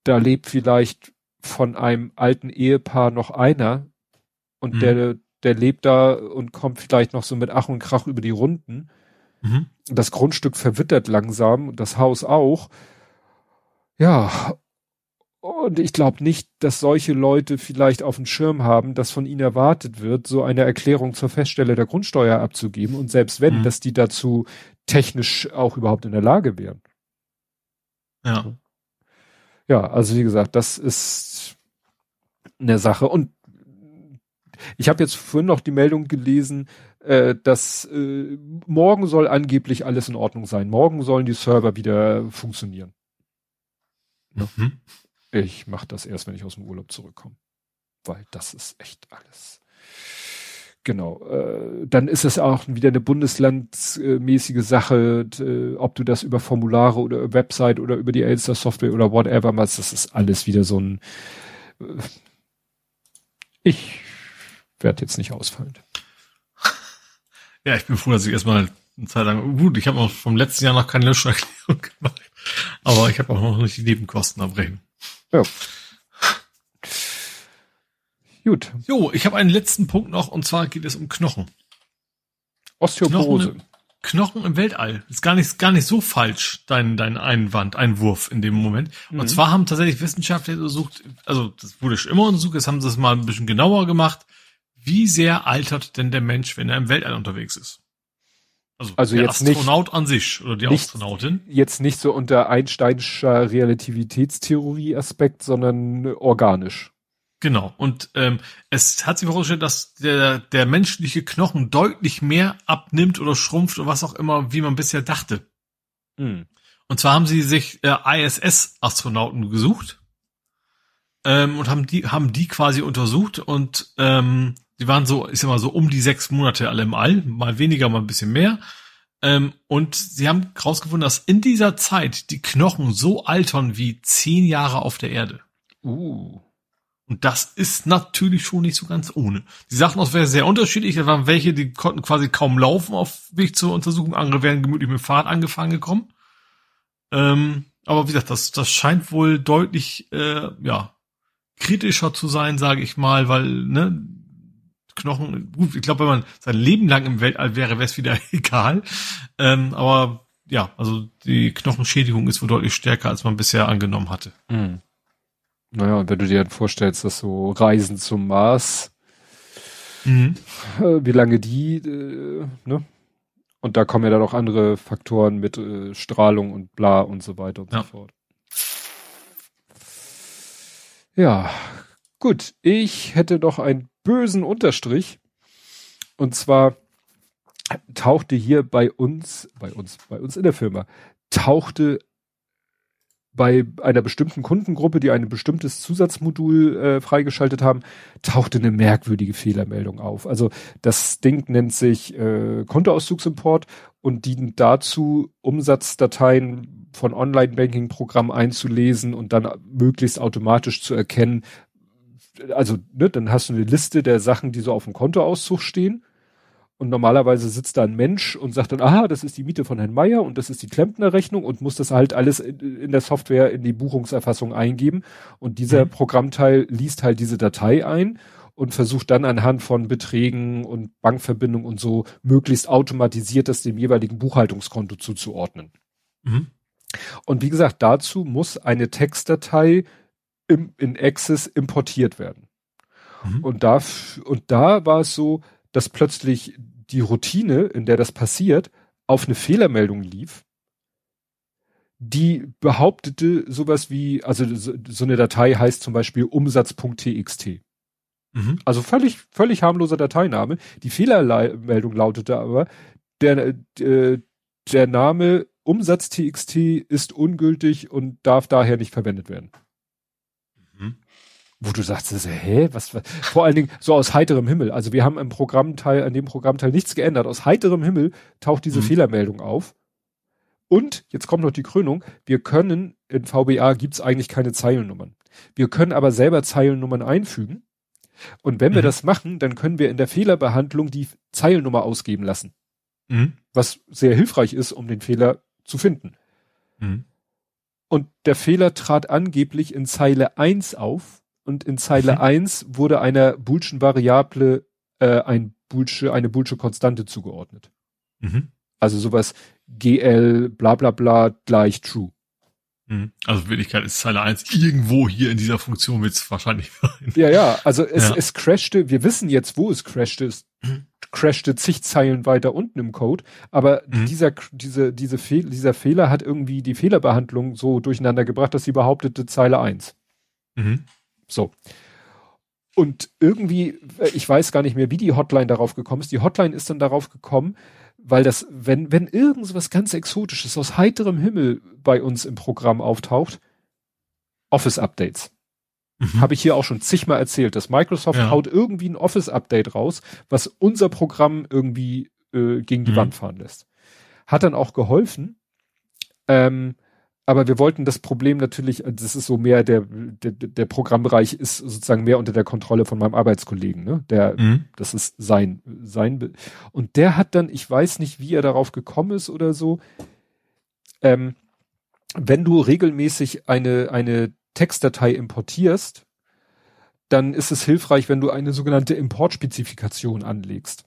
[SPEAKER 2] da lebt vielleicht von einem alten Ehepaar noch einer und mhm. der, der lebt da und kommt vielleicht noch so mit Ach und Krach über die Runden. Mhm. Das Grundstück verwittert langsam und das Haus auch. Ja, und ich glaube nicht, dass solche Leute vielleicht auf dem Schirm haben, dass von ihnen erwartet wird, so eine Erklärung zur Feststelle der Grundsteuer abzugeben. Und selbst wenn, mhm. dass die dazu technisch auch überhaupt in der Lage wären.
[SPEAKER 3] Ja.
[SPEAKER 2] Ja, also wie gesagt, das ist eine Sache. Und ich habe jetzt vorhin noch die Meldung gelesen, äh, dass äh, morgen soll angeblich alles in Ordnung sein. Morgen sollen die Server wieder funktionieren. Mhm. Ich mache das erst, wenn ich aus dem Urlaub zurückkomme. Weil das ist echt alles. Genau. Äh, dann ist es auch wieder eine bundeslandmäßige Sache, äh, ob du das über Formulare oder Website oder über die Elster Software oder whatever machst. Das ist alles wieder so ein. Äh, ich werde jetzt nicht ausfallen.
[SPEAKER 3] Ja, ich bin froh, dass ich erstmal eine Zeit lang. Gut, ich habe auch vom letzten Jahr noch keine Löscherklärung [laughs] gemacht. Aber ich habe auch noch nicht die Nebenkosten abbrechen. Ja. Gut. Jo, ich habe einen letzten Punkt noch und zwar geht es um Knochen.
[SPEAKER 2] Osteoporose.
[SPEAKER 3] Knochen, Knochen im Weltall. Ist gar nicht, gar nicht so falsch, dein, dein Einwand, Einwurf in dem Moment. Mhm. Und zwar haben tatsächlich Wissenschaftler untersucht, also das wurde schon immer untersucht, jetzt haben sie es mal ein bisschen genauer gemacht. Wie sehr altert denn der Mensch, wenn er im Weltall unterwegs ist?
[SPEAKER 2] Also, also der jetzt Astronaut
[SPEAKER 3] nicht, an sich oder die
[SPEAKER 2] nicht,
[SPEAKER 3] Astronautin.
[SPEAKER 2] Jetzt nicht so unter Einsteinscher Relativitätstheorie-Aspekt, sondern organisch.
[SPEAKER 3] Genau. Und ähm, es hat sich herausgestellt, dass der, der menschliche Knochen deutlich mehr abnimmt oder schrumpft oder was auch immer, wie man bisher dachte. Mhm. Und zwar haben sie sich äh, ISS-Astronauten gesucht ähm, und haben die haben die quasi untersucht und ähm, die waren so, ich sag mal so um die sechs Monate alle im All, mal weniger, mal ein bisschen mehr. Ähm, und sie haben herausgefunden, dass in dieser Zeit die Knochen so altern wie zehn Jahre auf der Erde.
[SPEAKER 2] Uh.
[SPEAKER 3] Und das ist natürlich schon nicht so ganz ohne. Die Sachen aus wäre sehr unterschiedlich. Da waren welche, die konnten quasi kaum laufen auf Weg zur Untersuchung. Andere wären gemütlich mit dem Fahrrad angefangen gekommen. Ähm, aber wie gesagt, das, das scheint wohl deutlich, äh, ja, kritischer zu sein, sage ich mal, weil, ne, Knochen, gut, ich glaube, wenn man sein Leben lang im Weltall wäre, wäre es wieder [laughs] egal. Ähm, aber ja, also die Knochenschädigung ist wohl deutlich stärker, als man bisher angenommen hatte.
[SPEAKER 2] Mhm. Naja, und wenn du dir dann vorstellst, dass so Reisen zum Mars, mhm. äh, wie lange die, äh, ne? Und da kommen ja dann auch andere Faktoren mit äh, Strahlung und bla und so weiter und ja. so fort. Ja, gut. Ich hätte noch einen bösen Unterstrich. Und zwar tauchte hier bei uns, bei uns, bei uns in der Firma, tauchte bei einer bestimmten Kundengruppe, die ein bestimmtes Zusatzmodul äh, freigeschaltet haben, tauchte eine merkwürdige Fehlermeldung auf. Also das Ding nennt sich äh, Kontoauszugsimport und dient dazu, Umsatzdateien von Online-Banking-Programmen einzulesen und dann möglichst automatisch zu erkennen. Also, ne, dann hast du eine Liste der Sachen, die so auf dem Kontoauszug stehen und normalerweise sitzt da ein Mensch und sagt dann, aha, das ist die Miete von Herrn Meier und das ist die Klempnerrechnung und muss das halt alles in, der Software in die Buchungserfassung eingeben. Und dieser mhm. Programmteil liest halt diese Datei ein und versucht dann anhand von Beträgen und Bankverbindungen und so möglichst automatisiert das dem jeweiligen Buchhaltungskonto zuzuordnen. Mhm. Und wie gesagt, dazu muss eine Textdatei im, in Access importiert werden. Mhm. Und da, und da war es so, dass plötzlich die Routine, in der das passiert, auf eine Fehlermeldung lief, die behauptete sowas wie, also so, so eine Datei heißt zum Beispiel Umsatz.txt. Mhm. Also völlig, völlig harmloser Dateiname. Die Fehlermeldung lautete aber, der, äh, der Name Umsatz.txt ist ungültig und darf daher nicht verwendet werden wo du sagst, hä, was, was, vor allen Dingen so aus heiterem Himmel. Also wir haben im Programmteil, an dem Programmteil nichts geändert. Aus heiterem Himmel taucht diese mhm. Fehlermeldung auf. Und jetzt kommt noch die Krönung. Wir können, in VBA gibt's eigentlich keine Zeilennummern. Wir können aber selber Zeilennummern einfügen. Und wenn wir mhm. das machen, dann können wir in der Fehlerbehandlung die Zeilennummer ausgeben lassen. Mhm. Was sehr hilfreich ist, um den Fehler zu finden. Mhm. Und der Fehler trat angeblich in Zeile 1 auf und in Zeile mhm. 1 wurde einer Boolschen Variable äh, ein Boolsche, eine Boolsche Konstante zugeordnet. Mhm. Also sowas GL bla bla bla gleich true.
[SPEAKER 3] Mhm. Also in Wirklichkeit ist Zeile 1 irgendwo hier in dieser Funktion wird es wahrscheinlich
[SPEAKER 2] sein. Ja, ja, also es, ja. es crashte, wir wissen jetzt, wo es crashte, es crashte zig Zeilen weiter unten im Code, aber mhm. dieser, diese, diese Fehl, dieser Fehler hat irgendwie die Fehlerbehandlung so durcheinander gebracht, dass sie behauptete Zeile 1. Mhm. So. Und irgendwie, ich weiß gar nicht mehr, wie die Hotline darauf gekommen ist. Die Hotline ist dann darauf gekommen, weil das, wenn, wenn irgend was ganz Exotisches aus heiterem Himmel bei uns im Programm auftaucht, Office-Updates. Mhm. Habe ich hier auch schon zigmal erzählt, dass Microsoft ja. haut irgendwie ein Office-Update raus, was unser Programm irgendwie äh, gegen die mhm. Wand fahren lässt. Hat dann auch geholfen. Ähm, aber wir wollten das Problem natürlich, das ist so mehr der, der, der Programmbereich ist sozusagen mehr unter der Kontrolle von meinem Arbeitskollegen, ne? Der, mhm. das ist sein, sein, und der hat dann, ich weiß nicht, wie er darauf gekommen ist oder so, ähm, wenn du regelmäßig eine, eine Textdatei importierst, dann ist es hilfreich, wenn du eine sogenannte Importspezifikation anlegst.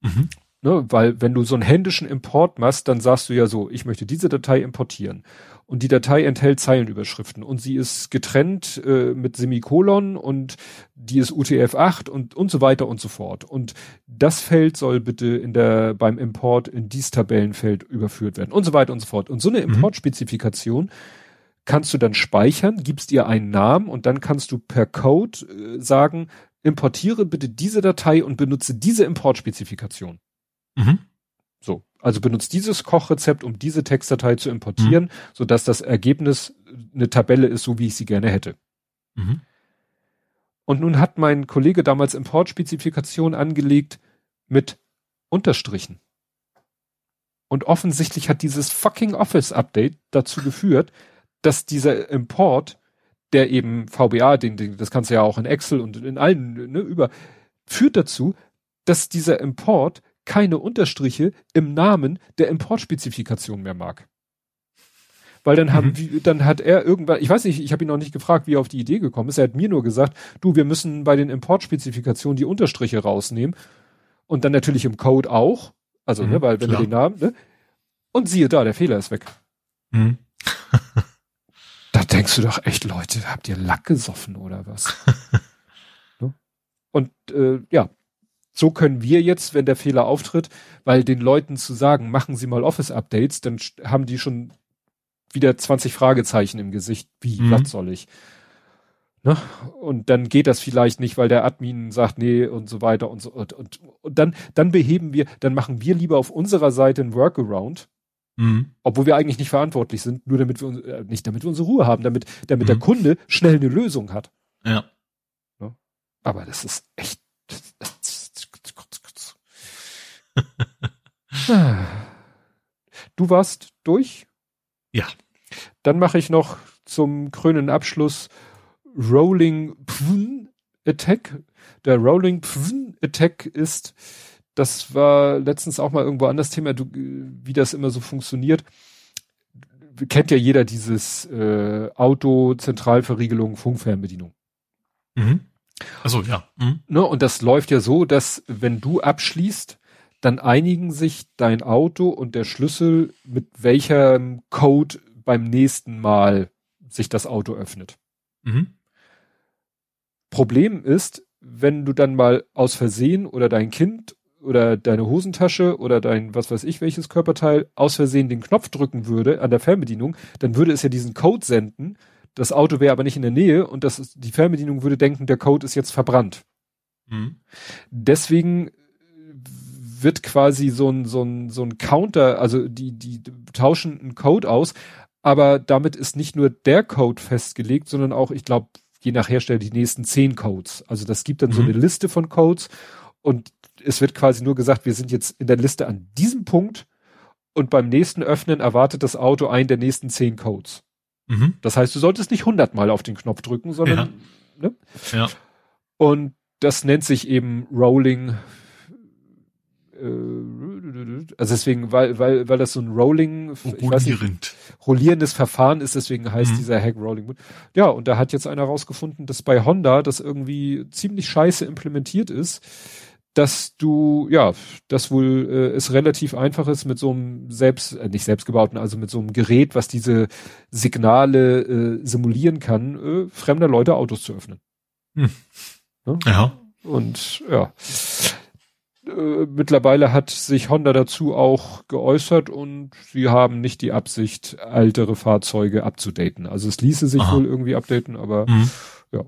[SPEAKER 2] Mhm. Ne, weil wenn du so einen händischen Import machst, dann sagst du ja so, ich möchte diese Datei importieren. Und die Datei enthält Zeilenüberschriften und sie ist getrennt äh, mit Semikolon und die ist UTF-8 und, und so weiter und so fort. Und das Feld soll bitte in der, beim Import in dieses Tabellenfeld überführt werden und so weiter und so fort. Und so eine mhm. Importspezifikation kannst du dann speichern, gibst ihr einen Namen und dann kannst du per Code äh, sagen, importiere bitte diese Datei und benutze diese Importspezifikation. Mhm. So. Also benutzt dieses Kochrezept, um diese Textdatei zu importieren, mhm. sodass das Ergebnis eine Tabelle ist, so wie ich sie gerne hätte. Mhm. Und nun hat mein Kollege damals Importspezifikation angelegt mit Unterstrichen. Und offensichtlich hat dieses fucking Office Update dazu geführt, dass dieser Import, der eben VBA, den, den, das kannst du ja auch in Excel und in allen, ne, über, führt dazu, dass dieser Import keine Unterstriche im Namen der Importspezifikation mehr mag. Weil dann haben, mhm. dann hat er irgendwann, ich weiß nicht, ich habe ihn noch nicht gefragt, wie er auf die Idee gekommen ist. Er hat mir nur gesagt, du, wir müssen bei den Importspezifikationen die Unterstriche rausnehmen und dann natürlich im Code auch, also ne, mhm, ne, weil wenn klar. wir den Namen, ne, und siehe da, der Fehler ist weg. Mhm. [laughs] da denkst du doch echt, Leute, habt ihr Lack gesoffen oder was? [laughs] ne? Und äh, ja, so können wir jetzt, wenn der Fehler auftritt, weil den Leuten zu sagen, machen Sie mal Office-Updates, dann haben die schon wieder 20 Fragezeichen im Gesicht. Wie, mhm. was soll ich? Ne? Und dann geht das vielleicht nicht, weil der Admin sagt, nee, und so weiter und so. Und, und, und dann, dann beheben wir, dann machen wir lieber auf unserer Seite ein Workaround, mhm. obwohl wir eigentlich nicht verantwortlich sind, nur damit wir, äh, nicht damit wir unsere Ruhe haben, damit, damit mhm. der Kunde schnell eine Lösung hat.
[SPEAKER 3] Ja.
[SPEAKER 2] Ne? Aber das ist echt, das, [laughs] du warst durch?
[SPEAKER 3] Ja.
[SPEAKER 2] Dann mache ich noch zum krönenden Abschluss Rolling Pfn Attack. Der Rolling Pfn Attack ist, das war letztens auch mal irgendwo anders Thema, du, wie das immer so funktioniert. Kennt ja jeder dieses äh, Auto, Zentralverriegelung, Funkfernbedienung.
[SPEAKER 3] Mhm. Also ja. Mhm.
[SPEAKER 2] Ne, und das läuft ja so, dass wenn du abschließt, dann einigen sich dein Auto und der Schlüssel, mit welchem Code beim nächsten Mal sich das Auto öffnet. Mhm. Problem ist, wenn du dann mal aus Versehen oder dein Kind oder deine Hosentasche oder dein was weiß ich welches Körperteil aus Versehen den Knopf drücken würde an der Fernbedienung, dann würde es ja diesen Code senden. Das Auto wäre aber nicht in der Nähe und das ist, die Fernbedienung würde denken, der Code ist jetzt verbrannt. Mhm. Deswegen wird quasi so ein, so ein, so ein Counter, also die, die tauschen einen Code aus, aber damit ist nicht nur der Code festgelegt, sondern auch, ich glaube, je nach Hersteller die nächsten zehn Codes. Also das gibt dann mhm. so eine Liste von Codes und es wird quasi nur gesagt, wir sind jetzt in der Liste an diesem Punkt und beim nächsten Öffnen erwartet das Auto einen der nächsten zehn Codes. Mhm. Das heißt, du solltest nicht hundertmal auf den Knopf drücken, sondern,
[SPEAKER 3] ja. Ne? Ja.
[SPEAKER 2] Und das nennt sich eben Rolling also deswegen, weil, weil, weil das so ein Rolling,
[SPEAKER 3] Rollierend.
[SPEAKER 2] Nicht, rollierendes Verfahren ist, deswegen heißt mhm. dieser Hack Rolling. Ja, und da hat jetzt einer rausgefunden, dass bei Honda das irgendwie ziemlich scheiße implementiert ist, dass du, ja, das wohl äh, es relativ einfach ist mit so einem selbst, äh, nicht selbstgebauten, also mit so einem Gerät, was diese Signale äh, simulieren kann, äh, fremder Leute Autos zu öffnen.
[SPEAKER 3] Hm. Ja? ja.
[SPEAKER 2] Und ja. Äh, mittlerweile hat sich Honda dazu auch geäußert und sie haben nicht die Absicht, ältere Fahrzeuge abzudaten. Also es ließe sich Aha. wohl irgendwie updaten, aber mhm. ja.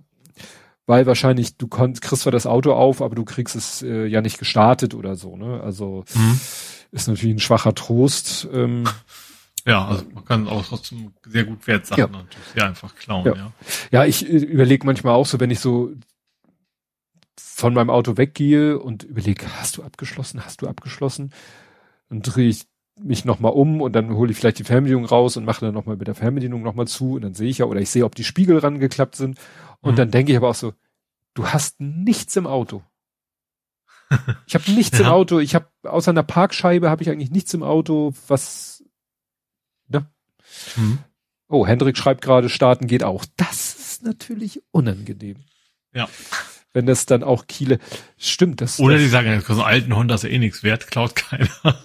[SPEAKER 2] Weil wahrscheinlich, du kannst, kriegst zwar das Auto auf, aber du kriegst es äh, ja nicht gestartet oder so, ne? Also mhm. ist natürlich ein schwacher Trost. Ähm,
[SPEAKER 3] ja, also man kann auch trotzdem sehr gut Wertsachen ja. natürlich sehr einfach klauen,
[SPEAKER 2] ja.
[SPEAKER 3] Ja,
[SPEAKER 2] ja ich äh, überlege manchmal auch so, wenn ich so von meinem Auto weggehe und überlege, hast du abgeschlossen, hast du abgeschlossen? Dann drehe ich mich nochmal um und dann hole ich vielleicht die Fernbedienung raus und mache dann nochmal mit der Fernbedienung nochmal zu und dann sehe ich ja, oder ich sehe, ob die Spiegel rangeklappt sind. Und mhm. dann denke ich aber auch so, du hast nichts im Auto. [laughs] Ich habe nichts ja. im Auto. Ich habe außer einer Parkscheibe habe ich eigentlich nichts im Auto, was ne? Mhm. Oh, Hendrik schreibt gerade, starten geht auch. Das ist natürlich unangenehm.
[SPEAKER 3] Ja
[SPEAKER 2] wenn das dann auch Kiele, stimmt das.
[SPEAKER 3] Oder
[SPEAKER 2] das,
[SPEAKER 3] die sagen, so einen alten Honda ist ja eh nichts wert, klaut keiner. [laughs]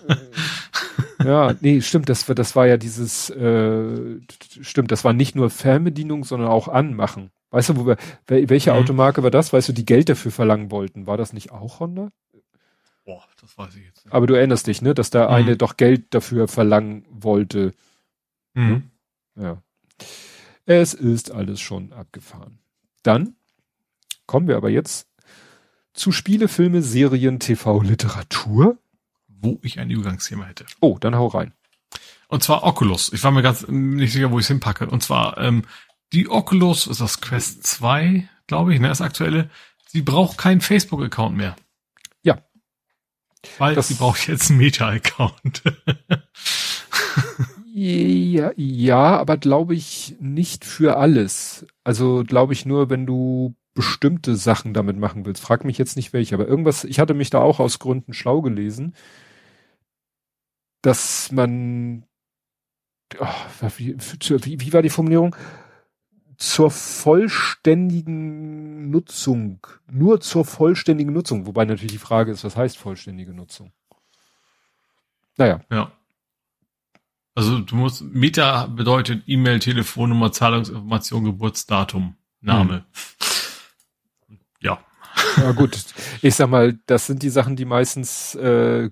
[SPEAKER 2] ja, nee, stimmt, das war, das war ja dieses, äh, stimmt, das war nicht nur Fernbedienung, sondern auch Anmachen. Weißt du, wo wir, welche mhm. Automarke war das? Weißt du, die Geld dafür verlangen wollten? War das nicht auch Honda?
[SPEAKER 3] Boah, das weiß ich jetzt
[SPEAKER 2] nicht. Aber du erinnerst dich, ne, dass da mhm. eine doch Geld dafür verlangen wollte.
[SPEAKER 3] Mhm.
[SPEAKER 2] Ja. Es ist alles schon abgefahren. Dann Kommen wir aber jetzt zu Spiele, Filme, Serien, TV, Literatur.
[SPEAKER 3] Wo ich ein Übergangsthema hätte.
[SPEAKER 2] Oh, dann hau rein.
[SPEAKER 3] Und zwar Oculus. Ich war mir ganz nicht sicher, wo ich es hinpacke. Und zwar ähm, die Oculus, ist das Quest 2, glaube ich, ne, das aktuelle. Sie braucht keinen Facebook-Account mehr.
[SPEAKER 2] Ja.
[SPEAKER 3] Weil das, sie braucht jetzt einen Meta-Account. [laughs]
[SPEAKER 2] ja, ja, aber glaube ich nicht für alles. Also glaube ich nur, wenn du bestimmte Sachen damit machen willst. Frag mich jetzt nicht welche, aber irgendwas, ich hatte mich da auch aus Gründen schlau gelesen, dass man, oh, wie, wie, wie war die Formulierung? Zur vollständigen Nutzung, nur zur vollständigen Nutzung, wobei natürlich die Frage ist, was heißt vollständige Nutzung? Naja.
[SPEAKER 3] Ja. Also du musst, Meta bedeutet E-Mail, Telefonnummer, Zahlungsinformation, Geburtsdatum, Name. Hm. Ja.
[SPEAKER 2] Ja gut, ich sag mal, das sind die Sachen, die meistens äh,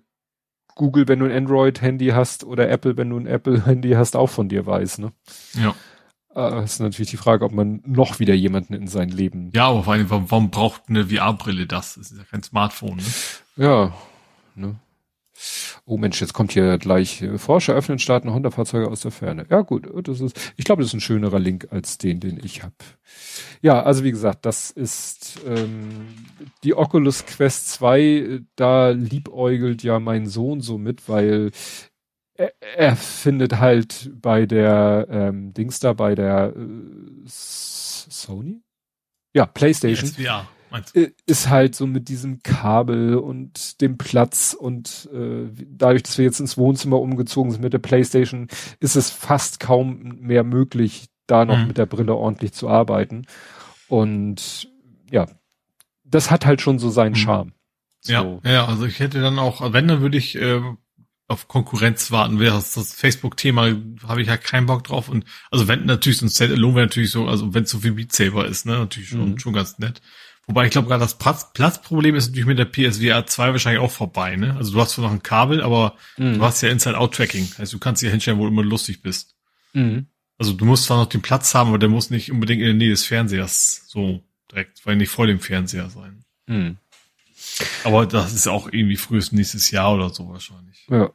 [SPEAKER 2] Google, wenn du ein Android-Handy hast, oder Apple, wenn du ein Apple-Handy hast, auch von dir weiß, ne?
[SPEAKER 3] Ja.
[SPEAKER 2] Äh, das ist natürlich die Frage, ob man noch wieder jemanden in sein Leben.
[SPEAKER 3] Ja, aber vor allem, warum, warum braucht eine VR-Brille das? Das ist ja kein Smartphone, ne?
[SPEAKER 2] Ja, ne? Oh Mensch, jetzt kommt hier gleich äh, Forscher öffnen starten Honda-Fahrzeuge aus der Ferne. Ja gut, das ist, ich glaube, das ist ein schönerer Link als den, den ich habe. Ja, also wie gesagt, das ist ähm, die Oculus Quest 2, da liebäugelt ja mein Sohn so mit, weil er, er findet halt bei der ähm, Dings da, bei der äh, Sony? Ja, PlayStation.
[SPEAKER 3] Ja,
[SPEAKER 2] äh, ist halt so mit diesem Kabel und dem Platz und äh, dadurch, dass wir jetzt ins Wohnzimmer umgezogen sind mit der Playstation, ist es fast kaum mehr möglich, da noch mhm. mit der Brille ordentlich zu arbeiten. Und ja, das hat halt schon so seinen mhm. Charme.
[SPEAKER 3] So. Ja, ja, also ich hätte dann auch, wenn, dann würde ich äh, auf Konkurrenz warten. Wäre das, das Facebook-Thema, habe ich ja keinen Bock drauf. Und also wenn natürlich so ein Set-Alone wäre natürlich so, also wenn es so viel Beat Saber ist, ne, natürlich schon, mhm. schon ganz nett. Wobei ich glaube gerade das Platz, Platzproblem ist natürlich mit der PSVR 2 wahrscheinlich auch vorbei, ne? Also du hast zwar noch ein Kabel, aber mhm. du hast ja Inside-Out-Tracking. Heißt, du kannst dir hinstellen, wo du immer lustig bist.
[SPEAKER 2] Mhm.
[SPEAKER 3] Also du musst zwar noch den Platz haben, aber der muss nicht unbedingt in der Nähe des Fernsehers so direkt, weil nicht vor dem Fernseher sein.
[SPEAKER 2] Mhm.
[SPEAKER 3] Aber das ist auch irgendwie frühestens nächstes Jahr oder so wahrscheinlich.
[SPEAKER 2] Ja.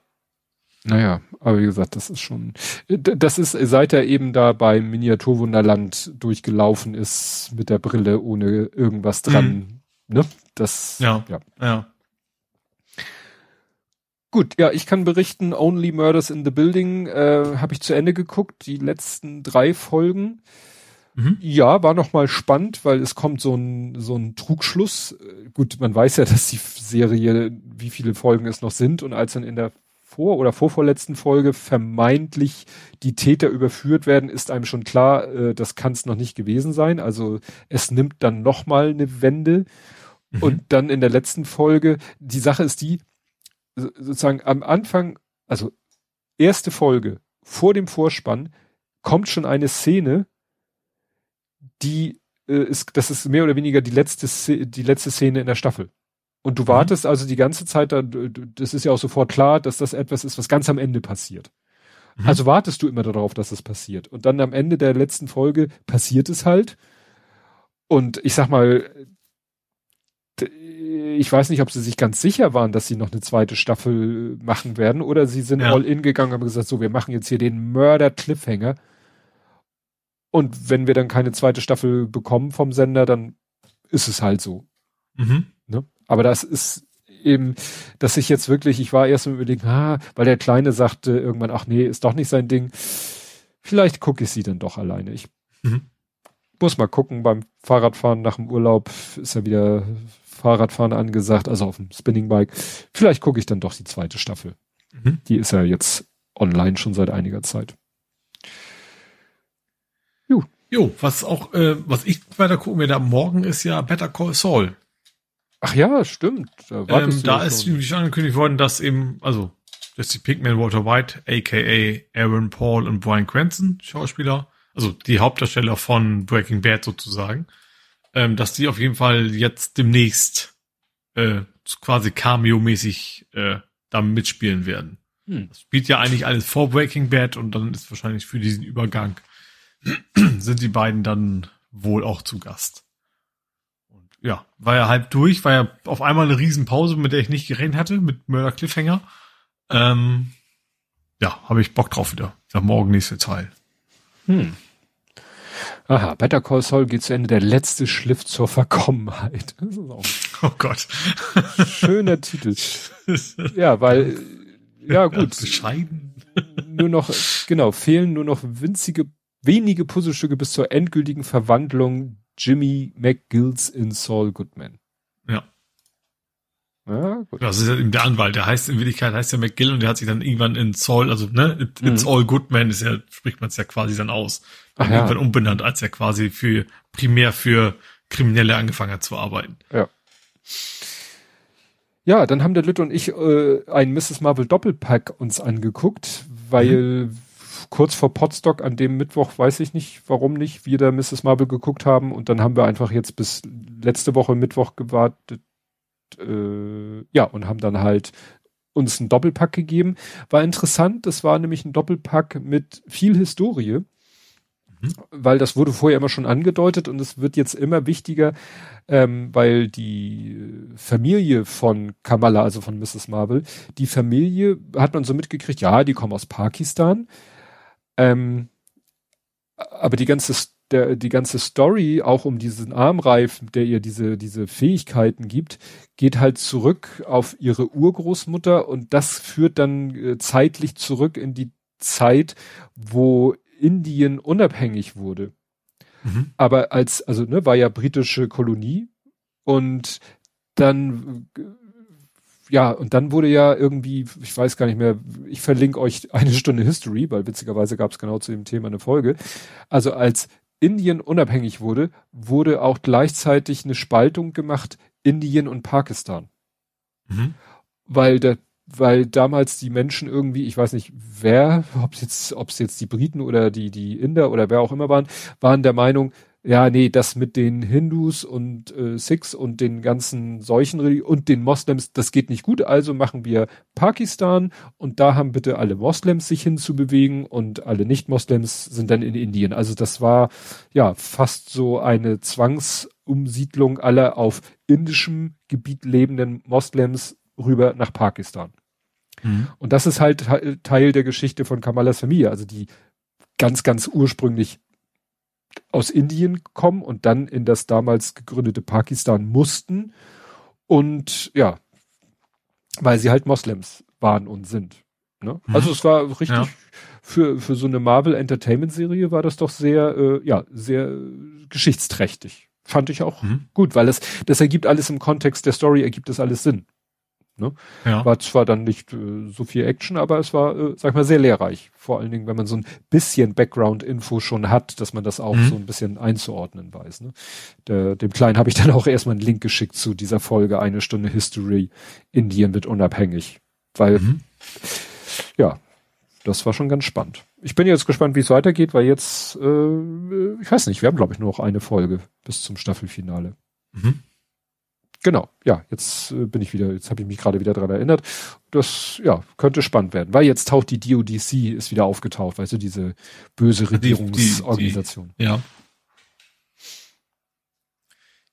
[SPEAKER 2] Naja, aber wie gesagt, das ist schon, das ist, seit er eben da beim Miniaturwunderland durchgelaufen ist mit der Brille ohne irgendwas dran, mhm. ne? Das,
[SPEAKER 3] ja, ja. ja.
[SPEAKER 2] Gut, ja, ich kann berichten, Only Murders in the Building äh, habe ich zu Ende geguckt, die letzten drei Folgen. Mhm. Ja, war noch mal spannend, weil es kommt so ein so ein Trugschluss. gut, man weiß ja, dass die Serie, wie viele Folgen es noch sind und als dann in der vor- oder vorvorletzten Folge vermeintlich die Täter überführt werden, ist einem schon klar, äh, das kann es noch nicht gewesen sein. Also es nimmt dann nochmal eine Wende. Mhm. Und dann in der letzten Folge, die Sache ist die, sozusagen am Anfang, also erste Folge, vor dem Vorspann, kommt schon eine Szene, die äh, ist, das ist mehr oder weniger die letzte, die letzte Szene in der Staffel. Und du mhm. wartest also die ganze Zeit, da, das ist ja auch sofort klar, dass das etwas ist, was ganz am Ende passiert. Mhm. Also wartest du immer darauf, dass es passiert. Und dann am Ende der letzten Folge passiert es halt. Und ich sag mal, ich weiß nicht, ob sie sich ganz sicher waren, dass sie noch eine zweite Staffel machen werden oder sie sind ja. all in gegangen und haben gesagt, so, wir machen jetzt hier den Mörder-Cliffhanger. Und wenn wir dann keine zweite Staffel bekommen vom Sender, dann ist es halt so. Mhm. Aber das ist eben, dass ich jetzt wirklich, ich war erst im Überlegen, ah, weil der Kleine sagte irgendwann, ach nee, ist doch nicht sein Ding. Vielleicht gucke ich sie dann doch alleine. Ich mhm. muss mal gucken, beim Fahrradfahren nach dem Urlaub ist ja wieder Fahrradfahren angesagt, also auf dem Spinningbike. Vielleicht gucke ich dann doch die zweite Staffel. Mhm. Die ist ja jetzt online schon seit einiger Zeit.
[SPEAKER 3] Jo. Jo, was auch, äh, was ich weiter gucken werde am Morgen ist ja Better Call Saul.
[SPEAKER 2] Ach ja, stimmt.
[SPEAKER 3] Da, ähm, da ist nämlich angekündigt worden, dass eben, also Jesse Pinkman, Walter White, aka Aaron Paul und Brian Cranston, Schauspieler, also die Hauptdarsteller von Breaking Bad sozusagen, ähm, dass die auf jeden Fall jetzt demnächst äh, quasi Cameo-mäßig äh, da mitspielen werden. Hm. Das spielt ja eigentlich alles vor Breaking Bad und dann ist wahrscheinlich für diesen Übergang [clears throat] sind die beiden dann wohl auch zu Gast. Ja, war ja halb durch, war ja auf einmal eine Riesenpause, mit der ich nicht gerechnet hatte, mit Murder Cliffhanger. Ähm, ja, habe ich Bock drauf wieder. Sag morgen nächste Teil. Hm.
[SPEAKER 2] Aha, Better Call Saul geht zu Ende, der letzte Schliff zur Verkommenheit. [laughs]
[SPEAKER 3] oh Gott.
[SPEAKER 2] Schöner Titel. [laughs] Ja, weil, ja gut.
[SPEAKER 3] Bescheiden.
[SPEAKER 2] Nur noch, genau, fehlen nur noch winzige, wenige Puzzlestücke bis zur endgültigen Verwandlung Jimmy McGills in Saul Goodman.
[SPEAKER 3] Ja, gut. Das ist ja der Anwalt, der heißt in Wirklichkeit heißt ja McGill und der hat sich dann irgendwann in Saul, also ne, it, mhm. it's all good man, ist ja, spricht man es ja quasi dann aus. Ach, ja. Irgendwann umbenannt, als er quasi für, primär für Kriminelle angefangen hat zu arbeiten.
[SPEAKER 2] Ja. Ja, dann haben der Lütte und ich äh, ein Mrs. Marvel Doppelpack uns angeguckt, weil mhm. Kurz vor Potstock an dem Mittwoch, weiß ich nicht, warum nicht, wir da Mrs. Marvel geguckt haben und dann haben wir einfach jetzt bis letzte Woche Mittwoch gewartet, äh, ja, und haben dann halt uns einen Doppelpack gegeben. War interessant, das war nämlich ein Doppelpack mit viel Historie, mhm. weil das wurde vorher immer schon angedeutet und es wird jetzt immer wichtiger, ähm, weil die Familie von Kamala, also von Mrs. Marvel, die Familie hat man so mitgekriegt, ja, die kommen aus Pakistan, ähm, aber die ganze der, die ganze Story, auch um diesen Armreif, der ihr diese, diese Fähigkeiten gibt, geht halt zurück auf ihre Urgroßmutter und das führt dann äh, zeitlich zurück in die Zeit, wo Indien unabhängig wurde. Mhm. Aber als, also, ne, war ja britische Kolonie und dann, äh, ja, und dann wurde ja irgendwie, ich weiß gar nicht mehr, ich verlinke euch eine Stunde History, weil witzigerweise gab es genau zu dem Thema eine Folge. Also als Indien unabhängig wurde, wurde auch gleichzeitig eine Spaltung gemacht, Indien und Pakistan. Mhm. Weil der, weil damals die Menschen irgendwie, ich weiß nicht, wer, ob es jetzt, ob es jetzt die Briten oder die, die Inder oder wer auch immer waren, waren der Meinung, ja, nee, das mit den Hindus und äh, Sikhs und den ganzen solchen und den Moslems, das geht nicht gut, also machen wir Pakistan und da haben bitte alle Moslems sich hinzubewegen und alle Nicht-Moslems sind dann in Indien. Also das war ja fast so eine Zwangsumsiedlung aller auf indischem Gebiet lebenden Moslems rüber nach Pakistan. Mhm. Und das ist halt Teil der Geschichte von Kamalas Familie, also die ganz, ganz ursprünglich aus Indien kommen und dann in das damals gegründete Pakistan mussten. Und ja, weil sie halt Moslems waren und sind. Ne? Mhm. Also es war richtig ja. für, für so eine Marvel Entertainment Serie war das doch sehr, äh, ja, sehr geschichtsträchtig, Fand ich auch mhm. gut, weil es, das ergibt alles im Kontext der Story, ergibt das alles Sinn. Ne? Ja. War zwar dann nicht äh, so viel Action, aber es war, äh, sag ich mal, sehr lehrreich. Vor allen Dingen, wenn man so ein bisschen Background-Info schon hat, dass man das auch mhm. so ein bisschen einzuordnen weiß. Ne? Der, dem Kleinen habe ich dann auch erstmal einen Link geschickt zu dieser Folge, eine Stunde History, Indien wird unabhängig. Weil, mhm. ja, das war schon ganz spannend. Ich bin jetzt gespannt, wie es weitergeht, weil jetzt, äh, ich weiß nicht, wir haben, glaube ich, nur noch eine Folge bis zum Staffelfinale. Mhm. Genau, ja, jetzt äh, bin ich wieder, jetzt habe ich mich gerade wieder dran erinnert. Das, ja, könnte spannend werden, weil jetzt taucht die DODC, ist wieder aufgetaucht, weißt du, diese böse Regierungsorganisation.
[SPEAKER 3] Ja.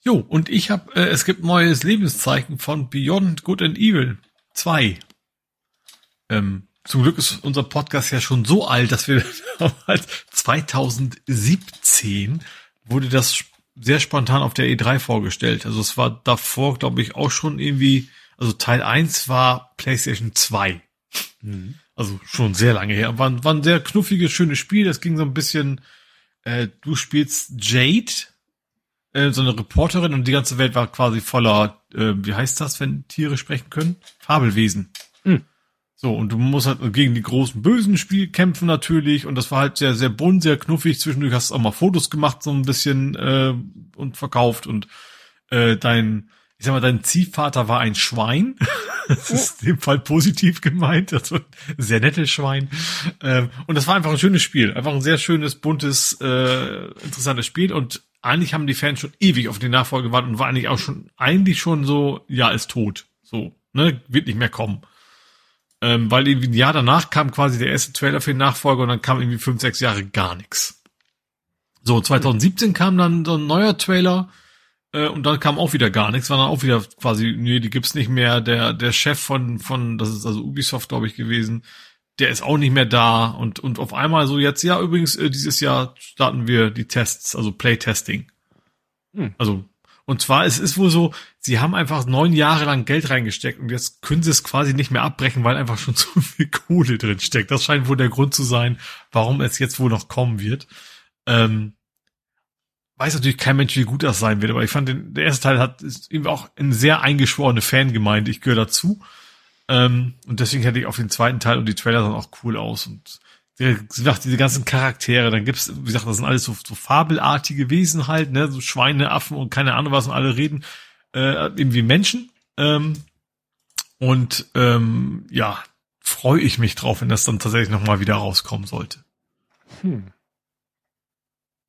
[SPEAKER 3] Jo, und ich habe, äh, es gibt neues Lebenszeichen von Beyond Good and Evil 2. Ähm, zum Glück ist unser Podcast ja schon so alt, dass wir [laughs] damals 2017 wurde das sehr spontan auf der E3 vorgestellt. Also es war davor, glaube ich, auch schon irgendwie, also Teil 1 war PlayStation 2. Mhm. Also schon sehr lange her. War, war ein sehr knuffiges, schönes Spiel. Das ging so ein bisschen, äh, du spielst Jade, äh, so eine Reporterin und die ganze Welt war quasi voller, äh, wie heißt das, wenn Tiere sprechen können? Fabelwesen. So, und du musst halt gegen die großen bösen Spiel kämpfen natürlich. Und das war halt sehr, sehr bunt, sehr knuffig. Zwischendurch hast du auch mal Fotos gemacht, so ein bisschen äh, und verkauft. Und äh, dein, ich sag mal, dein Ziehvater war ein Schwein. [laughs] das ist in dem Fall positiv gemeint. Also ein sehr nettes Schwein. Ähm, und das war einfach ein schönes Spiel. Einfach ein sehr schönes, buntes, äh, interessantes Spiel. Und eigentlich haben die Fans schon ewig auf die Nachfolge gewartet und war eigentlich auch schon, eigentlich schon so, ja, ist tot. So, ne, wird nicht mehr kommen. Ähm, weil irgendwie ein Jahr danach kam quasi der erste Trailer für den Nachfolger und dann kam irgendwie fünf, sechs Jahre gar nichts. So, 2017 kam dann so ein neuer Trailer äh, und dann kam auch wieder gar nichts, war dann auch wieder quasi, nee, die gibt's nicht mehr. Der, der Chef von, von, das ist also Ubisoft, glaube ich, gewesen, der ist auch nicht mehr da und, und auf einmal so jetzt, ja, übrigens, äh, dieses Jahr starten wir die Tests, also Playtesting. Hm. Also und zwar, es ist wohl so, sie haben einfach neun Jahre lang Geld reingesteckt und jetzt können sie es quasi nicht mehr abbrechen, weil einfach schon [laughs] zu viel Kohle drin steckt. Das scheint wohl der Grund zu sein, warum es jetzt wohl noch kommen wird. Ähm, weiß natürlich kein Mensch, wie gut das sein wird, aber ich fand, den, der erste Teil hat ist irgendwie auch eine sehr eingeschworene Fangemeinde. Ich gehöre dazu. Ähm, und deswegen hätte ich auf den zweiten Teil und die Trailer sahen auch cool aus und wie gesagt, diese ganzen Charaktere, dann gibt's, wie gesagt, das sind alles so, so fabelartige Wesen halt, ne, so Schweine, Affen und keine Ahnung was und alle reden äh, irgendwie Menschen. Ähm, und ähm, ja, freue ich mich drauf, wenn das dann tatsächlich nochmal wieder rauskommen sollte. Hm.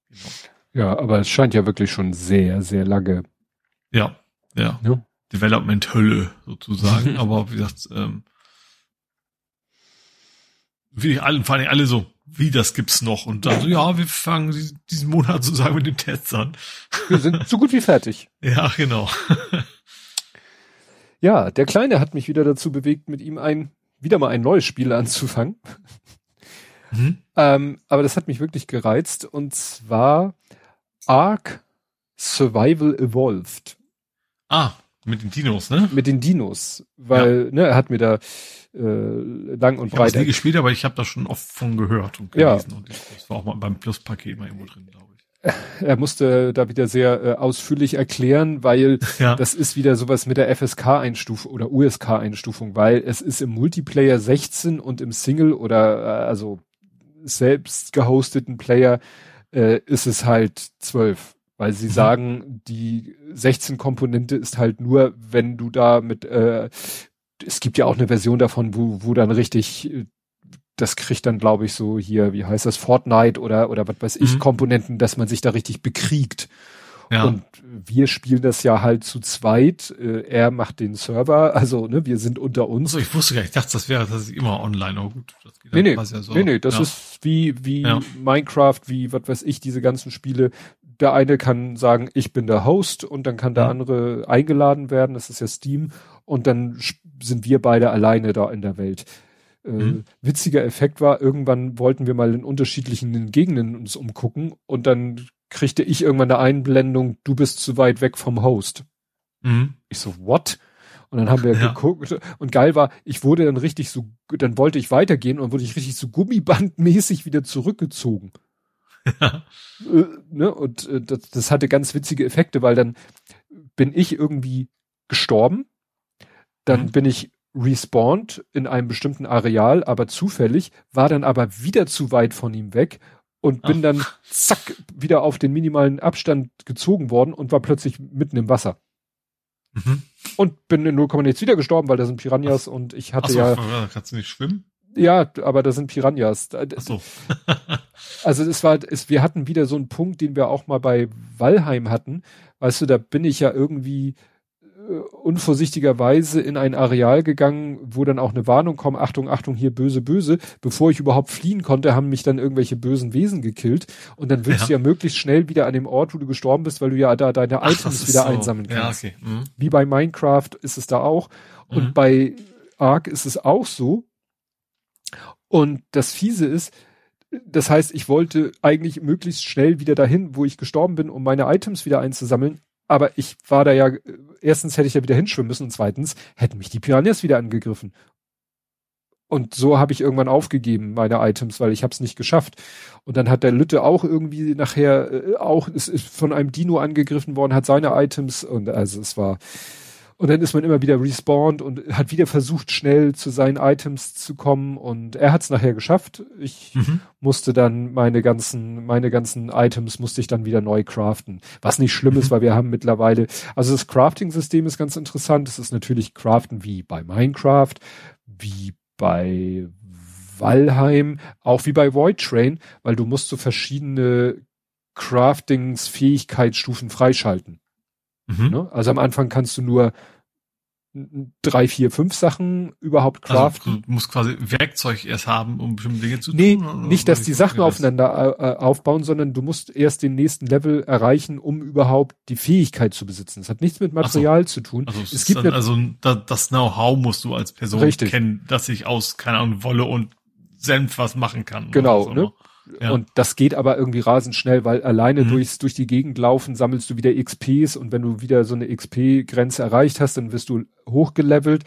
[SPEAKER 2] Genau. Ja, aber es scheint ja wirklich schon sehr, sehr lange.
[SPEAKER 3] Ja, ja. ja. Development Hölle sozusagen. [laughs] aber wie gesagt, ähm, wie alle, vor allem alle so, wie das gibt's noch? Und dann so, ja, wir fangen diesen Monat sozusagen mit den Tests an.
[SPEAKER 2] Wir sind so gut wie fertig. [laughs]
[SPEAKER 3] Ja, genau.
[SPEAKER 2] Ja, der Kleine hat mich wieder dazu bewegt, mit ihm ein, wieder mal ein neues Spiel anzufangen. Mhm. Ähm, aber das hat mich wirklich gereizt und zwar Ark Survival Evolved.
[SPEAKER 3] Ah, mit den Dinos, ne?
[SPEAKER 2] Mit den Dinos, weil ja. ne, er hat mir da äh, lang und ich breit. Ich
[SPEAKER 3] habe nie gespielt, aber ich habe da schon oft von gehört und gelesen. Ja. Und das war auch mal beim Plus-Paket mal irgendwo drin, glaube ich.
[SPEAKER 2] Er musste da wieder sehr äh, ausführlich erklären, weil [laughs] ja. das ist wieder sowas mit der FSK-Einstufung oder USK-Einstufung, weil es ist im Multiplayer 16 und im Single oder äh, also selbst gehosteten Player äh, ist es halt 12 weil sie mhm. sagen, die 16 Komponente ist halt nur, wenn du da mit, äh, es gibt ja auch eine Version davon, wo, wo dann richtig, äh, das kriegt dann, glaube ich, so hier, wie heißt das, Fortnite oder, oder was weiß ich, mhm. Komponenten, dass man sich da richtig bekriegt. Ja. Und wir spielen das ja halt zu zweit. Äh, er macht den Server, also ne, wir sind unter uns.
[SPEAKER 3] Also ich wusste gar nicht, ich dachte, das wäre das ist immer online. Oh gut, das
[SPEAKER 2] geht nee, nee, ja so. nee, nee, das ja. ist wie wie ja. Minecraft, wie was weiß ich, diese ganzen Spiele der eine kann sagen, ich bin der Host und dann kann der mhm. andere eingeladen werden, das ist ja Steam und dann sind wir beide alleine da in der Welt. Äh, mhm. Witziger Effekt war, irgendwann wollten wir mal in unterschiedlichen Gegenden uns umgucken und dann kriegte ich irgendwann eine Einblendung, du bist zu weit weg vom Host. Mhm. Ich so, what? Und dann haben wir [laughs] ja. geguckt und geil war, ich wurde dann richtig so, dann wollte ich weitergehen und wurde ich richtig so gummibandmäßig wieder zurückgezogen. [laughs] Ne? Und äh, das, das hatte ganz witzige Effekte, weil dann bin ich irgendwie gestorben, dann mhm. bin ich respawned in einem bestimmten Areal, aber zufällig, war dann aber wieder zu weit von ihm weg und bin Ach. dann zack wieder auf den minimalen Abstand gezogen worden und war plötzlich mitten im Wasser. Mhm. Und bin in 0, nichts wieder gestorben, weil da sind Piranhas Ach. und ich hatte so, ja.
[SPEAKER 3] Kannst du nicht schwimmen?
[SPEAKER 2] Ja, aber da sind Piranhas. Ach so. [laughs] also es war, es, wir hatten wieder so einen Punkt, den wir auch mal bei Walheim hatten. Weißt du, da bin ich ja irgendwie äh, unvorsichtigerweise in ein Areal gegangen, wo dann auch eine Warnung kommt, Achtung, Achtung, hier böse, böse. Bevor ich überhaupt fliehen konnte, haben mich dann irgendwelche bösen Wesen gekillt. Und dann willst ja. du ja möglichst schnell wieder an dem Ort, wo du gestorben bist, weil du ja da deine Ach, Items wieder so. einsammeln kannst. Ja, okay. Mhm. Wie bei Minecraft ist es da auch. Und mhm. bei Ark ist es auch so. Und das Fiese ist, das heißt, ich wollte eigentlich möglichst schnell wieder dahin, wo ich gestorben bin, um meine Items wieder einzusammeln aber ich war da ja, erstens hätte ich ja wieder hinschwimmen müssen und zweitens hätten mich die Piranhas wieder angegriffen. Und so habe ich irgendwann aufgegeben, meine Items, weil ich habe es nicht geschafft. Und dann hat der Lütte auch irgendwie nachher äh, auch, ist, ist von einem Dino angegriffen worden, hat seine Items und also es war, und dann ist man immer wieder respawned und hat wieder versucht, schnell zu seinen Items zu kommen. Und er hat es nachher geschafft. Ich mhm. musste dann meine ganzen, meine ganzen Items musste ich dann wieder neu craften. Was nicht schlimm mhm. ist, weil wir haben mittlerweile, also das Crafting-System ist ganz interessant. Es ist natürlich Craften wie bei Minecraft, wie bei Valheim, auch wie bei Void Train, weil du musst so verschiedene Craftings-Fähigkeitsstufen freischalten. Mhm. Ne? Also am Anfang kannst du nur drei, vier, fünf Sachen überhaupt craften.
[SPEAKER 3] Also, du musst quasi Werkzeug erst haben, um bestimmte Dinge zu
[SPEAKER 2] nee, tun. Nee, nicht, dass die Sachen aufeinander äh, aufbauen, sondern du musst erst den nächsten Level erreichen, um überhaupt die Fähigkeit zu besitzen. Das hat nichts mit Material so. zu tun.
[SPEAKER 3] Also, es gibt dann, also das Know-how musst du als Person richtig. kennen, dass ich aus, keine Ahnung, Wolle und Senf was machen kann.
[SPEAKER 2] Genau, ne? Ja. Und das geht aber irgendwie rasend schnell, weil alleine mhm. durchs, durch die Gegend laufen sammelst du wieder XPs und wenn du wieder so eine XP-Grenze erreicht hast, dann wirst du hochgelevelt.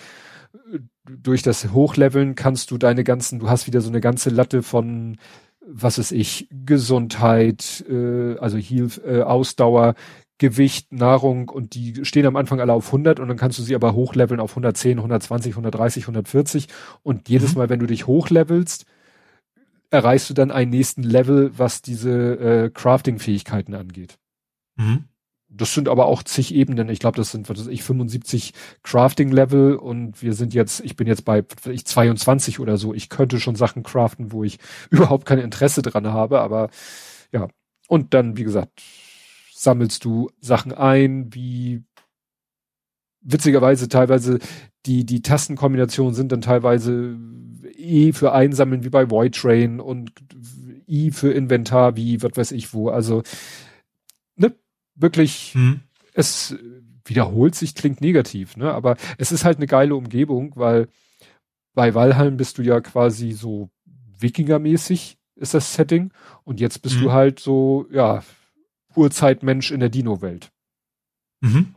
[SPEAKER 2] Durch das Hochleveln kannst du deine ganzen, du hast wieder so eine ganze Latte von, was ist ich, Gesundheit, äh, also Heal, äh, Ausdauer, Gewicht, Nahrung und die stehen am Anfang alle auf 100 und dann kannst du sie aber hochleveln auf 110, 120, 130, 140 und jedes mhm. Mal, wenn du dich hochlevelst, erreichst du dann einen nächsten Level, was diese äh, Crafting-Fähigkeiten angeht. Mhm. Das sind aber auch zig Ebenen. Ich glaube, das sind, was weiß ich, 75 Crafting-Level und wir sind jetzt, ich bin jetzt bei ich 22 oder so. Ich könnte schon Sachen craften, wo ich [laughs] überhaupt kein Interesse dran habe, aber ja. Und dann, wie gesagt, sammelst du Sachen ein, wie witzigerweise teilweise die, die Tastenkombinationen sind dann teilweise E für Einsammeln wie bei Void Train und I für Inventar wie was weiß ich wo. Also, ne, wirklich, hm. es wiederholt sich, klingt negativ, ne, aber es ist halt eine geile Umgebung, weil bei Valheim bist du ja quasi so Wikingermäßig ist das Setting und jetzt bist hm. du halt so, ja, Urzeitmensch in der Dino-Welt. Mhm.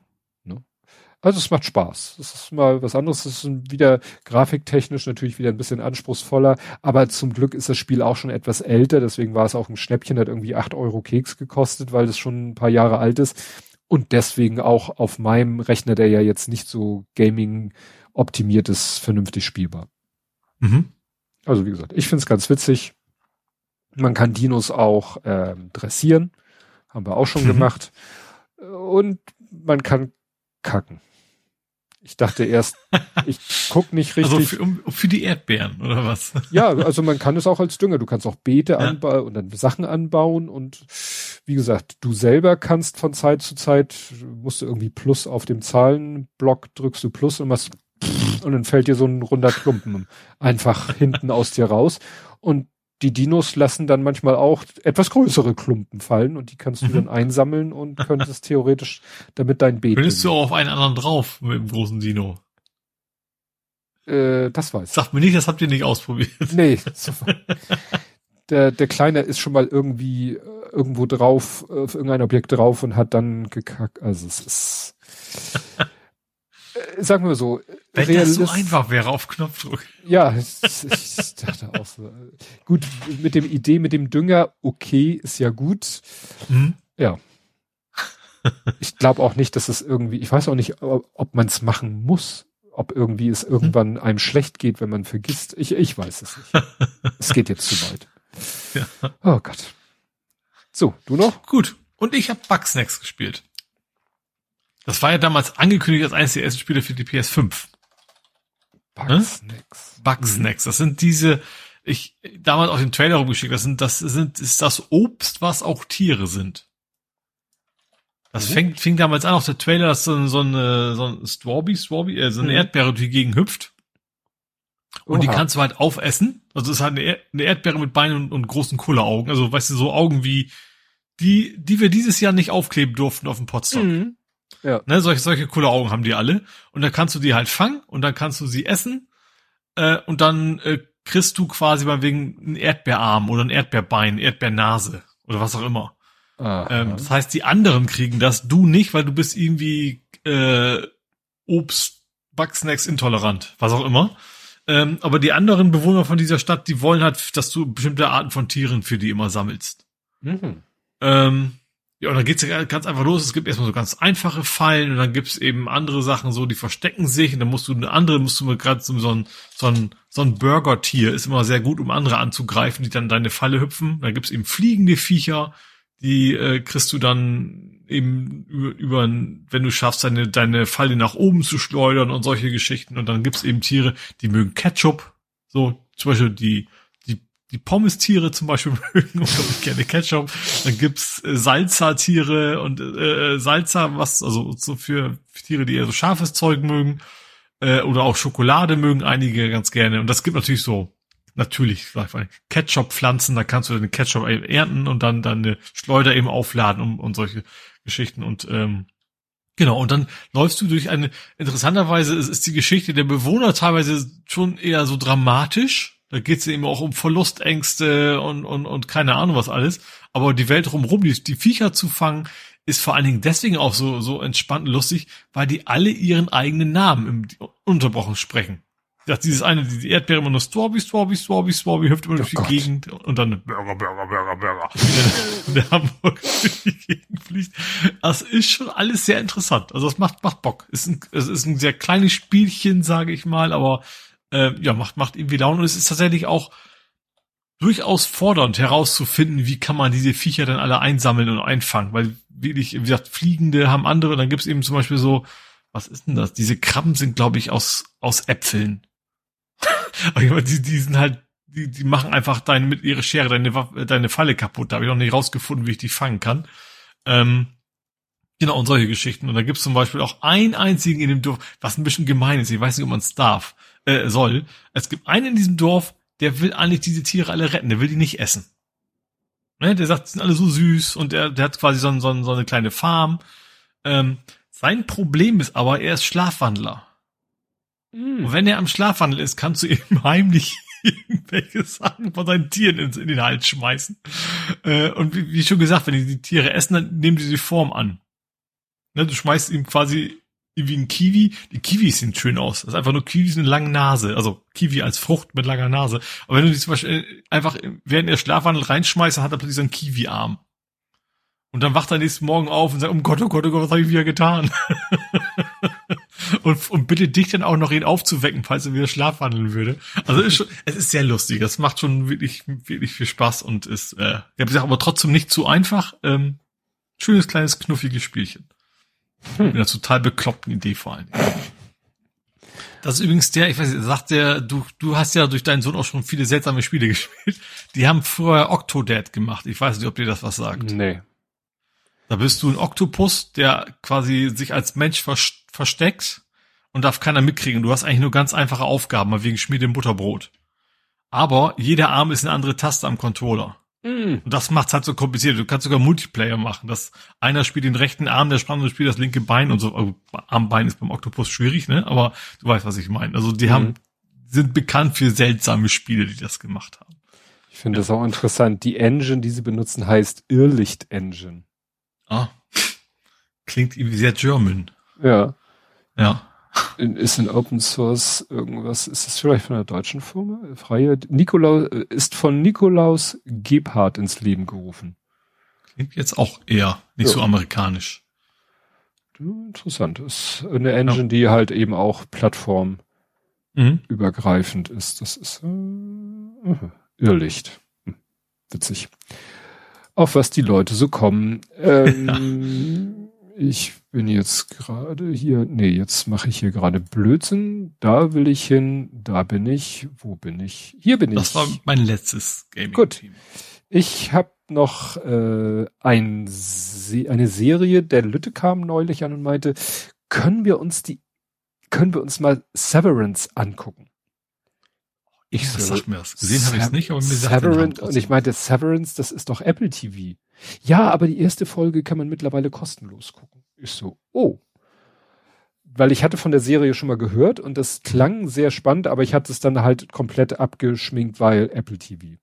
[SPEAKER 2] Also es macht Spaß. Es ist mal was anderes. Es ist wieder grafiktechnisch natürlich wieder ein bisschen anspruchsvoller, aber zum Glück ist das Spiel auch schon etwas älter, deswegen war es auch ein Schnäppchen, hat irgendwie acht Euro Keks gekostet, weil es schon ein paar Jahre alt ist. Und deswegen auch auf meinem Rechner, der ja jetzt nicht so Gaming optimiert ist, vernünftig spielbar. Mhm. Also wie gesagt, ich finde es ganz witzig. Man kann Dinos auch ähm, dressieren. Haben wir auch schon mhm. gemacht. Und man kann kacken. Ich dachte erst, ich guck nicht [laughs] also richtig.
[SPEAKER 3] Also für, um, für, die Erdbeeren oder was? [laughs]
[SPEAKER 2] Ja, also man kann es auch als Dünger. Du kannst auch Beete ja. anbauen und dann Sachen anbauen und wie gesagt, du selber kannst von Zeit zu Zeit, musst du irgendwie Plus auf dem Zahlenblock drückst du Plus und machst und dann fällt dir so ein runder Klumpen einfach hinten aus dir raus und die Dinos lassen dann manchmal auch etwas größere Klumpen fallen und die kannst du mhm. dann einsammeln und [laughs] könntest theoretisch damit dein Beet.
[SPEAKER 3] Könntest du auch auf einen anderen drauf mit dem großen Dino?
[SPEAKER 2] Äh, das weiß ich.
[SPEAKER 3] Sagt mir nicht, das habt ihr nicht ausprobiert.
[SPEAKER 2] Nee. [laughs] der, der Kleine ist schon mal irgendwie äh, irgendwo drauf, auf irgendein Objekt drauf und hat dann gekackt. Also es ist, äh, sagen wir so,
[SPEAKER 3] Wenn Realist das so einfach wäre auf Knopfdruck.
[SPEAKER 2] Ja, [laughs] ich, dachte auch so. Gut, mit dem Idee, mit dem Dünger, okay, ist ja gut. Mhm. Ja. Ich glaube auch nicht, dass es irgendwie, ich weiß auch nicht, ob, ob man es machen muss ob irgendwie es irgendwann einem schlecht geht, wenn man vergisst. Ich, ich weiß es nicht. es geht jetzt zu weit. [laughs] Ja. Oh Gott. So, du noch?
[SPEAKER 3] Gut. Und ich habe Bugsnacks gespielt. Das war ja damals angekündigt als eines der ersten Spiele für die PS5. Bugsnacks. Hm? Bugsnacks. Das sind diese, ich damals auch den Trailer rumgeschickt, das sind, das sind, ist das Obst, was auch Tiere sind. Das mhm. fängt, fing damals an auf der Trailer, dass so, so eine, so ein Strawberry, Strawberry, äh, so eine mhm. Erdbeere durch die Gegend hüpft. Und Oha. die kannst du halt aufessen. Also es ist halt eine, eine Erdbeere mit Beinen und, und großen Kulleraugen. Also weißt du, so Augen wie die, die wir dieses Jahr nicht aufkleben durften auf dem Potstock. Mhm. Ja. Ne, solche, solche coole Augen haben die alle. Und dann kannst du die halt fangen und dann kannst du sie essen. Äh, und dann äh, kriegst du quasi mal wegen einen Erdbeerarm oder ein Erdbeerbein, Erdbeernase oder was auch immer. Ähm, das heißt, die anderen kriegen das, du nicht, weil du bist irgendwie äh, Obst, Backsnacks intolerant, was auch immer. Ähm, aber die anderen Bewohner von dieser Stadt, die wollen halt, dass du bestimmte Arten von Tieren für die immer sammelst. Mhm. Ähm, ja, und dann geht's ja ganz einfach los. Es gibt erstmal so ganz einfache Fallen und dann gibt's eben andere Sachen, so die verstecken sich und dann musst du eine andere, musst du gerade so ein, so ein, so ein Burger-Tier ist immer sehr gut, um andere anzugreifen, die dann deine Falle hüpfen. Dann gibt's eben fliegende Viecher, die äh, kriegst du dann eben über, über, wenn du schaffst, deine, deine Falle nach oben zu schleudern und solche Geschichten. Und dann gibt's eben Tiere, die mögen Ketchup. So, zum Beispiel die, die, Pommes-Tiere zum Beispiel [laughs] mögen unglaublich gerne Ketchup. Dann gibt's äh, Salza-Tiere und äh, Salza, was, also so für, Tiere, die eher so scharfes Zeug mögen. Äh, oder auch Schokolade mögen einige ganz gerne. Und das gibt natürlich so natürlich, sag ich mal, Ketchup pflanzen, da kannst du den Ketchup ernten und dann deine Schleuder eben aufladen und, und solche Geschichten und ähm, Genau, und dann läufst du durch eine, interessanterweise ist, ist die Geschichte der Bewohner teilweise schon eher so dramatisch. Da geht es eben auch um Verlustängste und, und, und keine Ahnung was alles. Aber die Welt drumherum, die, die Viecher zu fangen, ist vor allen Dingen deswegen auch so, so entspannt und lustig, weil die alle ihren eigenen Namen im Unterbrochen sprechen. Ja, dieses eine, die Erdbeere immer nur Strawberry, Strawberry, Strawberry, Strawberry, hüpft immer oh durch die Gott. Gegend und dann Burger, Burger, Burger, Burger. der Hamburg durch die Gegend fliegt. Das ist schon alles sehr interessant. Also es macht, macht Bock. Es ist ein, es ist ein sehr kleines Spielchen, sage ich mal, aber äh, ja, macht, macht irgendwie Laune und es ist tatsächlich auch durchaus fordernd herauszufinden, wie kann man diese Viecher dann alle einsammeln und einfangen, weil wirklich, wie gesagt, Fliegende haben andere, dann gibt's eben zum Beispiel so, was ist denn das? Diese Krabben sind, glaube ich, aus, aus Äpfeln. [laughs] Aber die, die sind halt, die, die machen einfach deine, mit ihrer Schere deine, deine Falle kaputt. Da habe ich noch nicht rausgefunden, wie ich die fangen kann. Ähm, genau, und solche Geschichten. Und da gibt's zum Beispiel auch einen einzigen in dem Dorf, was ein bisschen gemein ist. Ich weiß nicht, ob man es darf, äh, soll. Es gibt einen in diesem Dorf, der will eigentlich diese Tiere alle retten. Der will die nicht essen. Ne? Der sagt, die sind alle so süß und der, der hat quasi so, so, so eine kleine Farm. Ähm, sein Problem ist aber, er ist Schlafwandler. Mm. Und wenn er am Schlafwandel ist, kannst du [laughs] ihm heimlich irgendwelche Sachen von seinen Tieren in, in den Hals schmeißen. Äh, und wie, wie, schon gesagt, wenn die, die Tiere essen, dann nehmen die die Form an. Ne, du schmeißt ihm quasi wie ein Kiwi. Die Kiwis sehen schön aus. Das ist einfach nur Kiwis mit langen Nase. Also Kiwi als Frucht mit langer Nase. Aber wenn du die zum Beispiel einfach während er Schlafwandel reinschmeißt, dann hat er plötzlich so einen Kiwi-Arm. Und dann wacht er nächsten Morgen auf und sagt, oh Gott, oh Gott, oh Gott, was habe ich wieder getan? [laughs] und, und bitte dich dann auch noch ihn aufzuwecken, falls er wieder schlafwandeln würde. Also ist schon, es ist sehr lustig. Das macht schon wirklich, wirklich viel Spaß und ist, äh, ich habe gesagt, aber trotzdem nicht zu einfach. Ähm, schönes, kleines, knuffiges Spielchen. Hm. Mit einer total bekloppten Idee vor Dingen. Das ist übrigens der, ich weiß nicht, sagt der, du, du hast ja durch deinen Sohn auch schon viele seltsame Spiele [laughs] gespielt. Die haben vorher Octodad gemacht. Ich weiß nicht, ob dir das was sagt.
[SPEAKER 2] Nee.
[SPEAKER 3] Da bist du ein Oktopus, der quasi sich als Mensch versteckt und darf keiner mitkriegen. Du hast eigentlich nur ganz einfache Aufgaben, mal wegen Schmiede im Butterbrot. Aber jeder Arm ist eine andere Taste am Controller. Und das macht's halt so kompliziert. Du kannst sogar Multiplayer machen. dass einer spielt den rechten Arm, der andere spielt das linke Bein und so. Also, Armbein ist beim Oktopus schwierig, ne? Aber du weißt, was ich meine. Also die mm. haben, sind bekannt für seltsame Spiele, die das gemacht haben.
[SPEAKER 2] Ich finde ja. das auch interessant. Die Engine, die sie benutzen, heißt Irrlicht Engine.
[SPEAKER 3] Ah. Klingt irgendwie sehr German.
[SPEAKER 2] Ja.
[SPEAKER 3] Ja.
[SPEAKER 2] Ist in Open Source irgendwas, ist das vielleicht von einer deutschen Firma? Freie, Nikolaus, ist von Nikolaus Gebhardt ins Leben gerufen.
[SPEAKER 3] Klingt jetzt auch eher nicht ja. so amerikanisch.
[SPEAKER 2] Interessant. Ist eine Engine, ja. die halt eben auch plattformübergreifend mhm. ist. Das ist äh, Irrlicht. Hm. Witzig. Auf was die Leute so kommen. [laughs] Ähm, ich bin jetzt gerade hier, nee, jetzt mache ich hier gerade Blödsinn. Da will ich hin, da bin ich, wo bin ich? Hier bin
[SPEAKER 3] das
[SPEAKER 2] ich.
[SPEAKER 3] Das war mein letztes
[SPEAKER 2] Gaming. Gut. Ich habe noch äh, ein Se eine Serie, der Lütte kam neulich an und meinte, können wir uns die, können wir uns mal Severance angucken?
[SPEAKER 3] Ich so, sagt mir das. Gesehen habe ich es nicht, aber mir
[SPEAKER 2] Severance, sagt Und ich meinte, Severance, das ist doch Apple TV. Ja, aber die erste Folge kann man mittlerweile kostenlos gucken. Ich so, oh. Weil ich hatte von der Serie schon mal gehört und das klang sehr spannend, aber ich hatte es dann halt komplett abgeschminkt, weil Apple TV.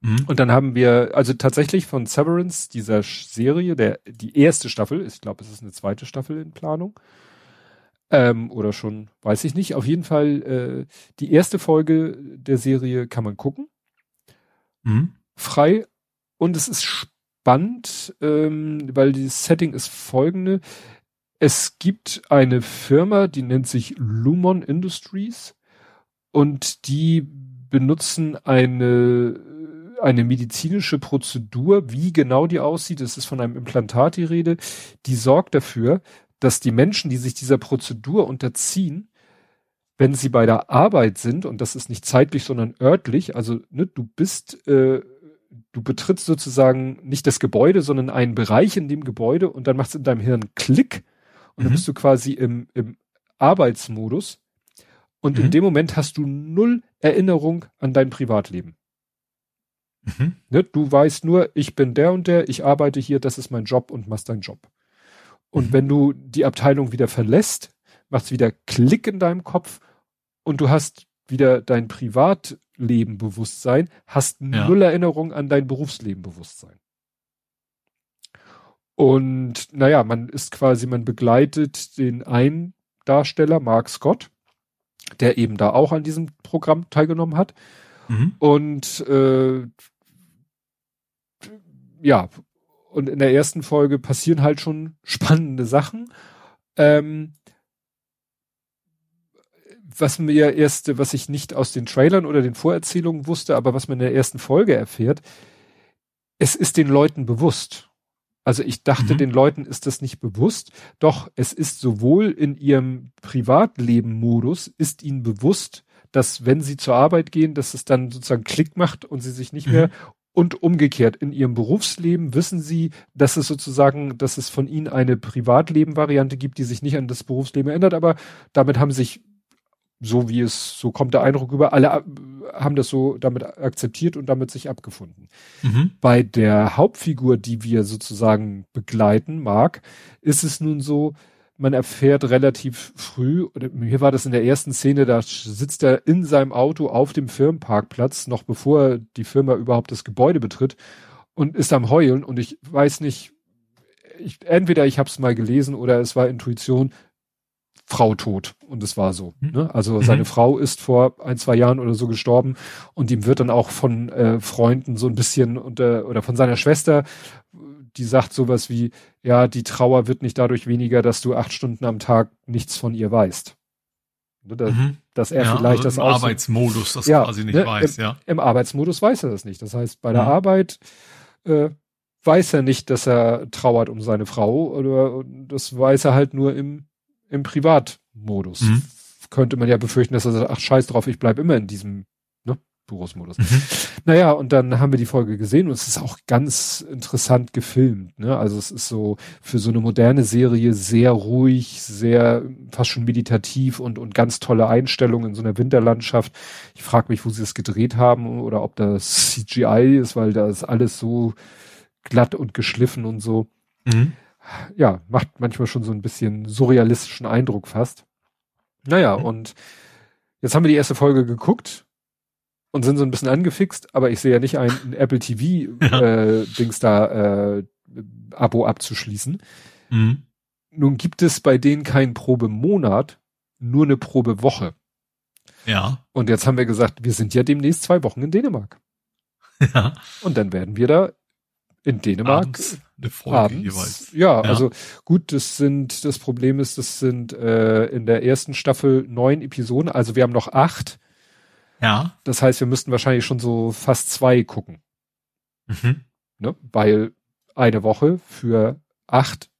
[SPEAKER 2] Mhm. Und dann haben wir, also tatsächlich von Severance, dieser Serie, der, die erste Staffel, ich glaube, es ist eine zweite Staffel in Planung. Ähm, oder schon, weiß ich nicht. Auf jeden Fall, äh, die erste Folge der Serie kann man gucken. Mhm. Frei. Und es ist spannend, ähm, weil das Setting ist folgende. Es gibt eine Firma, die nennt sich Lumon Industries und die benutzen eine eine medizinische Prozedur, wie genau die aussieht, es ist von einem Implantat die Rede, die sorgt dafür, dass die Menschen, die sich dieser Prozedur unterziehen, wenn sie bei der Arbeit sind, und das ist nicht zeitlich, sondern örtlich, also ne, du bist äh, du betrittst sozusagen nicht das Gebäude, sondern einen Bereich in dem Gebäude und dann macht es in deinem Hirn Klick und mhm. dann bist du quasi im, im Arbeitsmodus und mhm. in dem Moment hast du null Erinnerung an dein Privatleben. Mhm. Ne, du weißt nur, ich bin der und der, ich arbeite hier, das ist mein Job und machst deinen Job. Und mhm. wenn du die Abteilung wieder verlässt, macht es wieder Klick in deinem Kopf und du hast wieder dein Privatleben Bewusstsein, hast ja. null Erinnerung an dein Berufsleben Bewusstsein. Und naja, man ist quasi, man begleitet den einen Darsteller, Mark Scott, der eben da auch an diesem Programm teilgenommen hat. Mhm. Und äh, ja, und in der ersten Folge passieren halt schon spannende Sachen. Ähm, was mir erst, was ich nicht aus den Trailern oder den Vorerzählungen wusste, aber was man in der ersten Folge erfährt, es ist den Leuten bewusst. Also ich dachte, mhm. den Leuten ist das nicht bewusst, doch es ist sowohl in ihrem Privatleben-Modus, ist ihnen bewusst, dass wenn sie zur Arbeit gehen, dass es dann sozusagen Klick macht und sie sich nicht mhm. mehr und umgekehrt in ihrem Berufsleben wissen sie, dass es sozusagen, dass es von ihnen eine Privatleben-Variante gibt, die sich nicht an das Berufsleben ändert, aber damit haben sich so wie es, so kommt der Eindruck über, alle haben das so damit akzeptiert und damit sich abgefunden. Mhm. Bei der Hauptfigur, die wir sozusagen begleiten, Mark, ist es nun so, man erfährt relativ früh, oder hier war das in der ersten Szene, da sitzt er in seinem Auto auf dem Firmenparkplatz, noch bevor die Firma überhaupt das Gebäude betritt und ist am Heulen und ich weiß nicht, ich, entweder ich habe es mal gelesen oder es war Intuition, Frau tot. Und es war so. Mhm. Ne? Also mhm. seine Frau ist vor ein, zwei Jahren oder so gestorben und ihm wird dann auch von äh, Freunden so ein bisschen unter oder von seiner Schwester, die sagt sowas wie, ja, die Trauer wird nicht dadurch weniger, dass du acht Stunden am Tag nichts von ihr weißt. Ne, da, mhm. Dass er ja, vielleicht also
[SPEAKER 3] das im Arbeitsmodus das ja, quasi nicht ne, weiß,
[SPEAKER 2] im,
[SPEAKER 3] ja.
[SPEAKER 2] Im Arbeitsmodus weiß er das nicht. Das heißt, bei der mhm. Arbeit äh, weiß er nicht, dass er trauert um seine Frau oder das weiß er halt nur im im Privatmodus. Mhm. Könnte man ja befürchten, dass er sagt, ach scheiß drauf, ich bleib immer in diesem Berufsmodus. Mhm. Naja, und dann haben wir die Folge gesehen und es ist auch ganz interessant gefilmt. Ne? Also es ist so für so eine moderne Serie sehr ruhig, sehr fast schon meditativ und, und ganz tolle Einstellungen in so einer Winterlandschaft. Ich frage mich, wo sie es gedreht haben oder ob das CGI ist, weil da ist alles so glatt und geschliffen und so. Mhm ja, macht manchmal schon so ein bisschen surrealistischen Eindruck fast. Naja, mhm. und jetzt haben wir die erste Folge geguckt und sind so ein bisschen angefixt, aber ich sehe ja nicht ein, ein Apple TV äh, Dings da äh, Abo abzuschließen. Mhm. Nun gibt es bei denen keinen Probemonat, nur eine Probewoche.
[SPEAKER 3] Ja.
[SPEAKER 2] Und jetzt haben wir gesagt, wir sind ja demnächst zwei Wochen in Dänemark. Ja. Und dann werden wir da in Dänemark abends,
[SPEAKER 3] eine Folge abends, jeweils.
[SPEAKER 2] Ja, ja, also gut, das sind, das Problem ist, das sind äh, in der ersten Staffel neun Episoden, also wir haben noch acht.
[SPEAKER 3] Ja.
[SPEAKER 2] Das heißt, wir müssten wahrscheinlich schon so fast zwei gucken. Mhm. Ne? Weil eine Woche für acht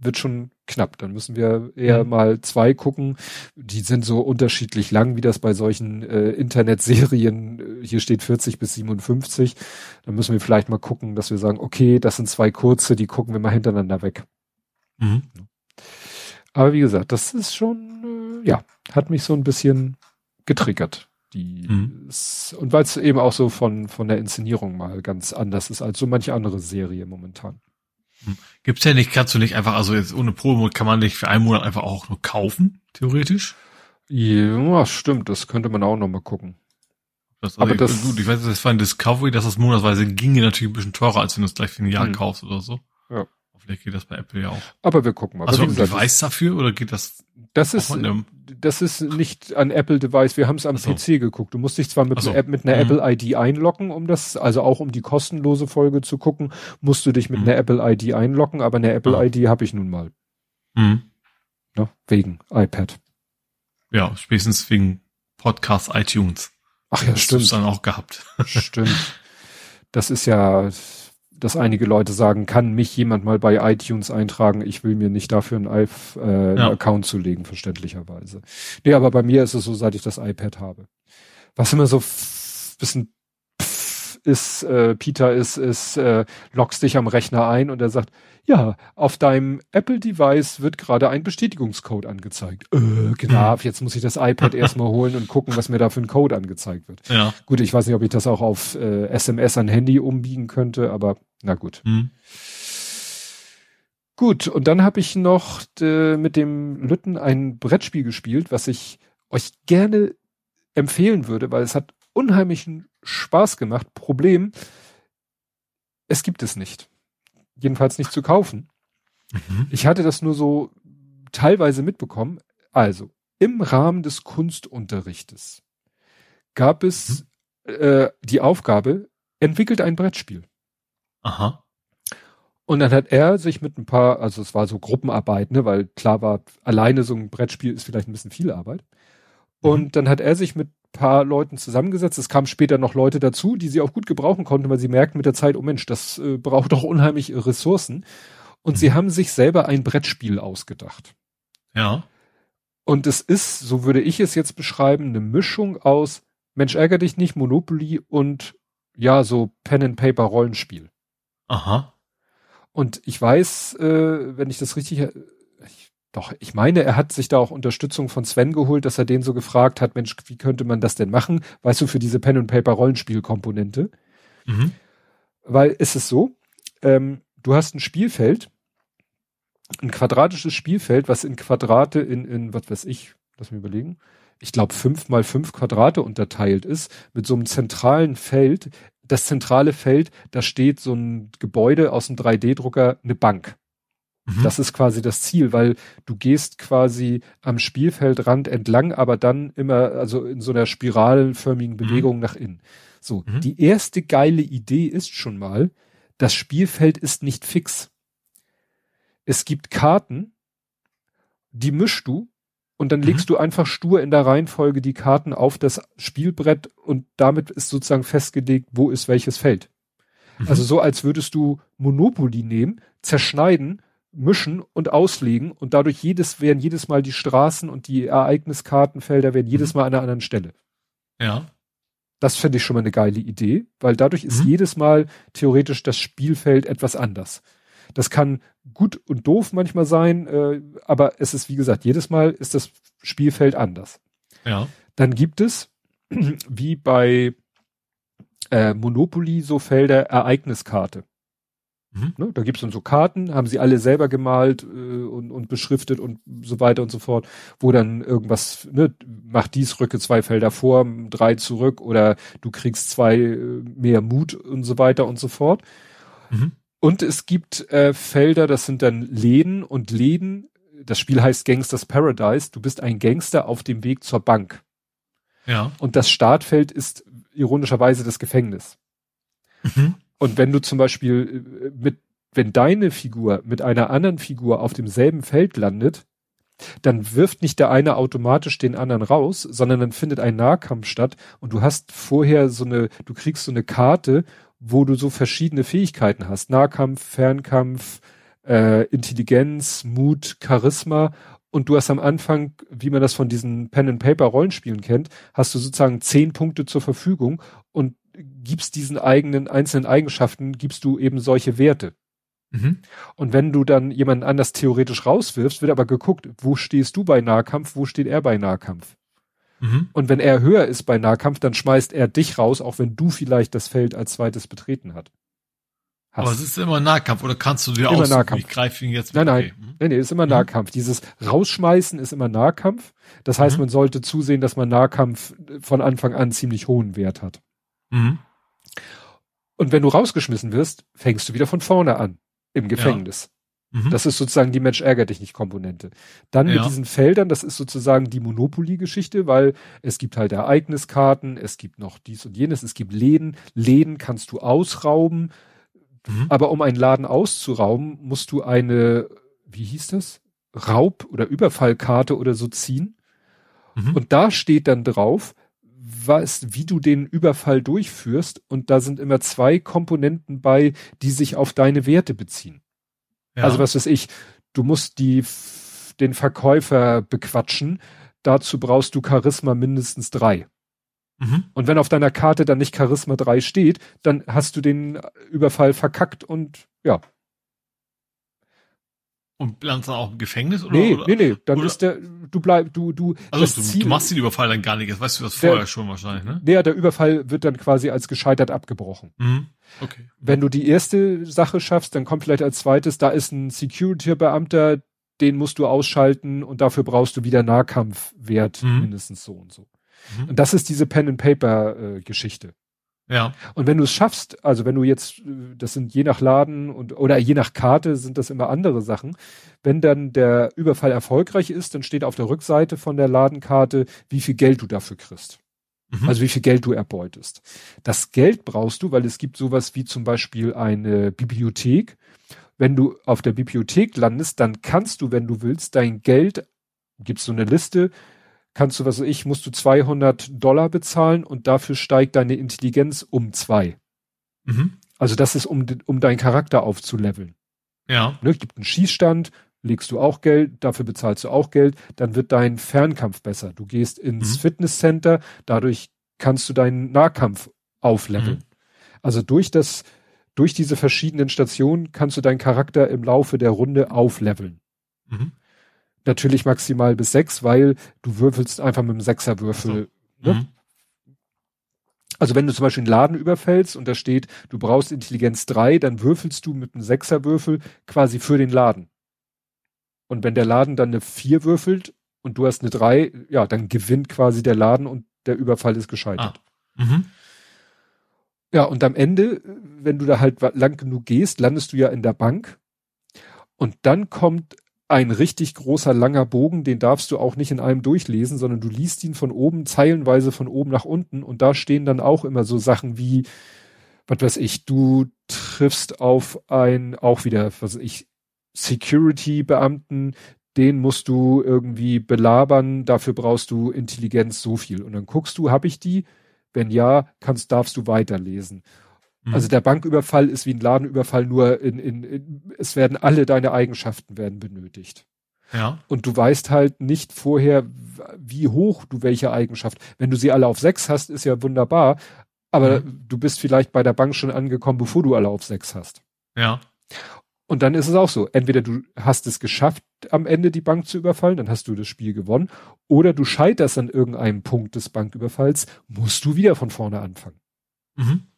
[SPEAKER 2] wird schon knapp. Dann müssen wir eher mhm. mal zwei gucken. Die sind so unterschiedlich lang, wie das bei solchen äh, Internetserien, äh, hier steht 40 bis 57. Dann müssen wir vielleicht mal gucken, dass wir sagen, okay, das sind zwei kurze, die gucken wir mal hintereinander weg. Mhm. Aber wie gesagt, das ist schon, äh, ja, hat mich so ein bisschen getriggert. Die mhm. ist, und weil es eben auch so von, von der Inszenierung mal ganz anders ist als so manche andere Serie momentan.
[SPEAKER 3] Hm. Gibt's ja nicht, kannst du nicht einfach, also jetzt ohne Promo kann man nicht für einen Monat einfach auch nur kaufen, theoretisch?
[SPEAKER 2] Ja, stimmt, das könnte man auch noch mal gucken.
[SPEAKER 3] Das, also aber ich, das, gut, ich weiß, das war ein Discovery, dass das monatsweise ginge natürlich ein bisschen teurer, als wenn du es gleich für ein Jahr hm. kaufst oder so.
[SPEAKER 2] Ja.
[SPEAKER 3] Vielleicht geht das bei Apple ja auch.
[SPEAKER 2] Aber wir gucken mal.
[SPEAKER 3] Also ein Device dafür oder geht das?
[SPEAKER 2] Das ist, das ist nicht an Apple Device. Wir haben es am so. PC geguckt. Du musst dich zwar mit, so. einer, mit einer mhm. Apple ID einloggen, um das, also auch um die kostenlose Folge zu gucken, musst du dich mit mhm. einer Apple ID einloggen, aber eine Apple ID habe ich nun mal. Mhm. Ja, wegen iPad.
[SPEAKER 3] Ja, spätestens wegen Podcast iTunes.
[SPEAKER 2] Ach ja, das stimmt. Das
[SPEAKER 3] dann auch gehabt. [laughs]
[SPEAKER 2] Stimmt. Das ist ja, dass einige Leute sagen, kann mich jemand mal bei iTunes eintragen, ich will mir nicht dafür einen, äh, einen ja. Account zulegen, verständlicherweise. Nee, aber bei mir ist es so, seit ich das iPad habe. Was immer so bisschen ist, äh, Peter ist, ist, äh, loggst dich am Rechner ein und er sagt, ja, auf deinem Apple-Device wird gerade ein Bestätigungscode angezeigt. Äh, genau, jetzt muss ich das iPad erstmal holen und gucken, was mir da für ein Code angezeigt wird.
[SPEAKER 3] Ja.
[SPEAKER 2] Gut, ich weiß nicht, ob ich das auch auf äh, SMS an Handy umbiegen könnte, aber na gut. Hm. Gut, und dann habe ich noch äh, mit dem Lütten ein Brettspiel gespielt, was ich euch gerne empfehlen würde, weil es hat unheimlichen Spaß gemacht. Problem, es gibt es nicht. Jedenfalls nicht zu kaufen. Mhm. Ich hatte das nur so teilweise mitbekommen. Also, im Rahmen des Kunstunterrichtes gab es mhm. äh, die Aufgabe, entwickelt ein Brettspiel.
[SPEAKER 3] Aha.
[SPEAKER 2] Und dann hat er sich mit ein paar, also es war so Gruppenarbeit, ne, weil klar war, alleine so ein Brettspiel ist vielleicht ein bisschen viel Arbeit. Mhm. Und dann hat er sich mit paar Leuten zusammengesetzt. Es kamen später noch Leute dazu, die sie auch gut gebrauchen konnten, weil sie merkten mit der Zeit, oh Mensch, das äh, braucht doch unheimlich Ressourcen. Und mhm. sie haben sich selber ein Brettspiel ausgedacht.
[SPEAKER 3] Ja.
[SPEAKER 2] Und es ist, so würde ich es jetzt beschreiben, eine Mischung aus Mensch ärger dich nicht, Monopoly und ja, so Pen and Paper Rollenspiel.
[SPEAKER 3] Aha.
[SPEAKER 2] Und ich weiß, äh, wenn ich das richtig doch, ich meine, er hat sich da auch Unterstützung von Sven geholt, dass er den so gefragt hat, Mensch, wie könnte man das denn machen? Weißt du, für diese Pen and Paper Rollenspielkomponente. Mhm. Weil es ist so, ähm, du hast ein Spielfeld, ein quadratisches Spielfeld, was in Quadrate in, in was weiß ich, lass mich überlegen, ich glaube fünf mal fünf Quadrate unterteilt ist, mit so einem zentralen Feld. Das zentrale Feld, da steht so ein Gebäude aus einem 3D-Drucker, eine Bank. Mhm. Das ist quasi das Ziel, weil du gehst quasi am Spielfeldrand entlang, aber dann immer, also in so einer spiralförmigen mhm. Bewegung mhm. nach innen. So, mhm. die erste geile Idee ist schon mal, das Spielfeld ist nicht fix. Es gibt Karten, die mischst du und dann legst mhm. du einfach stur in der Reihenfolge die Karten auf das Spielbrett und damit ist sozusagen festgelegt, wo ist welches Feld. Mhm. Also so, als würdest du Monopoly nehmen, zerschneiden mischen und auslegen und dadurch jedes werden jedes Mal die Straßen und die Ereigniskartenfelder werden jedes mhm. Mal an einer anderen Stelle.
[SPEAKER 3] Ja.
[SPEAKER 2] Das finde ich schon mal eine geile Idee, weil dadurch ist mhm. jedes Mal theoretisch das Spielfeld etwas anders. Das kann gut und doof manchmal sein, äh, aber es ist wie gesagt, jedes Mal ist das Spielfeld anders.
[SPEAKER 3] Ja.
[SPEAKER 2] Dann gibt es, [clears throat] wie bei äh, Monopoly, so Felder Ereigniskarte. Mhm. Ne, da gibt's dann so Karten, haben sie alle selber gemalt äh, und, und beschriftet und so weiter und so fort, wo dann irgendwas, ne, mach dies, rücke zwei Felder vor, drei zurück oder du kriegst zwei äh, mehr Mut und so weiter und so fort. Mhm. Und es gibt äh, Felder, das sind dann Läden und Läden das Spiel heißt Gangsters Paradise. Du bist ein Gangster auf dem Weg zur Bank.
[SPEAKER 3] Ja.
[SPEAKER 2] Und das Startfeld ist ironischerweise das Gefängnis. Mhm. Und wenn du zum Beispiel äh, mit, wenn deine Figur mit einer anderen Figur auf demselben Feld landet, dann wirft nicht der eine automatisch den anderen raus, sondern dann findet ein Nahkampf statt und du hast vorher so eine, du kriegst so eine Karte, wo du so verschiedene Fähigkeiten hast. Nahkampf, Fernkampf, äh, Intelligenz, Mut, Charisma und du hast am Anfang, wie man das von diesen Pen-and-Paper-Rollenspielen kennt, hast du sozusagen zehn Punkte zur Verfügung und gibst diesen eigenen einzelnen Eigenschaften, gibst du eben solche Werte. Mhm. Und wenn du dann jemanden anders theoretisch rauswirfst, wird aber geguckt, wo stehst du bei Nahkampf, wo steht er bei Nahkampf. Mhm. Und wenn er höher ist bei Nahkampf, dann schmeißt er dich raus, auch wenn du vielleicht das Feld als zweites betreten hat.
[SPEAKER 3] Hast. Aber es ist immer Nahkampf oder kannst du dir
[SPEAKER 2] immer aussuchen,
[SPEAKER 3] Nahkampf. ich greife ihn jetzt
[SPEAKER 2] mit? Nein, nein, okay. Mhm. nee, nee, ist immer mhm. Nahkampf. Dieses Rausschmeißen ist immer Nahkampf. Das heißt, mhm. man sollte zusehen, dass man Nahkampf von Anfang an ziemlich hohen Wert hat. Mhm. Und wenn du rausgeschmissen wirst, fängst du wieder von vorne an im Gefängnis. Ja. Mhm. Das ist sozusagen die Mensch ärgert dich nicht Komponente. Dann ja. mit diesen Feldern, das ist sozusagen die Monopoly-Geschichte, weil es gibt halt Ereigniskarten, es gibt noch dies und jenes, es gibt Läden. Läden kannst du ausrauben Mhm. Aber um einen Laden auszurauben, musst du eine, wie hieß das? Raub- oder Überfallkarte oder so ziehen. Mhm. Und da steht dann drauf, was, wie du den Überfall durchführst. Und da sind immer zwei Komponenten bei, die sich auf deine Werte beziehen. Ja. Also was weiß ich, du musst die, den Verkäufer bequatschen. Dazu brauchst du Charisma mindestens drei. Mhm. Und wenn auf deiner Karte dann nicht Charisma 3 steht, dann hast du den Überfall verkackt und ja.
[SPEAKER 3] Und landest dann auch im Gefängnis oder?
[SPEAKER 2] Nee, nee, nee, dann oder? ist der, du bleib, du, du,
[SPEAKER 3] also du, Ziel, du machst den Überfall dann gar nicht, das weißt du das vorher der, schon wahrscheinlich, ne?
[SPEAKER 2] Nee, der Überfall wird dann quasi als gescheitert abgebrochen. Mhm.
[SPEAKER 3] Okay.
[SPEAKER 2] Wenn du die erste Sache schaffst, dann kommt vielleicht als zweites, da ist ein Security-Beamter, den musst du ausschalten und dafür brauchst du wieder Nahkampfwert, mhm. mindestens so und so. Mhm. Und das ist diese Pen-and-Paper-Geschichte.
[SPEAKER 3] Ja.
[SPEAKER 2] Und wenn du es schaffst, also wenn du jetzt, das sind je nach Laden und oder je nach Karte sind das immer andere Sachen. Wenn dann der Überfall erfolgreich ist, dann steht auf der Rückseite von der Ladenkarte, wie viel Geld du dafür kriegst. Mhm. Also wie viel Geld du erbeutest. Das Geld brauchst du, weil es gibt sowas wie zum Beispiel eine Bibliothek. Wenn du auf der Bibliothek landest, dann kannst du, wenn du willst, dein Geld, gibst so eine Liste, kannst du, was weiß ich, musst du 200 Dollar bezahlen und dafür steigt deine Intelligenz um zwei. Mhm. Also das ist, um, um deinen Charakter aufzuleveln.
[SPEAKER 3] Ja.
[SPEAKER 2] Ne, gibt einen Schießstand, legst du auch Geld, dafür bezahlst du auch Geld, dann wird dein Fernkampf besser. Du gehst ins mhm. Fitnesscenter, dadurch kannst du deinen Nahkampf aufleveln. Mhm. Also durch das, durch diese verschiedenen Stationen kannst du deinen Charakter im Laufe der Runde aufleveln. Mhm natürlich maximal bis sechs, weil du würfelst einfach mit einem Sechserwürfel. So. Ne? Mhm. Also wenn du zum Beispiel einen Laden überfällst und da steht, du brauchst Intelligenz drei, dann würfelst du mit einem Sechserwürfel quasi für den Laden. Und wenn der Laden dann eine vier würfelt und du hast eine drei, ja, dann gewinnt quasi der Laden und der Überfall ist gescheitert. Ah. Mhm. Ja, und am Ende, wenn du da halt lang genug gehst, landest du ja in der Bank. Und dann kommt ein richtig großer langer Bogen, den darfst du auch nicht in einem durchlesen, sondern du liest ihn von oben, zeilenweise von oben nach unten und da stehen dann auch immer so Sachen wie, was weiß ich, du triffst auf ein, auch wieder, was weiß ich, Security-Beamten, den musst du irgendwie belabern, dafür brauchst du Intelligenz so viel. Und dann guckst du, hab ich die? Wenn ja, kannst, darfst du weiterlesen. Mhm. Also der Banküberfall ist wie ein Ladenüberfall, nur in, in, in, es werden alle deine Eigenschaften werden benötigt.
[SPEAKER 3] Ja.
[SPEAKER 2] Und du weißt halt nicht vorher, wie hoch du welche Eigenschaft. Wenn du sie alle auf sechs hast, ist ja wunderbar, aber mhm. du bist vielleicht bei der Bank schon angekommen, bevor du alle auf sechs hast.
[SPEAKER 3] Ja.
[SPEAKER 2] Und dann ist es auch so. Entweder du hast es geschafft, am Ende die Bank zu überfallen, dann hast du das Spiel gewonnen, oder du scheiterst an irgendeinem Punkt des Banküberfalls, musst du wieder von vorne anfangen. Mhm.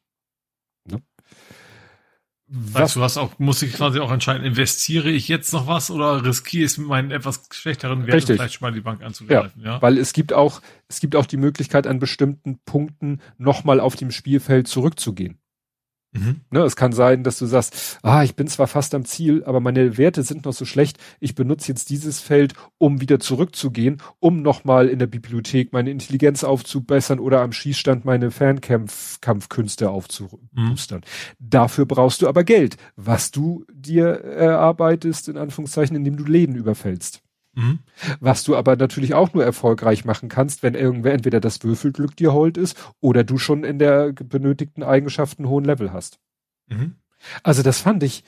[SPEAKER 3] Weißt du, was auch, muss ich quasi auch entscheiden, investiere ich jetzt noch was oder riskiere ich es mit meinen etwas schlechteren
[SPEAKER 2] Werten Richtig.
[SPEAKER 3] vielleicht mal die Bank anzugreifen, ja,
[SPEAKER 2] ja? Weil es gibt auch, es gibt auch die Möglichkeit, an bestimmten Punkten nochmal auf dem Spielfeld zurückzugehen. Mhm. Ne, es kann sein, dass du sagst, ah, ich bin zwar fast am Ziel, aber meine Werte sind noch so schlecht. Ich benutze jetzt dieses Feld, um wieder zurückzugehen, um nochmal in der Bibliothek meine Intelligenz aufzubessern oder am Schießstand meine Fernkampfkünste aufzubustern. Mhm. Dafür brauchst du aber Geld, was du dir erarbeitest, in Anführungszeichen, indem du Läden überfällst. Mhm. Was du aber natürlich auch nur erfolgreich machen kannst, wenn irgendwer entweder das Würfelglück dir hold ist oder du schon in der benötigten Eigenschaften hohen Level hast. Mhm. Also das fand ich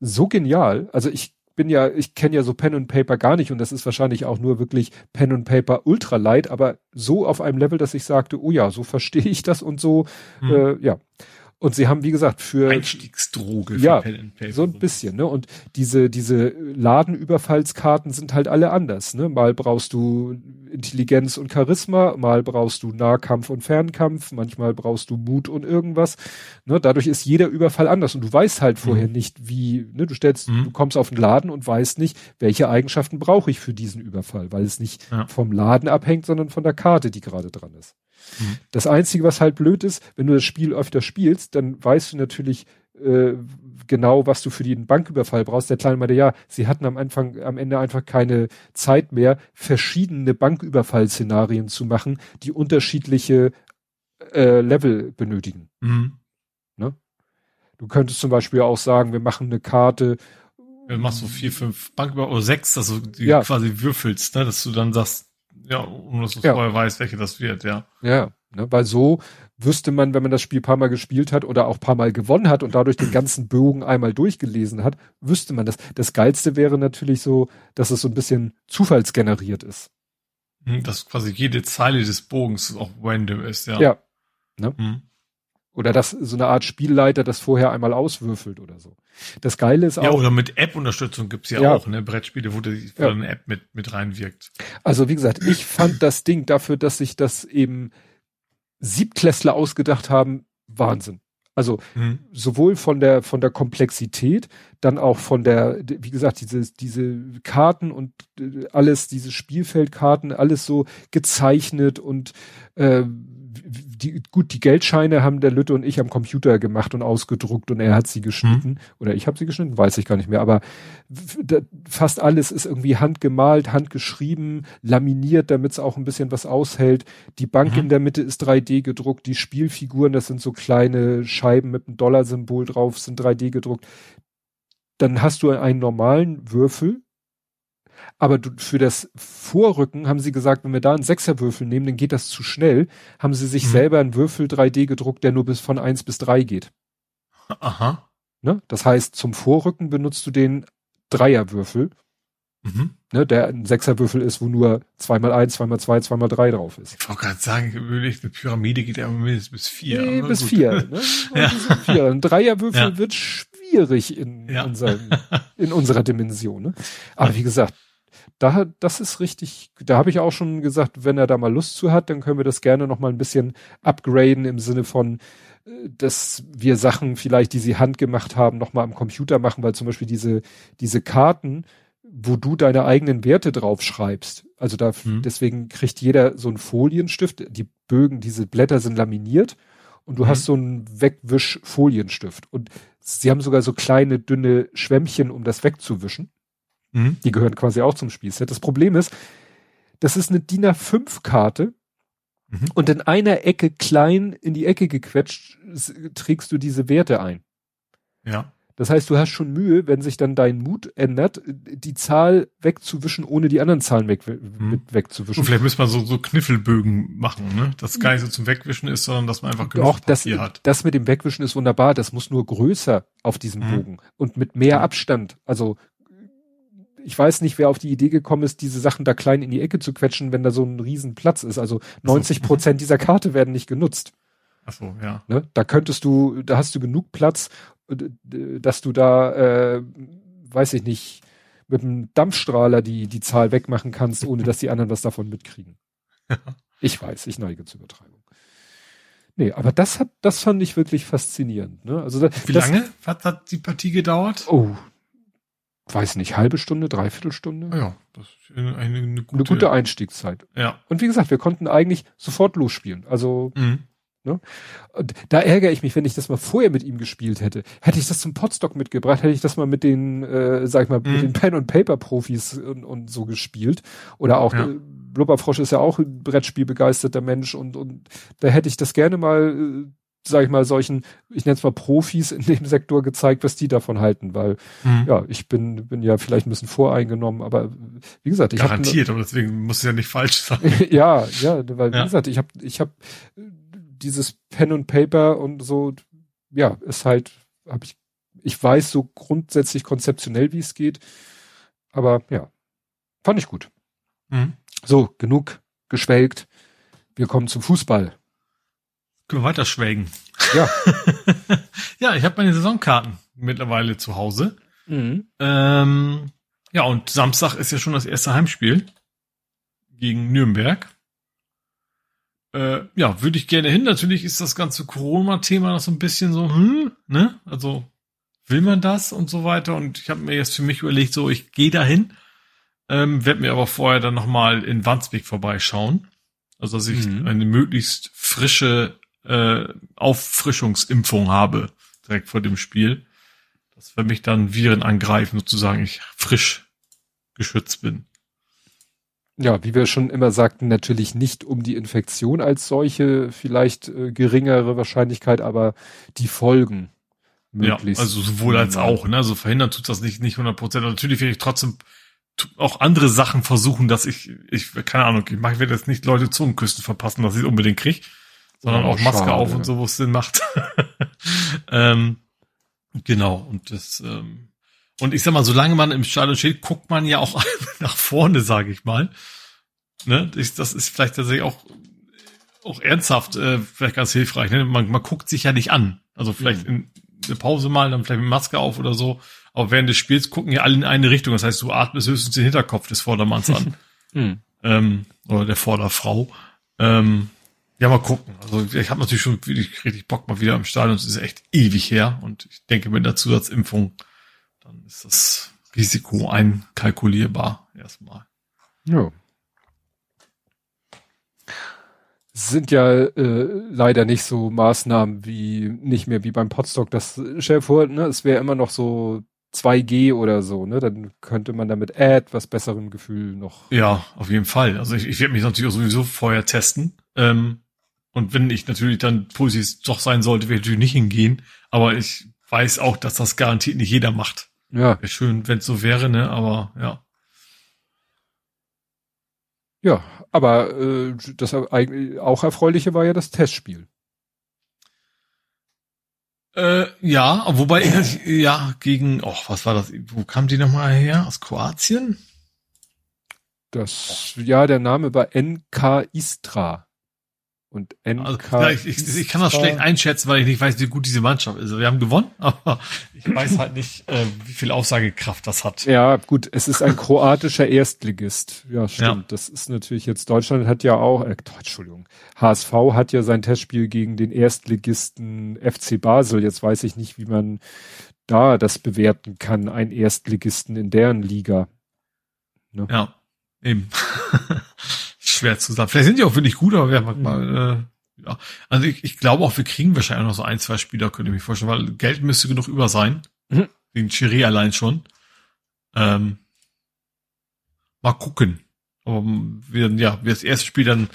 [SPEAKER 2] so genial. Also ich bin ja, ich kenne ja so Pen und Paper gar nicht und das ist wahrscheinlich auch nur wirklich Pen und Paper ultra light, aber so auf einem Level, dass ich sagte, oh ja, so verstehe ich das und so, mhm. äh, ja. Und sie haben, wie gesagt, für
[SPEAKER 3] Einstiegsdroge
[SPEAKER 2] für ja, so ein bisschen, ne? Und diese diese Ladenüberfallskarten sind halt alle anders, ne? Mal brauchst du Intelligenz und Charisma, mal brauchst du Nahkampf und Fernkampf, manchmal brauchst du Mut und irgendwas. Ne? Dadurch ist jeder Überfall anders und du weißt halt vorher mhm. nicht, wie, ne? Du stellst, mhm. du kommst auf den Laden und weißt nicht, welche Eigenschaften brauche ich für diesen Überfall, weil es nicht ja. vom Laden abhängt, sondern von der Karte, die gerade dran ist. Mhm. Das Einzige, was halt blöd ist, wenn du das Spiel öfter spielst, dann weißt du natürlich äh, genau, was du für den Banküberfall brauchst. Der Kleine meinte, ja, sie hatten am Anfang, am Ende einfach keine Zeit mehr, verschiedene Banküberfallszenarien zu machen, die unterschiedliche äh, Level benötigen. Mhm. Ne? Du könntest zum Beispiel auch sagen, wir machen eine Karte.
[SPEAKER 3] Du machst so vier, fünf Banküberfall oder sechs, also die ja. quasi würfelst, ne, dass du dann sagst, ja, um dass du ja. vorher weißt, welche das wird, ja.
[SPEAKER 2] Ja, ne, weil so wüsste man, wenn man das Spiel paar Mal gespielt hat oder auch paar Mal gewonnen hat und dadurch den ganzen Bogen einmal durchgelesen hat, wüsste man das. Das Geilste wäre natürlich so, dass es so ein bisschen zufallsgeneriert ist.
[SPEAKER 3] Hm, dass quasi jede Zeile des Bogens auch random ist, ja.
[SPEAKER 2] Ja. Ne? Hm. Oder dass so eine Art Spielleiter das vorher einmal auswürfelt oder so. Das Geile ist auch.
[SPEAKER 3] Ja, oder mit App-Unterstützung gibt's ja, ja, auch, ne? Brettspiele, wo, die, wo ja. eine App mit, mit reinwirkt.
[SPEAKER 2] Also wie gesagt, ich fand das Ding dafür, dass sich das eben Siebtklässler ausgedacht haben, Wahnsinn. Also mhm. sowohl von der von der Komplexität, dann auch von der, wie gesagt, diese diese Karten und äh, alles, diese Spielfeldkarten, alles so gezeichnet und äh, die, gut, die Geldscheine haben der Lütte und ich am Computer gemacht und ausgedruckt und er hat sie geschnitten. Mhm. Oder ich habe sie geschnitten, weiß ich gar nicht mehr. Aber fast alles ist irgendwie handgemalt, handgeschrieben, laminiert, damit es auch ein bisschen was aushält. Die Bank mhm. in der Mitte ist 3D gedruckt. Die Spielfiguren, das sind so kleine Scheiben mit einem Dollarsymbol drauf, sind 3D gedruckt. Dann hast du einen normalen Würfel, aber du, für das Vorrücken haben sie gesagt, wenn wir da einen Sechserwürfel nehmen, dann geht das zu schnell. Haben sie sich mhm. selber einen Würfel 3D gedruckt, der nur bis von eins bis drei geht.
[SPEAKER 3] Aha.
[SPEAKER 2] Ne? Das heißt, zum Vorrücken benutzt du den Dreierwürfel. Mhm. Ne, der ein Sechserwürfel ist, wo nur zweimal eins, zweimal zwei, zweimal drei drauf ist.
[SPEAKER 3] Ich wollte gerade sagen, eine Pyramide geht ja mindestens bis vier.
[SPEAKER 2] Nee, bis gut. vier. [laughs] Ne? Ja. vier. Ein Dreierwürfel ja. wird schwierig in, ja. unserem, [laughs] in unserer Dimension. Ne? Aber wie gesagt, da, das ist richtig, da habe ich auch schon gesagt, wenn er da mal Lust zu hat, dann können wir das gerne noch mal ein bisschen upgraden im Sinne von, äh, dass wir Sachen vielleicht, die sie handgemacht haben, noch mal am Computer machen, weil zum Beispiel diese, diese Karten, wo du deine eigenen Werte drauf schreibst. Also da, mhm. deswegen kriegt jeder so einen Folienstift. Die Bögen, diese Blätter sind laminiert und du mhm. hast so einen Wegwisch-Folienstift. Und sie haben sogar so kleine, dünne Schwämmchen, um das wegzuwischen. Mhm. Die gehören quasi auch zum Spielset. Das Problem ist, das ist eine DIN A5-Karte mhm. und in einer Ecke klein in die Ecke gequetscht trägst du diese Werte ein.
[SPEAKER 3] Ja.
[SPEAKER 2] Das heißt, du hast schon Mühe, wenn sich dann dein Mut ändert, die Zahl wegzuwischen, ohne die anderen Zahlen weg, mhm. mit wegzuwischen. Und
[SPEAKER 3] vielleicht müsste man so, so Kniffelbögen machen, ne? Das gar nicht so zum Wegwischen ist, sondern dass man einfach
[SPEAKER 2] genug Auch das, hat. Das mit dem Wegwischen ist wunderbar. Das muss nur größer auf diesem mhm. Bogen und mit mehr Abstand. Also ich weiß nicht, wer auf die Idee gekommen ist, diese Sachen da klein in die Ecke zu quetschen, wenn da so ein Riesenplatz ist. Also 90 Prozent dieser Karte werden nicht genutzt.
[SPEAKER 3] Ach so, ja.
[SPEAKER 2] Ne? Da könntest du, da hast du genug Platz, dass du da, äh, weiß ich nicht, mit einem Dampfstrahler die, die Zahl wegmachen kannst, ohne dass die anderen was davon mitkriegen. [laughs] ich weiß, ich neige zur Übertreibung. Nee, aber das hat, das fand ich wirklich faszinierend. Ne? Also da,
[SPEAKER 3] Wie
[SPEAKER 2] das,
[SPEAKER 3] lange hat, hat die Partie gedauert?
[SPEAKER 2] Oh, weiß nicht, halbe Stunde, dreiviertel Stunde.
[SPEAKER 3] Ja, das ist eine, eine,
[SPEAKER 2] gute, eine gute Einstiegszeit.
[SPEAKER 3] Ja.
[SPEAKER 2] Und wie gesagt, wir konnten eigentlich sofort losspielen. Also, mhm. Ne? Und da ärgere ich mich, wenn ich das mal vorher mit ihm gespielt hätte. Hätte ich das zum Potstock mitgebracht, hätte ich das mal mit den, äh, sag ich mal, mhm. mit den Pen und Paper Profis und, und so gespielt. Oder auch ja. äh, Blubberfrosch ist ja auch ein Brettspielbegeisterter Mensch und und da hätte ich das gerne mal äh, sag ich mal, solchen, ich nenne es mal Profis in dem Sektor gezeigt, was die davon halten, weil mhm. ja, ich bin, bin ja vielleicht ein bisschen voreingenommen, aber wie gesagt, ich
[SPEAKER 3] Garantiert, aber deswegen muss es ja nicht falsch sein. [laughs]
[SPEAKER 2] ja, ja, weil wie gesagt, ich habe ich habe dieses Pen und Paper und so, ja, ist halt, habe ich, ich weiß so grundsätzlich konzeptionell, wie es geht, aber ja, fand ich gut. Mhm. So, genug geschwelgt. Wir kommen zum Fußball.
[SPEAKER 3] Können wir weiter schwelgen?
[SPEAKER 2] Ja. [laughs]
[SPEAKER 3] ja, ich habe meine Saisonkarten mittlerweile zu Hause. Mhm. Ähm, ja, und Samstag ist ja schon das erste Heimspiel gegen Nürnberg. Äh, ja, würde ich gerne hin. Natürlich ist das ganze Corona-Thema noch so ein bisschen so, hm, ne? Also will man das und so weiter. Und ich habe mir jetzt für mich überlegt, so ich gehe dahin, ähm, werde mir aber vorher dann nochmal in Wandsbek vorbeischauen. Also dass ich mhm. eine möglichst frische äh, Auffrischungsimpfung habe, direkt vor dem Spiel. Dass für mich dann Viren angreifen, sozusagen ich frisch geschützt bin.
[SPEAKER 2] Ja, wie wir schon immer sagten, natürlich nicht um die Infektion als solche, vielleicht äh, geringere Wahrscheinlichkeit, aber die Folgen
[SPEAKER 3] möglichst. Ja, also sowohl als auch, ne? Also verhindern tut das nicht, nicht 100 Prozent. Natürlich werde ich trotzdem auch andere Sachen versuchen, dass ich, ich, keine Ahnung, ich mache, ich werde jetzt nicht Leute Zungenküssen verpassen, dass ich es unbedingt kriege sondern oh, auch Maske schade, auf und so, wo es Sinn macht. [laughs] ähm, genau, und das, ähm, und ich sag mal, solange man im Stadion steht, guckt man ja auch [laughs] nach vorne, sage ich mal. Ne? Ich, das ist vielleicht tatsächlich auch, auch ernsthaft äh, vielleicht ganz hilfreich. Ne? Man, man guckt sich ja nicht an. Also vielleicht mhm. in eine Pause mal, dann vielleicht mit Maske auf oder so. Aber während des Spiels gucken ja alle in eine Richtung. Das heißt, du atmest höchstens den Hinterkopf des Vordermanns an. [laughs] mhm. ähm, oder der Vorderfrau. Ähm, ja, mal gucken. Also ich habe natürlich schon wirklich richtig Bock mal wieder im Stadion. Es ist echt ewig her. Und ich denke, mit einer Zusatzimpfung, dann ist das Risiko einkalkulierbar erstmal.
[SPEAKER 2] Ja. Sind ja äh, leider nicht so Maßnahmen wie nicht mehr wie beim Potstock. Das stell dir vor, ne, es wäre immer noch so 2G oder so, ne? Dann könnte man damit etwas besserem Gefühl noch.
[SPEAKER 3] Ja, auf jeden Fall. Also ich, ich werde mich natürlich auch sowieso vorher testen. Ähm, und wenn ich natürlich dann positiv doch sein sollte, werde ich natürlich nicht hingehen. Aber ich weiß auch, dass das garantiert nicht jeder macht.
[SPEAKER 2] Ja.
[SPEAKER 3] Wäre schön, wenn es so wäre, ne? Aber ja.
[SPEAKER 2] Ja, aber äh, das eigentlich auch erfreuliche war ja das Testspiel.
[SPEAKER 3] Äh, ja, wobei ich, ja gegen, oh, was war das? Wo kam die nochmal her? Aus Kroatien?
[SPEAKER 2] Das, ja, der Name war NK Istra und
[SPEAKER 3] NK. Also, ich, ich, ich, kann das schlecht einschätzen, weil ich nicht weiß, wie gut diese Mannschaft ist. Wir haben gewonnen, [laughs] aber ich weiß halt nicht, äh, wie viel Aussagekraft das hat.
[SPEAKER 2] Ja, gut, es ist ein kroatischer Erstligist. Ja, stimmt. Ja. Das ist natürlich jetzt, Deutschland hat ja auch, äh, Entschuldigung, HSV hat ja sein Testspiel gegen den Erstligisten FC Basel. Jetzt weiß ich nicht, wie man da das bewerten kann, ein Erstligisten in deren Liga.
[SPEAKER 3] Ne? Ja, eben. [laughs] schwer zu sagen. Vielleicht sind die auch wirklich gut, aber wir haben mhm. mal, äh, ja. Also ich, ich glaube auch, wir kriegen wahrscheinlich noch so ein, zwei Spieler, könnte ich mir vorstellen, weil Geld müsste genug über sein. Mhm. Wegen Chiri allein schon. Ähm, mal gucken. Aber wir, ja, wir das erste Spiel dann,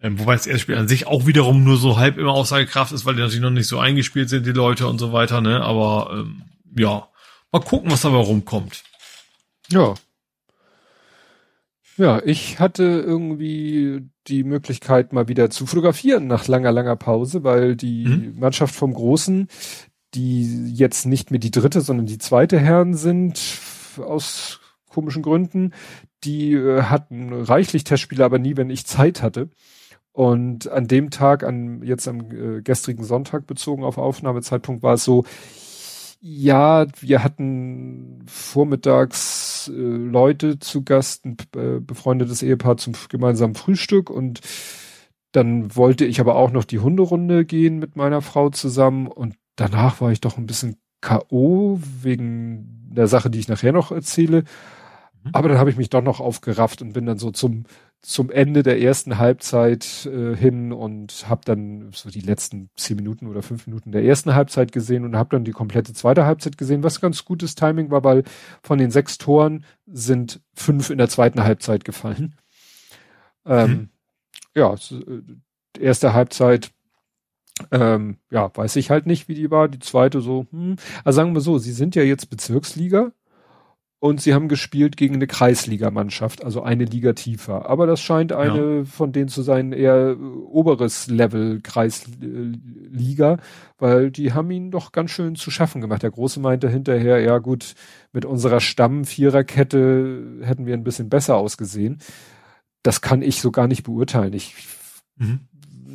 [SPEAKER 3] ähm, wobei das erste Spiel an sich auch wiederum nur so halb immer Aussagekraft ist, weil die natürlich noch nicht so eingespielt sind, die Leute und so weiter, ne? Aber ähm, ja, mal gucken, was dabei rumkommt.
[SPEAKER 2] Ja, ja, ich hatte irgendwie die Möglichkeit, mal wieder zu fotografieren nach langer, langer Pause, weil die mhm. Mannschaft vom Großen, die jetzt nicht mehr die dritte, sondern die zweite Herren sind, aus komischen Gründen, die äh, hatten reichlich Testspiele, aber nie, wenn ich Zeit hatte. Und an dem Tag, an jetzt am äh, gestrigen Sonntag bezogen auf Aufnahmezeitpunkt, war es so, ja, wir hatten vormittags äh, Leute zu Gast, ein äh, befreundetes Ehepaar zum gemeinsamen Frühstück und dann wollte ich aber auch noch die Hunderunde gehen mit meiner Frau zusammen und danach war ich doch ein bisschen K.O. wegen der Sache, die ich nachher noch erzähle. Mhm. Aber dann habe ich mich doch noch aufgerafft und bin dann so zum zum Ende der ersten Halbzeit äh, hin und habe dann so die letzten zehn Minuten oder fünf Minuten der ersten Halbzeit gesehen und habe dann die komplette zweite Halbzeit gesehen, was ganz gutes Timing war, weil von den sechs Toren sind fünf in der zweiten Halbzeit gefallen. Ähm, hm. Ja, äh, erste Halbzeit ähm, ja, weiß ich halt nicht, wie die war. Die zweite so, hm. Also sagen wir so, sie sind ja jetzt Bezirksliga und sie haben gespielt gegen eine Kreisligamannschaft, also eine Liga tiefer. Aber das scheint eine ja. von denen zu sein, eher oberes Level Kreisliga, weil die haben ihn doch ganz schön zu schaffen gemacht. Der Große meinte hinterher, ja gut, mit unserer Stamm-Viererkette hätten wir ein bisschen besser ausgesehen. Das kann ich so gar nicht beurteilen. Ich mhm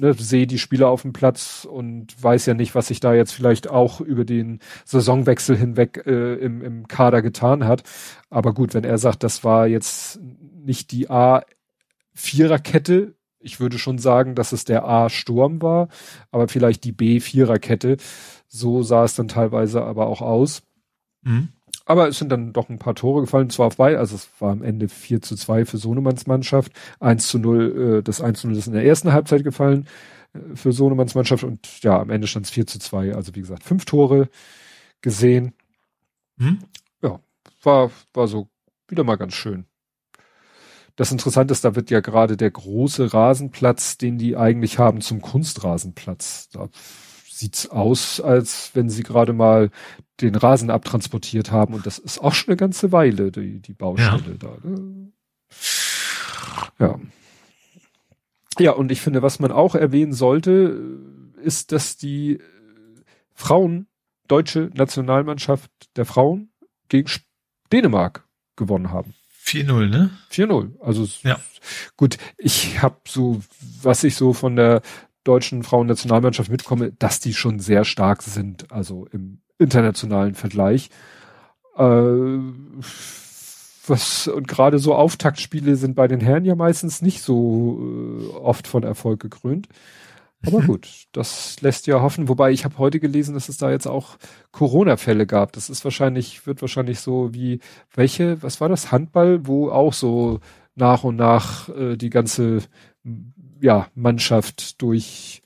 [SPEAKER 2] ne, sehe die Spieler auf dem Platz und weiß ja nicht, was sich da jetzt vielleicht auch über den Saisonwechsel hinweg äh, im, im Kader getan hat. Aber gut, wenn er sagt, das war jetzt nicht die A-Viererkette, ich würde schon sagen, dass es der A-Sturm war, aber vielleicht die B-Viererkette. So sah es dann teilweise aber auch aus. Mhm. Aber es sind dann doch ein paar Tore gefallen, zwar auf bei, also es war am Ende 4 zu 2 für Sonemanns Mannschaft, 1 zu 0, äh, das 1 zu 0 ist in der ersten Halbzeit gefallen äh, für Sonemanns Mannschaft und ja, am Ende stand es 4 zu 2, also wie gesagt, fünf Tore gesehen. Hm? Ja, war, war so wieder mal ganz schön. Das Interessante ist, da wird ja gerade der große Rasenplatz, den die eigentlich haben, zum Kunstrasenplatz. Da sieht's aus, als wenn sie gerade mal den Rasen abtransportiert haben und das ist auch schon eine ganze Weile, die, die Baustelle ja. da. Ne? Ja. Ja, und ich finde, was man auch erwähnen sollte, ist, dass die Frauen, deutsche Nationalmannschaft der Frauen gegen Dänemark gewonnen haben.
[SPEAKER 3] 4-0, ne?
[SPEAKER 2] 4-0. Also ja. gut, ich habe so, was ich so von der deutschen Frauennationalmannschaft mitkomme, dass die schon sehr stark sind, also im internationalen Vergleich. Äh, was und gerade so Auftaktspiele sind bei den Herren ja meistens nicht so äh, oft von Erfolg gekrönt. Aber [laughs] gut, das lässt ja hoffen. Wobei ich habe heute gelesen, dass es da jetzt auch Corona-Fälle gab. Das ist wahrscheinlich, wird wahrscheinlich so wie welche, was war das, Handball, wo auch so nach und nach äh, die ganze ja, Mannschaft durch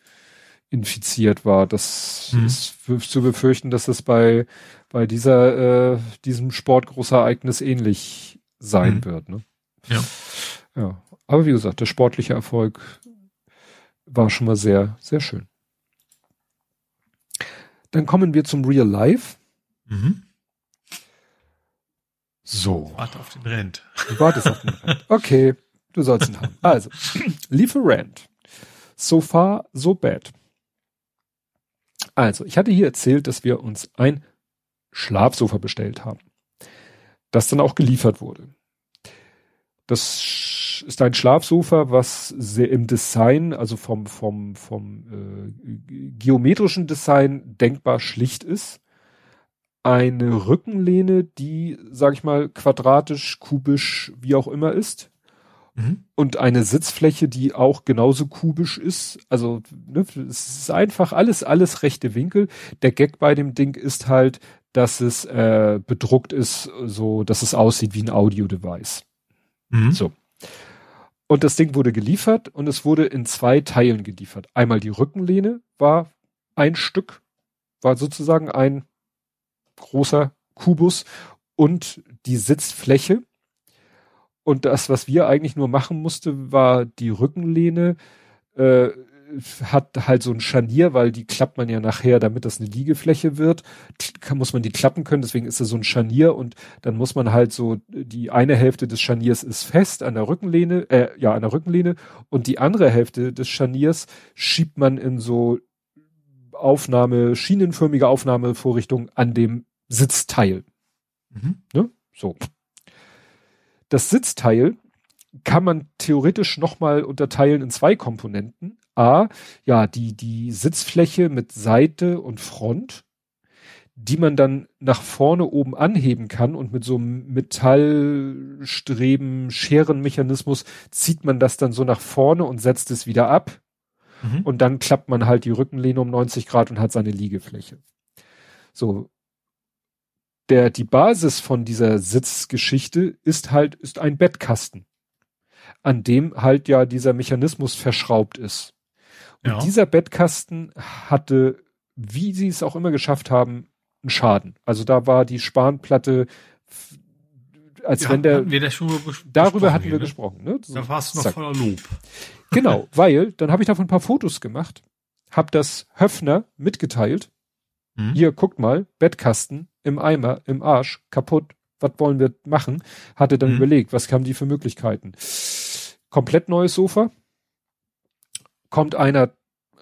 [SPEAKER 2] infiziert war. Das mhm. ist zu befürchten, dass es bei, bei dieser, äh, diesem Sportgroßereignis ähnlich sein mhm. wird. Ne?
[SPEAKER 3] Ja.
[SPEAKER 2] Ja. Aber wie gesagt, der sportliche Erfolg war schon mal sehr, sehr schön. Dann kommen wir zum Real Life. Mhm. So.
[SPEAKER 3] Warte auf den Rent.
[SPEAKER 2] Du wartest auf den Rent. Okay. Du sollst ihn haben. Also, Lieferant. So far, so bad. Also, ich hatte hier erzählt, dass wir uns ein Schlafsofa bestellt haben. Das dann auch geliefert wurde. Das ist ein Schlafsofa, was sehr im Design, also vom, vom, vom äh, geometrischen Design denkbar schlicht ist. Eine Rückenlehne, die, sag ich mal, quadratisch, kubisch, wie auch immer ist Mhm. Und eine Sitzfläche, die auch genauso kubisch ist. Also ne, es ist einfach alles, alles rechte Winkel. Der Gag bei dem Ding ist halt, dass es äh, bedruckt ist, so dass es aussieht wie ein Audio-Device. Mhm. So. Und das Ding wurde geliefert und es wurde in zwei Teilen geliefert. Einmal die Rückenlehne war ein Stück, war sozusagen ein großer Kubus und die Sitzfläche und das, was wir eigentlich nur machen musste, war die Rückenlehne, äh, hat halt so ein Scharnier, weil die klappt man ja nachher, damit das eine Liegefläche wird, kann, muss man die klappen können, deswegen ist da so ein Scharnier und dann muss man halt so, die eine Hälfte des Scharniers ist fest an der Rückenlehne, äh, ja, an der Rückenlehne und die andere Hälfte des Scharniers schiebt man in so Aufnahme, schienenförmige Aufnahmevorrichtung an dem Sitzteil. Mhm. Ne? So. Das Sitzteil kann man theoretisch nochmal unterteilen in zwei Komponenten. A, ja, die, die Sitzfläche mit Seite und Front, die man dann nach vorne oben anheben kann und mit so einem Metallstreben, Scherenmechanismus zieht man das dann so nach vorne und setzt es wieder ab. Mhm. Und dann klappt man halt die Rückenlehne um 90 Grad und hat seine Liegefläche. So, der, die Basis von dieser Sitzgeschichte ist halt, ist ein Bettkasten. an dem halt ja dieser Mechanismus verschraubt ist. Und ja. dieser Bettkasten hatte, wie sie es auch immer geschafft haben, einen Schaden. Also da war die Spanplatte, als ja, wenn der, schon darüber hatten wir ne? gesprochen. Ne?
[SPEAKER 3] So, da warst du noch zack. voller Lob.
[SPEAKER 2] Genau, weil dann habe ich davon ein paar Fotos gemacht, habe das Höfner mitgeteilt. Hm? Hier, guckt mal, Bettkasten im Eimer, im Arsch, kaputt. Was wollen wir machen? Hatte dann hm? überlegt, was haben die für Möglichkeiten? Komplett neues Sofa. Kommt einer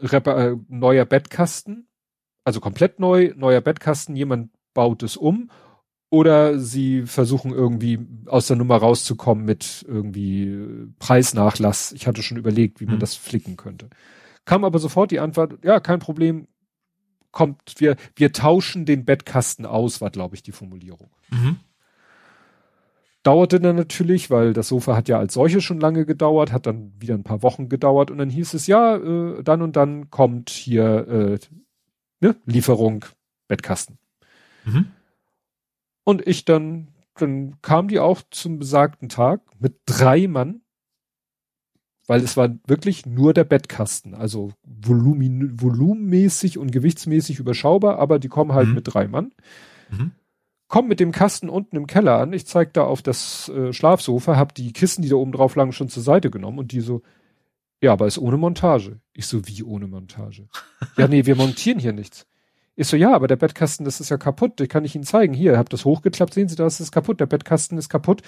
[SPEAKER 2] äh, neuer Bettkasten, also komplett neu, neuer Bettkasten, jemand baut es um oder sie versuchen irgendwie aus der Nummer rauszukommen mit irgendwie äh, Preisnachlass. Ich hatte schon überlegt, wie man mhm. das flicken könnte. Kam aber sofort die Antwort, ja, kein Problem, kommt, wir, wir tauschen den Bettkasten aus, war, glaube ich, die Formulierung. Mhm. Dauerte dann natürlich, weil das Sofa hat ja als solches schon lange gedauert, hat dann wieder ein paar Wochen gedauert und dann hieß es, ja, äh, dann und dann kommt hier äh, ne, Lieferung Bettkasten. Mhm. Und ich dann, dann kam die auch zum besagten Tag mit drei Mann, weil es war wirklich nur der Bettkasten, also volumin, volumenmäßig und gewichtsmäßig überschaubar, aber die kommen halt mhm. mit drei Mann. Mhm. Komm mit dem Kasten unten im Keller an. Ich zeig da auf das äh, Schlafsofa, hab die Kissen, die da oben drauf lagen, schon zur Seite genommen und die so, ja, aber ist ohne Montage. Ich so, wie ohne Montage? ja, nee, wir montieren hier nichts. Ich so, ja, aber der Bettkasten, das ist ja kaputt. Den kann ich Ihnen zeigen. Hier, habt das hochgeklappt, sehen Sie, das ist kaputt. Der Bettkasten ist kaputt.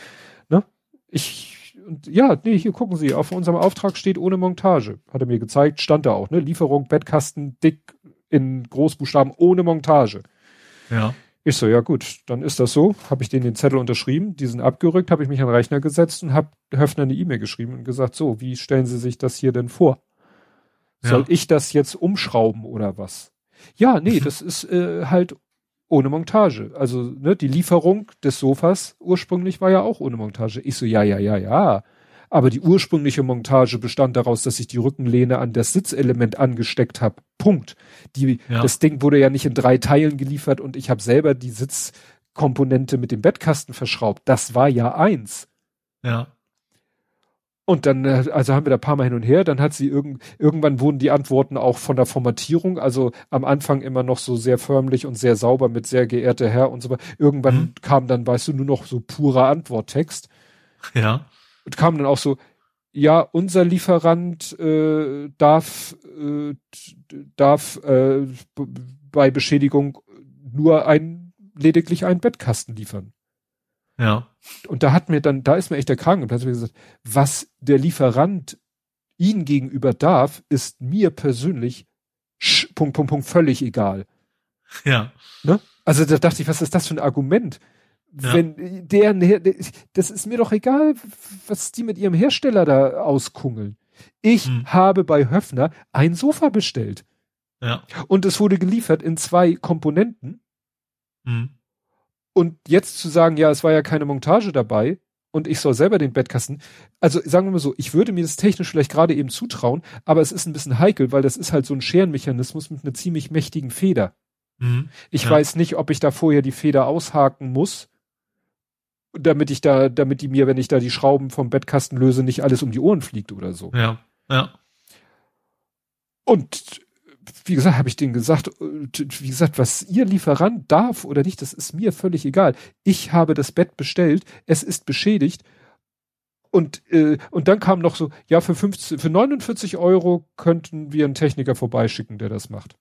[SPEAKER 2] Ne? Ich, und ja, nee, hier gucken Sie, auf unserem Auftrag steht ohne Montage. Hat er mir gezeigt, stand da auch, ne? Lieferung, Bettkasten, dick in Großbuchstaben, ohne Montage.
[SPEAKER 3] Ja.
[SPEAKER 2] Ich so, ja gut, dann ist das so. Habe ich den den Zettel unterschrieben, diesen abgerückt, habe ich mich an den Rechner gesetzt und habe Höfner eine E-Mail geschrieben und gesagt, so, wie stellen Sie sich das hier denn vor? Soll ja. ich das jetzt umschrauben oder was? Ja, nee, [laughs] das ist äh, halt ohne Montage. Also, ne, die Lieferung des Sofas ursprünglich war ja auch ohne Montage. Ich so, ja, ja, ja, ja. Aber die ursprüngliche Montage bestand daraus, dass ich die Rückenlehne an das Sitzelement angesteckt habe. Punkt. Die, ja. Das Ding wurde ja nicht in drei Teilen geliefert und ich habe selber die Sitzkomponente mit dem Bettkasten verschraubt. Das war ja eins.
[SPEAKER 3] Ja.
[SPEAKER 2] Und dann, äh, also haben wir da ein paar Mal hin und her, dann hat sie irgend, irgendwann wurden die Antworten auch von der Formatierung, also am Anfang immer noch so sehr förmlich und sehr sauber mit sehr geehrter Herr und so weiter. Irgendwann mhm. kam dann, weißt du, nur noch so purer Antworttext.
[SPEAKER 3] Ja.
[SPEAKER 2] Und kam dann auch so, ja, unser Lieferant äh, darf, äh, darf äh, bei Beschädigung nur ein, lediglich einen Bettkasten liefern.
[SPEAKER 3] Ja.
[SPEAKER 2] Und da hat mir dann, da ist mir echt der Kragen gesagt, was der Lieferant ihnen gegenüber darf, ist mir persönlich sch, Punkt, Punkt, Punkt, völlig egal.
[SPEAKER 3] Ja.
[SPEAKER 2] Ne? Also da dachte ich, was ist das für ein Argument? Ja. Wenn der, das ist mir doch egal, was die mit ihrem Hersteller da auskungeln. Ich hm. habe bei Höfner ein Sofa bestellt.
[SPEAKER 3] Ja.
[SPEAKER 2] Und es wurde geliefert in zwei Komponenten.
[SPEAKER 3] Hm.
[SPEAKER 2] Und jetzt zu sagen, ja, es war ja keine Montage dabei und ich soll selber den Bettkasten, also sagen wir mal so, ich würde mir das technisch vielleicht gerade eben zutrauen, aber es ist ein bisschen heikel, weil das ist halt so ein Scherenmechanismus mit einer ziemlich mächtigen Feder. Mhm, ich ja. weiß nicht, ob ich da vorher die Feder aushaken muss, damit ich da, damit die mir, wenn ich da die Schrauben vom Bettkasten löse, nicht alles um die Ohren fliegt oder so.
[SPEAKER 3] Ja, ja.
[SPEAKER 2] Und wie gesagt, habe ich denen gesagt, äh, wie gesagt, was ihr Lieferant darf oder nicht, das ist mir völlig egal. Ich habe das Bett bestellt, es ist beschädigt. Und, äh, und dann kam noch so, ja, für 15, für 49 Euro könnten wir einen Techniker vorbeischicken, der das macht.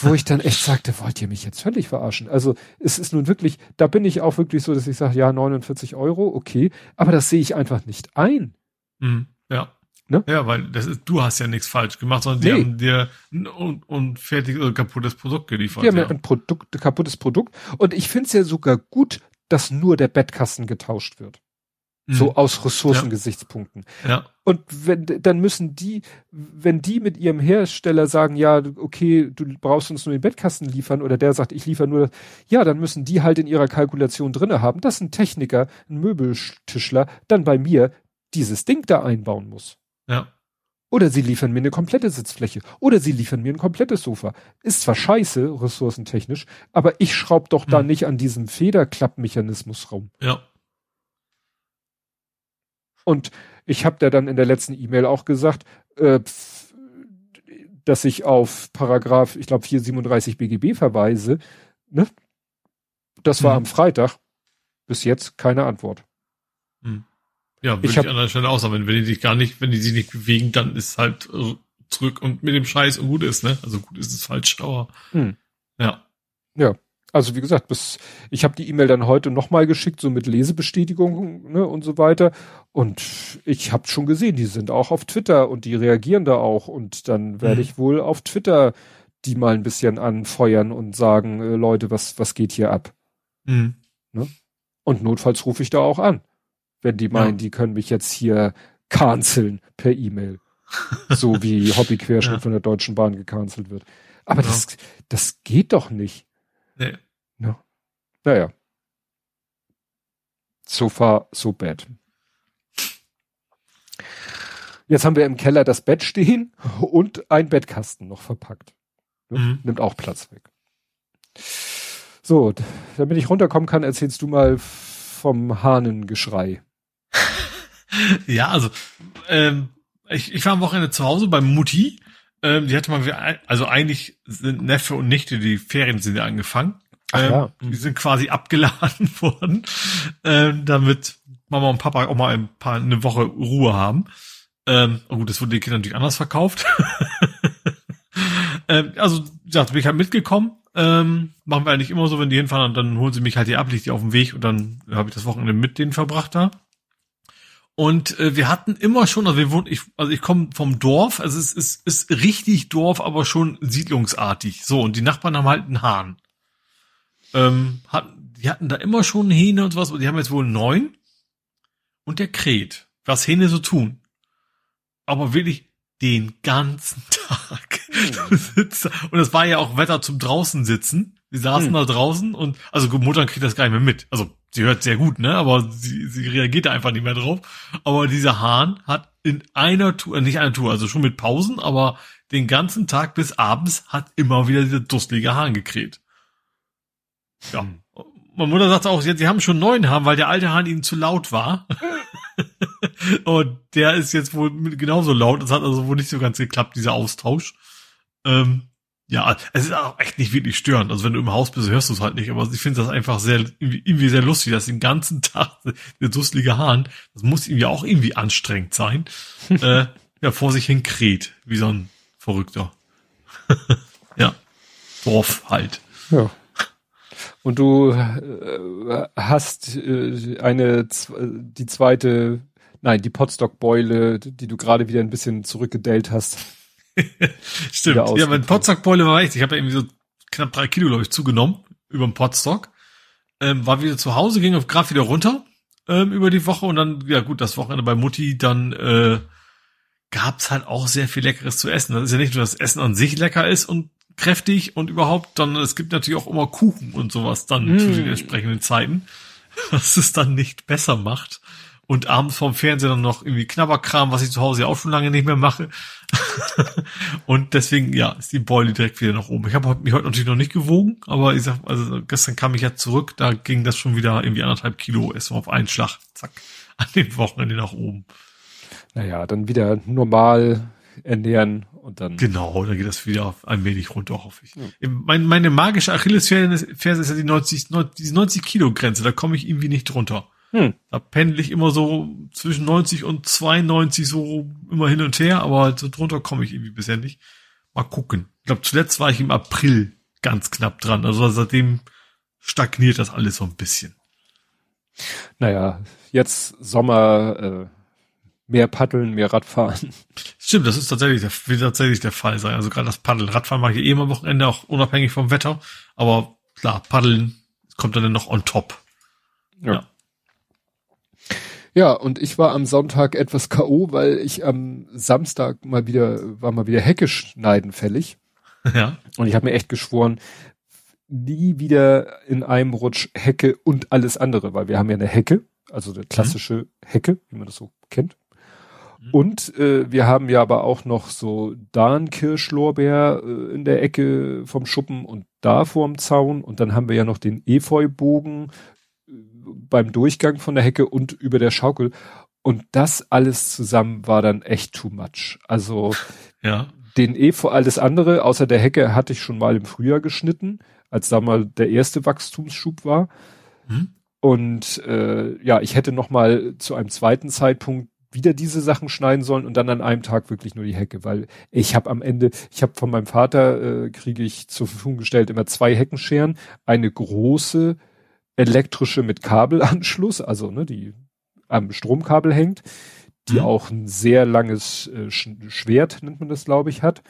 [SPEAKER 2] Wo ich dann echt sagte, wollt ihr mich jetzt völlig verarschen? Also es ist nun wirklich, da bin ich auch wirklich so, dass ich sage, ja, 49 Euro, okay, aber das sehe ich einfach nicht ein.
[SPEAKER 3] Mhm. Ne? Ja, weil das ist, du hast ja nichts falsch gemacht, sondern die nee. haben dir ein unfertiges oder kaputtes Produkt geliefert.
[SPEAKER 2] Die haben ja ein Produkt, ein kaputtes Produkt. Und ich finde es ja sogar gut, dass nur der Bettkasten getauscht wird. Mhm. So aus Ressourcengesichtspunkten.
[SPEAKER 3] Ja. ja.
[SPEAKER 2] Und wenn, dann müssen die, wenn die mit ihrem Hersteller sagen, ja, okay, du brauchst uns nur den Bettkasten liefern, oder der sagt, ich liefere nur, ja, dann müssen die halt in ihrer Kalkulation drinne haben, dass ein Techniker, ein Möbeltischler, dann bei mir dieses Ding da einbauen muss.
[SPEAKER 3] Ja.
[SPEAKER 2] Oder sie liefern mir eine komplette Sitzfläche. Oder sie liefern mir ein komplettes Sofa. Ist zwar scheiße, ressourcentechnisch, aber ich schraub doch hm. da nicht an diesem Federklappmechanismus rum.
[SPEAKER 3] Ja.
[SPEAKER 2] Und ich habe da dann in der letzten E-Mail auch gesagt, äh, dass ich auf Paragraph, ich glaube 437 BGB verweise. Ne? Das war mhm. am Freitag. Bis jetzt keine Antwort.
[SPEAKER 3] Mhm. Ja, würde ich, ich an der Stelle auch sagen, wenn, wenn die sich gar nicht, wenn die sich nicht bewegen, dann ist halt zurück und mit dem Scheiß und gut ist, ne? Also gut ist es falsch, aber mhm. ja.
[SPEAKER 2] Ja. Also wie gesagt, bis ich habe die E-Mail dann heute nochmal geschickt, so mit Lesebestätigung ne, und so weiter. Und ich habe schon gesehen, die sind auch auf Twitter und die reagieren da auch. Und dann werde mhm. ich wohl auf Twitter die mal ein bisschen anfeuern und sagen, äh, Leute, was, was geht hier ab? Mhm. Ne? Und notfalls rufe ich da auch an, wenn die meinen, ja. die können mich jetzt hier canceln per E-Mail. so wie [laughs] Hobbyquerschnitt ja. von der Deutschen Bahn gecancelt wird. Aber ja. das, das geht doch nicht. Nee. Ja. Naja. So far, so bad. Jetzt haben wir im Keller das Bett stehen [laughs] und ein Bettkasten noch verpackt. Mhm. Nimmt auch Platz weg. So, damit ich runterkommen kann, erzählst du mal vom Hahnengeschrei.
[SPEAKER 3] Ja, also ähm, ich, ich war am Wochenende zu Hause bei Mutti. Ähm, die hatte mal wieder, also eigentlich sind Neffe und Nichte, die Ferien sind ja angefangen. Ach, ähm, ja. Die sind quasi abgeladen [laughs] worden, ähm, damit Mama und Papa auch mal ein paar eine Woche Ruhe haben. Ähm, oh gut, das wurde den Kindern natürlich anders verkauft. [laughs] ähm, also, gesagt, bin ich halt mitgekommen. Ähm, machen wir eigentlich immer so, wenn die hinfahren, dann holen sie mich halt hier ab, liegt die auf dem Weg und dann habe ich das Wochenende mit denen verbracht da. Und äh, wir hatten immer schon, also wir wohnen, ich, also ich komme vom Dorf, also es ist, ist richtig Dorf, aber schon siedlungsartig. So, und die Nachbarn haben halt einen Hahn. Ähm, hatten, die hatten da immer schon Hähne und sowas, und die haben jetzt wohl neun. Und der kräht. Was Hähne so tun. Aber wirklich den ganzen [laughs] Tag. Hm. und es war ja auch Wetter zum draußen sitzen. Sie saßen hm. da draußen und, also Mutter kriegt das gar nicht mehr mit. Also, sie hört sehr gut, ne, aber sie, sie reagiert da einfach nicht mehr drauf. Aber dieser Hahn hat in einer Tour, äh, nicht einer Tour, also schon mit Pausen, aber den ganzen Tag bis abends hat immer wieder dieser dusselige Hahn gekräht. Ja. Hm. Meine Mutter sagt auch, sie haben schon neun Hahn, weil der alte Hahn ihnen zu laut war. [laughs] und der ist jetzt wohl genauso laut. Es hat also wohl nicht so ganz geklappt, dieser Austausch. Ähm, ja, es ist auch echt nicht wirklich störend. Also wenn du im Haus bist, hörst du es halt nicht. Aber ich finde das einfach sehr, irgendwie, irgendwie sehr lustig, dass den ganzen [laughs] Tag der dusselige Hahn, das muss irgendwie auch irgendwie anstrengend sein, [laughs] äh, ja, vor sich hin kräht, wie so ein Verrückter. [laughs] ja, Dorf halt.
[SPEAKER 2] Ja. Und du äh, hast äh, eine, die zweite, nein, die Potstock-Beule, die du gerade wieder ein bisschen zurückgedellt hast. [laughs]
[SPEAKER 3] Stimmt. Ja, mein Potstock-Beule war echt. Ich habe ja irgendwie so knapp drei Kilo, glaube ich, zugenommen über den Potstock. Ähm, war wieder zu Hause, ging auf Grad wieder runter ähm, über die Woche und dann, ja gut, das Wochenende bei Mutti, dann äh, gab's halt auch sehr viel Leckeres zu essen. Das ist ja nicht nur, dass Essen an sich lecker ist und kräftig und überhaupt dann, es gibt natürlich auch immer Kuchen und sowas dann mm. zu den entsprechenden Zeiten, [laughs] was es dann nicht besser macht. Und abends vorm Fernseher dann noch irgendwie Knabberkram, was ich zu Hause ja auch schon lange nicht mehr mache. [laughs] und deswegen, ja, ist die Beule direkt wieder nach oben. Ich habe mich heute natürlich noch nicht gewogen, aber ich sag, also gestern kam ich ja zurück, da ging das schon wieder irgendwie anderthalb Kilo erstmal auf einen Schlag, zack, [laughs] an dem Wochenende nach oben.
[SPEAKER 2] Naja, dann wieder normal ernähren und dann.
[SPEAKER 3] Genau, dann geht das wieder ein wenig runter, hoffe ich. Ja. Meine, meine magische Achillesferse ist ja die 90, 90, 90 Kilo Grenze, da komme ich irgendwie nicht drunter. Hm. Da pendel ich immer so zwischen 90 und 92 so immer hin und her, aber so drunter komme ich irgendwie bisher nicht. Mal gucken. Ich glaube, zuletzt war ich im April ganz knapp dran. Also seitdem stagniert das alles so ein bisschen.
[SPEAKER 2] Naja, jetzt Sommer, äh, mehr paddeln, mehr Radfahren.
[SPEAKER 3] Stimmt, das ist tatsächlich der, wird tatsächlich der Fall sein. Also gerade das Paddeln. Radfahren mache ich eh immer am Wochenende, auch unabhängig vom Wetter. Aber klar, Paddeln kommt dann noch on top.
[SPEAKER 2] Ja. ja. Ja, und ich war am Sonntag etwas K.O., weil ich am Samstag mal wieder, war mal wieder Hecke schneiden fällig. Ja. Und ich habe mir echt geschworen, nie wieder in einem Rutsch Hecke und alles andere, weil wir haben ja eine Hecke, also eine klassische mhm. Hecke, wie man das so kennt. Mhm. Und äh, wir haben ja aber auch noch so Darnkirschlorbeer äh, in der Ecke vom Schuppen und da vorm Zaun. Und dann haben wir ja noch den Efeubogen beim Durchgang von der Hecke und über der Schaukel. Und das alles zusammen war dann echt too much. Also
[SPEAKER 3] ja.
[SPEAKER 2] den eh vor alles andere, außer der Hecke, hatte ich schon mal im Frühjahr geschnitten, als da mal der erste Wachstumsschub war. Hm. Und äh, ja, ich hätte noch mal zu einem zweiten Zeitpunkt wieder diese Sachen schneiden sollen und dann an einem Tag wirklich nur die Hecke, weil ich habe am Ende, ich habe von meinem Vater äh, kriege ich zur Verfügung gestellt immer zwei Heckenscheren, eine große elektrische mit Kabelanschluss, also ne, die am Stromkabel hängt, die mhm. auch ein sehr langes äh, Schwert, nennt man das, glaube ich, hat.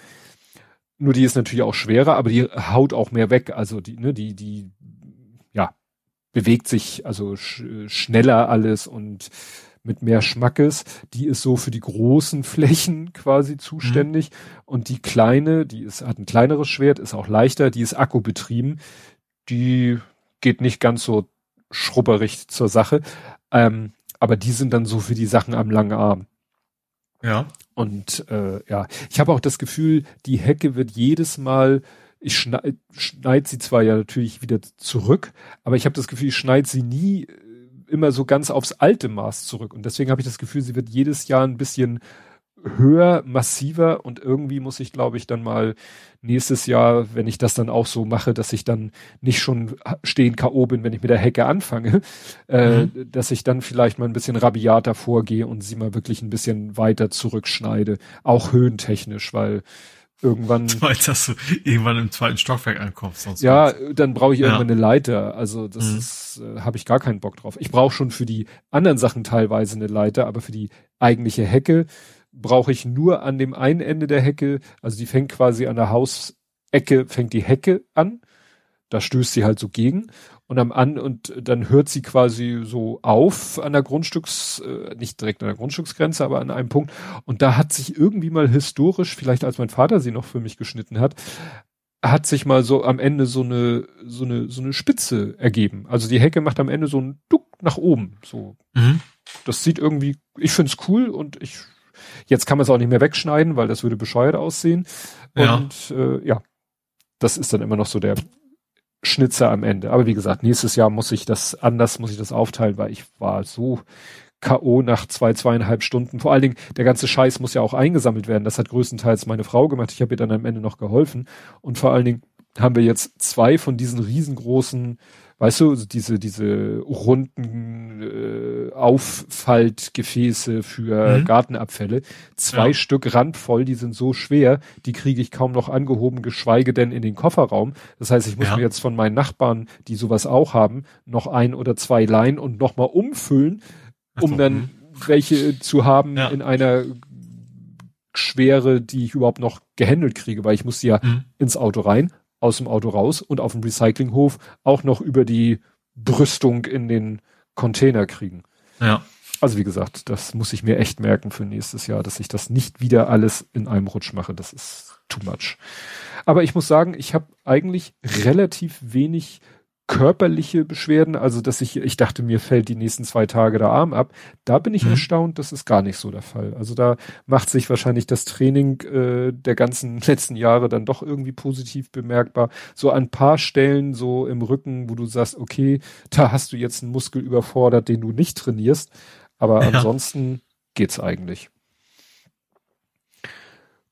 [SPEAKER 2] Nur die ist natürlich auch schwerer, aber die haut auch mehr weg. Also die, ne, die, die, ja, bewegt sich also sch schneller alles und mit mehr Schmackes. Die ist so für die großen Flächen quasi zuständig. Mhm. Und die kleine, die ist, hat ein kleineres Schwert, ist auch leichter, die ist akkubetrieben. Die geht nicht ganz so schrubberig zur Sache. Ähm, aber die sind dann so für die Sachen am langen Arm.
[SPEAKER 3] Ja.
[SPEAKER 2] Und äh, ja, ich habe auch das Gefühl, die Hecke wird jedes Mal, ich schneid, schneid sie zwar ja natürlich wieder zurück, aber ich habe das Gefühl, ich schneide sie nie äh, immer so ganz aufs alte Maß zurück. Und deswegen habe ich das Gefühl, sie wird jedes Jahr ein bisschen höher, massiver und irgendwie muss ich, glaube ich, dann mal nächstes Jahr, wenn ich das dann auch so mache, dass ich dann nicht schon stehen K.O. bin, wenn ich mit der Hecke anfange, äh, mhm. dass ich dann vielleicht mal ein bisschen rabiater vorgehe und sie mal wirklich ein bisschen weiter zurückschneide, auch höhentechnisch, weil irgendwann.
[SPEAKER 3] Meinst, dass du irgendwann im zweiten Stockwerk ankommst. Sonst
[SPEAKER 2] ja, dann brauche ich irgendwann ja. eine Leiter. Also das mhm. ist, äh, habe ich gar keinen Bock drauf. Ich brauche schon für die anderen Sachen teilweise eine Leiter, aber für die eigentliche Hecke brauche ich nur an dem einen Ende der Hecke, also die fängt quasi an der Hausecke, fängt die Hecke an, da stößt sie halt so gegen und am an und dann hört sie quasi so auf an der Grundstücks, äh, nicht direkt an der Grundstücksgrenze, aber an einem Punkt und da hat sich irgendwie mal historisch, vielleicht als mein Vater sie noch für mich geschnitten hat, hat sich mal so am Ende so eine so eine so eine Spitze ergeben. Also die Hecke macht am Ende so einen Duck nach oben, so. Mhm. Das sieht irgendwie, ich find's cool und ich Jetzt kann man es auch nicht mehr wegschneiden, weil das würde bescheuert aussehen. Und ja. Äh, ja, das ist dann immer noch so der Schnitzer am Ende. Aber wie gesagt, nächstes Jahr muss ich das anders, muss ich das aufteilen, weil ich war so K.O. nach zwei, zweieinhalb Stunden. Vor allen Dingen, der ganze Scheiß muss ja auch eingesammelt werden. Das hat größtenteils meine Frau gemacht. Ich habe ihr dann am Ende noch geholfen. Und vor allen Dingen haben wir jetzt zwei von diesen riesengroßen weißt du, diese, diese runden äh, Auffaltgefäße für mhm. Gartenabfälle. Zwei ja. Stück randvoll, die sind so schwer, die kriege ich kaum noch angehoben, geschweige denn in den Kofferraum. Das heißt, ich muss ja. mir jetzt von meinen Nachbarn, die sowas auch haben, noch ein oder zwei leihen und nochmal umfüllen, um so. dann mhm. welche zu haben ja. in einer Schwere, die ich überhaupt noch gehandelt kriege, weil ich muss ja mhm. ins Auto rein, aus dem Auto raus und auf dem Recyclinghof auch noch über die Brüstung in den Container kriegen.
[SPEAKER 3] Ja.
[SPEAKER 2] Also wie gesagt, das muss ich mir echt merken für nächstes Jahr, dass ich das nicht wieder alles in einem Rutsch mache. Das ist too much. Aber ich muss sagen, ich habe eigentlich relativ wenig körperliche Beschwerden, also dass ich, ich dachte, mir fällt die nächsten zwei Tage der Arm ab. Da bin ich mhm. erstaunt, das ist gar nicht so der Fall. Also da macht sich wahrscheinlich das Training äh, der ganzen [laughs] letzten Jahre dann doch irgendwie positiv bemerkbar. So an paar Stellen so im Rücken, wo du sagst, okay, da hast du jetzt einen Muskel überfordert, den du nicht trainierst. Aber [laughs] ja. ansonsten geht's eigentlich.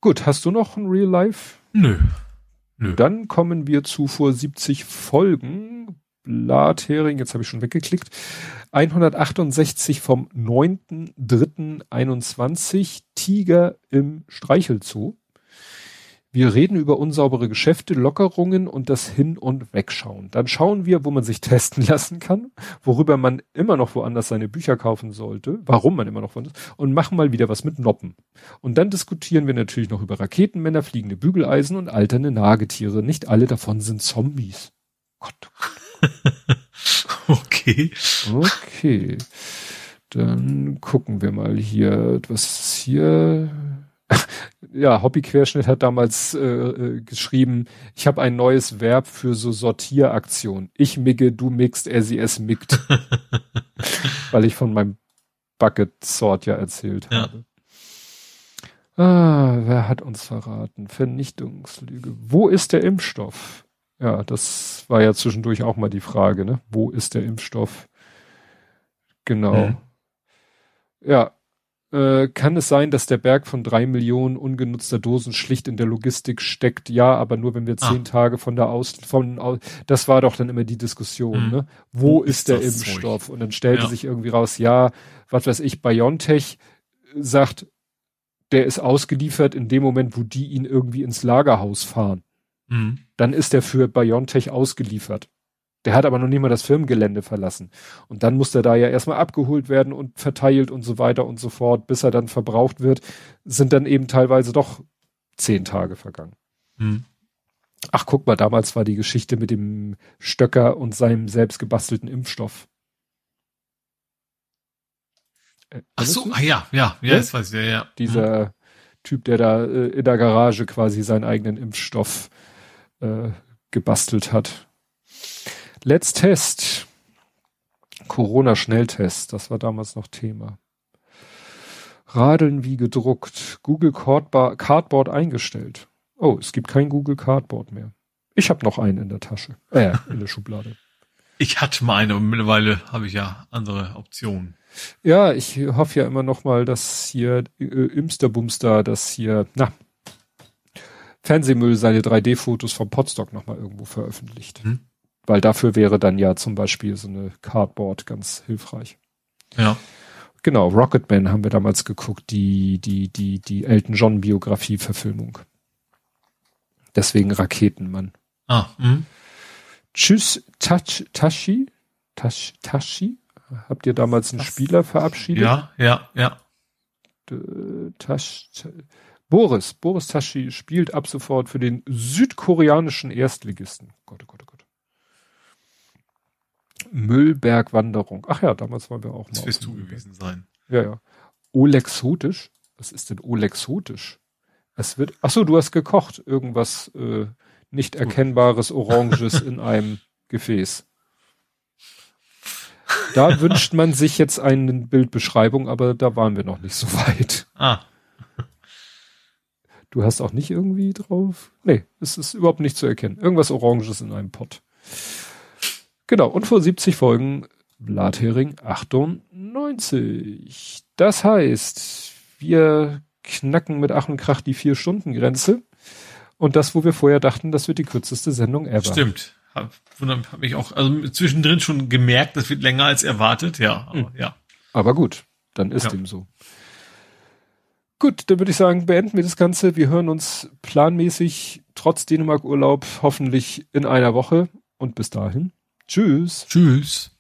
[SPEAKER 2] Gut, hast du noch ein Real Life?
[SPEAKER 3] Nö.
[SPEAKER 2] Nö. Dann kommen wir zu vor 70 Folgen. Blathering, jetzt habe ich schon weggeklickt. 168 vom 9.3.21 Tiger im Streichelzoo. Wir reden über unsaubere Geschäfte, Lockerungen und das Hin- und Wegschauen. Dann schauen wir, wo man sich [laughs] testen lassen kann, worüber man immer noch woanders seine Bücher kaufen sollte, warum man immer noch woanders, und machen mal wieder was mit Noppen. Und dann diskutieren wir natürlich noch über Raketenmänner, fliegende Bügeleisen und alternde Nagetiere. Nicht alle davon sind Zombies. Gott. [laughs]
[SPEAKER 3] okay.
[SPEAKER 2] Okay. Dann gucken wir mal hier, was ist hier? [laughs] ja, Hobbyquerschnitt hat damals äh, äh, geschrieben, ich habe ein neues Verb für so Sortieraktion. Ich migge, du mixt, er sie es mickt. [laughs] Weil ich von meinem Bucket Sort ja erzählt ja. habe. Ah, wer hat uns verraten? Vernichtungslüge. Wo ist der Impfstoff? Ja, das war ja zwischendurch auch mal die Frage, ne? Wo ist der Impfstoff? Genau. Hm. Ja, äh, kann es sein, dass der Berg von drei Millionen ungenutzter Dosen schlicht in der Logistik steckt? Ja, aber nur wenn wir zehn ah. Tage von der Aus, von, aus, das war doch dann immer die Diskussion, mhm. ne? Wo, Wo ist, ist der Impfstoff? Und dann stellte ja. sich irgendwie raus, ja, was weiß ich, BioNTech sagt, der ist ausgeliefert in dem Moment, wo die ihn irgendwie ins Lagerhaus fahren. Mhm. Dann ist er für BioNTech ausgeliefert. Der hat aber noch nicht mal das Firmengelände verlassen. Und dann muss er da ja erstmal abgeholt werden und verteilt und so weiter und so fort, bis er dann verbraucht wird, sind dann eben teilweise doch zehn Tage vergangen. Hm. Ach, guck mal, damals war die Geschichte mit dem Stöcker und seinem selbst gebastelten Impfstoff.
[SPEAKER 3] Äh, Ach so, ah, ja, ja, ja, das weiß ich, ja, ja.
[SPEAKER 2] Dieser hm. Typ, der da äh, in der Garage quasi seinen eigenen Impfstoff äh, gebastelt hat. Let's Test. Corona-Schnelltest, das war damals noch Thema. Radeln wie gedruckt. Google Cardboard, eingestellt. Oh, es gibt kein Google Cardboard mehr. Ich habe noch einen in der Tasche. Äh, in der Schublade.
[SPEAKER 3] Ich hatte mal eine und mittlerweile habe ich ja andere Optionen.
[SPEAKER 2] Ja, ich hoffe ja immer noch mal, dass hier äh, Imsterbumster, dass hier, na, Fernsehmüll seine 3D-Fotos vom Podstock noch mal irgendwo veröffentlicht. Hm? Weil dafür wäre dann ja zum Beispiel so eine Cardboard ganz hilfreich.
[SPEAKER 3] Ja.
[SPEAKER 2] Genau, Rocketman haben wir damals geguckt, die, die, die, die Elton John Biografie-Verfilmung. Deswegen Raketenmann.
[SPEAKER 3] Ah, mh.
[SPEAKER 2] Tschüss, Tash, Tashi? Tash, Tashi? Habt ihr damals einen Spieler verabschiedet?
[SPEAKER 3] Ja, ja, ja.
[SPEAKER 2] Tash, Boris, Boris Tashi spielt ab sofort für den südkoreanischen Erstligisten. Gott, oh Gott, oh Gott. Müllbergwanderung. Ach ja, damals waren wir auch
[SPEAKER 3] mal. Das wirst du gewesen sein.
[SPEAKER 2] Ja, ja. Olexotisch? Was ist denn Olexotisch? Es wird, ach so, du hast gekocht. Irgendwas, äh, nicht erkennbares Oranges in einem [laughs] Gefäß. Da wünscht man sich jetzt eine Bildbeschreibung, aber da waren wir noch nicht so weit.
[SPEAKER 3] Ah.
[SPEAKER 2] Du hast auch nicht irgendwie drauf? Nee, es ist überhaupt nicht zu erkennen. Irgendwas Oranges in einem Pott. Genau, und vor 70 Folgen Blathering 98. Das heißt, wir knacken mit Ach und Krach die Vier-Stunden-Grenze. Und das, wo wir vorher dachten, das wird die kürzeste Sendung ever.
[SPEAKER 3] Stimmt. Hab, hab ich auch, also zwischendrin schon gemerkt, das wird länger als erwartet, ja. Aber, mhm. ja.
[SPEAKER 2] aber gut, dann ist ja. dem so. Gut, dann würde ich sagen, beenden wir das Ganze. Wir hören uns planmäßig trotz Dänemark-Urlaub hoffentlich in einer Woche und bis dahin. Tschüss.
[SPEAKER 3] Tschüss.